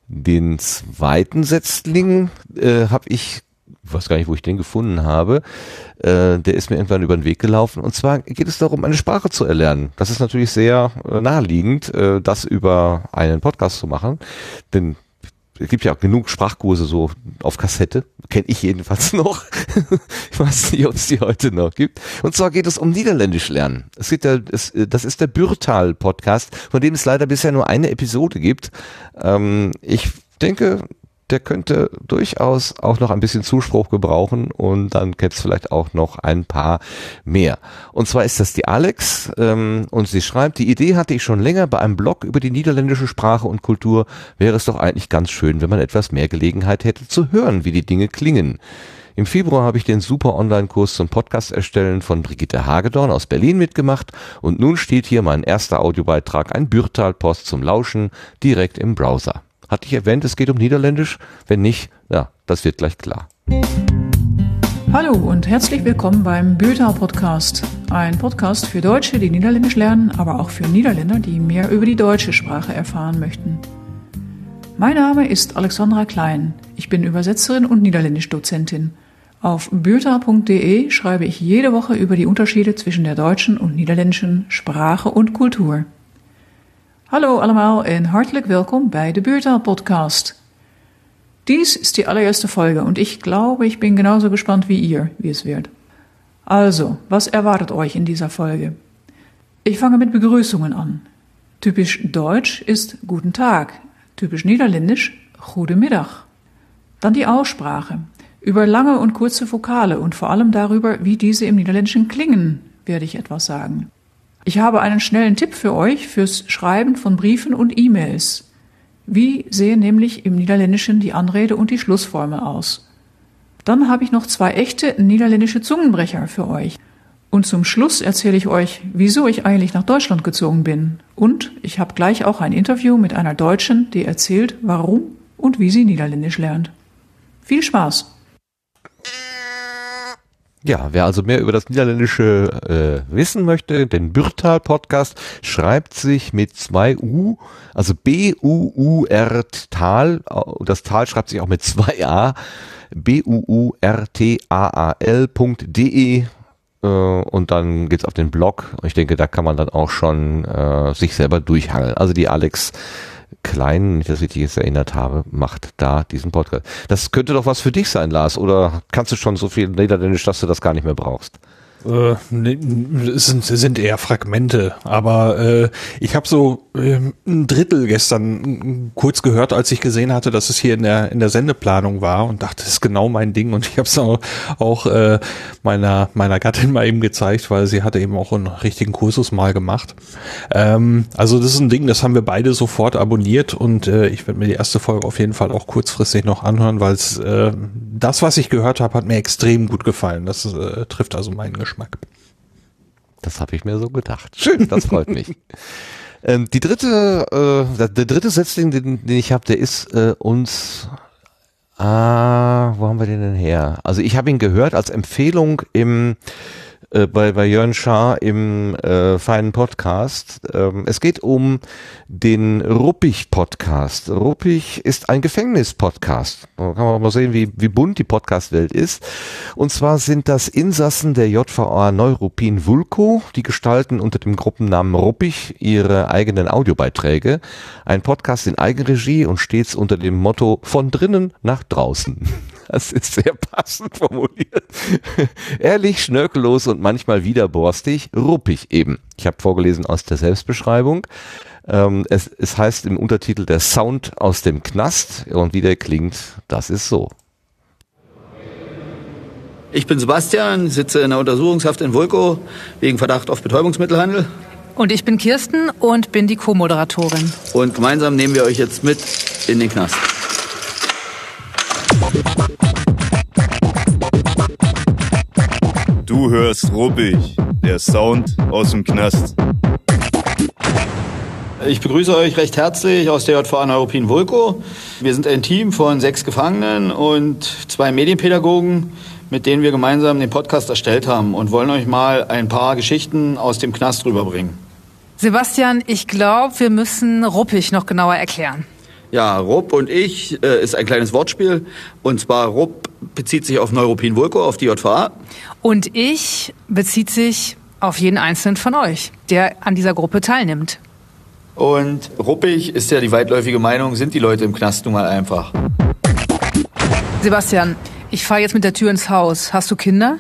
Den zweiten Setzling äh, habe ich, weiß gar nicht, wo ich den gefunden habe, äh, der ist mir irgendwann über den Weg gelaufen. Und zwar geht es darum, eine Sprache zu erlernen. Das ist natürlich sehr äh, naheliegend, äh, das über einen Podcast zu machen, denn es gibt ja auch genug Sprachkurse so auf Kassette, kenne ich jedenfalls noch. ich weiß nicht, ob es die heute noch gibt. Und zwar geht es um Niederländisch lernen. Es geht ja, es, das ist der Bürtal Podcast, von dem es leider bisher nur eine Episode gibt. Ähm, ich denke, der könnte durchaus auch noch ein bisschen Zuspruch gebrauchen und dann gäbe es vielleicht auch noch ein paar mehr. Und zwar ist das die Alex ähm, und sie schreibt, die Idee hatte ich schon länger bei einem Blog über die niederländische Sprache und Kultur. Wäre es doch eigentlich ganz schön, wenn man etwas mehr Gelegenheit hätte zu hören, wie die Dinge klingen. Im Februar habe ich den super Online-Kurs zum Podcast erstellen von Brigitte Hagedorn aus Berlin mitgemacht und nun steht hier mein erster Audiobeitrag, ein Bürtal-Post zum Lauschen, direkt im Browser. Hatte ich erwähnt, es geht um Niederländisch? Wenn nicht, ja, das wird gleich klar. Hallo und herzlich willkommen beim Bürtal Podcast. Ein Podcast für Deutsche, die Niederländisch lernen, aber auch für Niederländer, die mehr über die deutsche Sprache erfahren möchten. Mein Name ist Alexandra Klein. Ich bin Übersetzerin und Niederländisch-Dozentin. Auf bürtal.de schreibe ich jede Woche über die Unterschiede zwischen der deutschen und niederländischen Sprache und Kultur. Hallo allemaal en hartelijk welkom bij de Buurtaal Podcast. Dies ist die allererste Folge und ich glaube, ich bin genauso gespannt wie ihr, wie es wird. Also, was erwartet euch in dieser Folge? Ich fange mit Begrüßungen an. Typisch deutsch ist Guten Tag, typisch niederländisch Gute Mittag. Dann die Aussprache. Über lange und kurze Vokale und vor allem darüber, wie diese im Niederländischen klingen, werde ich etwas sagen. Ich habe einen schnellen Tipp für euch fürs Schreiben von Briefen und E-Mails. Wie sehen nämlich im Niederländischen die Anrede und die Schlussformel aus? Dann habe ich noch zwei echte niederländische Zungenbrecher für euch. Und zum Schluss erzähle ich euch, wieso ich eigentlich nach Deutschland gezogen bin. Und ich habe gleich auch ein Interview mit einer Deutschen, die erzählt, warum und wie sie Niederländisch lernt. Viel Spaß! Ja, wer also mehr über das Niederländische äh, wissen möchte, den Bürtal Podcast schreibt sich mit zwei U, also B-U-U-R Tal, das Tal schreibt sich auch mit zwei A, B-U-U-R-T-A-A-L.de äh, und dann geht's auf den Blog. Ich denke, da kann man dann auch schon äh, sich selber durchhangeln. Also die Alex Klein, wenn ich das richtig jetzt erinnert habe, macht da diesen Podcast. Das könnte doch was für dich sein, Lars, oder kannst du schon so viel Niederländisch, dass du das gar nicht mehr brauchst? Äh, sind, sind eher Fragmente, aber äh, ich habe so äh, ein Drittel gestern kurz gehört, als ich gesehen hatte, dass es hier in der in der Sendeplanung war und dachte, das ist genau mein Ding und ich habe es auch, auch äh, meiner meiner Gattin mal eben gezeigt, weil sie hatte eben auch einen richtigen Kursus mal gemacht. Ähm, also das ist ein Ding, das haben wir beide sofort abonniert und äh, ich werde mir die erste Folge auf jeden Fall auch kurzfristig noch anhören, weil äh, das, was ich gehört habe, hat mir extrem gut gefallen. Das äh, trifft also meinen Geschmack. Geschmack. Das habe ich mir so gedacht. Schön, das freut mich. ähm, die dritte, äh, der, dritte Setzling, den, den ich habe, der ist äh, uns Ah, wo haben wir den denn her? Also ich habe ihn gehört als Empfehlung im äh, bei, bei Jörn Schaar im äh, feinen Podcast. Ähm, es geht um den Ruppig-Podcast. Ruppig ist ein Gefängnis-Podcast. Da kann man mal sehen, wie, wie bunt die Podcast-Welt ist. Und zwar sind das Insassen der JVA Neuruppin Vulko, die gestalten unter dem Gruppennamen Ruppig ihre eigenen Audiobeiträge. Ein Podcast in Eigenregie und stets unter dem Motto von drinnen nach draußen. Das ist sehr passend formuliert. Ehrlich, schnörkellos und manchmal wieder borstig, ruppig eben. Ich habe vorgelesen aus der Selbstbeschreibung. Ähm, es, es heißt im Untertitel der Sound aus dem Knast und wie der klingt, das ist so. Ich bin Sebastian, sitze in der Untersuchungshaft in Vulko wegen Verdacht auf Betäubungsmittelhandel. Und ich bin Kirsten und bin die Co-Moderatorin. Und gemeinsam nehmen wir euch jetzt mit in den Knast. Du hörst ruppig, der Sound aus dem Knast. Ich begrüße euch recht herzlich aus der JVA Neuruppin Vulko. Wir sind ein Team von sechs Gefangenen und zwei Medienpädagogen, mit denen wir gemeinsam den Podcast erstellt haben und wollen euch mal ein paar Geschichten aus dem Knast rüberbringen. Sebastian, ich glaube, wir müssen ruppig noch genauer erklären. Ja, Rupp und ich äh, ist ein kleines Wortspiel. Und zwar Rupp bezieht sich auf Neuruppin Vulko, auf die JVA. Und ich bezieht sich auf jeden einzelnen von euch, der an dieser Gruppe teilnimmt. Und ruppig ist ja die weitläufige Meinung, sind die Leute im Knast nun mal einfach. Sebastian, ich fahre jetzt mit der Tür ins Haus. Hast du Kinder?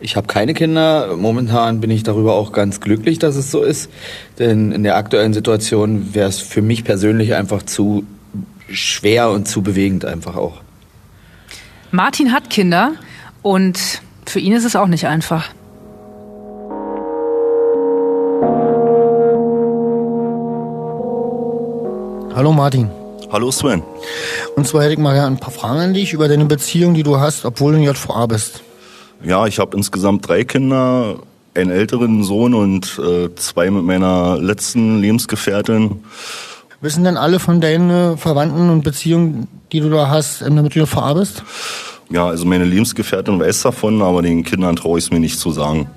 Ich habe keine Kinder. Momentan bin ich darüber auch ganz glücklich, dass es so ist. Denn in der aktuellen Situation wäre es für mich persönlich einfach zu schwer und zu bewegend einfach auch. Martin hat Kinder und für ihn ist es auch nicht einfach. Hallo Martin. Hallo Sven. Und zwar hätte ich mal ein paar Fragen an dich über deine Beziehung, die du hast, obwohl du in JVA bist. Ja, ich habe insgesamt drei Kinder, einen älteren Sohn und äh, zwei mit meiner letzten Lebensgefährtin. Wissen denn alle von deinen Verwandten und Beziehungen, die du da hast, ähm, damit du bist? Ja, also meine Lebensgefährtin weiß davon, aber den Kindern traue ich es mir nicht zu sagen.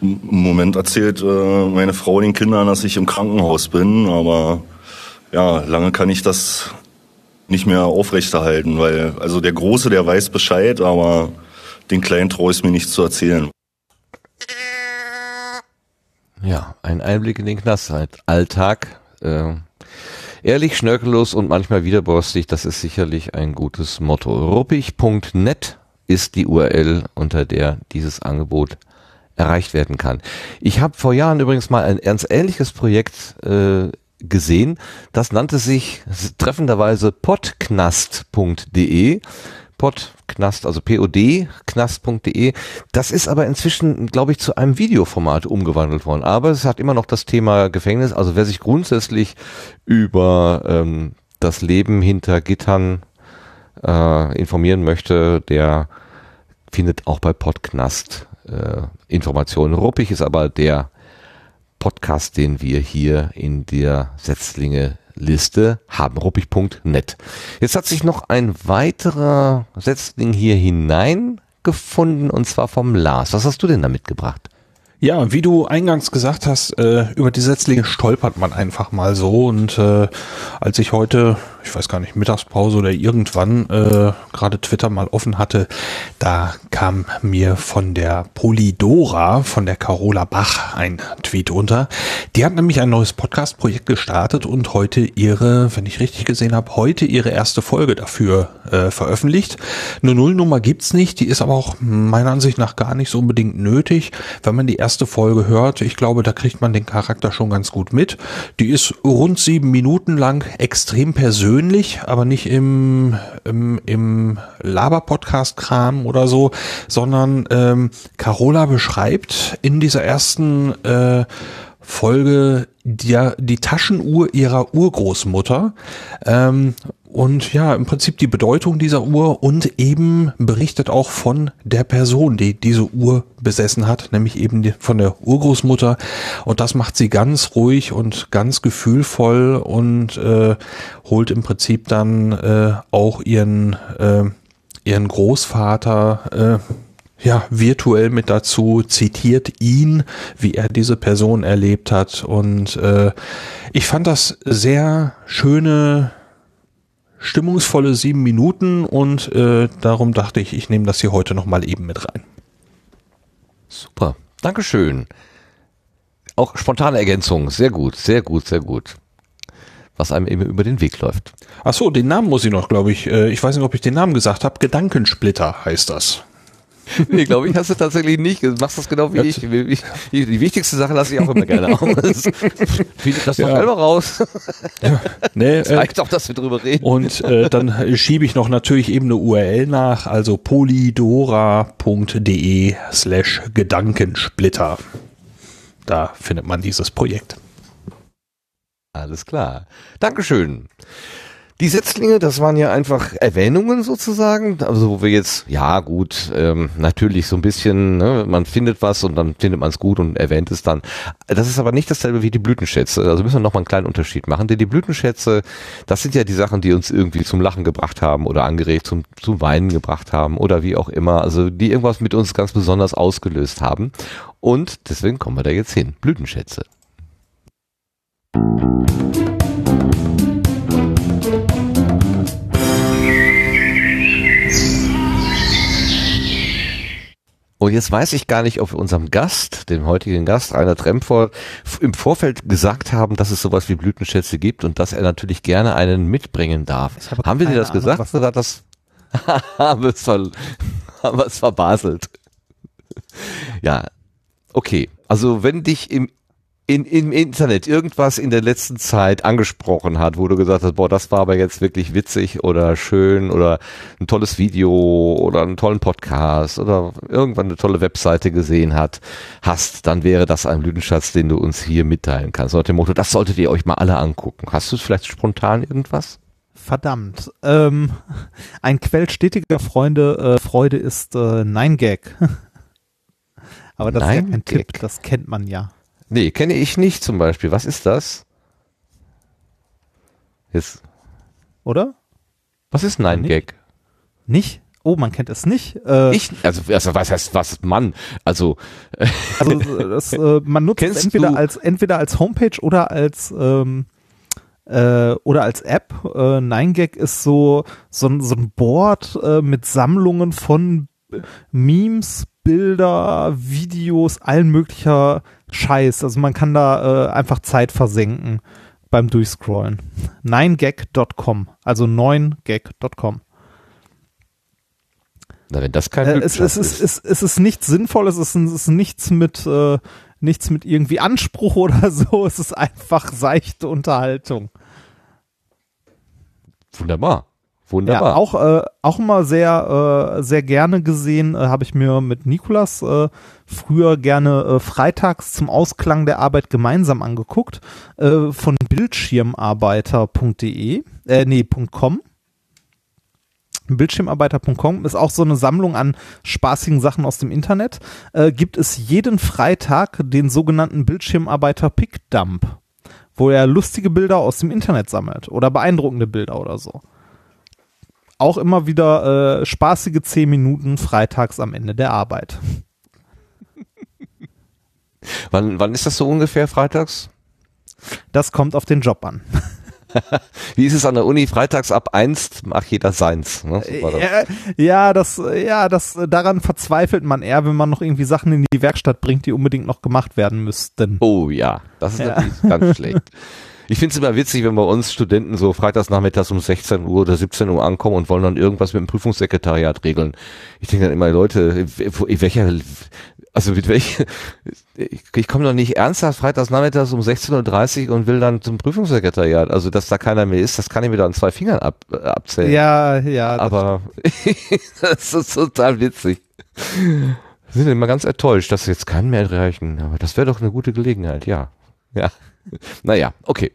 Im Moment erzählt äh, meine Frau den Kindern, dass ich im Krankenhaus bin, aber ja, lange kann ich das nicht mehr aufrechterhalten, weil also der Große, der weiß Bescheid, aber den Kleinen traue ich es mir nicht zu erzählen. Ja, ein Einblick in den Knastalltag. Äh, ehrlich, schnörkellos und manchmal widerborstig, das ist sicherlich ein gutes Motto. Ruppig.net ist die URL, unter der dieses Angebot erreicht werden kann. Ich habe vor Jahren übrigens mal ein ernst ähnliches Projekt äh, gesehen. Das nannte sich treffenderweise podknast.de. Podknast, also P-O-D, knast.de. Das ist aber inzwischen, glaube ich, zu einem Videoformat umgewandelt worden. Aber es hat immer noch das Thema Gefängnis. Also wer sich grundsätzlich über ähm, das Leben hinter Gittern äh, informieren möchte, der findet auch bei Podknast äh, Informationen. Ruppig ist aber der Podcast, den wir hier in der Setzlinge Liste haben, ruppig.net. Jetzt hat sich noch ein weiterer Setzling hier hineingefunden und zwar vom Lars. Was hast du denn da mitgebracht? Ja, wie du eingangs gesagt hast, äh, über die Setzlinge stolpert man einfach mal so. Und äh, als ich heute, ich weiß gar nicht, Mittagspause oder irgendwann äh, gerade Twitter mal offen hatte, da kam mir von der Polydora, von der Carola Bach ein Tweet unter. Die hat nämlich ein neues Podcast-Projekt gestartet und heute ihre, wenn ich richtig gesehen habe, heute ihre erste Folge dafür äh, veröffentlicht. Eine Nullnummer gibt's nicht, die ist aber auch meiner Ansicht nach gar nicht so unbedingt nötig, wenn man die erste Folge hört. Ich glaube, da kriegt man den Charakter schon ganz gut mit. Die ist rund sieben Minuten lang, extrem persönlich, aber nicht im, im, im Laber-Podcast-Kram oder so, sondern ähm, Carola beschreibt in dieser ersten äh, Folge die, die Taschenuhr ihrer Urgroßmutter. Ähm, und ja, im Prinzip die Bedeutung dieser Uhr und eben berichtet auch von der Person, die diese Uhr besessen hat, nämlich eben von der Urgroßmutter. Und das macht sie ganz ruhig und ganz gefühlvoll und äh, holt im Prinzip dann äh, auch ihren, äh, ihren Großvater äh, ja, virtuell mit dazu, zitiert ihn, wie er diese Person erlebt hat. Und äh, ich fand das sehr schöne, stimmungsvolle sieben Minuten und äh, darum dachte ich, ich nehme das hier heute nochmal eben mit rein. Super, Dankeschön. Auch spontane Ergänzung, sehr gut, sehr gut, sehr gut. Was einem eben über den Weg läuft. Ach so, den Namen muss ich noch, glaube ich. Äh, ich weiß nicht, ob ich den Namen gesagt habe. Gedankensplitter heißt das. nee, glaube ich, hast du tatsächlich nicht. Du machst das genau wie ich. Die, wichtigste Sache lasse ich auch immer gerne aus. Finde das doch ja. selber raus. Ja. Nee, Zeigt äh, doch, dass wir drüber reden. Und äh, dann schiebe ich noch natürlich eben eine URL nach, also polydora.de slash Gedankensplitter. Da findet man dieses Projekt. Alles klar. Dankeschön. Die Setzlinge, das waren ja einfach Erwähnungen sozusagen, also wo wir jetzt, ja gut, ähm, natürlich so ein bisschen, ne, man findet was und dann findet man es gut und erwähnt es dann. Das ist aber nicht dasselbe wie die Blütenschätze, also müssen wir nochmal einen kleinen Unterschied machen, denn die Blütenschätze, das sind ja die Sachen, die uns irgendwie zum Lachen gebracht haben oder angeregt zum, zum Weinen gebracht haben oder wie auch immer, also die irgendwas mit uns ganz besonders ausgelöst haben. Und deswegen kommen wir da jetzt hin, Blütenschätze. Und jetzt weiß ich gar nicht, ob wir unserem Gast, dem heutigen Gast, Rainer Tremfort, im Vorfeld gesagt haben, dass es sowas wie Blütenschätze gibt und dass er natürlich gerne einen mitbringen darf. Haben wir dir das gesagt Ahnung, was- oder hat das haben wir es ver haben wir es verbaselt? ja, okay. Also wenn dich im in, im Internet irgendwas in der letzten Zeit angesprochen hat, wo du gesagt hast, boah, das war aber jetzt wirklich witzig oder schön oder ein tolles Video oder einen tollen Podcast oder irgendwann eine tolle Webseite gesehen hat, hast, dann wäre das ein Blütenschatz, den du uns hier mitteilen kannst. Unter dem Motto, das solltet ihr euch mal alle angucken. Hast du vielleicht spontan irgendwas? Verdammt. Ähm, ein Quell stetiger Freunde, äh, Freude ist äh, Nein Gag. Aber das ist ja Nein kein. Tipp, das kennt man ja. Nee, kenne ich nicht zum Beispiel. Was ist das? Jetzt, Oder? was ist Nein Gag? Nicht? Oh, man kennt es nicht. Äh, Ich, also, also was heißt was Mann? Also, Also das, äh, man nutzt es entweder du- als entweder als Homepage oder als ähm, äh, oder als App. Äh, 9gag ist so so ein, so ein Board äh, mit Sammlungen von Memes, Bilder, Videos, allen möglicher Scheiß. Also man kann da äh, einfach Zeit versenken beim Durchscrollen. 9gag.com, also 9gag.com. na, wenn das kein Äh, es, es, ist, es, es ist nichts Sinnvolles, es ist, es ist nichts mit äh, nichts mit irgendwie Anspruch oder so, es ist einfach seichte Unterhaltung. Wunderbar. Ja, Wunderbar. auch äh, auch immer sehr äh, sehr gerne gesehen, äh, habe ich mir mit Nikolas äh, früher gerne äh, freitags zum Ausklang der Arbeit gemeinsam angeguckt äh, von Bildschirmarbeiter.de äh, nee .com Bildschirmarbeiter.com ist auch so eine Sammlung an spaßigen Sachen aus dem Internet. Äh, gibt es jeden Freitag den sogenannten Bildschirmarbeiter Pick Dump, wo er lustige Bilder aus dem Internet sammelt oder beeindruckende Bilder oder so. Auch immer wieder äh, spaßige 10 Minuten freitags am Ende der Arbeit. wann, wann ist das so ungefähr freitags? Das kommt auf den Job an. Wie ist es an der Uni? Freitags ab eins macht jeder seins. Ne? So war das. Ja, ja, das, ja, das, daran verzweifelt man eher, wenn man noch irgendwie Sachen in die Werkstatt bringt, die unbedingt noch gemacht werden müssten. Oh ja, das ist Ja. natürlich ganz schlecht. Ich finde es immer witzig, wenn bei uns Studenten so freitags nachmittags um 16 Uhr oder 17 Uhr ankommen und wollen dann irgendwas mit dem Prüfungssekretariat regeln. Ich denke dann immer, Leute, welcher, also mit welcher, ich, komme doch nicht ernsthaft freitags nachmittags um 16.30 Uhr und will dann zum Prüfungssekretariat. Also, dass da keiner mehr ist, das kann ich mir da an zwei Fingern ab, äh, abzählen. Ja, ja. das Aber das ist total witzig. Wir sind immer ganz enttäuscht, dass jetzt keinen mehr erreichen. Aber das wäre doch eine gute Gelegenheit, ja. Ja. Naja, okay.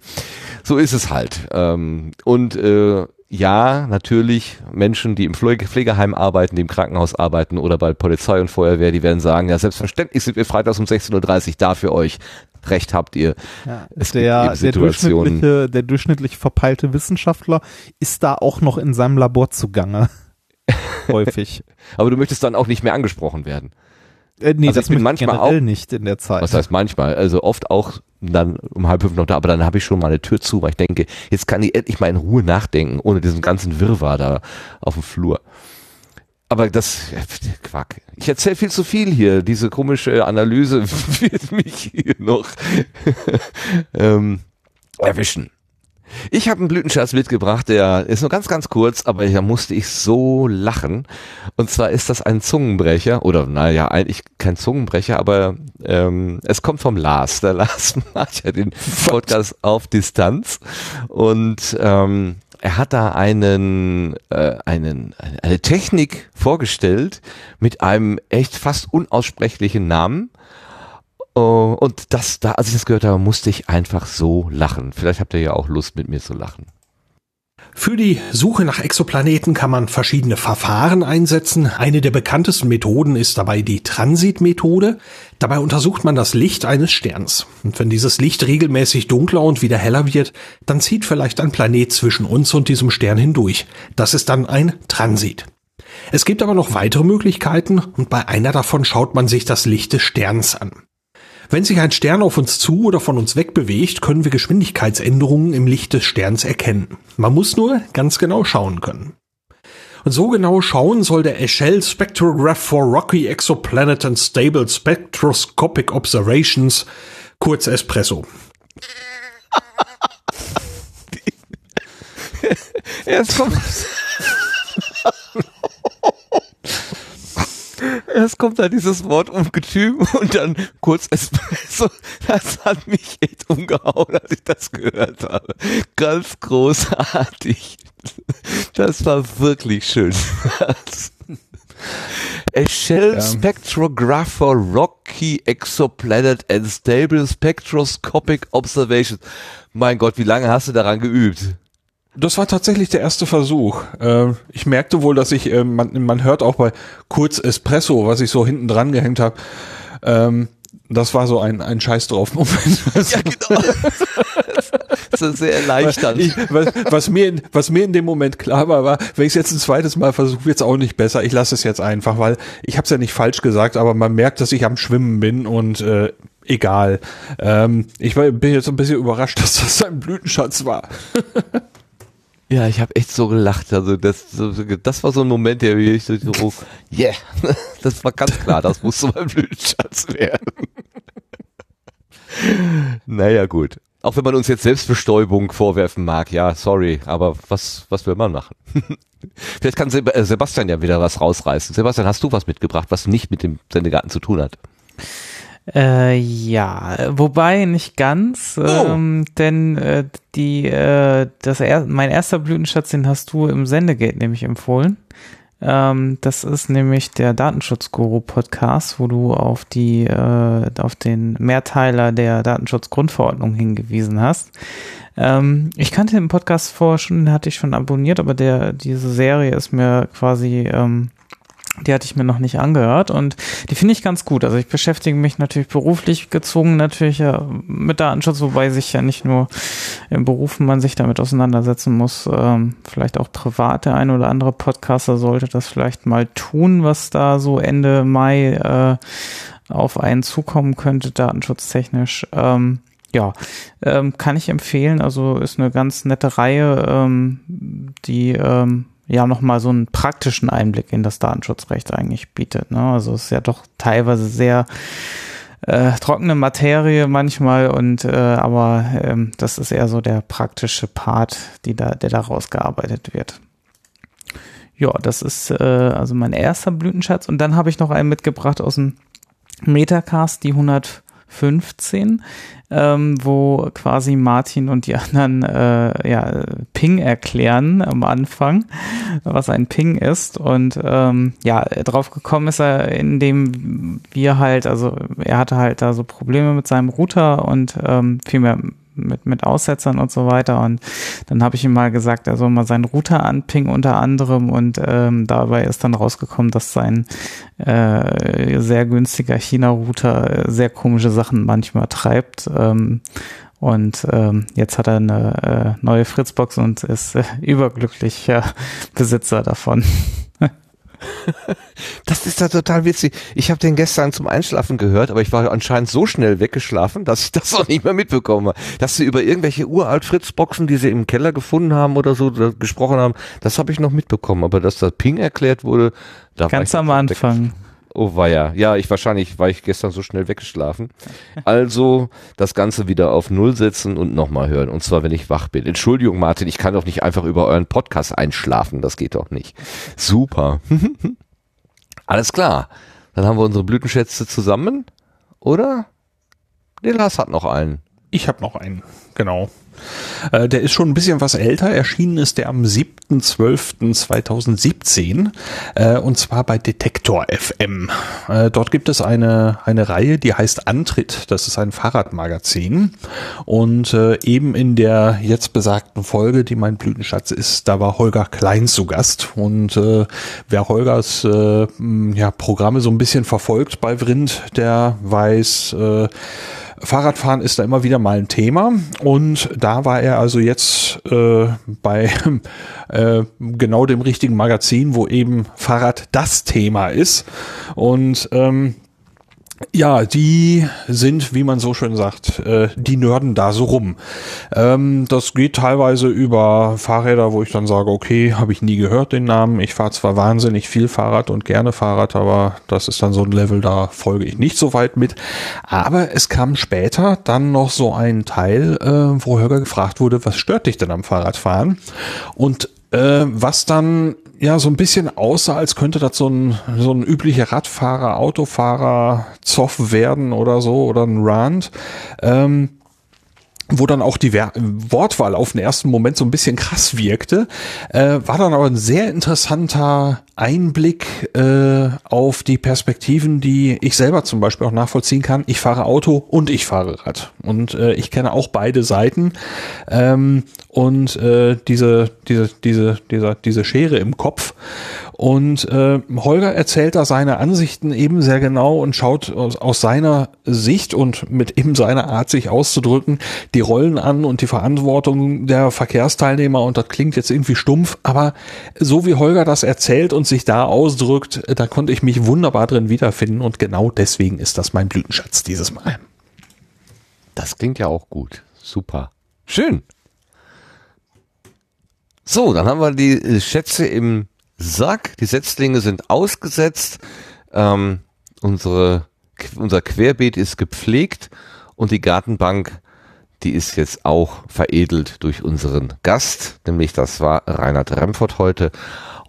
So ist es halt. Ähm, und äh, ja, natürlich Menschen, die im Pflege Pflegeheim arbeiten, die im Krankenhaus arbeiten oder bei Polizei und Feuerwehr, die werden sagen, ja, selbstverständlich sind wir freitags um 16.30 Uhr da für euch. Recht habt ihr. Ja, Es der, der, durchschnittliche, der durchschnittlich verpeilte Wissenschaftler ist da auch noch in seinem Labor zugange. Häufig. Aber du möchtest dann auch nicht mehr angesprochen werden. Äh, nee, Also das ich bin manchmal auch- nicht in der Zeit. Was heißt manchmal? Also oft auch dann um halb fünf noch da, aber dann habe ich schon mal eine Tür zu, weil ich denke, jetzt kann ich endlich mal in Ruhe nachdenken, ohne diesen ganzen Wirrwarr da auf dem Flur. Aber das, ja, Quack. Ich erzähle viel zu viel hier. Diese komische Analyse wird mich hier noch ähm, erwischen. Ich habe einen Blütenschatz mitgebracht, der ist nur ganz, ganz kurz, aber da musste ich so lachen. Und zwar ist das ein Zungenbrecher, oder naja, eigentlich kein Zungenbrecher, aber ähm, es kommt vom Lars. Der Lars macht ja den Podcast auf Distanz. Und ähm, er hat da einen, äh, einen, eine- eine Technik vorgestellt mit einem echt fast unaussprechlichen Namen. Oh, und das, da, als ich das gehört habe, musste ich einfach so lachen. Vielleicht habt ihr ja auch Lust, mit mir zu lachen. Für die Suche nach Exoplaneten kann man verschiedene Verfahren einsetzen. Eine der bekanntesten Methoden ist dabei die Transitmethode. Dabei untersucht man das Licht eines Sterns. Und wenn dieses Licht regelmäßig dunkler und wieder heller wird, dann zieht vielleicht ein Planet zwischen uns und diesem Stern hindurch. Das ist dann ein Transit. Es gibt aber noch weitere Möglichkeiten und bei einer davon schaut man sich das Licht des Sterns an. Wenn sich ein Stern auf uns zu oder von uns weg bewegt, können wir Geschwindigkeitsänderungen im Licht des Sterns erkennen. Man muss nur ganz genau schauen können. Und so genau schauen soll der Echelle Spectrograph for Rocky Exoplanet and Stable Spectroscopic Observations, kurz Espresso. Erst kommt, erst kommt da dieses Wort Ungetüm und dann kurz Espresso. Das hat mich echt umgehauen, als ich das gehört habe. Ganz großartig. Das war wirklich schön. A Shell Ja. Spectrograph for Rocky Exoplanet and Stable Spectroscopic Observations. Mein Gott, wie lange hast du daran geübt? Das war tatsächlich der erste Versuch. Äh, ich merkte wohl, dass ich, äh, man, man hört auch bei Kurz Espresso, was ich so hinten dran gehängt habe, ähm, das war so ein, ein Scheiß drauf Moment. Ja, genau. Das ist sehr erleichternd. Ich, was, was, mir in, was mir in dem Moment klar war, war, wenn ich es jetzt ein zweites Mal versuche, wird es auch nicht besser. Ich lasse es jetzt einfach, weil ich habe es ja nicht falsch gesagt, aber man merkt, dass ich am Schwimmen bin und äh, egal. Ähm, ich war, bin jetzt ein bisschen überrascht, dass das ein Blütenschatz war. Ja, ich habe echt so gelacht. Also das, das war so ein Moment, der mich so, so yeah, das war ganz klar, das musste mein Blütenschatz werden. naja, gut. Auch wenn man uns jetzt Selbstbestäubung vorwerfen mag, ja, sorry, aber was, was will man machen? Vielleicht kann äh, Sebastian ja wieder was rausreißen. Sebastian, hast du was mitgebracht, was nicht mit dem Sendegarten zu tun hat? Äh, ja, wobei nicht ganz, ähm, denn äh, die, äh, das er mein erster Blütenschatz, den hast du im Sendegate nämlich empfohlen. Ähm, das ist nämlich der Datenschutzguru-Podcast, wo du auf die, äh, auf den Mehrteiler der Datenschutzgrundverordnung hingewiesen hast. Ähm, ich kannte den Podcast vorher schon, den hatte ich schon abonniert, aber der, diese Serie ist mir quasi, ähm, die hatte ich mir noch nicht angehört und die finde ich ganz gut. Also ich beschäftige mich natürlich beruflich gezogen natürlich ja, mit Datenschutz, wobei sich ja nicht nur im Beruf man sich damit auseinandersetzen muss. Ähm, vielleicht auch privat der ein oder andere Podcaster sollte das vielleicht mal tun, was da so Ende Mai äh, auf einen zukommen könnte, datenschutztechnisch. Ähm, ja, ähm, kann ich empfehlen. Also ist eine ganz nette Reihe, ähm, die ähm, ja nochmal so einen praktischen Einblick in das Datenschutzrecht eigentlich bietet. Ne? Also es ist ja doch teilweise sehr äh, trockene Materie manchmal und äh, aber ähm, das ist eher so der praktische Part, die da, der da rausgearbeitet wird. Ja, das ist äh, also mein erster Blütenschatz und dann habe ich noch einen mitgebracht aus dem Metacast, die 115, ähm, wo quasi Martin und die anderen äh, ja, Ping erklären am Anfang, was ein Ping ist. Und ähm, ja, drauf gekommen ist er, indem wir halt, also er hatte halt da so Probleme mit seinem Router und ähm, vielmehr mit, mit Aussetzern und so weiter. Und dann habe ich ihm mal gesagt, er soll mal seinen Router anpingen unter anderem. Und ähm, dabei ist dann rausgekommen, dass sein äh, sehr günstiger China-Router äh, sehr komische Sachen manchmal treibt. Ähm, und ähm, jetzt hat er eine äh, neue Fritzbox und ist äh, überglücklicher Besitzer davon. Das ist da total witzig. Ich habe den gestern zum Einschlafen gehört, aber ich war anscheinend so schnell weggeschlafen, dass ich das auch nicht mehr mitbekommen habe. Dass sie über irgendwelche uralt Fritzboxen, die sie im Keller gefunden haben oder so, gesprochen haben, das habe ich noch mitbekommen. Aber dass das Ping erklärt wurde, da Ganz war ich am Anfang. Oh weia. Ja, ich wahrscheinlich war ich gestern so schnell weggeschlafen. Also das Ganze wieder auf Null setzen und nochmal hören. Und zwar, wenn ich wach bin. Entschuldigung, Martin, ich kann doch nicht einfach über euren Podcast einschlafen. Das geht doch nicht. Super. Alles klar. Dann haben wir unsere Blütenschätze zusammen, oder? Der Lars hat noch einen. Ich habe noch einen, genau. Äh, der ist schon ein bisschen was älter. Erschienen ist der am 7.12.2017 äh, und zwar bei Detektor FM. Äh, dort gibt es eine, eine Reihe, die heißt Antritt. Das ist ein Fahrradmagazin. Und eben in der jetzt besagten Folge, die mein Blütenschatz ist, da war Holger Klein zu Gast. Und wer Holgers ja, Programme so ein bisschen verfolgt bei Vrind, der weiß, Fahrradfahren ist da immer wieder mal ein Thema. Und da war er also jetzt äh, bei äh, genau dem richtigen Magazin, wo eben Fahrrad das Thema ist. Und ähm, Ja, die sind, wie man so schön sagt, äh, die nörden da so rum. Ähm, das geht teilweise über Fahrräder, wo ich dann sage, okay, habe ich nie gehört den Namen. Ich fahre zwar wahnsinnig viel Fahrrad und gerne Fahrrad, aber das ist dann so ein Level, da folge ich nicht so weit mit. Aber es kam später dann noch so ein Teil, äh, wo Holger gefragt wurde, was stört dich denn am Fahrradfahren? Und äh, was dann ja so ein bisschen aussah, als könnte das so ein, so ein üblicher Radfahrer, Autofahrer, Zoff werden oder so oder ein Rand. Ähm, wo dann auch die Wortwahl auf den ersten Moment so ein bisschen krass wirkte, äh, war dann aber ein sehr interessanter Einblick äh, auf die Perspektiven, die ich selber zum Beispiel auch nachvollziehen kann. Ich fahre Auto und ich fahre Rad. Und äh, ich kenne auch beide Seiten. Ähm, und äh, diese diese diese dieser diese Schere im Kopf und äh, Holger erzählt da seine Ansichten eben sehr genau und schaut aus, aus seiner Sicht und mit eben seiner Art, sich auszudrücken, die Rollen an und die Verantwortung der Verkehrsteilnehmer. Und das klingt jetzt irgendwie stumpf, aber so wie Holger das erzählt und sich da ausdrückt, da konnte ich mich wunderbar drin wiederfinden. Und genau deswegen ist das mein Blütenschatz dieses Mal. Das klingt ja auch gut. Super. Schön. So, dann haben wir die Schätze im Sack, die Setzlinge sind ausgesetzt, ähm, unsere, unser Querbeet ist gepflegt und die Gartenbank, die ist jetzt auch veredelt durch unseren Gast, nämlich das war Reinhard Remford heute.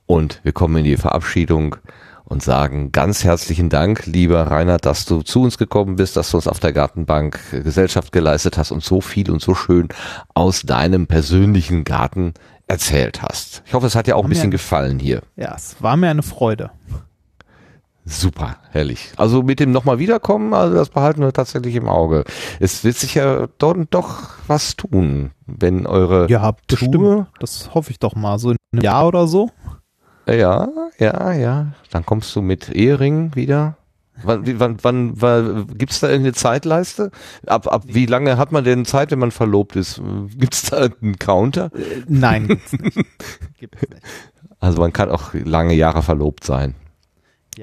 Und wir kommen in die Verabschiedung und sagen ganz herzlichen Dank, lieber Reinhard, dass du zu uns gekommen bist, dass du uns auf der Gartenbank Gesellschaft geleistet hast und so viel und so schön aus deinem persönlichen Garten erzählt hast. Ich hoffe, es hat dir auch ein bisschen gefallen hier. Ja, es war mir eine Freude. Super, herrlich. Also mit dem nochmal wiederkommen, also das behalten wir tatsächlich im Auge. Es wird sich ja dort doch was tun, wenn eure Ja, bestimmt. Das hoffe ich doch mal. So in einem Jahr oder so. Ja, ja, ja. Dann kommst du mit Ehering wieder. Wann, wann, wann, wann gibt's da irgendeine Zeitleiste? Ab, ab wie lange hat man denn Zeit, wenn man verlobt ist? Gibt's da einen Counter? Nein, gibt's nicht. Gibt's nicht. Also man kann auch lange Jahre verlobt sein.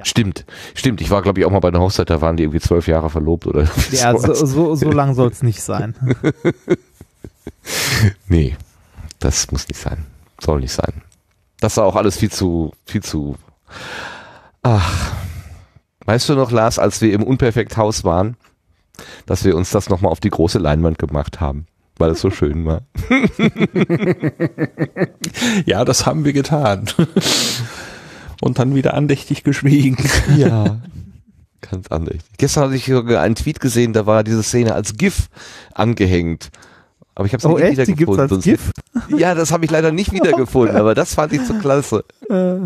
Stimmt, stimmt. Ich war, glaube ich, auch mal bei einer Hochzeit, da waren die irgendwie zwölf Jahre verlobt oder Ja, so, so, so lang soll es nicht sein. nee, das muss nicht sein. Soll nicht sein. Das war auch alles viel zu, viel zu. Ach. Weißt du noch, Lars, als wir im Unperfekthaus waren, dass wir uns das nochmal auf die große Leinwand gemacht haben, weil es so schön war. Ja, das haben wir getan. Und dann wieder andächtig geschwiegen. Ja. Ganz andächtig. Gestern hatte ich sogar einen Tweet gesehen, da war diese Szene als GIF angehängt. Aber ich habe es Oh, nie echt? Die wiedergefunden. gibt's als sonst- Ja, das habe ich leider nicht wiedergefunden, aber das fand ich so klasse. Äh,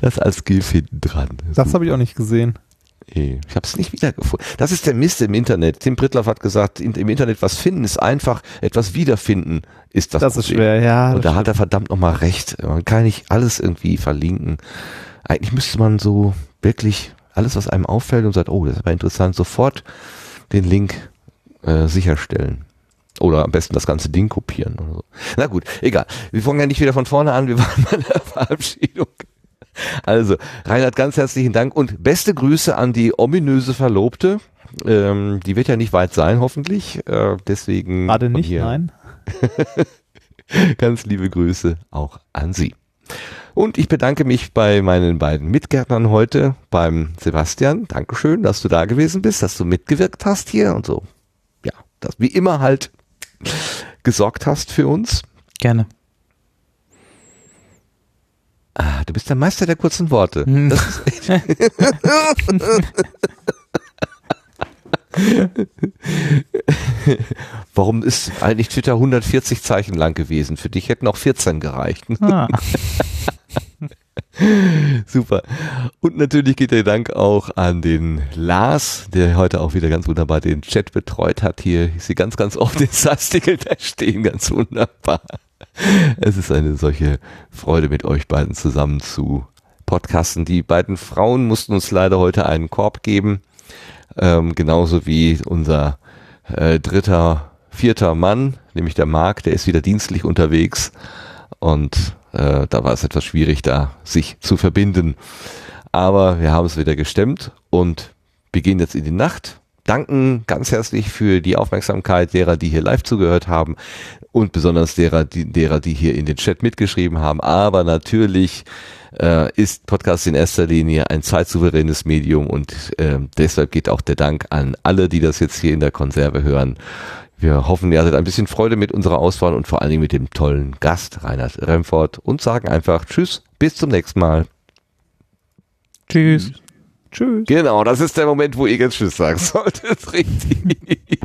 Das als GIF hinten dran. das habe ich auch nicht gesehen. Nee, Ich habe es nicht wiedergefunden. Das ist der Mist im Internet. Tim Prittlaff hat gesagt, im Internet was finden ist einfach, etwas wiederfinden ist das Das ist Problem. schwer, ja, Und da hat er verdammt nochmal recht. Man kann nicht alles irgendwie verlinken. Eigentlich müsste man so wirklich alles, was einem auffällt und sagt, oh, das ist aber interessant, sofort den Link äh, sicherstellen. Oder am besten das ganze Ding kopieren oder so. Na gut, egal. Wir fangen ja nicht wieder von vorne an, wir waren bei der Verabschiedung. Also, Reinhard, ganz herzlichen Dank und beste Grüße an die ominöse Verlobte. Ähm, die wird ja nicht weit sein, hoffentlich. Äh, deswegen. Gerade nicht, nein. Ganz liebe Grüße auch an Sie. Und ich bedanke mich bei meinen beiden Mitgärtnern heute, beim Sebastian. Dankeschön, dass du da gewesen bist, dass du mitgewirkt hast hier und so. Ja, dass wie immer halt gesorgt hast für uns. Gerne. Ah, du bist der Meister der kurzen Worte. Hm. Warum ist eigentlich Twitter 140 Zeichen lang gewesen? Für dich hätten auch 14 gereicht. Ah. Super. Und natürlich geht der Dank auch an den Lars, der heute auch wieder ganz wunderbar den Chat betreut hat. Hier ich sehe ganz, ganz oft den Sastikel da stehen, ganz wunderbar. Es ist eine solche Freude, mit euch beiden zusammen zu podcasten. Die beiden Frauen mussten uns leider heute einen Korb geben, ähm, genauso wie unser äh, dritter, vierter Mann, nämlich der Marc, der ist wieder dienstlich unterwegs und äh, da war es etwas schwierig, da sich zu verbinden. Aber wir haben es wieder gestemmt und gehen jetzt in die Nacht. Danken ganz herzlich für die Aufmerksamkeit derer, die hier live zugehört haben und besonders derer, die, derer, die hier in den Chat mitgeschrieben haben. Aber natürlich äh, ist Podcast in erster Linie ein zeitsouveränes Medium und äh, deshalb geht auch der Dank an alle, die das jetzt hier in der Konserve hören. Wir hoffen, ihr hattet ein bisschen Freude mit unserer Auswahl und vor allen Dingen mit dem tollen Gast Reinhard Remford und sagen einfach Tschüss, bis zum nächsten Mal. Tschüss. Tschüss. Genau, das ist der Moment, wo ihr jetzt Tschüss sagen solltet. Richtig.